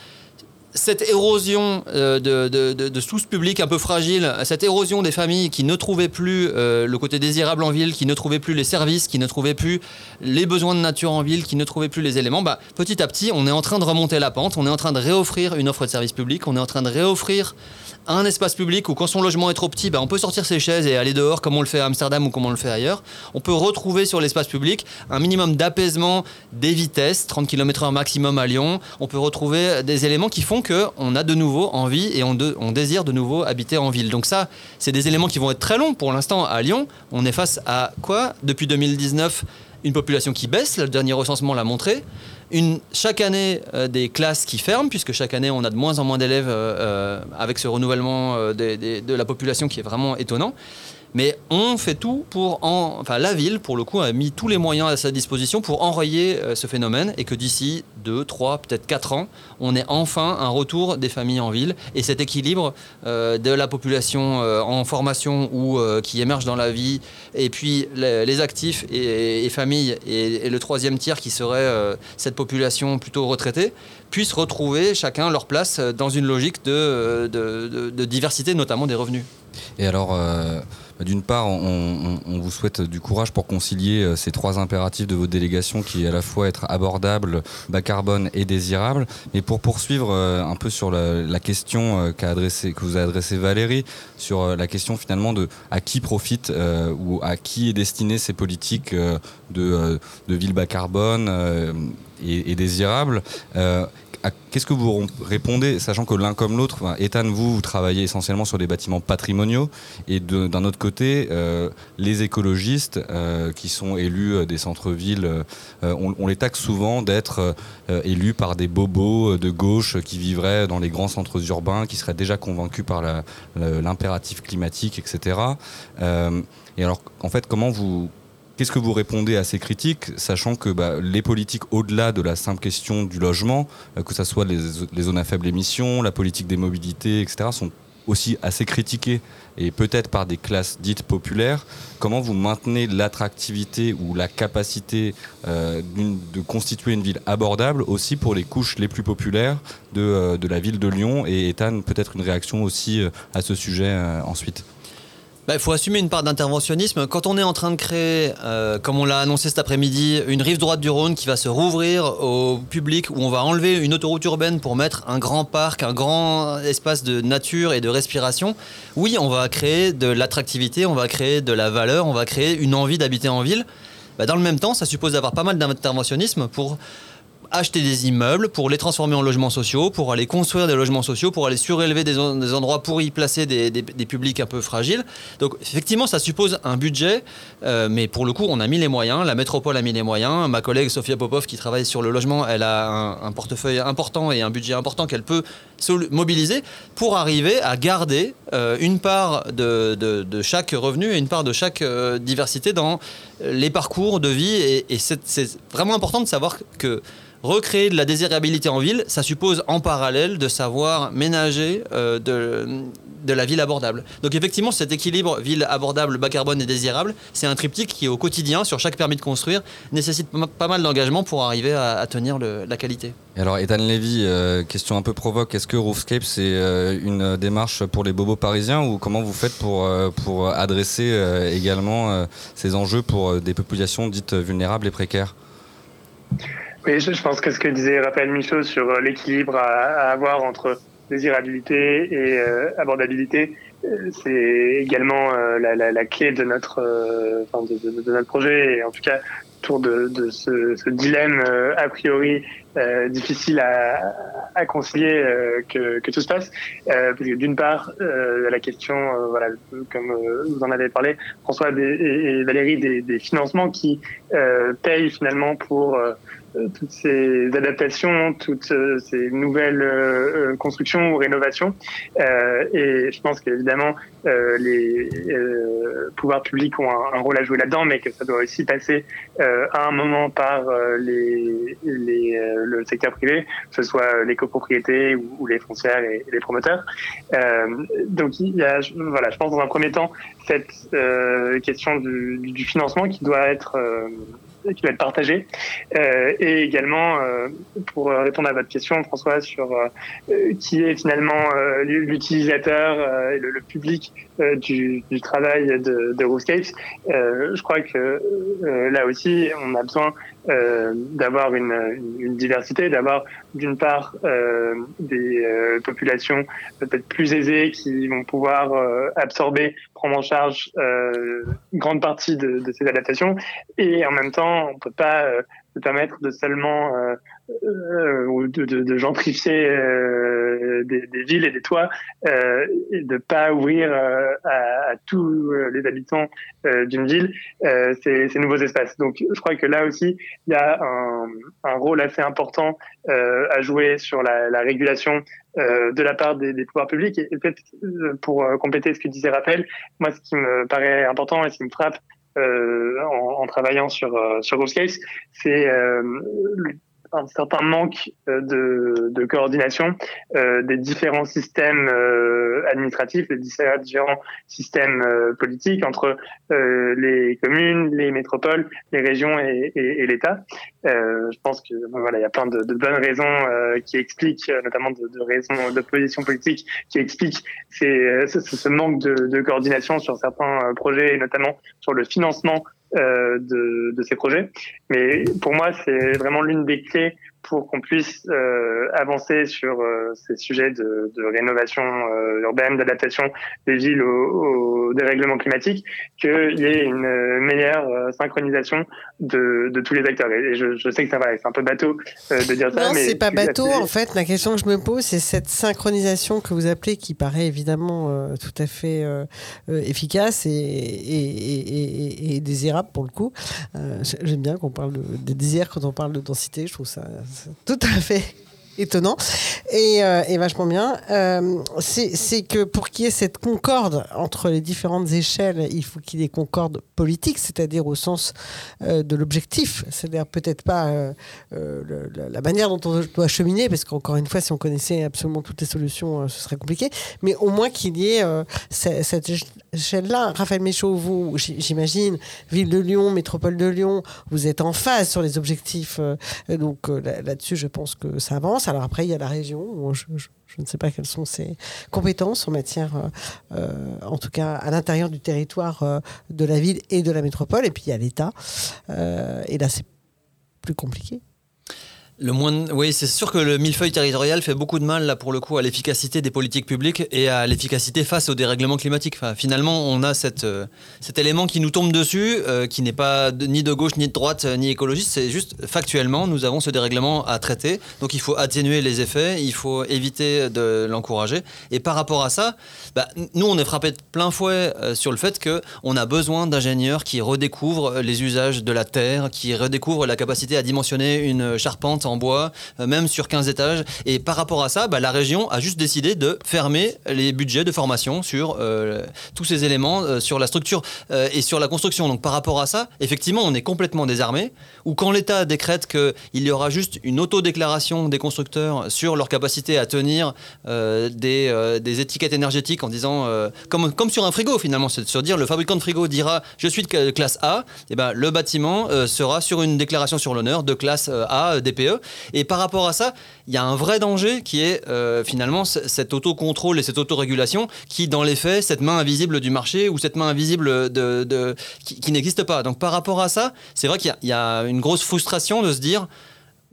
cette érosion euh, de, de, de, sous ce public un peu fragile, cette érosion des familles qui ne trouvaient plus euh, le côté désirable en ville, qui ne trouvaient plus les services, qui ne trouvaient plus les besoins de nature en ville, qui ne trouvaient plus les éléments, bah, petit à petit, on est en train de remonter la pente, on est en train de réoffrir une offre de service public, on est en train de réoffrir un espace public où quand son logement est trop petit, bah, on peut sortir ses chaises et aller dehors comme on le fait à Amsterdam ou comme on le fait ailleurs. On peut retrouver sur l'espace public un minimum d'apaisement des vitesses, 30 km/h maximum à Lyon. On peut retrouver des éléments qui font qu'on a de nouveau envie et on, on désire de nouveau habiter en ville. Donc ça, c'est des éléments qui vont être très longs. Pour l'instant, à Lyon, on est face à quoi? Depuis 2019, une population qui baisse, le dernier recensement l'a montré. Chaque année, euh, des classes qui ferment, puisque chaque année, on a de moins en moins d'élèves euh, euh, avec ce renouvellement de la population qui est vraiment étonnant. Mais on fait tout pour en... Enfin, la ville, pour le coup, a mis tous les moyens à sa disposition pour enrayer euh, ce phénomène et que d'ici 2, 3, peut-être 4 ans, on ait enfin un retour des familles en ville et cet équilibre euh, de la population euh, en formation ou qui émerge dans la vie et puis les, actifs et, familles et, le troisième tiers qui serait cette population plutôt retraitée puissent retrouver chacun leur place dans une logique de, de- de- diversité, notamment des revenus. Et alors, D'une part, on, vous souhaite du courage pour concilier euh, ces trois impératifs de votre délégation qui est à la fois être abordable, bas carbone et désirable. Mais pour poursuivre euh, un peu sur la, question euh, adressé, que vous a adressée Valérie, sur la question finalement de à qui profite ou à qui est destinées ces politiques de, de ville bas carbone et, et désirable. Qu'est-ce que vous répondez, sachant que l'un comme l'autre, enfin, Ethan, vous, vous travaillez essentiellement sur des bâtiments patrimoniaux, et d'un autre côté, euh, les écologistes euh, qui sont élus euh, des centres-villes, on, on les taxe souvent d'être élus par des bobos de gauche qui vivraient dans les grands centres urbains, qui seraient déjà convaincus par l'impératif climatique, etc. Et alors, en fait, comment vous Qu'est-ce que vous répondez à ces critiques, sachant que bah, les politiques, au-delà de la simple question du logement, euh, que ce soit les, zones à faible émission, la politique des mobilités, etc., sont aussi assez critiquées, et peut-être par des classes dites populaires. Comment vous maintenez l'attractivité ou la capacité euh, de constituer une ville abordable aussi pour les couches les plus populaires de, euh, la ville de Lyon? Et Ethan, peut-être une réaction aussi euh, à ce sujet euh, Bah, Il faut assumer une part d'interventionnisme. Quand on est en train de créer, euh, comme on l'a annoncé cet après-midi, une rive droite du Rhône qui va se rouvrir au public, où on va enlever une autoroute urbaine pour mettre un grand parc, un grand espace de nature et de respiration, oui, on va créer de l'attractivité, on va créer de la valeur, on va créer une envie d'habiter en ville. Bah, dans le même temps, ça suppose d'avoir pas mal d'interventionnisme pour acheter des immeubles, pour les transformer en logements sociaux, pour aller construire des logements sociaux, pour aller surélever des, en- des endroits pour y placer des, publics un peu fragiles. Donc effectivement, ça suppose un budget, euh, mais pour le coup, on a mis les moyens, la métropole a mis les moyens. Ma collègue Sofia Popov, qui travaille sur le logement, elle a un, portefeuille important et un budget important qu'elle peut mobiliser pour arriver à garder euh, une part de, chaque revenu et une part de chaque euh, diversité dans les parcours de vie. Et, c'est vraiment important de savoir que recréer de la désirabilité en ville, ça suppose en parallèle de savoir ménager euh, de, la ville abordable. Donc effectivement, cet équilibre ville abordable, bas carbone et désirable, c'est un triptyque qui au quotidien, sur chaque permis de construire, nécessite pas- mal d'engagement pour arriver à, tenir la qualité. Et alors, Ethan Lévy, euh, question un peu provoque, est-ce que Roofscape, c'est euh, une démarche pour les bobos parisiens ou comment vous faites pour, adresser également ces enjeux pour des populations dites vulnérables et précaires? Je, pense que ce que disait Raphaël Michaud sur euh, l'équilibre à, à avoir entre désirabilité et euh, abordabilité, euh, c'est également euh, la, la, la clé de notre, euh, de, de- de notre projet et en tout cas autour de, de ce, ce dilemme euh, a priori difficile à, à concilier que, que tout se passe. D'une part, la question, voilà, comme vous en avez parlé, François et, et Valérie, des, des financements qui payent finalement pour toutes ces adaptations, toutes euh, ces nouvelles euh, euh, constructions ou rénovations. Euh, et je pense qu'évidemment, euh, les euh, pouvoirs publics ont un, rôle à jouer là-dedans, mais que ça doit aussi passer euh, à un moment par euh, les, euh, le secteur privé, que ce soit les copropriétés ou, les foncières et, les promoteurs. Euh, donc voilà, je pense dans un premier temps cette euh, question du, financement qui doit être euh, qui doit être partagée euh, et également euh, pour répondre à votre question François sur euh, qui est finalement l'utilisateur et le, public du, travail de, de je crois que là aussi on a besoin euh, d'avoir une, une- diversité, d'avoir d'une part euh, des euh, populations peut-être plus aisées qui vont pouvoir euh, absorber, prendre en charge euh, une grande partie de, de ces adaptations, et en même temps on peut pas euh, se permettre de seulement euh, de, de, de gentrifier euh, des, des villes et des toits euh, et de pas ouvrir euh, à, à tous euh, les habitants euh, d'une ville ces, ces nouveaux espaces. Donc je crois que là aussi il y a un, un rôle assez important à jouer sur la, la régulation de la part des, des pouvoirs publics et, peut-être pour compléter ce que disait Raphaël, moi ce qui me paraît important et ce qui me frappe euh, en, en travaillant sur euh, sur Roofscapes, c'est euh, un certain manque euh, de, coordination euh, des différents systèmes euh, administratifs, des différents systèmes politiques entre les communes, les métropoles, les régions et, l'État. Je pense que voilà, il y a plein de, bonnes raisons qui expliquent, notamment de, de raisons d'opposition politique, qui expliquent ces, ce, manque de, de coordination sur certains projets, et notamment sur le financement de, de ces projets. Mais pour moi, c'est vraiment l'une des clés pour qu'on puisse euh, avancer sur euh, ces sujets de, de rénovation euh, urbaine, d'adaptation des villes au, au dérèglement climatique, qu'il y ait une meilleure synchronisation de, de tous les acteurs. Et je, je sais que ça va, c'est un peu bateau de dire ça, Non, c'est pas bateau. En fait, la question que je me pose, c'est cette synchronisation que vous appelez, qui paraît évidemment tout à fait efficace et, et, et- et- et désirable pour le coup. J'aime bien qu'on parle de, des désirs quand on parle de densité. Je trouve ça tout à fait étonnant et, euh, vachement bien. Euh, c'est que pour qu'il y ait cette concorde entre les différentes échelles, il faut qu'il y ait concorde politique, c'est-à-dire au sens euh, de l'objectif. C'est-à-dire peut-être pas la, manière dont on doit cheminer, parce qu'encore une fois, si on connaissait absolument toutes les solutions, ce serait compliqué, mais au moins qu'il y ait ce- cette échelle-là. Raphaël Méchaud, vous, j'imagine, ville de Lyon, métropole de Lyon, vous êtes en phase sur les objectifs. euh, donc euh, là- là-dessus, je pense que ça avance. Alors après, il y a la région. je, ne sais pas quelles sont ses compétences en matière, euh, en tout cas à l'intérieur du territoire de la ville et de la métropole. Et puis il y a l'État. Et là, c'est plus compliqué. Le moins, oui, c'est sûr que le millefeuille territorial fait beaucoup de mal là pour le coup à l'efficacité des politiques publiques et à l'efficacité face au dérèglement climatique. Finalement, on a euh, cet élément qui nous tombe dessus, euh, qui n'est pas ni de gauche ni de droite euh, ni écologiste. C'est juste factuellement, nous avons ce dérèglement à traiter. Donc, il faut atténuer les effets, il faut éviter de l'encourager. Et par rapport à ça, bah, nous, on est frappé de plein fouet sur le fait que on a besoin d'ingénieurs qui redécouvrent les usages de la terre, qui redécouvrent la capacité à dimensionner une charpente en bois, euh, même sur 15 étages. Et par rapport à ça, bah, la région a juste décidé de fermer les budgets de formation sur euh, tous ces éléments, euh, sur la structure et sur la construction. Donc par rapport à ça, effectivement, on est complètement désarmé. Ou quand l'État décrète qu'il y aura juste une autodéclaration des constructeurs sur leur capacité à tenir des, étiquettes énergétiques en disant, comme, sur un frigo finalement, c'est de se dire le fabricant de frigo dira je suis de classe A, et ben, le bâtiment sera sur une déclaration sur l'honneur de classe A, euh, Et par rapport à ça, il y a un vrai danger qui est euh, finalement cet autocontrôle et cette autorégulation qui, dans les faits, cette main invisible du marché ou cette main invisible de, qui, n'existe pas. Donc par rapport à ça, c'est vrai qu'il y, a une grosse frustration de se dire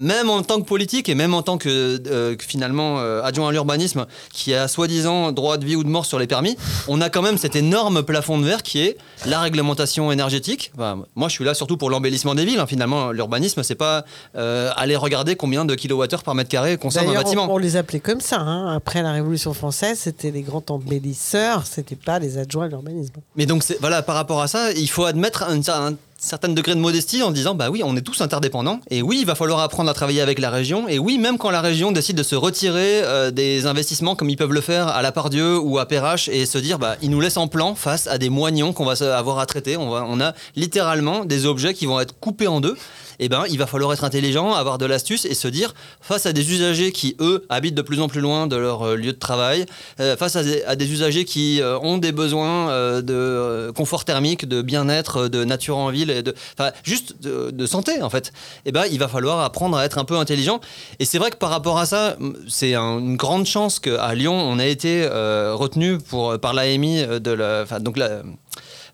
même en tant que politique et même en tant que, euh, que finalement euh, adjoint à l'urbanisme qui a soi-disant droit de vie ou de mort sur les permis, on a quand même cet énorme plafond de verre qui est la réglementation énergétique. Enfin, moi, je suis là surtout pour l'embellissement des villes. hein. Finalement, l'urbanisme, c'est pas euh, aller regarder combien de kilowattheures par mètre carré consomme un bâtiment. on, on les appelait comme ça. hein. Après la Révolution française, c'était les grands embellisseurs, c'était pas les adjoints à l'urbanisme. Mais donc, voilà, par rapport à ça, il faut admettre un, un certain degré de modestie en disant bah oui, on est tous interdépendants. Et oui, il va falloir apprendre à travailler avec la région. Et oui, même quand la région décide de se retirer euh, des investissements comme ils peuvent le faire à la Pardieu ou à Perrache et se dire bah ils nous laissent en plan face à des moignons qu'on va avoir à traiter. On, va, on a littéralement des objets qui vont être coupés en deux. Et ben, il va falloir être intelligent, avoir de l'astuce et se dire face à des usagers qui eux habitent de plus en plus loin de leur euh, lieu de travail, euh, face à des, usagers qui euh, ont des besoins de confort thermique, de bien-être, de nature en ville, et de, juste de, santé en fait. Et ben, il va falloir apprendre à être un peu intelligent. Et c'est vrai que par rapport à ça, c'est un- une grande chance qu'à Lyon, on a été retenu par l'AMI de la,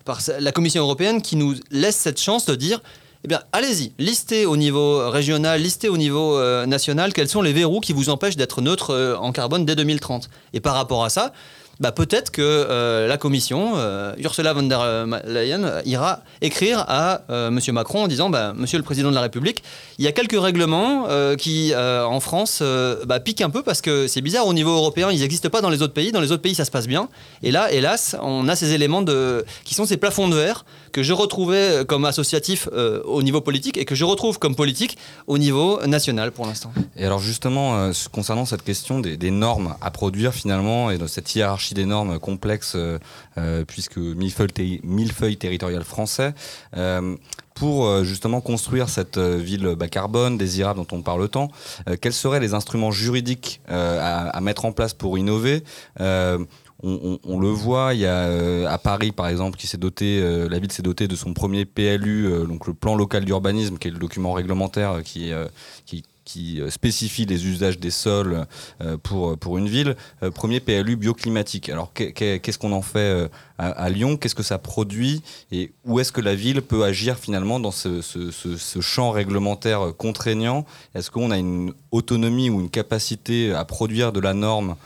par la Commission européenne qui nous laisse cette chance de dire eh bien, allez-y, listez au niveau régional, listez au niveau euh, national quels sont les verrous qui vous empêchent d'être neutre euh, en carbone dès 2030. Et par rapport à ça, bah, peut-être que euh, la Commission, Ursula von der Leyen, ira écrire à Monsieur Macron en disant bah, Monsieur le Président de la République, il y a quelques règlements qui, en France, bah, piquent un peu parce que c'est bizarre au niveau européen, ils n'existent pas dans les autres pays. Dans les autres pays, ça se passe bien. Et là, hélas, on a ces éléments de, qui sont ces plafonds de verre que je retrouvais comme associatif euh, au niveau politique et que je retrouve comme politique au niveau national pour l'instant. Et alors justement, euh, concernant cette question des, normes à produire finalement et de cette hiérarchie des normes complexe, euh, puisque millefeuille, millefeuille territorial français, pour justement construire cette ville bas carbone, désirable dont on parle tant, quels seraient les instruments juridiques à, mettre en place pour innover on, le voit, il y a euh, à Paris par exemple, qui s'est doté, euh, la ville s'est dotée de son premier PLU, euh, donc le plan local d'urbanisme, qui est le document réglementaire euh, qui, spécifie les usages des sols pour, pour une ville. Premier PLU bioclimatique. Alors qu'est- qu'est- qu'est-ce qu'on en fait à, Lyon? Qu'est-ce que ça produit? Et où est-ce que la ville peut agir finalement dans ce, champ réglementaire contraignant? Est-ce qu'on a une autonomie ou une capacité à produire de la norme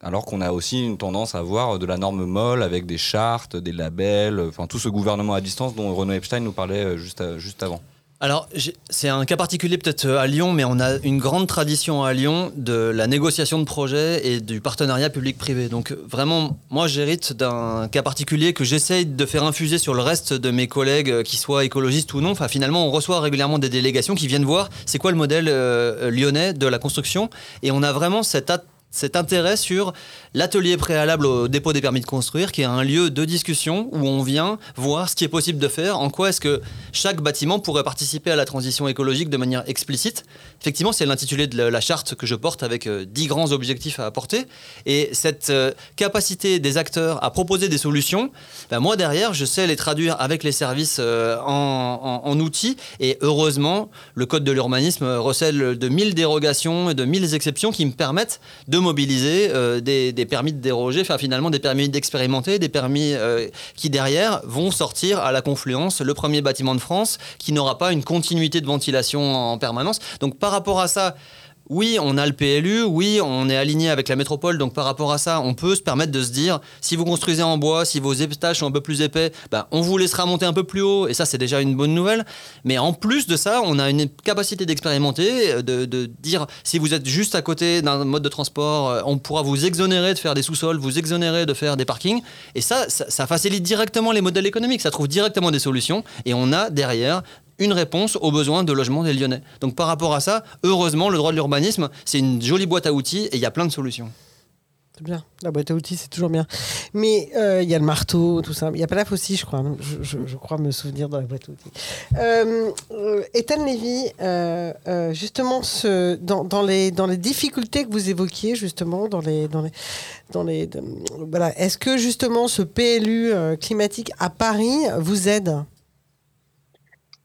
alors qu'on a aussi une tendance à avoir de la norme molle avec des chartes, des labels, enfin tout ce gouvernement à distance dont Renaud Epstein nous parlait euh, juste, à- juste avant. Alors, c'est un cas particulier peut-être euh, à Lyon, mais on a une grande tradition à Lyon de la négociation de projets et du partenariat public-privé. Donc vraiment, moi j'hérite d'un cas particulier que j'essaye de faire infuser sur le reste de mes collègues, euh, qu'ils soient écologistes ou non. Enfin, finalement, on reçoit régulièrement des délégations qui viennent voir c'est quoi le modèle euh, lyonnais de la construction. Et on a vraiment cet at- cet intérêt sur l'atelier préalable au dépôt des permis de construire, qui est un lieu de discussion où on vient voir ce qui est possible de faire, en quoi est-ce que chaque bâtiment pourrait participer à la transition écologique de manière explicite. Effectivement, c'est l'intitulé de la- charte que je porte avec euh, dix grands objectifs à apporter. Et cette euh, capacité des acteurs à proposer des solutions, ben, moi derrière, je sais les traduire avec les services euh, en, en- outils. Et heureusement, le Code de l'urbanisme recèle de 1000 dérogations et de 1000 exceptions qui me permettent de mobiliser euh, des, des permis de déroger, enfin finalement des permis d'expérimenter, des permis euh, qui derrière vont sortir à la confluence le premier bâtiment de France qui n'aura pas une continuité de ventilation en permanence. Donc par rapport à ça, oui, on a le PLU, oui, on est aligné avec la métropole, donc par rapport à ça, on peut se permettre de se dire, si vous construisez en bois, si vos étages sont un peu plus épais, ben, on vous laissera monter un peu plus haut, et ça c'est déjà une bonne nouvelle. Mais en plus de ça, on a une capacité d'expérimenter, de, de dire, si vous êtes juste à côté d'un mode de transport, euh, on pourra vous exonérer de faire des sous-sols, vous exonérer de faire des parkings, et ça, ça, ça facilite directement les modèles économiques, ça trouve directement des solutions, et on a derrière une réponse aux besoins de logement des Lyonnais. Donc par rapport à ça, heureusement, le droit de l'urbanisme, c'est une jolie boîte à outils et il y a plein de solutions. C'est bien. La boîte à outils, c'est toujours bien. Mais euh, il y a le marteau, tout ça. Il y a pas la aussi, je crois. Je, crois me souvenir dans la boîte à outils. Euh, Ethan Lévy, euh, euh, justement, dans, les, difficultés que vous évoquiez, justement, dans les. Dans les, dans les voilà. Est-ce que, justement, ce PLU climatique à Paris vous aide?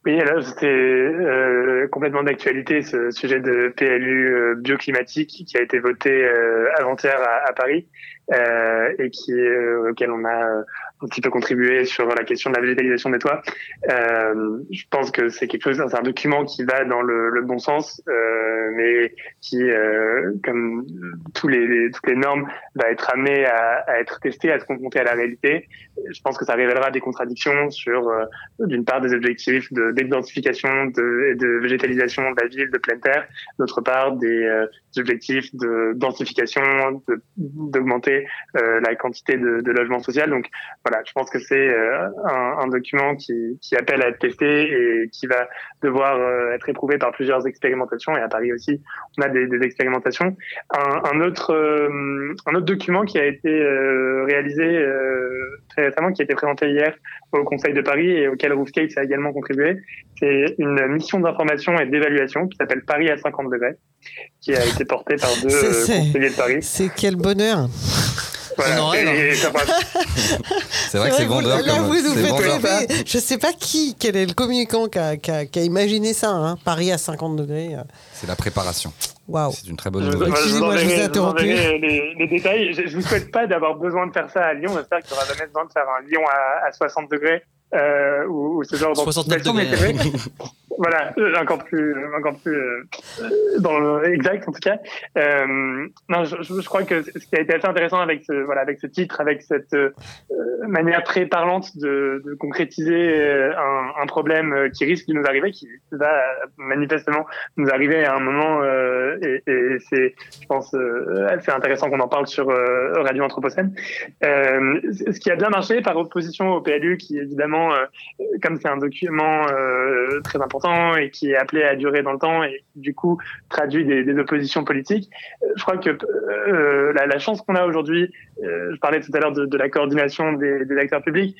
Oui, alors c'était euh, complètement d'actualité ce sujet de PLU euh, bioclimatique qui a été voté euh, avant-hier à, à Paris euh, et qui euh, auquel on a un petit peu contribué sur la question de la végétalisation des toits. Euh, je pense que c'est quelque chose, c'est un document qui va dans le, bon sens, euh, mais qui, euh, comme tous les, toutes les normes, va être amené à, être testé, à se confronter à la réalité. Je pense que ça révélera des contradictions sur, euh, d'une part, des objectifs de d'identification de, et de végétalisation de la ville, de pleine terre, d'autre part, des, euh, objectifs de densification, de- d'augmenter euh, la quantité de, de logements sociaux. Donc voilà, je pense que c'est euh, un, un document qui, qui appelle à être testé et qui va devoir euh, être éprouvé par plusieurs expérimentations. Et à Paris aussi, on a des, des expérimentations. Un, un autre euh, un autre document qui a été euh, réalisé euh, très récemment, qui a été présenté hier au Conseil de Paris et auquel Roofscape a également contribué, c'est une mission d'information et d'évaluation qui s'appelle Paris à 50 degrés, qui a été portée par deux conseillers de Paris. C'est quel bonheur Voilà, passe. C'est vrai que c'est vous- vendeur Là, comme- vous nous faites vendeur. rêver. Je sais pas qui, quel est le communicant qui a, qui a- qui a imaginé ça. hein. Paris à 50 degrés. euh. C'est la préparation. Waouh. C'est une très bonne nouvelle. je- Excusez-moi, je vous ai interrompu. Les, les détails. Je, je vous souhaite pas d'avoir besoin de faire ça à Lyon. J'espère qu'il n'y aura jamais besoin de faire un Lyon à, à 60 degrés euh, ou, ou ce genre 69 mais c'est degrés. voilà, euh, encore plus, encore plus euh, euh, dans le exact en tout cas. Euh, non, je, je- crois que ce qui a été assez intéressant avec ce, voilà, avec ce titre, avec cette euh, manière très parlante de, de concrétiser euh, un, un problème euh, qui risque de nous arriver, qui va manifestement nous arriver à un moment, euh, et, et c'est, je pense, euh, assez intéressant qu'on en parle sur euh, Radio Anthropocène. Euh, ce qui a bien marché par opposition au PLU, qui évidemment, euh, comme c'est un document euh, très important et qui est appelé à durer dans le temps et du coup traduit des, oppositions politiques. Euh, Je crois que euh, la, chance qu'on a aujourd'hui, euh, je parlais tout à l'heure de, la coordination des, acteurs publics,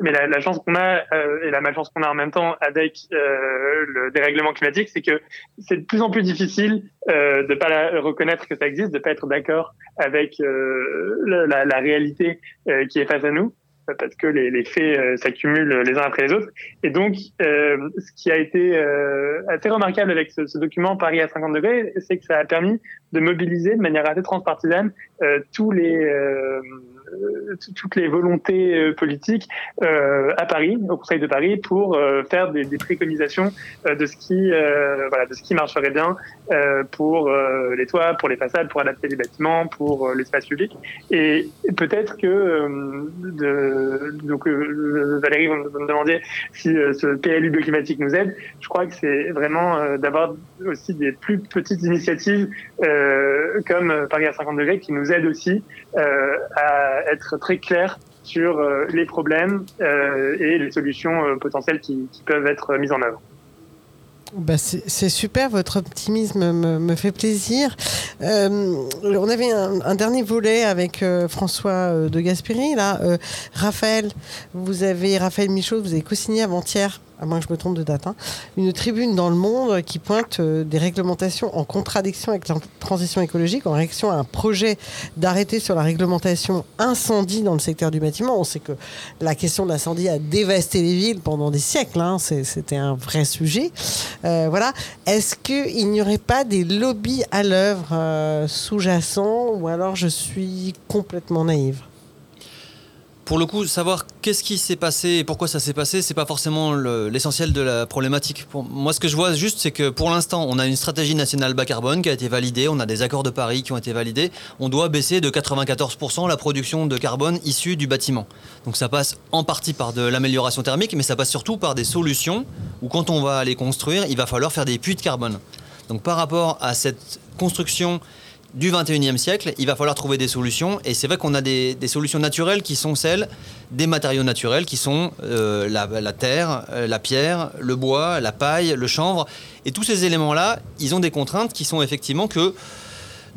mais la, chance qu'on a et la malchance qu'on a en même temps avec le dérèglement climatique, c'est que c'est de plus en plus difficile de pas la- reconnaître que ça existe, de pas être d'accord avec la, réalité qui est face à nous parce que les, les faits euh, s'accumulent les uns après les autres. Et donc, euh, ce qui a été euh, assez remarquable avec ce, ce document Paris à 50 degrés, c'est que ça a permis de mobiliser de manière assez transpartisane euh, tous les euh, toutes les volontés euh, politiques euh, à Paris, au Conseil de Paris, pour euh, faire des, des préconisations euh, de ce qui euh, voilà de ce qui marcherait bien euh, pour euh, les toits, pour les façades, pour adapter les bâtiments, pour euh, l'espace public. Et peut-être que euh, de, donc euh, Valérie, vous me demandez si euh, ce PLU bioclimatique nous aide. Je crois que c'est vraiment euh, d'avoir aussi des plus petites initiatives euh, comme euh, Paris à 50 degrés qui nous aident aussi euh, à être très clairs sur euh, les problèmes euh, et les solutions euh, potentielles qui, peuvent être mises en œuvre. Bah, c'est super, votre optimisme me, fait plaisir. Euh, on avait un, dernier volet avec euh, François euh, de Gasperi. Là, Euh, Raphaël, vous avez Raphaël Michaud, vous avez co-signé avant-hier, à moins que je me trompe de date, hein, une tribune dans le monde qui pointe euh, des réglementations en contradiction avec la transition écologique, en réaction à un projet d'arrêté sur la réglementation incendie dans le secteur du bâtiment. On sait que la question de l'incendie a dévasté les villes pendant des siècles. hein, C'était un vrai sujet. Euh, voilà. Est-ce qu'il n'y aurait pas des lobbies à l'œuvre euh, sous-jacents ou alors je suis complètement naïve? Pour le coup, savoir qu'est-ce qui s'est passé et pourquoi ça s'est passé, c'est pas forcément le- l'essentiel de la problématique. Moi, ce que je vois juste, c'est que pour l'instant, on a une stratégie nationale bas carbone qui a été validée, on a des accords de Paris qui ont été validés. On doit baisser de 94% la production de carbone issue du bâtiment. Donc ça passe en partie par de l'amélioration thermique, mais ça passe surtout par des solutions où quand on va les construire, il va falloir faire des puits de carbone. Donc par rapport à cette construction du 21e siècle, il va falloir trouver des solutions. Et c'est vrai qu'on a des, solutions naturelles qui sont celles des matériaux naturels, qui sont euh, la, la terre, euh, la pierre, le bois, la paille, le chanvre. Et tous ces éléments-là, ils ont des contraintes qui sont effectivement que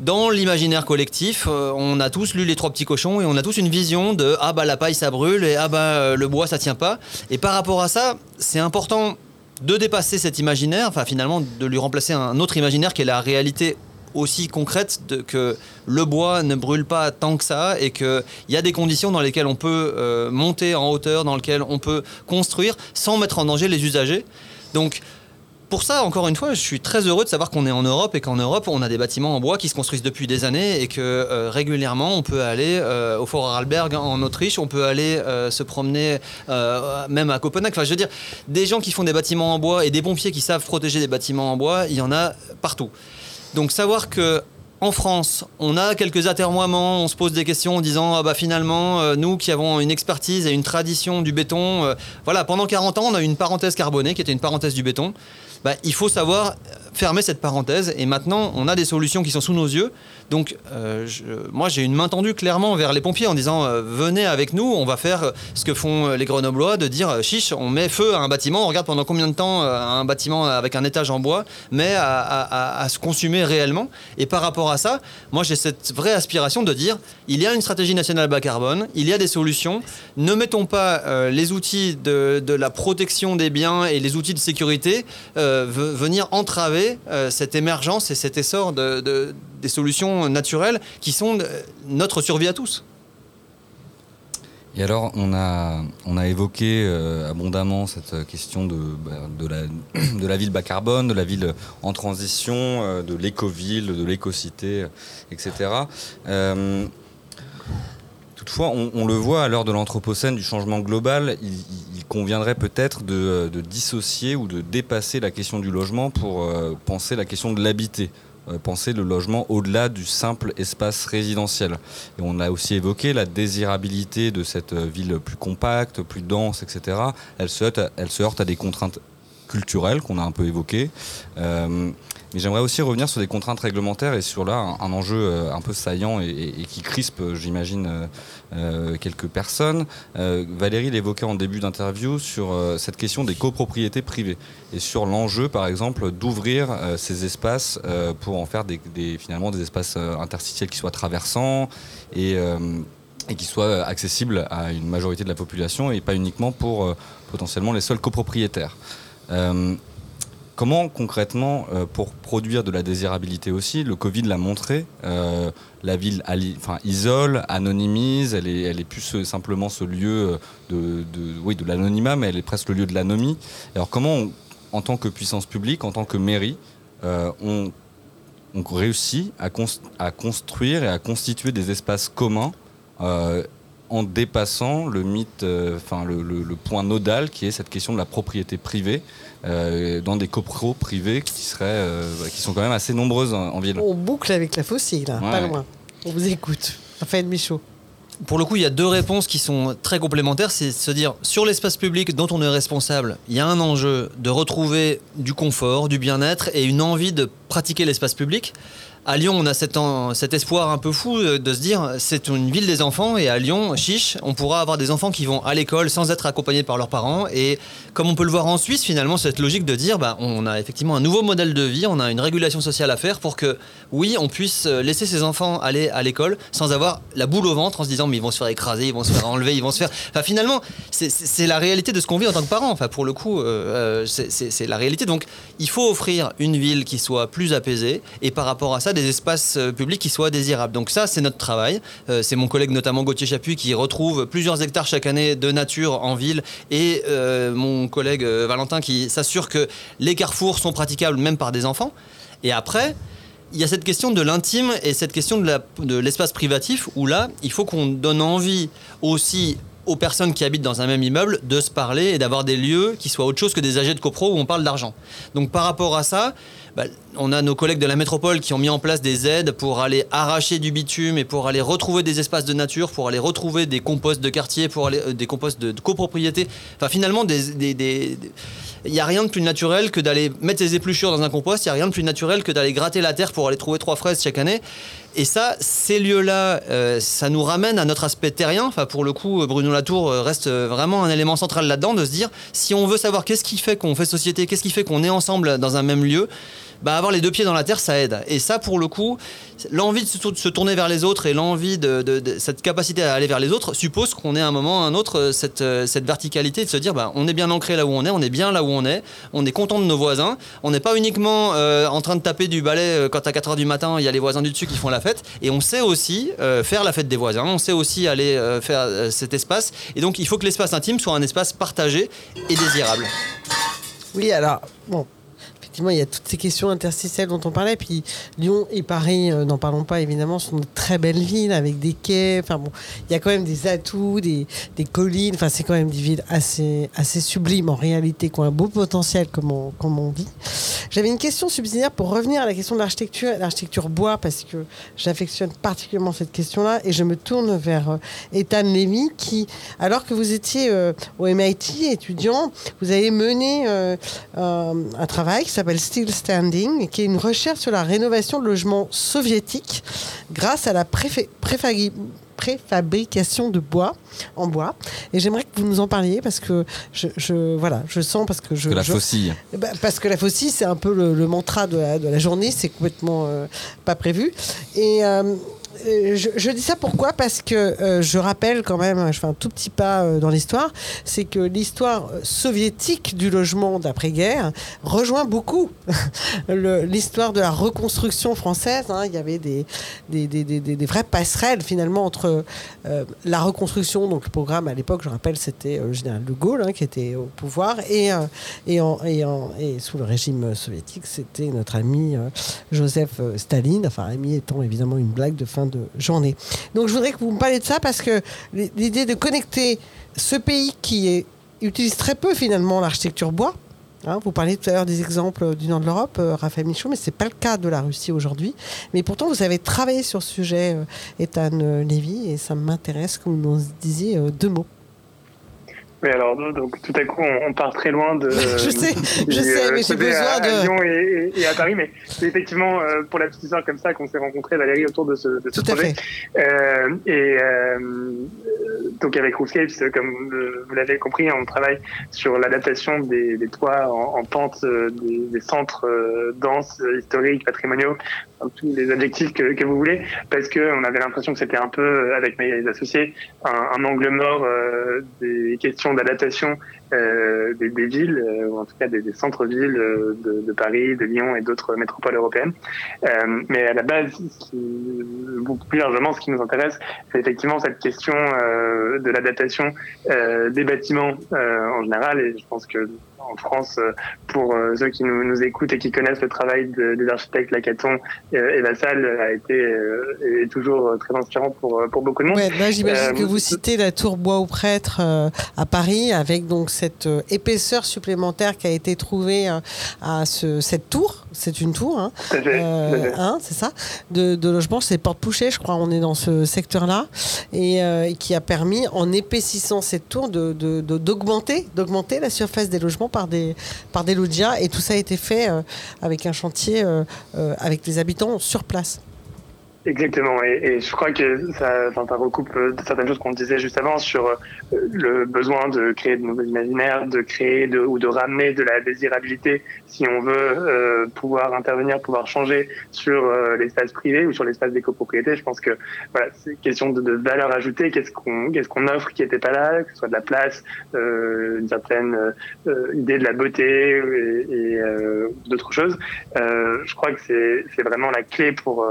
dans l'imaginaire collectif, euh, on a tous lu les trois petits cochons et on a tous une vision de ah bah la paille ça brûle et ah bah le bois ça tient pas. Et par rapport à ça, c'est important de dépasser cet imaginaire, enfin finalement de lui remplacer un autre imaginaire qui est la réalité aussi concrète que le bois ne brûle pas tant que ça et qu'il y a des conditions dans lesquelles on peut euh, monter en hauteur, dans lesquelles on peut construire sans mettre en danger les usagers. Donc pour ça, encore une fois, je suis très heureux de savoir qu'on est en Europe et qu'en Europe, on a des bâtiments en bois qui se construisent depuis des années et que euh, régulièrement, on peut aller euh, au Fort Arlberg en Autriche, on peut aller euh, se promener même à Copenhague. Enfin, je veux dire, des gens qui font des bâtiments en bois et des pompiers qui savent protéger des bâtiments en bois, il y en a partout. Donc savoir que en France, on a quelques atermoiements, on se pose des questions en disant ah bah finalement euh, nous qui avons une expertise et une tradition du béton, euh, voilà pendant 40 ans on a eu une parenthèse carbonée qui était une parenthèse du béton. Bah, il faut savoir fermer cette parenthèse et maintenant on a des solutions qui sont sous nos yeux. Donc euh, moi j'ai une main tendue clairement vers les pompiers en disant euh, venez avec nous, on va faire euh, ce que font les Grenoblois de dire chiche, on met feu à un bâtiment, on regarde pendant combien de temps un bâtiment avec un étage en bois met à, se consumer réellement. Et par rapport à ça, moi j'ai cette vraie aspiration de dire il y a une stratégie nationale bas carbone, il y a des solutions. Ne mettons pas les outils de, la protection des biens et les outils de sécurité ve- venir entraver cette émergence et cet essor de- des solutions naturelles qui sont euh, notre survie à tous. Et alors, on a, on a évoqué euh, abondamment cette question de, bah, de, la, de la ville bas carbone, de la ville en transition, euh, de l'éco-ville, de l'éco-cité, etc. Toutefois, on, le voit à l'heure de l'Anthropocène, du changement global, il, conviendrait peut-être de, de dissocier ou de dépasser la question du logement pour penser la question de l'habiter penser le logement au-delà du simple espace résidentiel. Et on a aussi évoqué la désirabilité de cette euh, ville plus compacte, plus dense, etc. Elle se heurte à, elle se heurte à des contraintes culturelles qu'on a un peu évoquées. Euh, mais j'aimerais aussi revenir sur des contraintes réglementaires et sur là un, enjeu euh, un peu saillant et, qui crispe, euh, j'imagine, euh, euh, quelques personnes. Valérie l'évoquait en début d'interview sur cette question des copropriétés privées et sur l'enjeu, par exemple, d'ouvrir ces espaces pour en faire des, des- finalement des espaces interstitiels qui soient traversants et et qui soient accessibles à une majorité de la population et pas uniquement pour potentiellement les seuls copropriétaires. Comment concrètement, euh, pour produire de la désirabilité aussi, le Covid l'a montré, euh, la ville isole, anonymise, elle est, plus ce- simplement ce lieu de, l'anonymat, mais elle est presque le lieu de l'anomie. Alors comment, en tant que puissance publique, en tant que mairie, euh, on, réussit à, cons- à construire et à constituer des espaces communs euh, en dépassant le mythe, euh, enfin le point nodal qui est cette question de la propriété privée euh, dans des copros privés qui seraient, euh, qui sont quand même assez nombreuses en, en ville. On boucle avec la fossile, là, Ouais, pas ouais. loin. On vous écoute. Raphaël Michaud. Pour le coup, il y a deux réponses qui sont très complémentaires. C'est de se dire, sur l'espace public dont on est responsable, il y a un enjeu de retrouver du confort, du bien-être et une envie de pratiquer l'espace public. À Lyon, on a cet, espoir un peu fou de se dire, c'est une ville des enfants et à Lyon, chiche, on pourra avoir des enfants qui vont à l'école sans être accompagnés par leurs parents. Et comme on peut le voir en Suisse, finalement, cette logique de dire, bah, on a effectivement un nouveau modèle de vie, on a une régulation sociale à faire pour que, oui, on puisse euh, laisser ses enfants aller à l'école sans avoir la boule au ventre en se disant, mais ils vont se faire écraser, ils vont se faire enlever, ils vont se faire. Enfin, finalement, c'est- la réalité de ce qu'on vit en tant que parent. Enfin, pour le coup, euh, euh, c'est la réalité. Donc, il faut offrir une ville qui soit plus apaisée et par rapport à ça, des espaces euh, publics qui soient désirables. Donc, ça, c'est notre travail. Euh, c'est mon collègue, notamment Gauthier Chapuis, qui retrouve plusieurs hectares chaque année de nature en ville et euh, mon collègue Valentin qui s'assure que les carrefours sont praticables même par des enfants. Et après, il y a cette question de l'intime et cette question de l'espace privatif où là, il faut qu'on donne envie aussi aux personnes qui habitent dans un même immeuble de se parler et d'avoir des lieux qui soient autre chose que des AG de copro où on parle d'argent. Donc par rapport à ça, bah, on a nos collègues de la métropole qui ont mis en place des aides pour aller arracher du bitume et pour aller retrouver des espaces de nature, pour aller retrouver des composts de quartier, pour aller euh, des composts de, copropriété. Enfin finalement, il n'y a rien de plus naturel que d'aller mettre ses épluchures dans un compost, il n'y a rien de plus naturel que d'aller gratter la terre pour aller trouver trois fraises chaque année. Et ça, ces lieux-là, euh, ça nous ramène à notre aspect terrien. Enfin, pour le coup, Bruno Latour euh, reste euh, vraiment un élément central là-dedans, de se dire, si on veut savoir qu'est-ce qui fait qu'on fait société, qu'est-ce qui fait qu'on est ensemble dans un même lieu, bah, avoir les deux pieds dans la terre, ça aide. Et ça, pour le coup, l'envie de se, tourner vers les autres et l'envie de, cette capacité à aller vers les autres suppose qu'on ait à un moment ou à un autre euh, cette, euh, cette verticalité de se dire, bah, on est bien ancré là où on est, on est bien là où on est, on est content de nos voisins, on n'est pas uniquement euh, en train de taper du balai quand à 4h du matin, il y a les voisins du dessus qui font la fête, et on sait aussi faire la fête des voisins, on sait aussi aller faire cet espace, et donc il faut que l'espace intime soit un espace partagé et désirable. Oui, alors, bon. Il y a toutes ces questions interstitielles dont on parlait. Puis Lyon et Paris, euh, n'en parlons pas évidemment, sont de très belles villes avec des quais. Enfin bon, il y a quand même des atouts, des, collines. Enfin, c'est quand même des villes assez, assez sublimes en réalité, qui ont un beau potentiel, comme on, comme on dit. J'avais une question subsidiaire pour revenir à la question de l'architecture, l'architecture bois, parce que j'affectionne particulièrement cette question-là. Et je me tourne vers euh, Ethan Levy, qui, alors que vous étiez euh, au MIT étudiant, vous avez mené un travail qui s'appelle Still Standing, qui est une recherche sur la rénovation de logements soviétiques grâce à la préfé- préfabrication de bois en bois. Et j'aimerais que vous nous en parliez parce que je, je- voilà, je sens parce que je Que la je- faucille. bah, parce que la faucille, c'est un peu le, le mantra de la, de la journée, c'est complètement euh, pas prévu. Et euh, je, je dis ça pourquoi? Parce que euh, je rappelle quand même, je fais un tout petit pas euh, dans l'histoire, c'est que l'histoire euh, soviétique du logement d'après-guerre rejoint beaucoup l'histoire de la reconstruction française. hein. Il y avait des, vraies passerelles finalement entre euh, la reconstruction, donc le programme à l'époque, je rappelle, c'était euh, le général de Gaulle hein, qui était au pouvoir, et, euh, et, sous le régime soviétique, c'était notre ami euh, Joseph euh, Staline, enfin ami étant évidemment une blague de fin de journée. Donc je voudrais que vous me parliez de ça parce que l'idée de connecter ce pays qui utilise très peu finalement l'architecture bois, Hein, vous parliez tout à l'heure des exemples du nord de l'Europe, euh, Raphaël Michaud, mais ce n'est pas le cas de la Russie aujourd'hui. Mais pourtant, vous avez travaillé sur ce sujet, euh, Ethan euh, Lévy, et ça m'intéresse que vous nous disiez euh, deux mots. Mais alors, donc, tout à coup, on, part très loin de. Je sais, je sais, mais j'ai besoin à, de- À Lyon et, à Paris, mais c'est effectivement euh, pour la petite histoire comme ça qu'on s'est rencontrés, Valérie, autour de ce, de ce Tout à projet. Euh, et euh, donc avec Roofscapes, comme vous l'avez compris, on travaille sur l'adaptation des, des toits en, en pente euh, des, des centres euh, denses, euh, historiques, patrimoniaux, tous les adjectifs que, que vous voulez, parce que on avait l'impression que c'était un peu, euh, avec mes associés, un, un angle mort euh, des questions d'adaptation euh, des, des villes, euh, ou en tout cas des, des centres-villes euh, de, de Paris, de Lyon et d'autres métropoles européennes. Mais à la base, ce qui, beaucoup plus largement, ce qui nous intéresse, c'est effectivement cette question de l'adaptation des bâtiments en général. Et je pense que en France, pour ceux qui nous, nous écoutent et qui connaissent le travail de- des architectes Lacaton et Vassal, a été est toujours très inspirant pour, pour beaucoup de monde. Ouais, j'imagine que vous citez la tour Bois au Prêtre euh, à Paris, avec donc cette euh, épaisseur supplémentaire qui a été trouvée euh, à ce, cette tour. C'est une tour, hein, Euh, hein, c'est ça, de, de logement. C'est Porte Pouchet, je crois. On est dans ce secteur-là, et, euh, qui a permis, en épaississant cette tour, de de- de- d'augmenter, d'augmenter la surface des logements par des par des loggias. Et tout ça a été fait euh, avec un chantier, avec les habitants sur place. Exactement, et, et je crois que ça, enfin, ça recoupe euh, certaines choses qu'on disait juste avant sur euh, le besoin de créer de nouveaux imaginaires, de créer de, ou de ramener de la désirabilité si on veut euh, pouvoir intervenir, pouvoir changer sur euh, l'espace privé ou sur l'espace des copropriétés. Je pense que voilà, c'est question de, de valeur ajoutée. Qu'est-ce qu'on qu'est-ce qu'on offre qui n'était pas là, que ce soit de la place, une certaine idée de la beauté et, et, d'autres choses. Je crois que c'est c'est vraiment la clé pour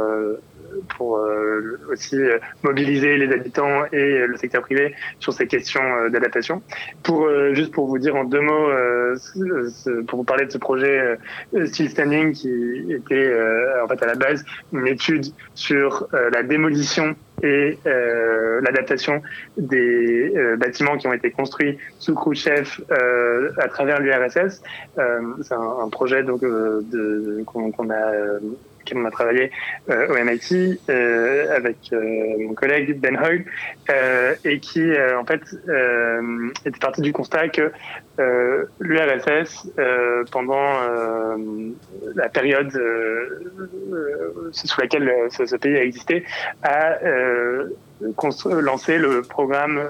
pour euh, aussi euh, mobiliser les habitants et le secteur privé sur ces questions euh, d'adaptation. Pour juste pour vous dire en deux mots, pour vous parler de ce projet Still Standing qui était en fait à la base une étude sur la démolition et l'adaptation des bâtiments qui ont été construits sous Khrouchtchev euh, à travers l'URSS. C'est un, projet donc qu'on a auquel on a travaillé euh, au MIT euh, avec euh, mon collègue Ben Hoyle et qui en fait était parti du constat que l'URSS pendant la période sous laquelle ce, pays a existé a lancé le programme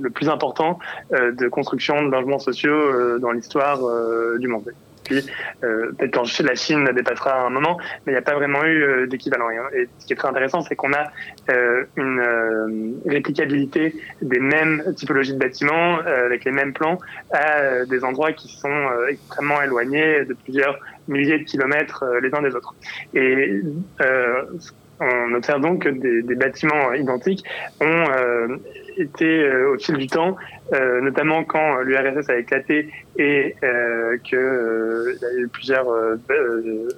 le plus important de construction de logements sociaux dans l'histoire du monde. Euh, peut-être quand la Chine dépassera un moment, mais il n'y a pas vraiment eu euh, d'équivalent. Et, et ce qui est très intéressant, c'est qu'on a euh, une réplicabilité des mêmes typologies de bâtiments, avec les mêmes plans, à des endroits qui sont extrêmement éloignés de plusieurs milliers de kilomètres les uns des autres. Et on observe donc que des, bâtiments identiques ont été au fil du temps, euh, notamment quand l'URSS a éclaté et euh, que euh, y a eu plusieurs euh, euh,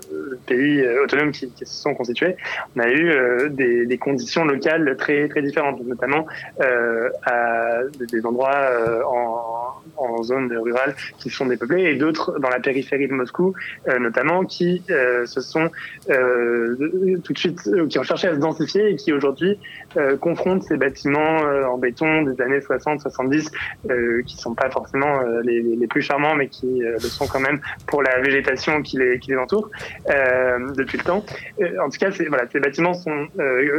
pays euh, autonomes qui, qui se sont constitués, on a eu des, des conditions locales très très différentes, notamment à des, endroits en, en zone rurale qui sont dépeuplés et d'autres dans la périphérie de Moscou, notamment qui se sont tout de suite qui ont cherché à se densifier et qui aujourd'hui confrontent ces bâtiments en béton des années 60-70 euh, qui sont pas forcément euh, les, plus charmants mais qui euh, le sont quand même pour la végétation qui les, entoure euh, depuis le temps. En tout cas, ces bâtiments sont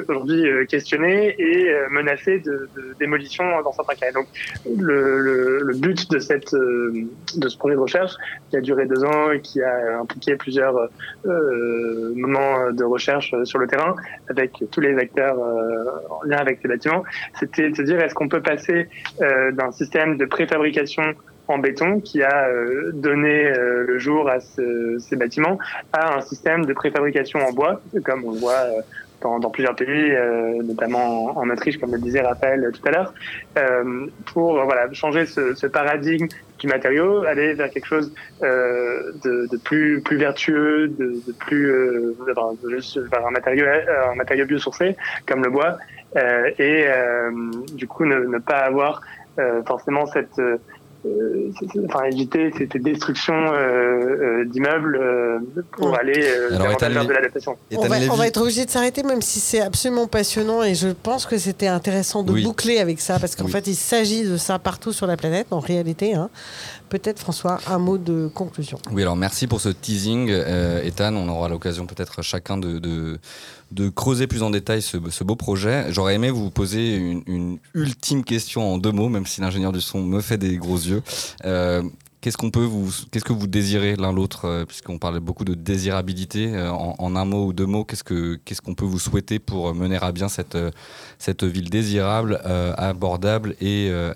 aujourd'hui questionnés et menacés de, démolition dans certains cas. Donc, le, but de cette de ce projet de recherche qui a duré deux ans et qui a impliqué plusieurs moments de recherche sur le terrain avec tous les acteurs en lien avec ces bâtiments, c'était de se dire est-ce qu'on peut passer euh, d'un système de préfabrication en béton qui a euh, donné euh, le jour à ce- ces bâtiments à un système de préfabrication en bois, comme on le voit euh, dans, plusieurs pays, notamment en, Autriche, comme le disait Raphaël tout à l'heure, pour voilà, changer ce, paradigme du matériau, aller vers quelque chose de, plus, plus vertueux, de, plus vers un matériau, un matériau biosourcé comme le bois, et du coup ne, pas avoir forcément cette euh, euh, enfin, éviter cette destruction euh, euh, d'immeubles euh, pour Ouais. aller euh, vers de l'adaptation. On va, on va être obligé de s'arrêter, même si c'est absolument passionnant et je pense que c'était intéressant de Oui. boucler avec ça parce qu'en Oui. fait il s'agit de ça partout sur la planète en réalité. hein. Peut-être François, un mot de conclusion. Oui, alors merci pour ce teasing, euh, Ethan. On aura l'occasion peut-être chacun de, creuser plus en détail ce, beau projet. J'aurais aimé vous poser une, ultime question en deux mots, même si l'ingénieur du son me fait des gros yeux. Euh, Qu'est-ce qu'on peut vous, qu'est-ce que vous désirez l'un l'autre, euh, puisqu'on parlait beaucoup de désirabilité. euh, en, un mot ou deux mots, qu'est-ce que qu'est-ce qu'on peut vous souhaiter pour mener à bien cette cette ville désirable, abordable et euh,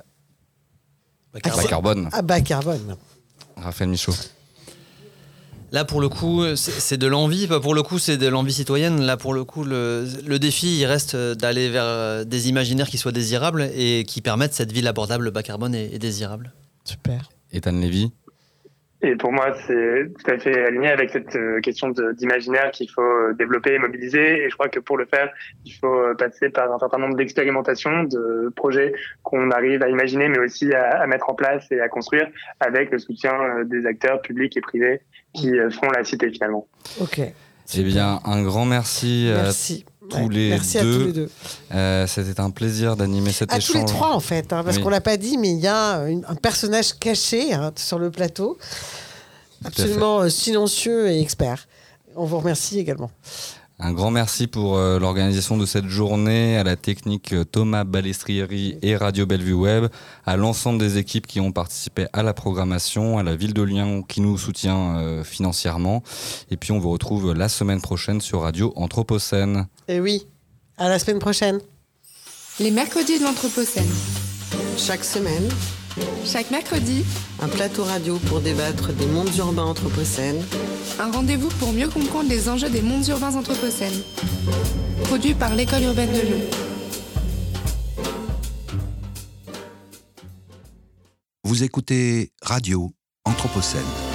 bas carbone. Ah bas carbone. Raphaël Michaud. Là, pour le coup, c'est de l'envie. Pas Pour le coup, c'est de l'envie citoyenne. Là, pour le coup, le, le défi, il reste d'aller vers euh, des imaginaires qui soient désirables et qui permettent cette ville abordable, bas carbone et, et désirable. Super. Ethan Lévy. Et pour moi, c'est tout à fait aligné avec cette euh, question d'imaginaire qu'il faut euh, développer et mobiliser. Et je crois que pour le faire, il faut euh, passer par un certain nombre d'expérimentations, de projets qu'on arrive à imaginer, mais aussi à, à mettre en place et à construire avec le soutien des acteurs publics et privés qui font la cité finalement. Ok. Eh bien, un grand merci, Merci. à tous Ouais, les merci à tous les deux. Euh, C'était un plaisir d'animer cet À échange. tous les trois en fait, hein, parce Oui. qu'on l'a pas dit, mais il y a une- un personnage caché hein, sur le plateau, absolument euh, silencieux et expert. On vous remercie également. Un grand merci pour euh, l'organisation de cette journée, à la technique euh, Thomas Balestrieri et Radio Bellevue Web, à l'ensemble des équipes qui ont participé à la programmation, à la ville de Lyon qui nous soutient euh, financièrement. Et puis on vous retrouve la semaine prochaine sur Radio Anthropocène. Et oui, à la semaine prochaine. Les mercredis de l'Anthropocène. Chaque semaine, Chaque mercredi, un plateau radio pour débattre des mondes urbains anthropocènes. un rendez-vous pour mieux comprendre les enjeux des mondes urbains anthropocènes. Produit par l'École urbaine de Lyon. Vous écoutez Radio Anthropocène.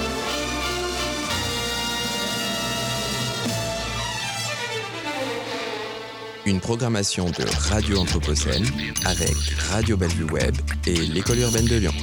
Une programmation de Radio Anthropocène avec Radio Bellevue Web et l'École urbaine de Lyon.